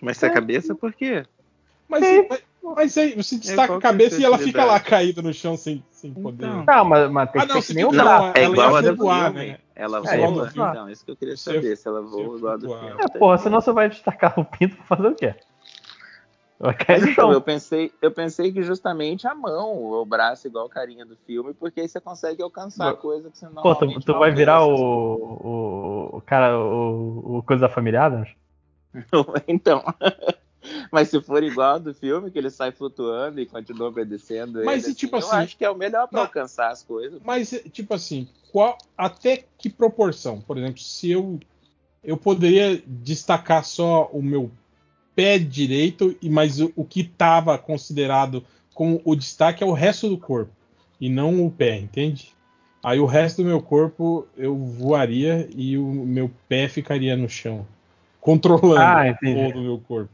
Speaker 10: Mas se a cabeça, por quê?
Speaker 7: Mas, mas, mas aí você destaca a
Speaker 10: que é a
Speaker 7: cabeça e ela fica lá caída no chão sem, sem poder.
Speaker 10: Então.
Speaker 2: Não, mas, mas tem
Speaker 7: Ah,
Speaker 2: que
Speaker 7: não,
Speaker 2: que nem o braço.
Speaker 7: não,
Speaker 10: É
Speaker 7: ela
Speaker 10: igual
Speaker 7: ia
Speaker 10: a do filme.
Speaker 7: né?
Speaker 10: Ela
Speaker 7: É,
Speaker 10: voa. Então, isso que eu queria saber. Se ela voa igual a do filme.
Speaker 2: É, porra, senão você vai destacar o pinto pra fazer o quê? Vai cair no
Speaker 10: então, eu
Speaker 2: chão.
Speaker 10: pensei, eu pensei que justamente a mão, o braço, igual a carinha do filme, porque aí você consegue alcançar
Speaker 2: Pô,
Speaker 10: coisa que você
Speaker 2: Pô,
Speaker 10: normalmente
Speaker 2: tu, tu
Speaker 10: não
Speaker 2: vai virar o, o, o cara, o, o coisa da família Adams? [laughs]
Speaker 10: Então. Mas se for igual ao do filme, que ele sai flutuando e continua obedecendo
Speaker 7: Mas
Speaker 10: ele,
Speaker 7: e tipo
Speaker 10: eu
Speaker 7: assim,
Speaker 10: acho que é o melhor pra
Speaker 7: na-
Speaker 10: alcançar as coisas.
Speaker 7: Mas, tipo assim, qual, até que proporção? Por exemplo, se eu eu poderia destacar só o meu pé direito, e mas o, o que estava considerado como o destaque é o resto do corpo e não o pé, entende? Aí o resto do meu corpo eu voaria e o meu pé ficaria no chão, controlando
Speaker 2: Ah,
Speaker 7: o meu corpo.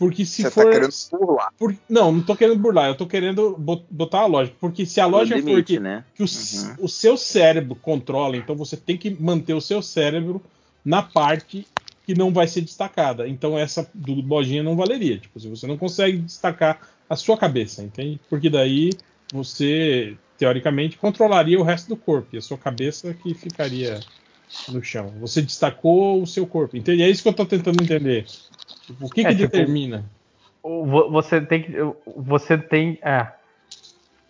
Speaker 7: Porque se
Speaker 6: Você
Speaker 7: for
Speaker 6: tá querendo burlar.
Speaker 7: por- não, não tô querendo burlar, eu tô querendo bot- botar a lógica. Porque se a lógica for
Speaker 10: limite,
Speaker 7: que,
Speaker 10: né?
Speaker 7: que o, s- o seu cérebro controla, então você tem que manter o seu cérebro na parte que não vai ser destacada. Então essa do lojinha não valeria. Tipo, se você não consegue destacar a sua cabeça, entende? Porque daí você, teoricamente, controlaria o resto do corpo. E a sua cabeça que ficaria no chão. Você destacou o seu corpo. Entende? É isso que eu tô tentando entender. Tipo, o que,
Speaker 2: É,
Speaker 7: que
Speaker 2: tipo,
Speaker 7: determina?
Speaker 2: Você tem que. Você tem. É.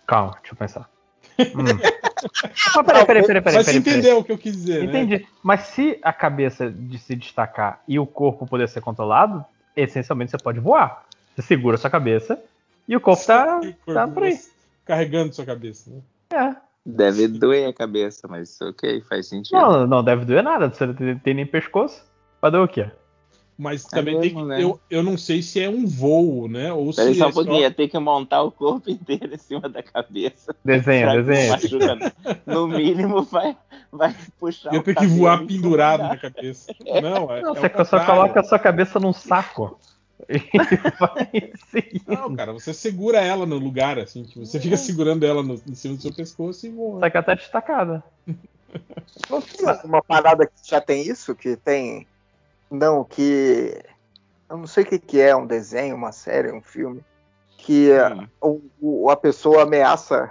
Speaker 2: Calma, deixa eu pensar. Hum. [laughs] Mas peraí, peraí, peraí, peraí.
Speaker 7: Mas você entendeu o que eu quis dizer, né?
Speaker 2: Entendi. Mas se a cabeça de se destacar e o corpo poder ser controlado, essencialmente você pode voar. Você segura a sua cabeça e o corpo tá,
Speaker 7: E o corpo
Speaker 2: tá por aí.
Speaker 7: Carregando sua cabeça. Né?
Speaker 2: É.
Speaker 10: Deve doer a cabeça, mas ok, faz sentido.
Speaker 2: Não, não deve doer nada. Você não tem, tem nem pescoço. Vai doer o quê?
Speaker 7: Mas também tem
Speaker 10: mesmo,
Speaker 7: que.
Speaker 10: né?
Speaker 7: Eu, eu não sei se é um voo, né? Ou
Speaker 10: Peraí
Speaker 7: se
Speaker 10: só
Speaker 7: é
Speaker 10: um pouquinho, ia ter que montar o corpo [laughs] inteiro em cima da cabeça.
Speaker 2: Desenha, desenha.
Speaker 10: não. No mínimo vai, vai puxar
Speaker 7: Ia
Speaker 10: o
Speaker 7: ter que voar pendurado na cabeça. Não, é,
Speaker 2: Não,
Speaker 7: é
Speaker 2: você só
Speaker 7: contrário.
Speaker 2: coloca a sua cabeça num saco. [laughs]
Speaker 7: Não, cara, você segura ela no lugar, assim. Tipo, você fica segurando ela no- em cima do seu pescoço e voa.
Speaker 2: Só que ela tá destacada.
Speaker 6: Uma, parada que já tem isso? Que tem. Não, que. Eu não sei o que, que é, um desenho, uma série, um filme. Que
Speaker 10: Hum.
Speaker 6: o, o- a pessoa ameaça,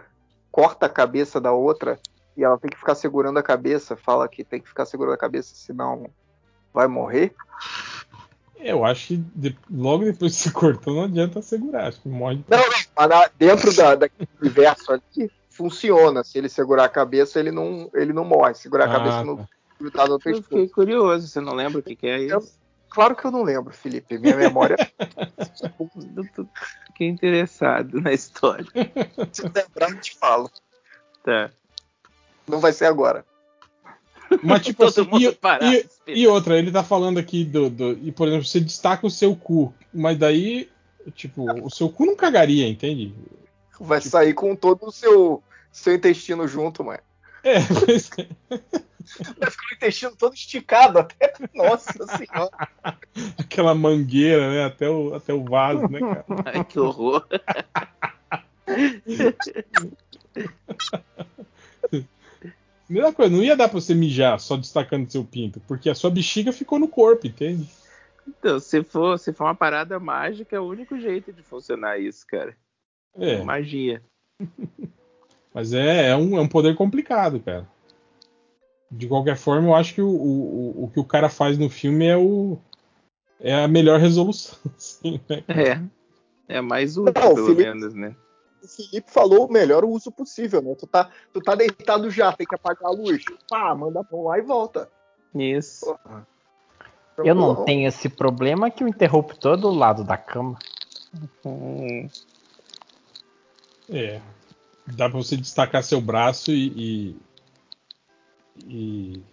Speaker 6: corta a cabeça da outra e ela tem que ficar segurando a cabeça. Fala que tem que ficar segurando a cabeça, senão vai morrer.
Speaker 7: Eu acho que de- logo depois que você cortou, não adianta segurar. Acho que morre.
Speaker 6: Não, não, dentro da, daquele universo ali, funciona. Se ele segurar a cabeça, ele não, ele não morre. Segurar a
Speaker 7: Ah,
Speaker 6: cabeça no
Speaker 7: tá.
Speaker 6: grudado no
Speaker 10: Eu
Speaker 6: pescoço.
Speaker 10: fiquei curioso, você não lembra o que, que é
Speaker 6: Eu-
Speaker 10: isso?
Speaker 6: Claro que eu não lembro, Felipe. Minha memória.
Speaker 10: Eu tô- Fiquei interessado na história. [laughs]
Speaker 6: Se lembrar, eu te falo.
Speaker 10: Tá.
Speaker 6: Não vai ser agora.
Speaker 7: Mas, tipo [laughs]
Speaker 10: Todo
Speaker 7: assim,
Speaker 10: mundo
Speaker 7: e,
Speaker 10: parado,
Speaker 7: e- e outra, ele tá falando aqui do, do- E, por exemplo, você destaca o seu cu, mas daí, tipo, o seu cu não cagaria, entende?
Speaker 6: Vai sair com todo o seu, seu intestino junto, mano.
Speaker 7: É, mas- [laughs]
Speaker 6: Vai ficar o intestino todo esticado até. Nossa senhora. [laughs]
Speaker 7: aquela mangueira, né? Até o, até o vaso, né, cara?
Speaker 10: Ai, que horror.
Speaker 7: Primeira coisa, não ia dar pra você mijar só destacando seu pinto, porque a sua bexiga ficou no corpo, entende?
Speaker 10: Então, se for, se for uma parada mágica, é o único jeito de funcionar isso, cara.
Speaker 7: É,
Speaker 10: Magia. [laughs]
Speaker 7: mas é, é, um, é um poder complicado, cara. De qualquer forma, eu acho que o, o, o- que o cara faz no filme é o é a melhor resolução, [laughs] assim, né?
Speaker 10: É. É mais útil,
Speaker 6: Não,
Speaker 10: pelo
Speaker 6: Felipe-
Speaker 10: menos, né?
Speaker 6: O Felipe falou o melhor uso possível, né? Tu tá, tu tá deitado já, tem que apagar a luz. Pá, manda a mão lá e volta.
Speaker 10: Isso.
Speaker 6: Porra.
Speaker 2: Eu não tenho esse problema que o interruptor é do lado da cama.
Speaker 10: Hum,
Speaker 7: É. Dá pra você destacar seu braço e. e, e,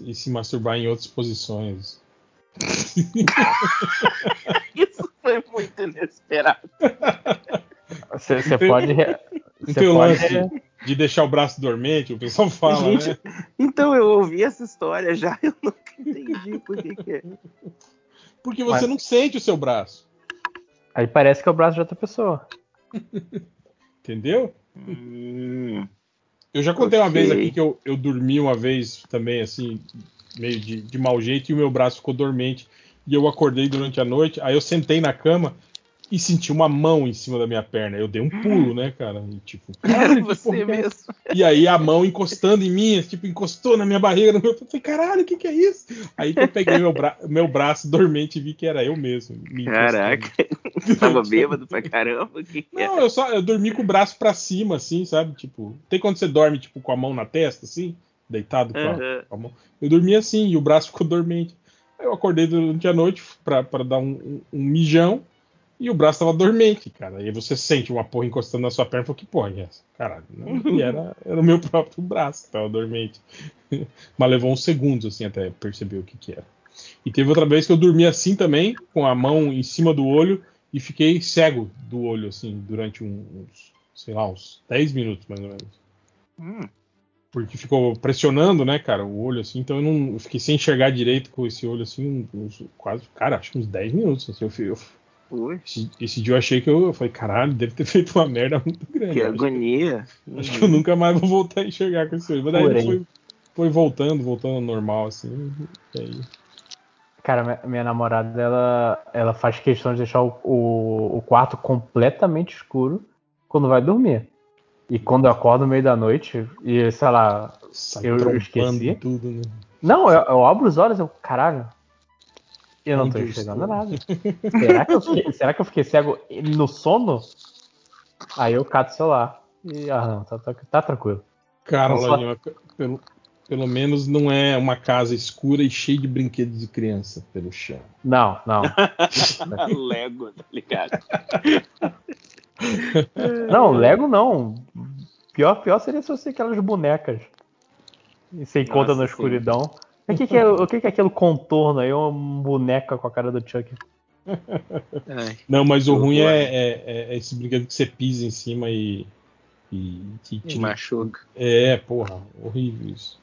Speaker 7: e se masturbar em outras posições. [laughs]
Speaker 10: Isso foi muito inesperado. [laughs]
Speaker 2: Você, você pode.
Speaker 7: Não
Speaker 2: Você
Speaker 7: tem o
Speaker 2: pode.
Speaker 7: lance de deixar o braço dormente, o pessoal fala,
Speaker 10: Gente,
Speaker 7: né?
Speaker 10: Então eu ouvi essa história já, eu nunca entendi por que, que é.
Speaker 7: Porque você
Speaker 2: Mas-
Speaker 7: não sente o seu braço.
Speaker 2: Aí parece que é o braço de outra pessoa. [laughs]
Speaker 7: Entendeu?
Speaker 10: Hum,
Speaker 7: Eu já contei uma
Speaker 10: Ok.
Speaker 7: vez aqui que eu, eu dormi uma vez também, assim, meio de, de mau jeito, e o meu braço ficou dormente. E eu acordei durante a noite, aí eu sentei na cama e senti uma mão em cima da minha perna. Eu dei um pulo, né, cara? E, tipo,
Speaker 10: você
Speaker 7: é
Speaker 10: mesmo.
Speaker 7: E aí a mão encostando em mim, tipo, encostou na minha barriga. No meu... Eu falei, caralho, o que, que é isso? Aí que eu peguei meu, bra... meu braço dormente e vi que era eu mesmo. me.
Speaker 10: Caraca, [laughs] tava bêbado pra caramba. Que que é?
Speaker 7: Não, eu só eu dormi com o braço pra cima, assim, sabe? Tipo, tem quando você dorme, tipo, com a mão na testa, assim, deitado com a, com a mão. Eu dormi assim e o braço ficou dormente. Aí eu acordei durante a noite pra, pra dar um, um- um mijão e o braço tava dormente, cara. Aí você sente uma porra encostando na sua perna e fala, que porra é essa? Caralho. [laughs] E era, era o meu próprio braço que tava dormente. [laughs] Mas levou uns segundos, assim, até perceber o que que era. E teve outra vez que eu dormi assim também, com a mão em cima do olho e fiquei cego do olho, assim, durante uns, sei lá, uns 10 minutos mais ou menos.
Speaker 10: Hum,
Speaker 7: Porque ficou pressionando, né, cara, o olho, assim, então eu não eu fiquei sem enxergar direito com esse olho, assim, uns- quase, cara, acho que uns 10 minutos. Assim, eu, eu-
Speaker 10: ui,
Speaker 7: esse, esse dia eu achei que eu, eu falei, caralho, deve ter [laughs] feito uma merda muito grande.
Speaker 10: que
Speaker 7: acho, que-
Speaker 10: agonia.
Speaker 7: acho que eu nunca mais vou voltar a enxergar com olho. Mas daí
Speaker 2: Porém.
Speaker 7: foi, foi voltando, voltando ao normal, assim, e aí.
Speaker 2: Cara, minha, minha namorada, ela, ela faz questão de deixar o, o, o quarto completamente escuro quando vai dormir. E quando eu acordo no meio da noite, e sei lá.
Speaker 7: Sai
Speaker 2: Eu esqueci.
Speaker 7: tudo, né?
Speaker 2: Não, eu, eu abro os olhos e eu, caralho. Eu não
Speaker 7: eu
Speaker 2: enxergando
Speaker 7: estou?
Speaker 2: nada. Será que, eu fiquei, [laughs] será que eu fiquei cego no sono? Aí eu cato o celular. E, ah, não, tá, tá, tá tranquilo.
Speaker 7: Cara,
Speaker 2: só-
Speaker 7: Lojinha, pelo, pelo menos não é uma casa escura e cheia de brinquedos de criança pelo chão.
Speaker 2: Não, não. [laughs]
Speaker 10: Lego, tá ligado? [laughs]
Speaker 2: Não, Lego não. Pior, pior seria se fosse aquelas bonecas. E você encontra
Speaker 10: Nossa,
Speaker 2: na
Speaker 10: sim.
Speaker 2: O que, que é, o que, que é aquele contorno aí? Uma boneca com a cara do Chuck.
Speaker 10: Ai, [laughs]
Speaker 7: Não, mas o ruim
Speaker 10: horror.
Speaker 7: é, é- é esse brinquedo que você pisa em cima e. e, e tira-
Speaker 10: machuca.
Speaker 7: É, porra, horrível isso.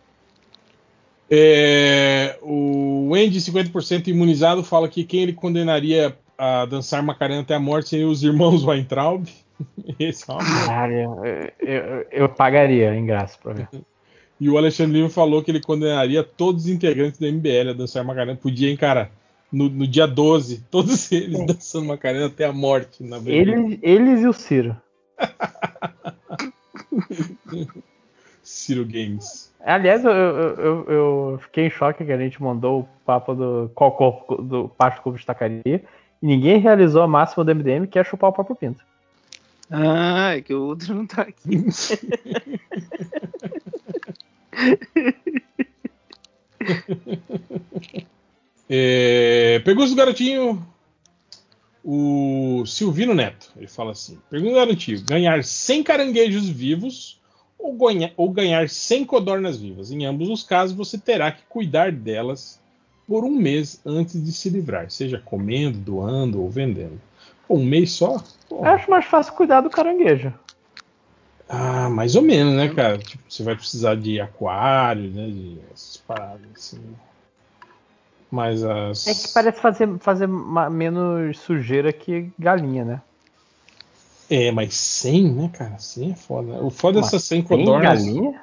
Speaker 7: É, o Andy, 50% imunizado, fala que quem ele condenaria a dançar Macarena até a morte seriam os irmãos Weintraub. [laughs] Esse é uma.
Speaker 2: Caralho, eu, eu, eu pagaria em graça pra ver. [laughs]
Speaker 7: E o Alexandre Lima falou que ele condenaria todos os integrantes do MBL a dançar Macarena. Podia, hein, cara? No, no dia 12, [laughs] todos eles dançando Macarena até a morte. Na.
Speaker 2: Eles, eles e o Ciro. [laughs]
Speaker 7: Ciro Games.
Speaker 2: Aliás, eu, eu, eu, fiquei em choque que a gente mandou o papo do qual corpo do Pasto Clube destacaria e ninguém realizou a máxima do MDM, que é chupar o próprio pinto.
Speaker 10: Ah, é que o outro não tá aqui. [laughs]
Speaker 7: É, pergunta do garotinho. O Silvino Neto. Ele fala assim: Pergunta do garotinho: ganhar 100 caranguejos vivos ou, ganha- ou ganhar 100 codornas vivas? Em ambos os casos, você terá que cuidar delas por um mês antes de se livrar, seja comendo, doando ou vendendo. Um mês só? Pô,
Speaker 2: acho mais fácil cuidar do caranguejo.
Speaker 7: Ah, mais ou menos, né, cara? Tipo, você vai precisar de aquário, né? De essas paradas assim. Mas as.
Speaker 2: É que parece fazer, fazer menos sujeira que galinha, né?
Speaker 7: É, mas 100, né, cara? 100 é foda. O foda dessas 100
Speaker 2: Tem
Speaker 7: codornas.
Speaker 2: galinha?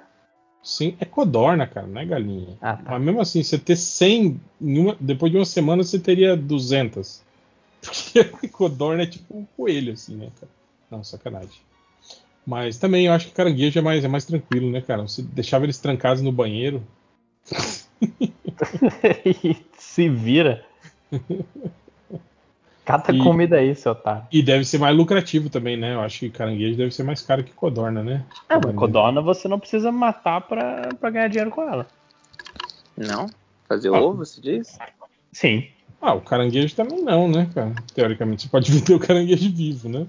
Speaker 7: Sim, é codorna, cara, não é galinha.
Speaker 2: Ah, tá.
Speaker 7: Mas mesmo assim, você ter 100, em uma- depois de uma semana você teria 200. [laughs] Porque codorna é tipo um coelho, assim, né, cara? Não, sacanagem. Mas também eu acho que caranguejo é mais, é mais tranquilo, né, cara? Você deixava eles trancados no banheiro. [laughs]
Speaker 2: Se vira. Cata
Speaker 7: E-
Speaker 2: comida aí, seu otário.
Speaker 7: E deve ser mais lucrativo também, né? Eu acho que caranguejo deve ser mais caro que codorna, né?
Speaker 2: Ah, mas codorna você não precisa matar pra, pra ganhar dinheiro com ela.
Speaker 10: Não? Fazer
Speaker 7: Ah.
Speaker 10: ovo, você diz?
Speaker 2: Sim.
Speaker 7: Ah, o caranguejo também não, né, cara? Teoricamente, você pode [laughs] vender o caranguejo vivo, né?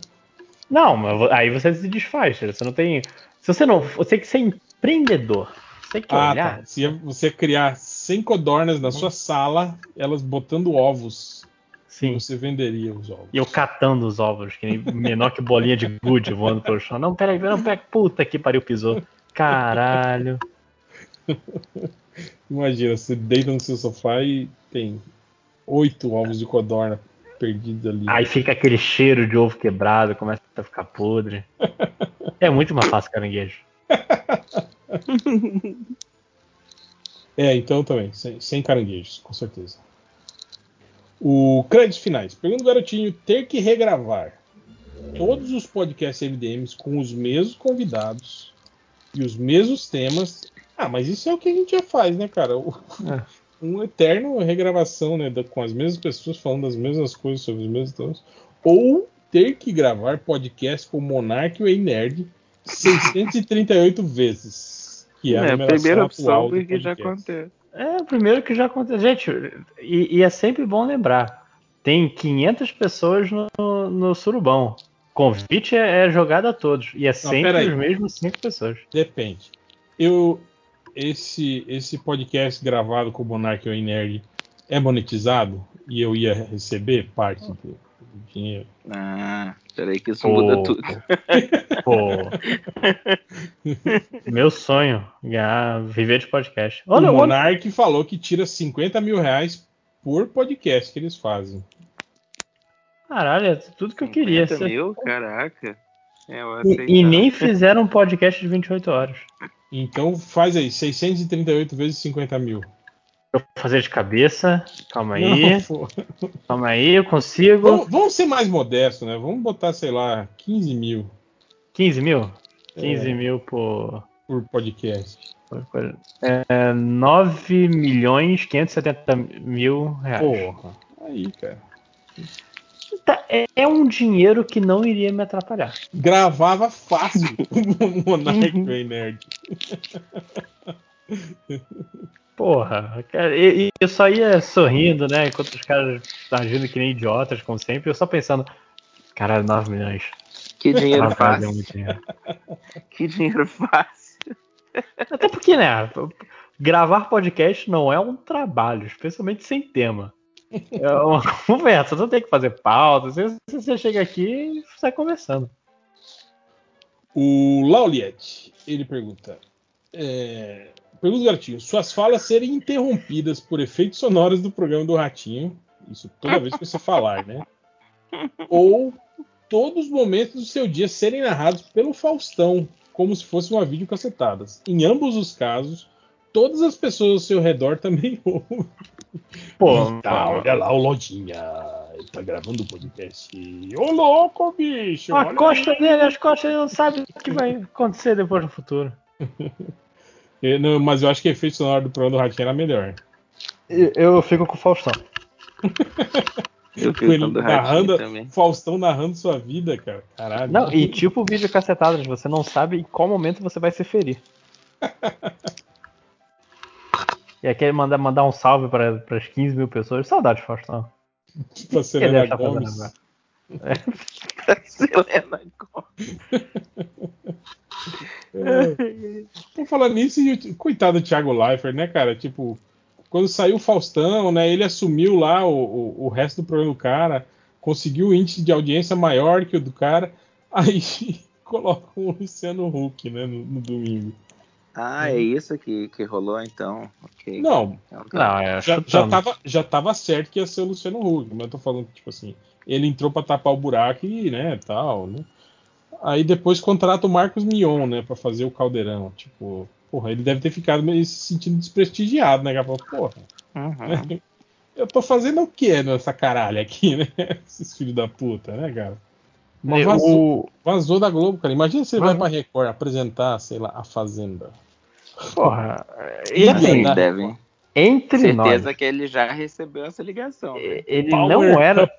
Speaker 2: Não, mas aí você se desfaz. Você não tem. Se você não. Você tem que ser empreendedor. Você tem que
Speaker 7: Ah,
Speaker 2: olhar.
Speaker 7: tá. Se você criar 100 codornas na sua sala, elas botando ovos,
Speaker 2: Sim.
Speaker 7: você venderia os ovos.
Speaker 2: E eu catando os ovos, que nem menor que bolinha de gude voando pelo chão. Não, peraí, não pega. Puta que pariu, pisou. Caralho. [laughs]
Speaker 7: Imagina, você deita no seu sofá e tem oito ovos de codorna perdidos ali.
Speaker 2: Aí fica aquele cheiro de ovo quebrado, começa a ficar podre. É muito mais fácil caranguejo. [laughs]
Speaker 7: É, então também, sem, sem caranguejos, com certeza. O créditos finais. Pergunta do garotinho ter que regravar todos os podcasts MDMs com os mesmos convidados e os mesmos temas. Ah, mas isso é o que a gente já faz, né, cara? O-
Speaker 2: É. [laughs]
Speaker 7: Um eterno regravação, né, da- com as mesmas pessoas falando as mesmas coisas sobre os mesmos temas. Ou ter que gravar podcast com o Monark e Nerd 638 [laughs] vezes. Que é, a
Speaker 10: É a primeira opção porque já
Speaker 7: podcast.
Speaker 10: acontece.
Speaker 2: É o primeiro que já aconteceu. Gente, e, e é sempre bom lembrar: tem 500 pessoas no, no surubão. Convite é, é jogado a todos. E é sempre os mesmos 5 pessoas.
Speaker 7: Depende. Eu esse esse podcast gravado com o Monark e o Nerd é monetizado e eu ia receber parte do dinheiro.
Speaker 10: Ah, peraí que isso
Speaker 2: Pô.
Speaker 10: muda tudo.
Speaker 2: Pô. Meu sonho, ganhar, viver de podcast. Olha,
Speaker 7: o
Speaker 2: olha,
Speaker 7: Monark falou que tira 50 mil reais por podcast que eles fazem.
Speaker 2: caralho, é tudo que eu queria.
Speaker 10: 50
Speaker 2: ser-
Speaker 10: mil? Caraca. É, eu
Speaker 2: E,
Speaker 10: aceito.
Speaker 2: e nem fizeram um podcast de 28 horas.
Speaker 7: Então faz aí, 638 vezes 50 mil.
Speaker 2: Eu vou fazer de cabeça. Calma aí.
Speaker 7: Não.
Speaker 2: Calma aí, eu consigo.
Speaker 7: vamos, vamos ser mais modestos, né? Vamos botar, sei lá, 15 mil
Speaker 2: 15 mil? 15
Speaker 7: É.
Speaker 2: mil por.
Speaker 7: por podcast.
Speaker 2: por coisa. É, 9 milhões 570 mil reais.
Speaker 7: Porra, aí, cara.
Speaker 2: Tá, é, é um dinheiro que não iria me atrapalhar.
Speaker 7: Gravava fácil [laughs] o e o Nerd. [laughs]
Speaker 2: Porra, cara, e, e eu só ia sorrindo, né? Enquanto os caras estavam agindo que nem idiotas, como sempre, eu só pensando, caralho, 9 milhões.
Speaker 10: Que dinheiro fácil.
Speaker 2: dinheiro. [laughs]
Speaker 10: Que dinheiro fácil.
Speaker 2: Até porque, né? Gravar podcast não é um trabalho, especialmente sem tema. É uma [laughs] conversa, você não tem que fazer pauta. Você, você chega aqui e sai conversando.
Speaker 7: O Lauliet, ele pergunta. É, pergunta do Garotinho. Suas falas serem interrompidas por efeitos sonoros do programa do Ratinho. Isso toda vez que você falar, né? Ou todos os momentos do seu dia serem narrados pelo Faustão, como se fosse uma videocassetada. Em ambos os casos, todas as pessoas ao seu redor também [laughs] ouvem.
Speaker 2: Pô,
Speaker 7: Eita, olha lá o Lojinha. Ele tá gravando o podcast. Ô louco, bicho!
Speaker 2: a
Speaker 7: olha
Speaker 2: costa dele, as costas, ele não sabe o que vai acontecer depois no futuro. [laughs]
Speaker 7: Eu- não, mas eu acho que o efeito sonoro do programa do Ratinho era melhor.
Speaker 2: Eu, eu fico com o Faustão. [laughs]
Speaker 10: Eu
Speaker 7: Com ele narrando,
Speaker 10: também.
Speaker 7: Faustão narrando sua vida, cara. Caralho.
Speaker 2: Não, e tipo vídeo cacetadas, você não sabe em qual momento você vai se ferir. [laughs] E aqui ele manda mandar um salve para as 15 mil pessoas. Saudade, Faustão.
Speaker 7: Pra Selena Gomes. [laughs]
Speaker 2: agora?
Speaker 10: Selena Gomez.
Speaker 7: É. Por falar nisso, e coitado do Thiago Leifert, né, cara? Tipo, quando saiu o Faustão, né, ele assumiu lá o, o, o resto do programa do cara, conseguiu o índice de audiência maior que o do cara, [laughs] aí colocam o Luciano Huck, né, no, no domingo.
Speaker 10: Ah, é isso que, que rolou então. Ok.
Speaker 7: Não,
Speaker 10: tá.
Speaker 2: Não, é
Speaker 7: já, já, tava, já tava certo que ia ser o Luciano Huck, mas eu tô falando que, tipo assim, ele entrou pra tapar o buraco e, né, tal, né. Aí depois contrata o Marcos Mion, né, pra fazer o Caldeirão. Tipo, porra, ele deve ter ficado meio se sentindo desprestigiado, né, cara? Falou, Porra,
Speaker 10: Uhum.
Speaker 7: eu tô fazendo o que nessa caralho aqui, né? [laughs] Esses filhos da puta, né, cara? Mas
Speaker 2: E
Speaker 7: vazou,
Speaker 2: o-
Speaker 7: vazou da Globo, cara. Imagina se ele vai pra Record apresentar, sei lá, a Fazenda.
Speaker 2: Porra. E
Speaker 10: Assim, devem.
Speaker 2: entre
Speaker 10: Certeza
Speaker 2: nós,
Speaker 10: que ele já recebeu essa ligação. né?
Speaker 2: ele
Speaker 7: Power
Speaker 2: não era,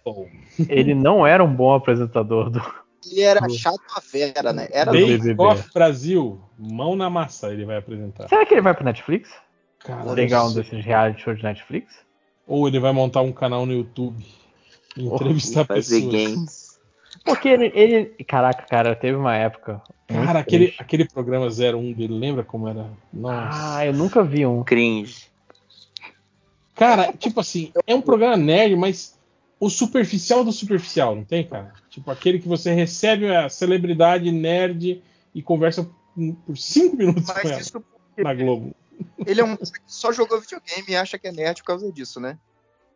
Speaker 2: ele não era um bom apresentador do.
Speaker 6: Ele era chato a vera, né? Era
Speaker 2: Bem-
Speaker 7: Bake. Off Brasil, mão na massa, ele vai apresentar.
Speaker 2: Será que ele vai pro Netflix?
Speaker 7: Cara,
Speaker 2: Legal um desses reality shows de Netflix?
Speaker 7: Ou ele vai montar um canal no YouTube e entrevistar
Speaker 10: Fazer
Speaker 7: pessoas.
Speaker 10: games.
Speaker 2: Porque ele, ele. Caraca, cara, teve uma época.
Speaker 7: Cara, aquele, aquele programa 01 dele, lembra como era? Nossa.
Speaker 2: Ah, eu nunca vi um.
Speaker 10: Cringe.
Speaker 7: Cara, tipo assim, é um programa nerd, mas o superficial do superficial, não tem, cara? Tipo, aquele que você recebe a celebridade nerd e conversa por cinco minutos com
Speaker 6: Mas
Speaker 7: ela
Speaker 6: isso
Speaker 7: na Globo.
Speaker 6: ele é um que só jogou videogame e acha que é nerd por causa disso, né?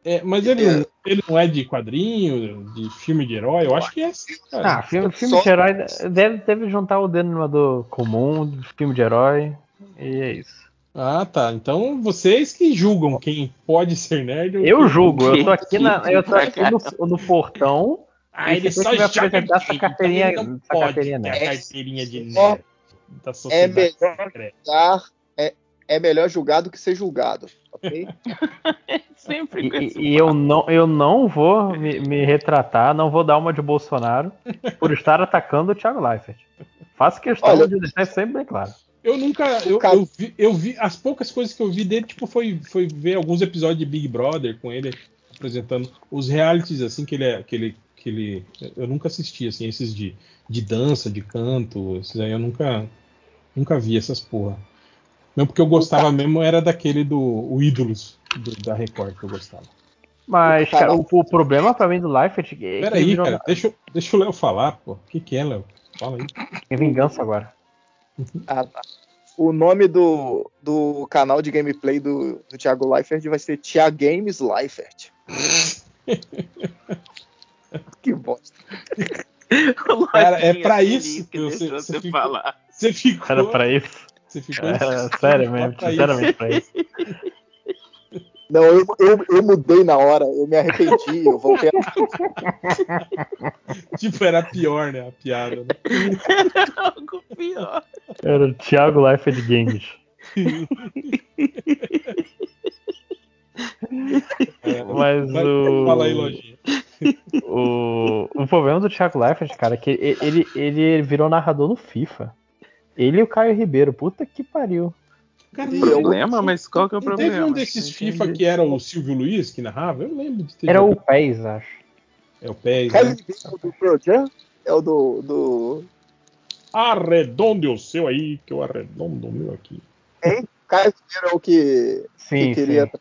Speaker 7: É, mas ele, não- ele não é de quadrinho, de filme de herói? Eu acho que é assim, cara.
Speaker 2: Ah, filme, filme
Speaker 6: Só-
Speaker 2: de herói deve, deve juntar o denominador comum, filme de herói. E é isso.
Speaker 7: Ah, tá. Então vocês que julgam quem pode ser nerd.
Speaker 2: Eu
Speaker 7: quem-
Speaker 2: julgo, eu tô aqui, na, eu tô aqui no, no portão.
Speaker 7: Ah, ele só joga
Speaker 2: apresentar essa
Speaker 7: game,
Speaker 2: carteirinha-
Speaker 7: então não
Speaker 2: essa
Speaker 7: pode
Speaker 2: carteirinha
Speaker 7: ter
Speaker 2: nerd.
Speaker 7: carteirinha de
Speaker 6: Só
Speaker 7: nerd da
Speaker 6: É
Speaker 7: sociedade
Speaker 6: melhor
Speaker 7: secreta.
Speaker 6: julgar, é, é melhor julgar do que ser julgado, ok? [laughs]
Speaker 10: Sempre
Speaker 2: E, e- eu não, eu não vou me, me retratar, não vou dar uma de Bolsonaro por estar atacando o Thiago Leifert. Faço questão
Speaker 6: Olha-
Speaker 2: de deixar isso sempre bem claro.
Speaker 7: Eu nunca. Eu, eu, vi, eu vi. As poucas coisas que eu vi dele, tipo, foi, foi ver alguns episódios de Big Brother com ele apresentando os realities, assim, que ele é. Que ele, que ele, eu nunca assisti, assim, esses de, de dança, de canto, esses aí eu nunca. Nunca vi essas porra. Mesmo porque eu gostava mesmo era daquele do o Ídolos do- da Record que eu gostava.
Speaker 2: Mas,
Speaker 6: Cara,
Speaker 2: o, o problema pra mim do Leifert é que
Speaker 7: Peraí,
Speaker 2: virou
Speaker 7: cara, deixa, deixa o Léo falar, pô. O que, que é, Léo? Fala aí.
Speaker 2: é vingança agora.
Speaker 6: Ah, tá. O nome do, do canal de gameplay do, do Thiago Leifert vai ser Thiago Games Leifert. [laughs] [laughs] que bosta.
Speaker 7: Cara, é pra isso
Speaker 10: que
Speaker 7: que você- você
Speaker 10: você
Speaker 7: ficou-
Speaker 10: falar.
Speaker 7: Você ficou.
Speaker 2: Era pra isso.
Speaker 7: Você ficou insistindo
Speaker 2: sério mesmo,
Speaker 7: pra isso.
Speaker 2: sinceramente pra isso. [laughs]
Speaker 6: Não, eu, eu, eu mudei na hora, eu me arrependi, eu voltei. [laughs]
Speaker 7: Tipo, era pior, né? A piada. né?
Speaker 10: Algo pior.
Speaker 2: Era o Thiago Leifert Games.
Speaker 7: É,
Speaker 2: Mas o-
Speaker 7: Fala aí, Lojinha. [laughs]
Speaker 2: O, o problema do Thiago Leifert, cara, é que ele, ele, ele virou narrador no FIFA. Ele e o Caio Ribeiro, puta que pariu.
Speaker 7: Cara,
Speaker 10: Problema, mas qual que é o problema?
Speaker 7: Teve um desses FIFA que era o Silvio Luiz que narrava? Eu lembro de ter
Speaker 2: Era o. PES, acho.
Speaker 7: É o PES.
Speaker 6: Caio
Speaker 7: Né?
Speaker 6: Ribeiro do Projan é o do, do.
Speaker 7: Arredonde o seu aí, que eu arredondo o meu aqui.
Speaker 6: Caio Ribeiro é o que,
Speaker 2: Sim,
Speaker 6: que queria.
Speaker 2: sim.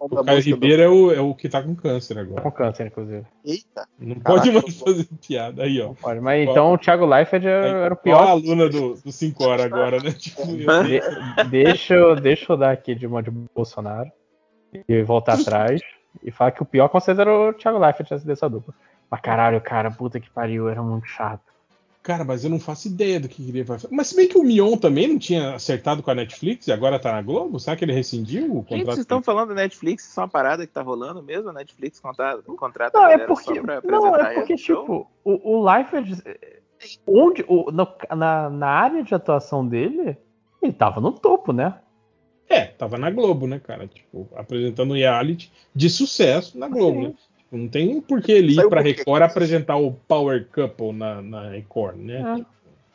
Speaker 7: O Caio Ribeiro é o, é o que tá com câncer agora.
Speaker 2: Com câncer, inclusive.
Speaker 6: Eita,
Speaker 7: Não pode
Speaker 6: Caraca,
Speaker 7: mais fazer piada. Aí, ó.
Speaker 2: Não pode. Mas então o Thiago Leifert
Speaker 7: Aí,
Speaker 2: era, era o
Speaker 7: qual a
Speaker 2: pior.
Speaker 7: aluna do, do 5 horas agora, né? [laughs] Tipo, eu-
Speaker 2: De- deixa, eu, deixa eu dar aqui de uma de Bolsonaro e voltar atrás e falar que o pior com certeza era o Thiago Leifert dessa dupla. Mas caralho, cara, puta que pariu, era muito chato.
Speaker 7: Cara, mas eu não faço ideia do que queria fazer. Mas se bem que o Mion também não tinha acertado com a Netflix e agora tá na Globo, será que ele rescindiu o
Speaker 10: Gente,
Speaker 7: contrato?
Speaker 10: vocês estão falando da Netflix, isso é uma parada que tá rolando mesmo? A Netflix contrata, contrata
Speaker 2: Não,
Speaker 10: a
Speaker 2: é porque,
Speaker 10: só pra
Speaker 2: não, é porque tipo, o, o Leifert, onde, o, no- na, na área de atuação dele, ele tava no topo, né?
Speaker 7: É, tava na Globo, né, cara? Tipo, apresentando reality de sucesso na Globo,
Speaker 2: Sim.
Speaker 7: né? Não tem por que ele ir pra
Speaker 6: quê?
Speaker 7: Record apresentar o Power Couple na, na Record, né?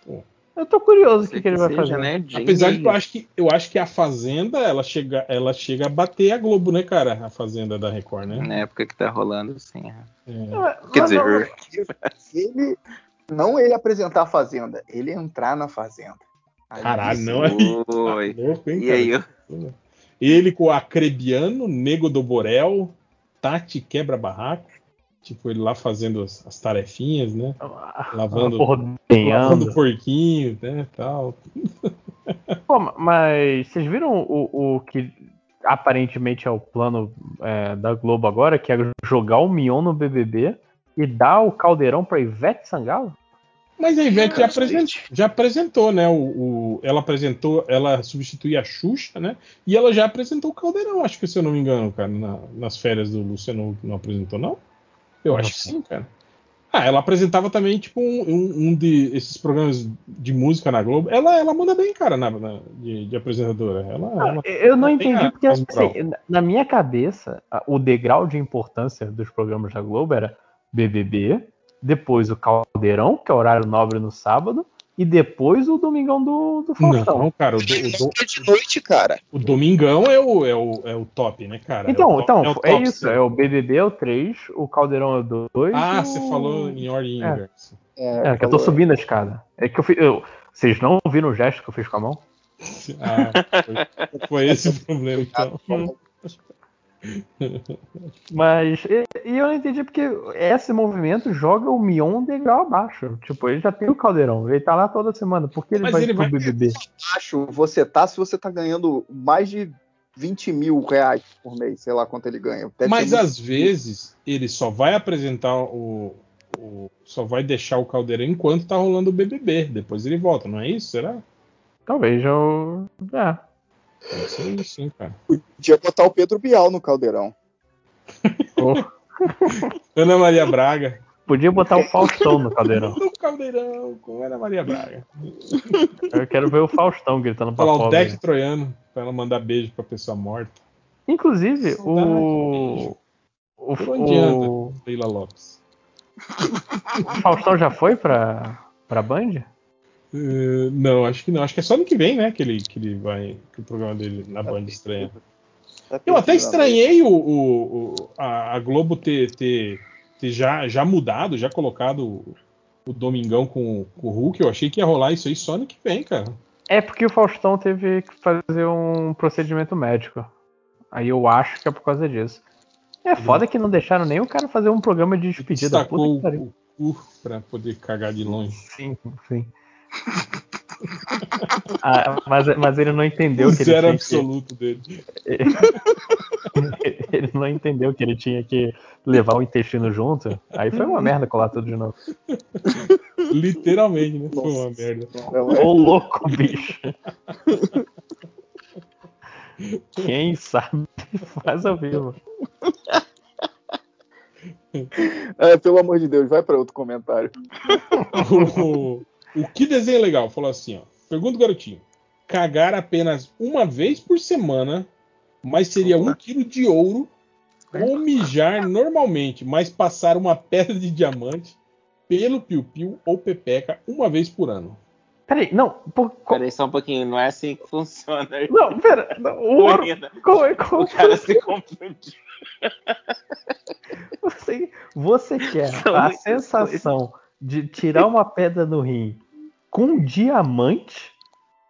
Speaker 2: É. Eu tô curioso o que, que ele vai
Speaker 10: seja,
Speaker 2: fazer.
Speaker 10: né,
Speaker 7: Apesar de que eu acho que eu acho que a Fazenda ela chega, ela chega a bater a Globo, né, cara? A Fazenda da Record, né?
Speaker 10: Na época que tá rolando, sim.
Speaker 7: É.
Speaker 2: Não,
Speaker 10: Quer
Speaker 2: mas
Speaker 10: dizer,
Speaker 2: não-
Speaker 6: ele. Não ele apresentar a Fazenda, ele entrar na Fazenda. Aí
Speaker 7: Caralho, não é? Tá louco, hein,
Speaker 10: E
Speaker 7: cara?
Speaker 10: aí, eu-
Speaker 7: Ele com o Acrebiano, Nego do Borel, Tati Quebra Barraco. Tipo, ele lá fazendo as, as tarefinhas, né? Lavando, lavando
Speaker 2: Ordenhando.
Speaker 7: porquinho, né? Tal. [laughs]
Speaker 2: Pô, mas vocês viram o, o que aparentemente é o plano é, da Globo agora, que é jogar o Mion no BBB e dar o caldeirão pra Ivete Sangalo?
Speaker 7: Mas a Ivete já,
Speaker 10: Ah,
Speaker 7: apresentou, já apresentou, né? O, o- ela apresentou, ela substitui a Xuxa, né? E ela já apresentou o Caldeirão, acho que se eu não me engano, cara, na- nas férias do Luciano não apresentou, não? Eu acho que sim, cara. Ah, ela apresentava também, tipo, um, um, um de esses programas de música na Globo. Ela, ela manda bem, cara, na, na- de, de apresentadora. Ela, ela-
Speaker 2: Eu não entendi,
Speaker 7: a-
Speaker 2: porque assim, na- minha cabeça, o degrau de importância dos programas da Globo era BBB, depois o Caldeirão, que é horário nobre no sábado, e depois o Domingão do, do Faustão.
Speaker 7: Não, cara, o, do- o do-
Speaker 6: É de noite, cara.
Speaker 7: o Domingão é o, é, o, é o top, né, cara?
Speaker 2: Então,
Speaker 7: é top-
Speaker 2: então,
Speaker 7: o
Speaker 2: é,
Speaker 7: top,
Speaker 2: isso.
Speaker 7: sim.
Speaker 2: É o BBB é o 3, o Caldeirão é o 2.
Speaker 7: Ah,
Speaker 2: o...
Speaker 7: você falou em ordem
Speaker 2: É.
Speaker 7: inversa.
Speaker 2: É, que eu tô subindo a escada. É que eu fiz. eu- Vocês não viram o gesto que eu fiz com a mão? [laughs]
Speaker 7: Ah, foi, foi esse o problema, então.
Speaker 2: Mas. E, e eu não entendi porque esse movimento joga o Mion um degrau abaixo. Tipo, ele já tem o Caldeirão. Ele tá lá toda semana. Por que ele
Speaker 7: Mas
Speaker 2: vai
Speaker 7: ele
Speaker 2: pro
Speaker 7: vai-
Speaker 2: BBB?
Speaker 6: Acho, você tá se você tá ganhando mais de 20 mil reais por mês, sei lá quanto ele ganha. Deve
Speaker 7: Mas
Speaker 6: ser muito-
Speaker 7: às vezes ele só vai apresentar o, o- Só vai deixar o caldeirão enquanto tá rolando o BBB. Depois ele volta, não é isso? Será?
Speaker 2: Talvez eu. É.
Speaker 7: Ser isso, cara.
Speaker 6: Podia botar o Pedro Bial no caldeirão.
Speaker 2: Pô, [laughs]
Speaker 7: Ana Maria Braga.
Speaker 2: podia botar o Faustão no Caldeirão.
Speaker 7: No caldeirão com Ana Maria Braga.
Speaker 2: Eu quero ver o Faustão gritando pra
Speaker 7: Falar o
Speaker 2: pobre.
Speaker 7: deck troiano pra ela mandar beijo pra pessoa morta.
Speaker 2: Inclusive, o.
Speaker 7: Saudade.
Speaker 2: O,
Speaker 7: Por onde anda?
Speaker 2: o,
Speaker 7: Leila Lopes.
Speaker 2: o Faustão já foi pra, pra Band?
Speaker 7: Uh, não, acho que não. Acho que é só ano que vem, né? Que ele, que ele vai. Que o programa dele na Band estreia.
Speaker 6: Tá
Speaker 7: Eu até estranhei o, o- o- a, a Globo ter, ter, ter já, já mudado, já colocado o, o Domingão com, com o Hulk. Eu achei que ia rolar isso aí só ano que vem, cara.
Speaker 2: É porque o Faustão teve que fazer um procedimento médico. Aí eu acho que é por causa disso. É foda que não deixaram nem o cara fazer um programa de despedida. Puta
Speaker 7: Destacou
Speaker 2: que pariu.
Speaker 7: o cu pra poder cagar de longe.
Speaker 2: Sim, sim. [laughs] Ah, mas, mas ele não entendeu
Speaker 7: o
Speaker 2: que ele
Speaker 7: zero
Speaker 2: tinha
Speaker 7: absoluto dele.
Speaker 2: que... [laughs] Ele não entendeu que ele tinha que levar o intestino junto. Aí foi uma merda colar tudo de novo.
Speaker 7: Literalmente, né? Foi uma merda.
Speaker 2: Ô louco, bicho. Quem sabe faz ao vivo.
Speaker 6: É, pelo amor de Deus, vai pra outro comentário. [laughs]
Speaker 7: o, que desenho legal? Falou assim, ó. Pergunta o garotinho. Cagar apenas uma vez por semana, mas seria um quilo de ouro. Ou mijar normalmente, mas passar uma pedra de diamante pelo piu-piu ou pepeca uma vez por ano.
Speaker 2: Peraí, não. Por,
Speaker 10: Peraí só um pouquinho, não é assim que funciona.
Speaker 2: não, pera. não, O ouro. Como, é- como
Speaker 10: O cara se confundiu. [laughs]
Speaker 2: você, você quer
Speaker 10: São
Speaker 2: a sensação de tirar uma pedra no rim com um diamante?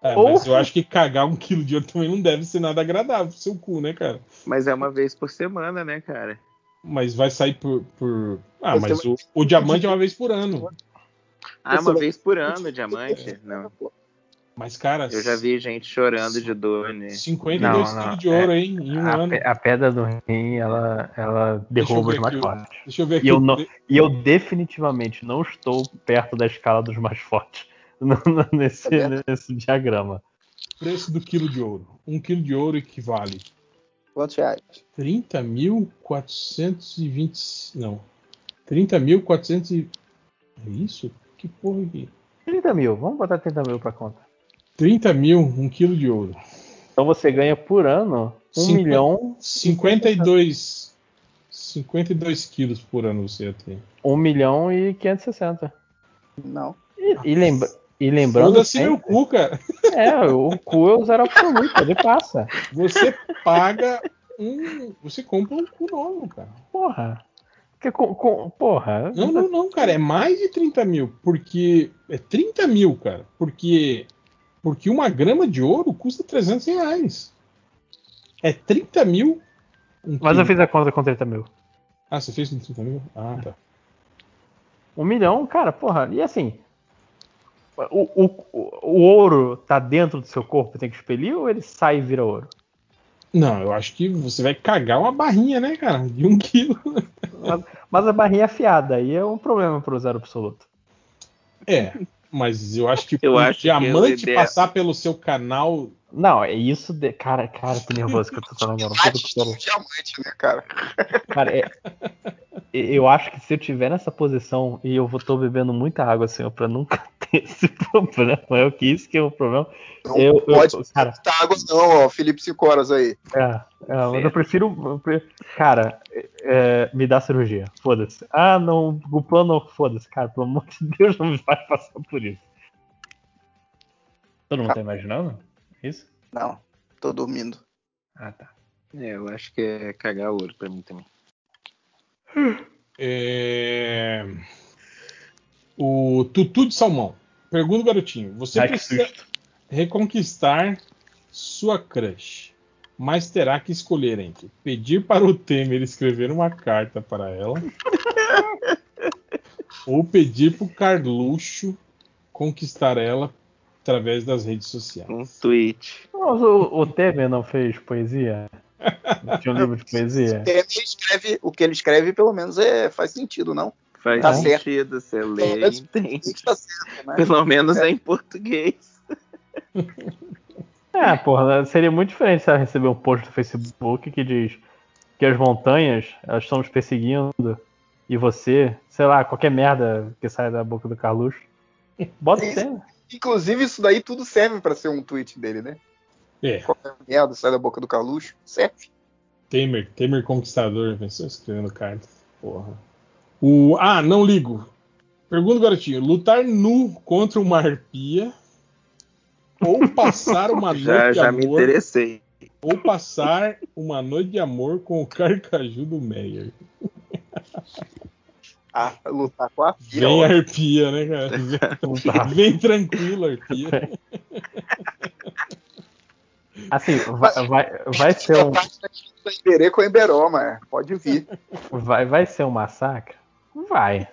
Speaker 7: É,
Speaker 2: Ou-
Speaker 7: mas eu acho que cagar um quilo de ouro também não deve ser nada agradável pro seu cu, né, cara?
Speaker 10: Mas é uma vez por semana, né, cara?
Speaker 7: Mas vai sair por. por- Ah,
Speaker 6: Você
Speaker 7: mas
Speaker 6: vai-
Speaker 7: o, o diamante é uma vez por ano.
Speaker 10: Ah,
Speaker 6: Você
Speaker 10: uma
Speaker 6: vai-
Speaker 10: vez por ano, diamante? Não.
Speaker 7: Mas, cara,
Speaker 10: Eu já vi gente chorando de dor, né?
Speaker 7: 52
Speaker 2: Não,
Speaker 7: quilos de ouro, hein? Em um
Speaker 2: A,
Speaker 7: ano.
Speaker 2: a pedra do rim, ela, ela derruba os mais fortes.
Speaker 7: Deixa eu ver aqui.
Speaker 2: E eu, não, e eu definitivamente não estou perto da escala dos mais fortes [laughs] no- no- nesse, nesse diagrama.
Speaker 7: preço do quilo de ouro. Um quilo de ouro equivale
Speaker 6: Quantos reais?
Speaker 7: 30.420. Não. 30.400. e- É isso? Que porra aqui?
Speaker 2: 30 mil, vamos botar 30 mil pra conta.
Speaker 7: 30 mil, um quilo de ouro.
Speaker 2: Então você ganha por ano 1
Speaker 7: Cinqu-
Speaker 2: milhão,
Speaker 7: 52. 52 quilos por ano você ia ter.
Speaker 2: 1 milhão e 560.
Speaker 6: Não.
Speaker 2: E, e, lembra, e lembrando.
Speaker 7: Foda-se meu cu, cara.
Speaker 2: É, o cu é o zero absoluto, ele passa.
Speaker 7: Você paga um. Você compra um cu novo, cara.
Speaker 2: Porra. Porque com, com- porra.
Speaker 7: Não, não, não, cara. É mais de 30 mil. Porque. É 30 mil, cara. Porque. Porque uma grama de ouro custa 300 reais. É 30 mil. um
Speaker 2: Mas eu fiz a conta com 30 mil.
Speaker 7: Ah, você fez com 30 mil? Ah, tá.
Speaker 2: 1 milhão, cara, porra. E assim. O, o, o, o ouro tá dentro do seu corpo, tem que expelir ou ele sai e vira ouro?
Speaker 7: Não, eu acho que você vai cagar uma barrinha, né, cara? De um [laughs] quilo.
Speaker 2: Mas, mas a barrinha é afiada, aí é um problema pro zero absoluto.
Speaker 7: É. Mas eu acho que
Speaker 10: Eu
Speaker 7: o
Speaker 10: acho que
Speaker 7: diamante
Speaker 10: ideal-
Speaker 7: passar pelo seu canal.
Speaker 2: Não, é isso. De... Cara, cara, que nervoso que eu tô falando agora. Que.
Speaker 6: Diamante, né, cara?
Speaker 2: Cara, é- [laughs] eu acho que se eu tiver nessa posição e eu vou tô bebendo muita água, assim, pra nunca [laughs] ter esse problema, é o que isso que é o problema.
Speaker 6: Não
Speaker 2: Eu- eu-
Speaker 6: pode
Speaker 2: cara,
Speaker 6: botar água, não, ó. Felipe 5 horas aí.
Speaker 2: É, é, mas eu prefiro. eu pre- Cara, é, me dá cirurgia. Foda-se. Ah, não, o plano, foda-se, cara. Pelo amor de Deus, não me faz passar por isso. Todo mundo tá imaginando? Isso?
Speaker 6: Não, tô dormindo.
Speaker 2: Ah, tá.
Speaker 10: É, eu acho que é cagar ouro pra mim também.
Speaker 7: É... O Tutu de Salmão. Pergunta, garotinho. Você
Speaker 2: Ai,
Speaker 7: precisa reconquistar sua crush, mas terá que escolher entre pedir para o Temer escrever uma carta para ela [laughs] ou pedir para o Carluxo conquistar ela através das redes sociais.
Speaker 10: Um tweet.
Speaker 2: Mas o, o Temer não fez poesia? Não tinha um livro de poesia?
Speaker 6: Ele escreve, o que ele escreve, pelo menos, é, faz sentido, não?
Speaker 10: Faz
Speaker 6: Tá
Speaker 10: sentido, você lê e
Speaker 6: menos-
Speaker 10: entende.
Speaker 6: Tá certo, né?
Speaker 10: Pelo menos é em português.
Speaker 2: É, porra, seria muito diferente se ela receber um post do Facebook que diz que as montanhas, elas estão nos perseguindo e você, sei lá, qualquer merda que sai da boca do Carluxo. Bota o
Speaker 6: Isso. Inclusive, isso daí tudo serve pra ser um tweet dele, né?
Speaker 7: É,
Speaker 6: Qualquer merda sai da boca do Carluxo, serve.
Speaker 7: Temer, Temer Conquistador, pensou escrevendo carta. Porra. O, ah, não ligo. Pergunta, garotinho. Lutar nu contra uma arpia ou passar uma [laughs] noite
Speaker 10: Já,
Speaker 7: de
Speaker 10: já me
Speaker 7: amor
Speaker 10: interessei.
Speaker 7: ou passar uma noite de amor com o Carcaju do Meyer. [laughs]
Speaker 6: Ah, lutar com a filha.
Speaker 7: Vem
Speaker 6: ó.
Speaker 7: arpia, né, cara? [laughs] Vem tranquilo, arpia.
Speaker 2: Assim, vai, vai, vai ser um, [laughs]
Speaker 6: Iberê com Emberó, mas pode vir.
Speaker 2: vai, vai ser um massacre? Vai.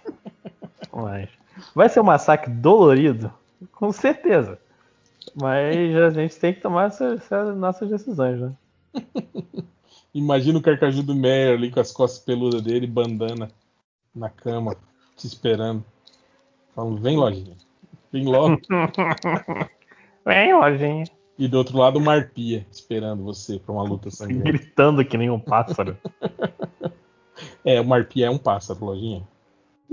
Speaker 2: Mas vai ser um massacre dolorido? Com certeza. Mas a gente tem que tomar essas, essas nossas decisões, né? [laughs]
Speaker 7: Imagina o Carcaju do Meyer ali com as costas peludas dele, bandana na cama, te esperando. Falando, vem, lojinha. Vem logo. [laughs]
Speaker 2: Vem, lojinha.
Speaker 7: E do outro lado, uma arpia esperando você pra uma luta sangrenta.
Speaker 2: Gritando que nem um pássaro. [laughs]
Speaker 7: É, uma arpia é um pássaro, lojinha.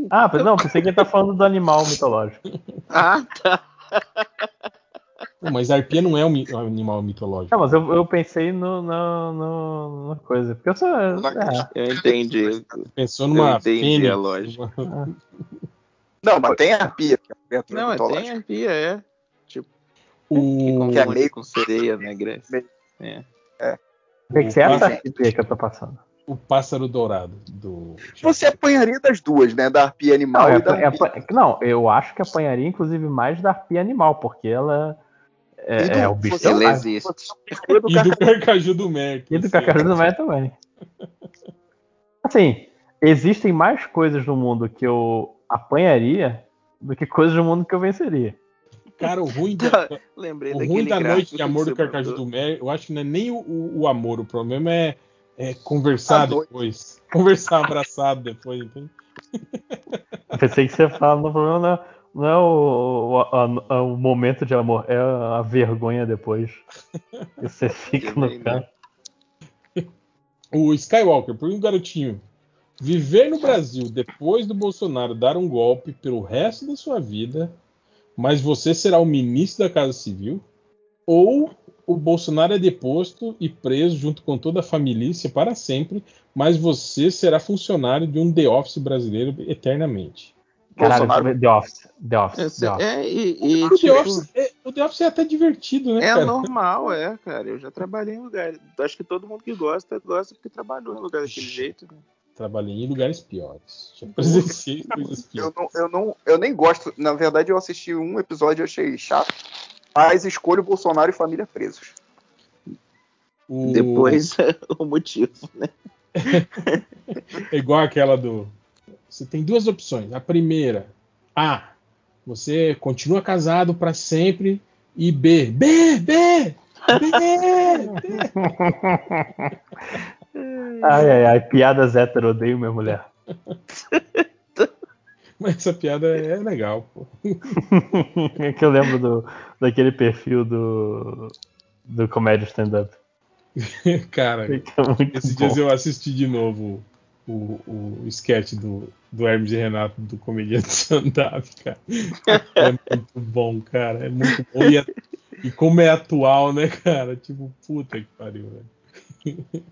Speaker 2: Ah, não, pensei que ele tá falando do animal mitológico. [laughs]
Speaker 10: Ah, tá.
Speaker 7: Mas a arpia não é um, mi- um animal mitológico.
Speaker 2: Não, mas eu, eu pensei no, no, no, na coisa. Porque eu sou. É,
Speaker 10: Eu entendi.
Speaker 7: Pensou numa
Speaker 10: Eu entendi
Speaker 7: fênix.
Speaker 10: a lógica.
Speaker 7: uma-
Speaker 6: Não, mas tem a pia, que é
Speaker 10: Não, é tem arpia, é.
Speaker 7: O...
Speaker 6: Que é meio-
Speaker 10: com sereia na Grécia. É.
Speaker 2: o que, que você acha arpia que eu tô passando?
Speaker 7: o pássaro dourado do.
Speaker 6: Você apanharia das duas, né? Da arpia
Speaker 2: Não,
Speaker 6: animal
Speaker 2: é,
Speaker 6: e da
Speaker 2: é-
Speaker 6: arpia.
Speaker 2: não, eu acho que apanharia, inclusive, mais da arpia animal, porque ela é,
Speaker 6: do-
Speaker 2: é o bicho
Speaker 10: Ela
Speaker 2: selvagem.
Speaker 10: existe.
Speaker 6: E do
Speaker 7: do Carcaju do que
Speaker 2: E do
Speaker 7: você-
Speaker 2: Cacaru do Maia também. Assim, existem mais coisas no mundo que eu apanharia do que coisas no mundo que eu venceria.
Speaker 7: Cara, o ruim [laughs] da,
Speaker 10: Lembrei
Speaker 7: o ruim da noite de
Speaker 10: que
Speaker 7: amor do Carcaju do Meyer, eu acho que não é nem o, o- o amor, o problema é, é conversar
Speaker 6: A noite.
Speaker 7: depois. [laughs] Conversar abraçado depois, entende?
Speaker 2: Pensei que você fala, no problema não é, não é o, o, a- a- o momento de amor, é a vergonha depois. [laughs] E você fica no
Speaker 10: Também,
Speaker 2: canto.
Speaker 7: O Skywalker, por um garotinho. Viver no Brasil depois do Bolsonaro dar um golpe pelo resto da sua vida, mas você será o ministro da Casa Civil? Ou o Bolsonaro é deposto e preso junto com toda a família para sempre, mas você será funcionário de um The Office brasileiro eternamente?
Speaker 2: Caralho,
Speaker 6: Bolsonaro-
Speaker 2: The Office. The Office.
Speaker 10: Esse-
Speaker 2: The Office.
Speaker 10: É, e, e,
Speaker 7: O The,
Speaker 10: tipo,
Speaker 7: Office é, o The Office é até divertido, né,
Speaker 10: é
Speaker 7: cara?
Speaker 10: normal, é, cara. Eu já trabalhei em lugar. Acho que todo mundo que gosta, gosta porque trabalhou em lugar daquele jeito. né?
Speaker 7: Trabalhei em lugares piores. Já presenciei coisas
Speaker 6: Eu
Speaker 7: piores.
Speaker 6: não, eu, não, eu nem gosto. Na verdade, eu assisti um episódio e achei chato. Mas escolho Bolsonaro e família presos.
Speaker 7: O-
Speaker 10: Depois [laughs] o motivo, né? [laughs]
Speaker 7: É igual aquela do. Você tem duas opções. A primeira, A, você continua casado para sempre. E B, B, B, B, B. [laughs]
Speaker 2: Ai, ai, ai, piadas hétero, odeio minha mulher. [laughs]
Speaker 7: Mas essa piada é legal, pô. [laughs]
Speaker 2: é que eu lembro do, daquele perfil do, do comédia stand-up. [laughs]
Speaker 7: Cara, esses
Speaker 2: bom.
Speaker 7: dias eu assisti de novo o, o sketch do, do Hermes e Renato do comediante stand-up, cara. É muito bom, cara. É muito bom. E, é- e como é atual, né, cara? Tipo, puta que pariu, velho.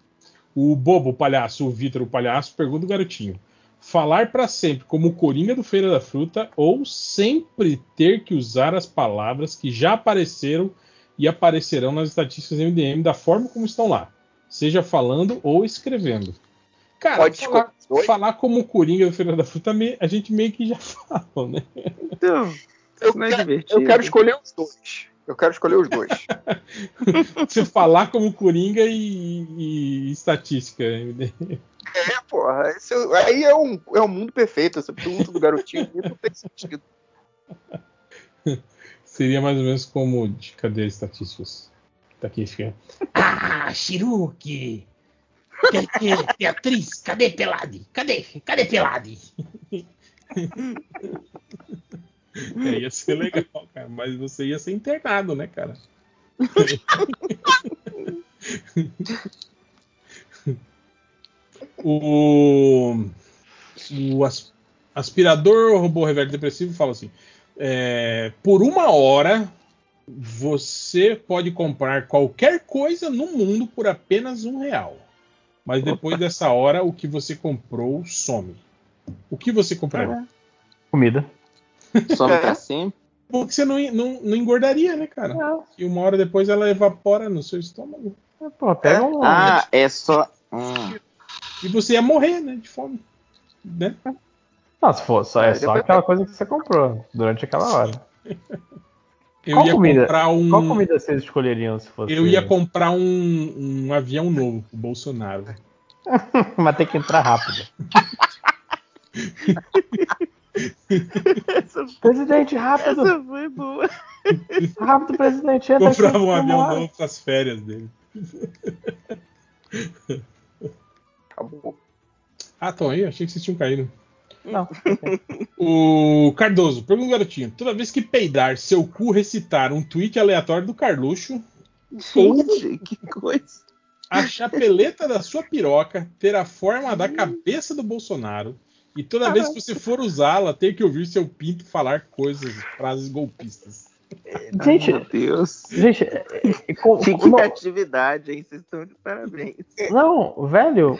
Speaker 7: O Bobo, o palhaço, o Vitor, o palhaço, pergunta o garotinho. falar para sempre como o Coringa do Feira da Fruta ou sempre ter que usar as palavras que já apareceram e aparecerão nas estatísticas MDM da forma como estão lá, seja falando ou escrevendo. Cara,
Speaker 6: Pode
Speaker 7: falar, falar como o Coringa do Feira da Fruta, a gente meio que já [laughs] fala, né?
Speaker 10: Então,
Speaker 6: Eu
Speaker 10: é
Speaker 6: eu quero escolher os dois. Eu quero escolher os dois. [laughs]
Speaker 7: Você falar como Coringa e, e estatística.
Speaker 6: É, porra. esse é- aí é um, é um mundo perfeito. Essa pergunta do garotinho aqui não tem sentido.
Speaker 7: Seria mais ou menos como de cadê estatísticas? Estatística.
Speaker 11: Ah, Shiruki! Quer que Beatriz? Cadê Pelade? Cadê? Cadê Pelade? [laughs] [laughs]
Speaker 7: É, ia ser legal, cara. Mas você ia ser internado, né, cara? [laughs] o, o as- aspirador robô reverso depressivo fala assim: é, por uma hora você pode comprar qualquer coisa no mundo por apenas um real. Mas depois dessa hora, o que você comprou some. O que você compraria?
Speaker 2: Comida.
Speaker 10: Some pra sempre.
Speaker 7: Porque você não, não, não engordaria, né, cara? E uma hora depois ela evapora no seu estômago.
Speaker 2: Pô, pega um.
Speaker 10: Ah, é só. Hum.
Speaker 7: E você ia morrer, né? De fome. Né?
Speaker 2: Não, se for, só, é só aquela coisa que você comprou durante aquela hora. [laughs]
Speaker 7: Eu
Speaker 2: Qual
Speaker 7: ia
Speaker 2: comida?
Speaker 7: comprar um.
Speaker 2: Qual comida vocês escolheriam se fosse?
Speaker 7: Eu ia comprar um, um avião novo pro Bolsonaro. [laughs]
Speaker 2: Mas tem que entrar rápido. [laughs]
Speaker 10: Essa, [laughs]
Speaker 2: Presidente, rápido!
Speaker 10: essa foi boa. [laughs]
Speaker 2: Rápido, presidente, entra aqui.
Speaker 7: Comprava um avião novo pras férias dele.
Speaker 6: Acabou.
Speaker 7: Ah, estão aí? Achei que vocês tinham caído.
Speaker 2: Não.
Speaker 7: O Cardoso, pergunta garotinho. Toda vez que peidar, seu cu recitar um tweet aleatório do Carluxo,
Speaker 10: Gente, que coisa.
Speaker 7: a chapeleta da sua piroca ter a forma da cabeça do Bolsonaro e toda vez que você for usá-la, ter que ouvir seu pinto falar coisas, frases golpistas.
Speaker 2: Gente,
Speaker 10: Ai, meu Deus.
Speaker 2: gente, é- é- com-
Speaker 10: Que
Speaker 2: com-
Speaker 10: criatividade, hein? Vocês estão de parabéns.
Speaker 2: não, velho.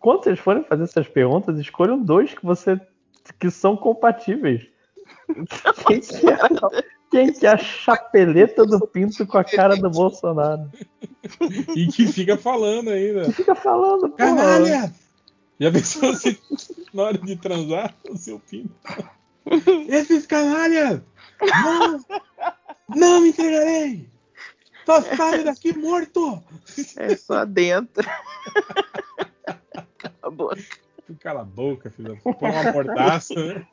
Speaker 2: Quando vocês forem fazer essas perguntas, escolham dois que você que são compatíveis. Quem que é, quem que é a chapeleta do pinto com a cara do Bolsonaro?
Speaker 7: E que fica falando ainda.
Speaker 2: Fica falando, pô.
Speaker 7: Canalha! Já pensou se na hora de transar o seu pinto? Esses canalhas! Não! Não me entregarei! Tô saindo daqui morto!
Speaker 10: É só dentro.
Speaker 7: Cala a boca, filho da puta. Põe uma mordaça, né?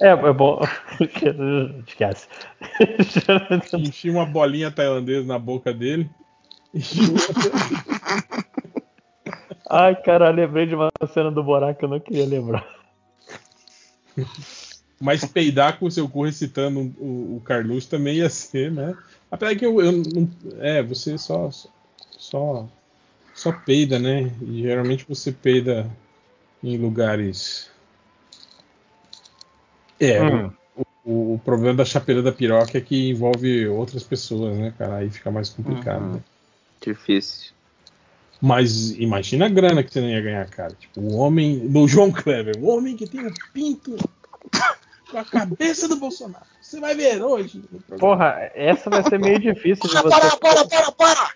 Speaker 2: É, é bom. [laughs] Esquece.
Speaker 7: Enchi uma bolinha tailandesa na boca dele. [laughs]
Speaker 2: Ai, cara, lembrei de uma cena do Borá que eu não queria lembrar.
Speaker 7: Mas peidar com o seu cu recitando o, o Carluxo também ia ser, né? Apesar que eu, eu não. É, você só. Só. Só peida, né? E geralmente você peida em lugares. É,
Speaker 2: Hum.
Speaker 7: o, o- o problema da chapeleira da piroca é que envolve outras pessoas, né, cara? Aí fica mais complicado.
Speaker 10: Uhum.
Speaker 7: né?
Speaker 10: Difícil.
Speaker 7: Mas imagina a grana que você não ia ganhar, cara. Tipo, o homem. No João Kleber, o homem que tem um pinto com a cabeça do Bolsonaro. Você vai ver hoje.
Speaker 2: Porra, essa vai ser meio difícil de
Speaker 6: Para,
Speaker 2: você.
Speaker 6: para, para, para!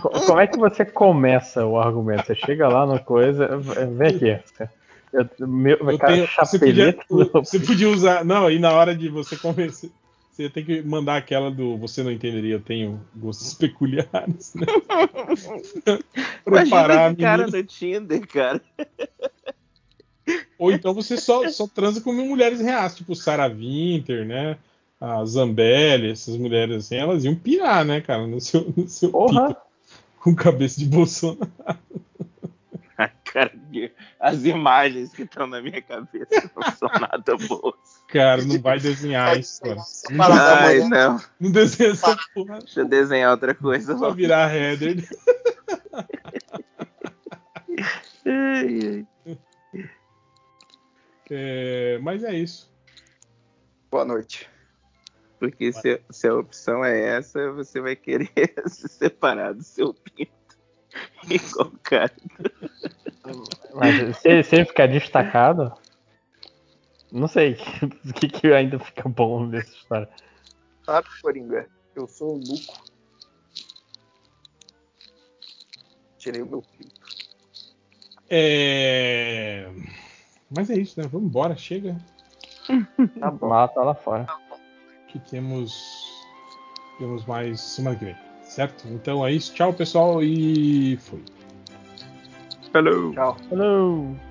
Speaker 2: Co- Como é que você começa o argumento? Você chega lá na coisa. Vem aqui. Eu, meu,
Speaker 7: Eu
Speaker 2: cara,
Speaker 7: tenho- você, podia, você podia usar. Não, aí na hora de você começar. Você tem que mandar aquela do Você não entenderia, eu tenho gostos peculiares, né? [laughs] Preparar
Speaker 10: Imagina cara no Tinder, cara.
Speaker 7: Ou então você só, só transa com mulheres reais, tipo Sarah Winter, né? A Zambelli, essas mulheres assim, elas iam pirar, né, cara, no seu, no seu
Speaker 2: Porra!
Speaker 7: com cabeça de Bolsonaro.
Speaker 10: Cara, as imagens que estão na minha cabeça não são nada boas.
Speaker 7: Cara, não vai desenhar isso,
Speaker 10: Ai, não.
Speaker 7: não desenha essa porra.
Speaker 10: Deixa eu desenhar outra coisa.
Speaker 7: Só virar header. [laughs] É, mas é isso.
Speaker 6: Boa noite.
Speaker 10: Porque se, se a opção é essa, você vai querer [laughs] se separar do seu pinto. [laughs] Igual o cara.
Speaker 2: Mas se, se ele ficar destacado, não sei [laughs] o que, que ainda fica bom nessa história.
Speaker 6: Sabe, Coringa? Eu sou o Nuco. Tirei o meu filtro.
Speaker 7: É... Mas é isso, né? Vamos embora, chega. [laughs]
Speaker 2: Tá bom. Mata lá fora.
Speaker 7: Que temos. Temos mais semana que vem. Certo? Então é isso. Tchau, pessoal. E fui.
Speaker 6: Hello. Tchau.
Speaker 2: Falou.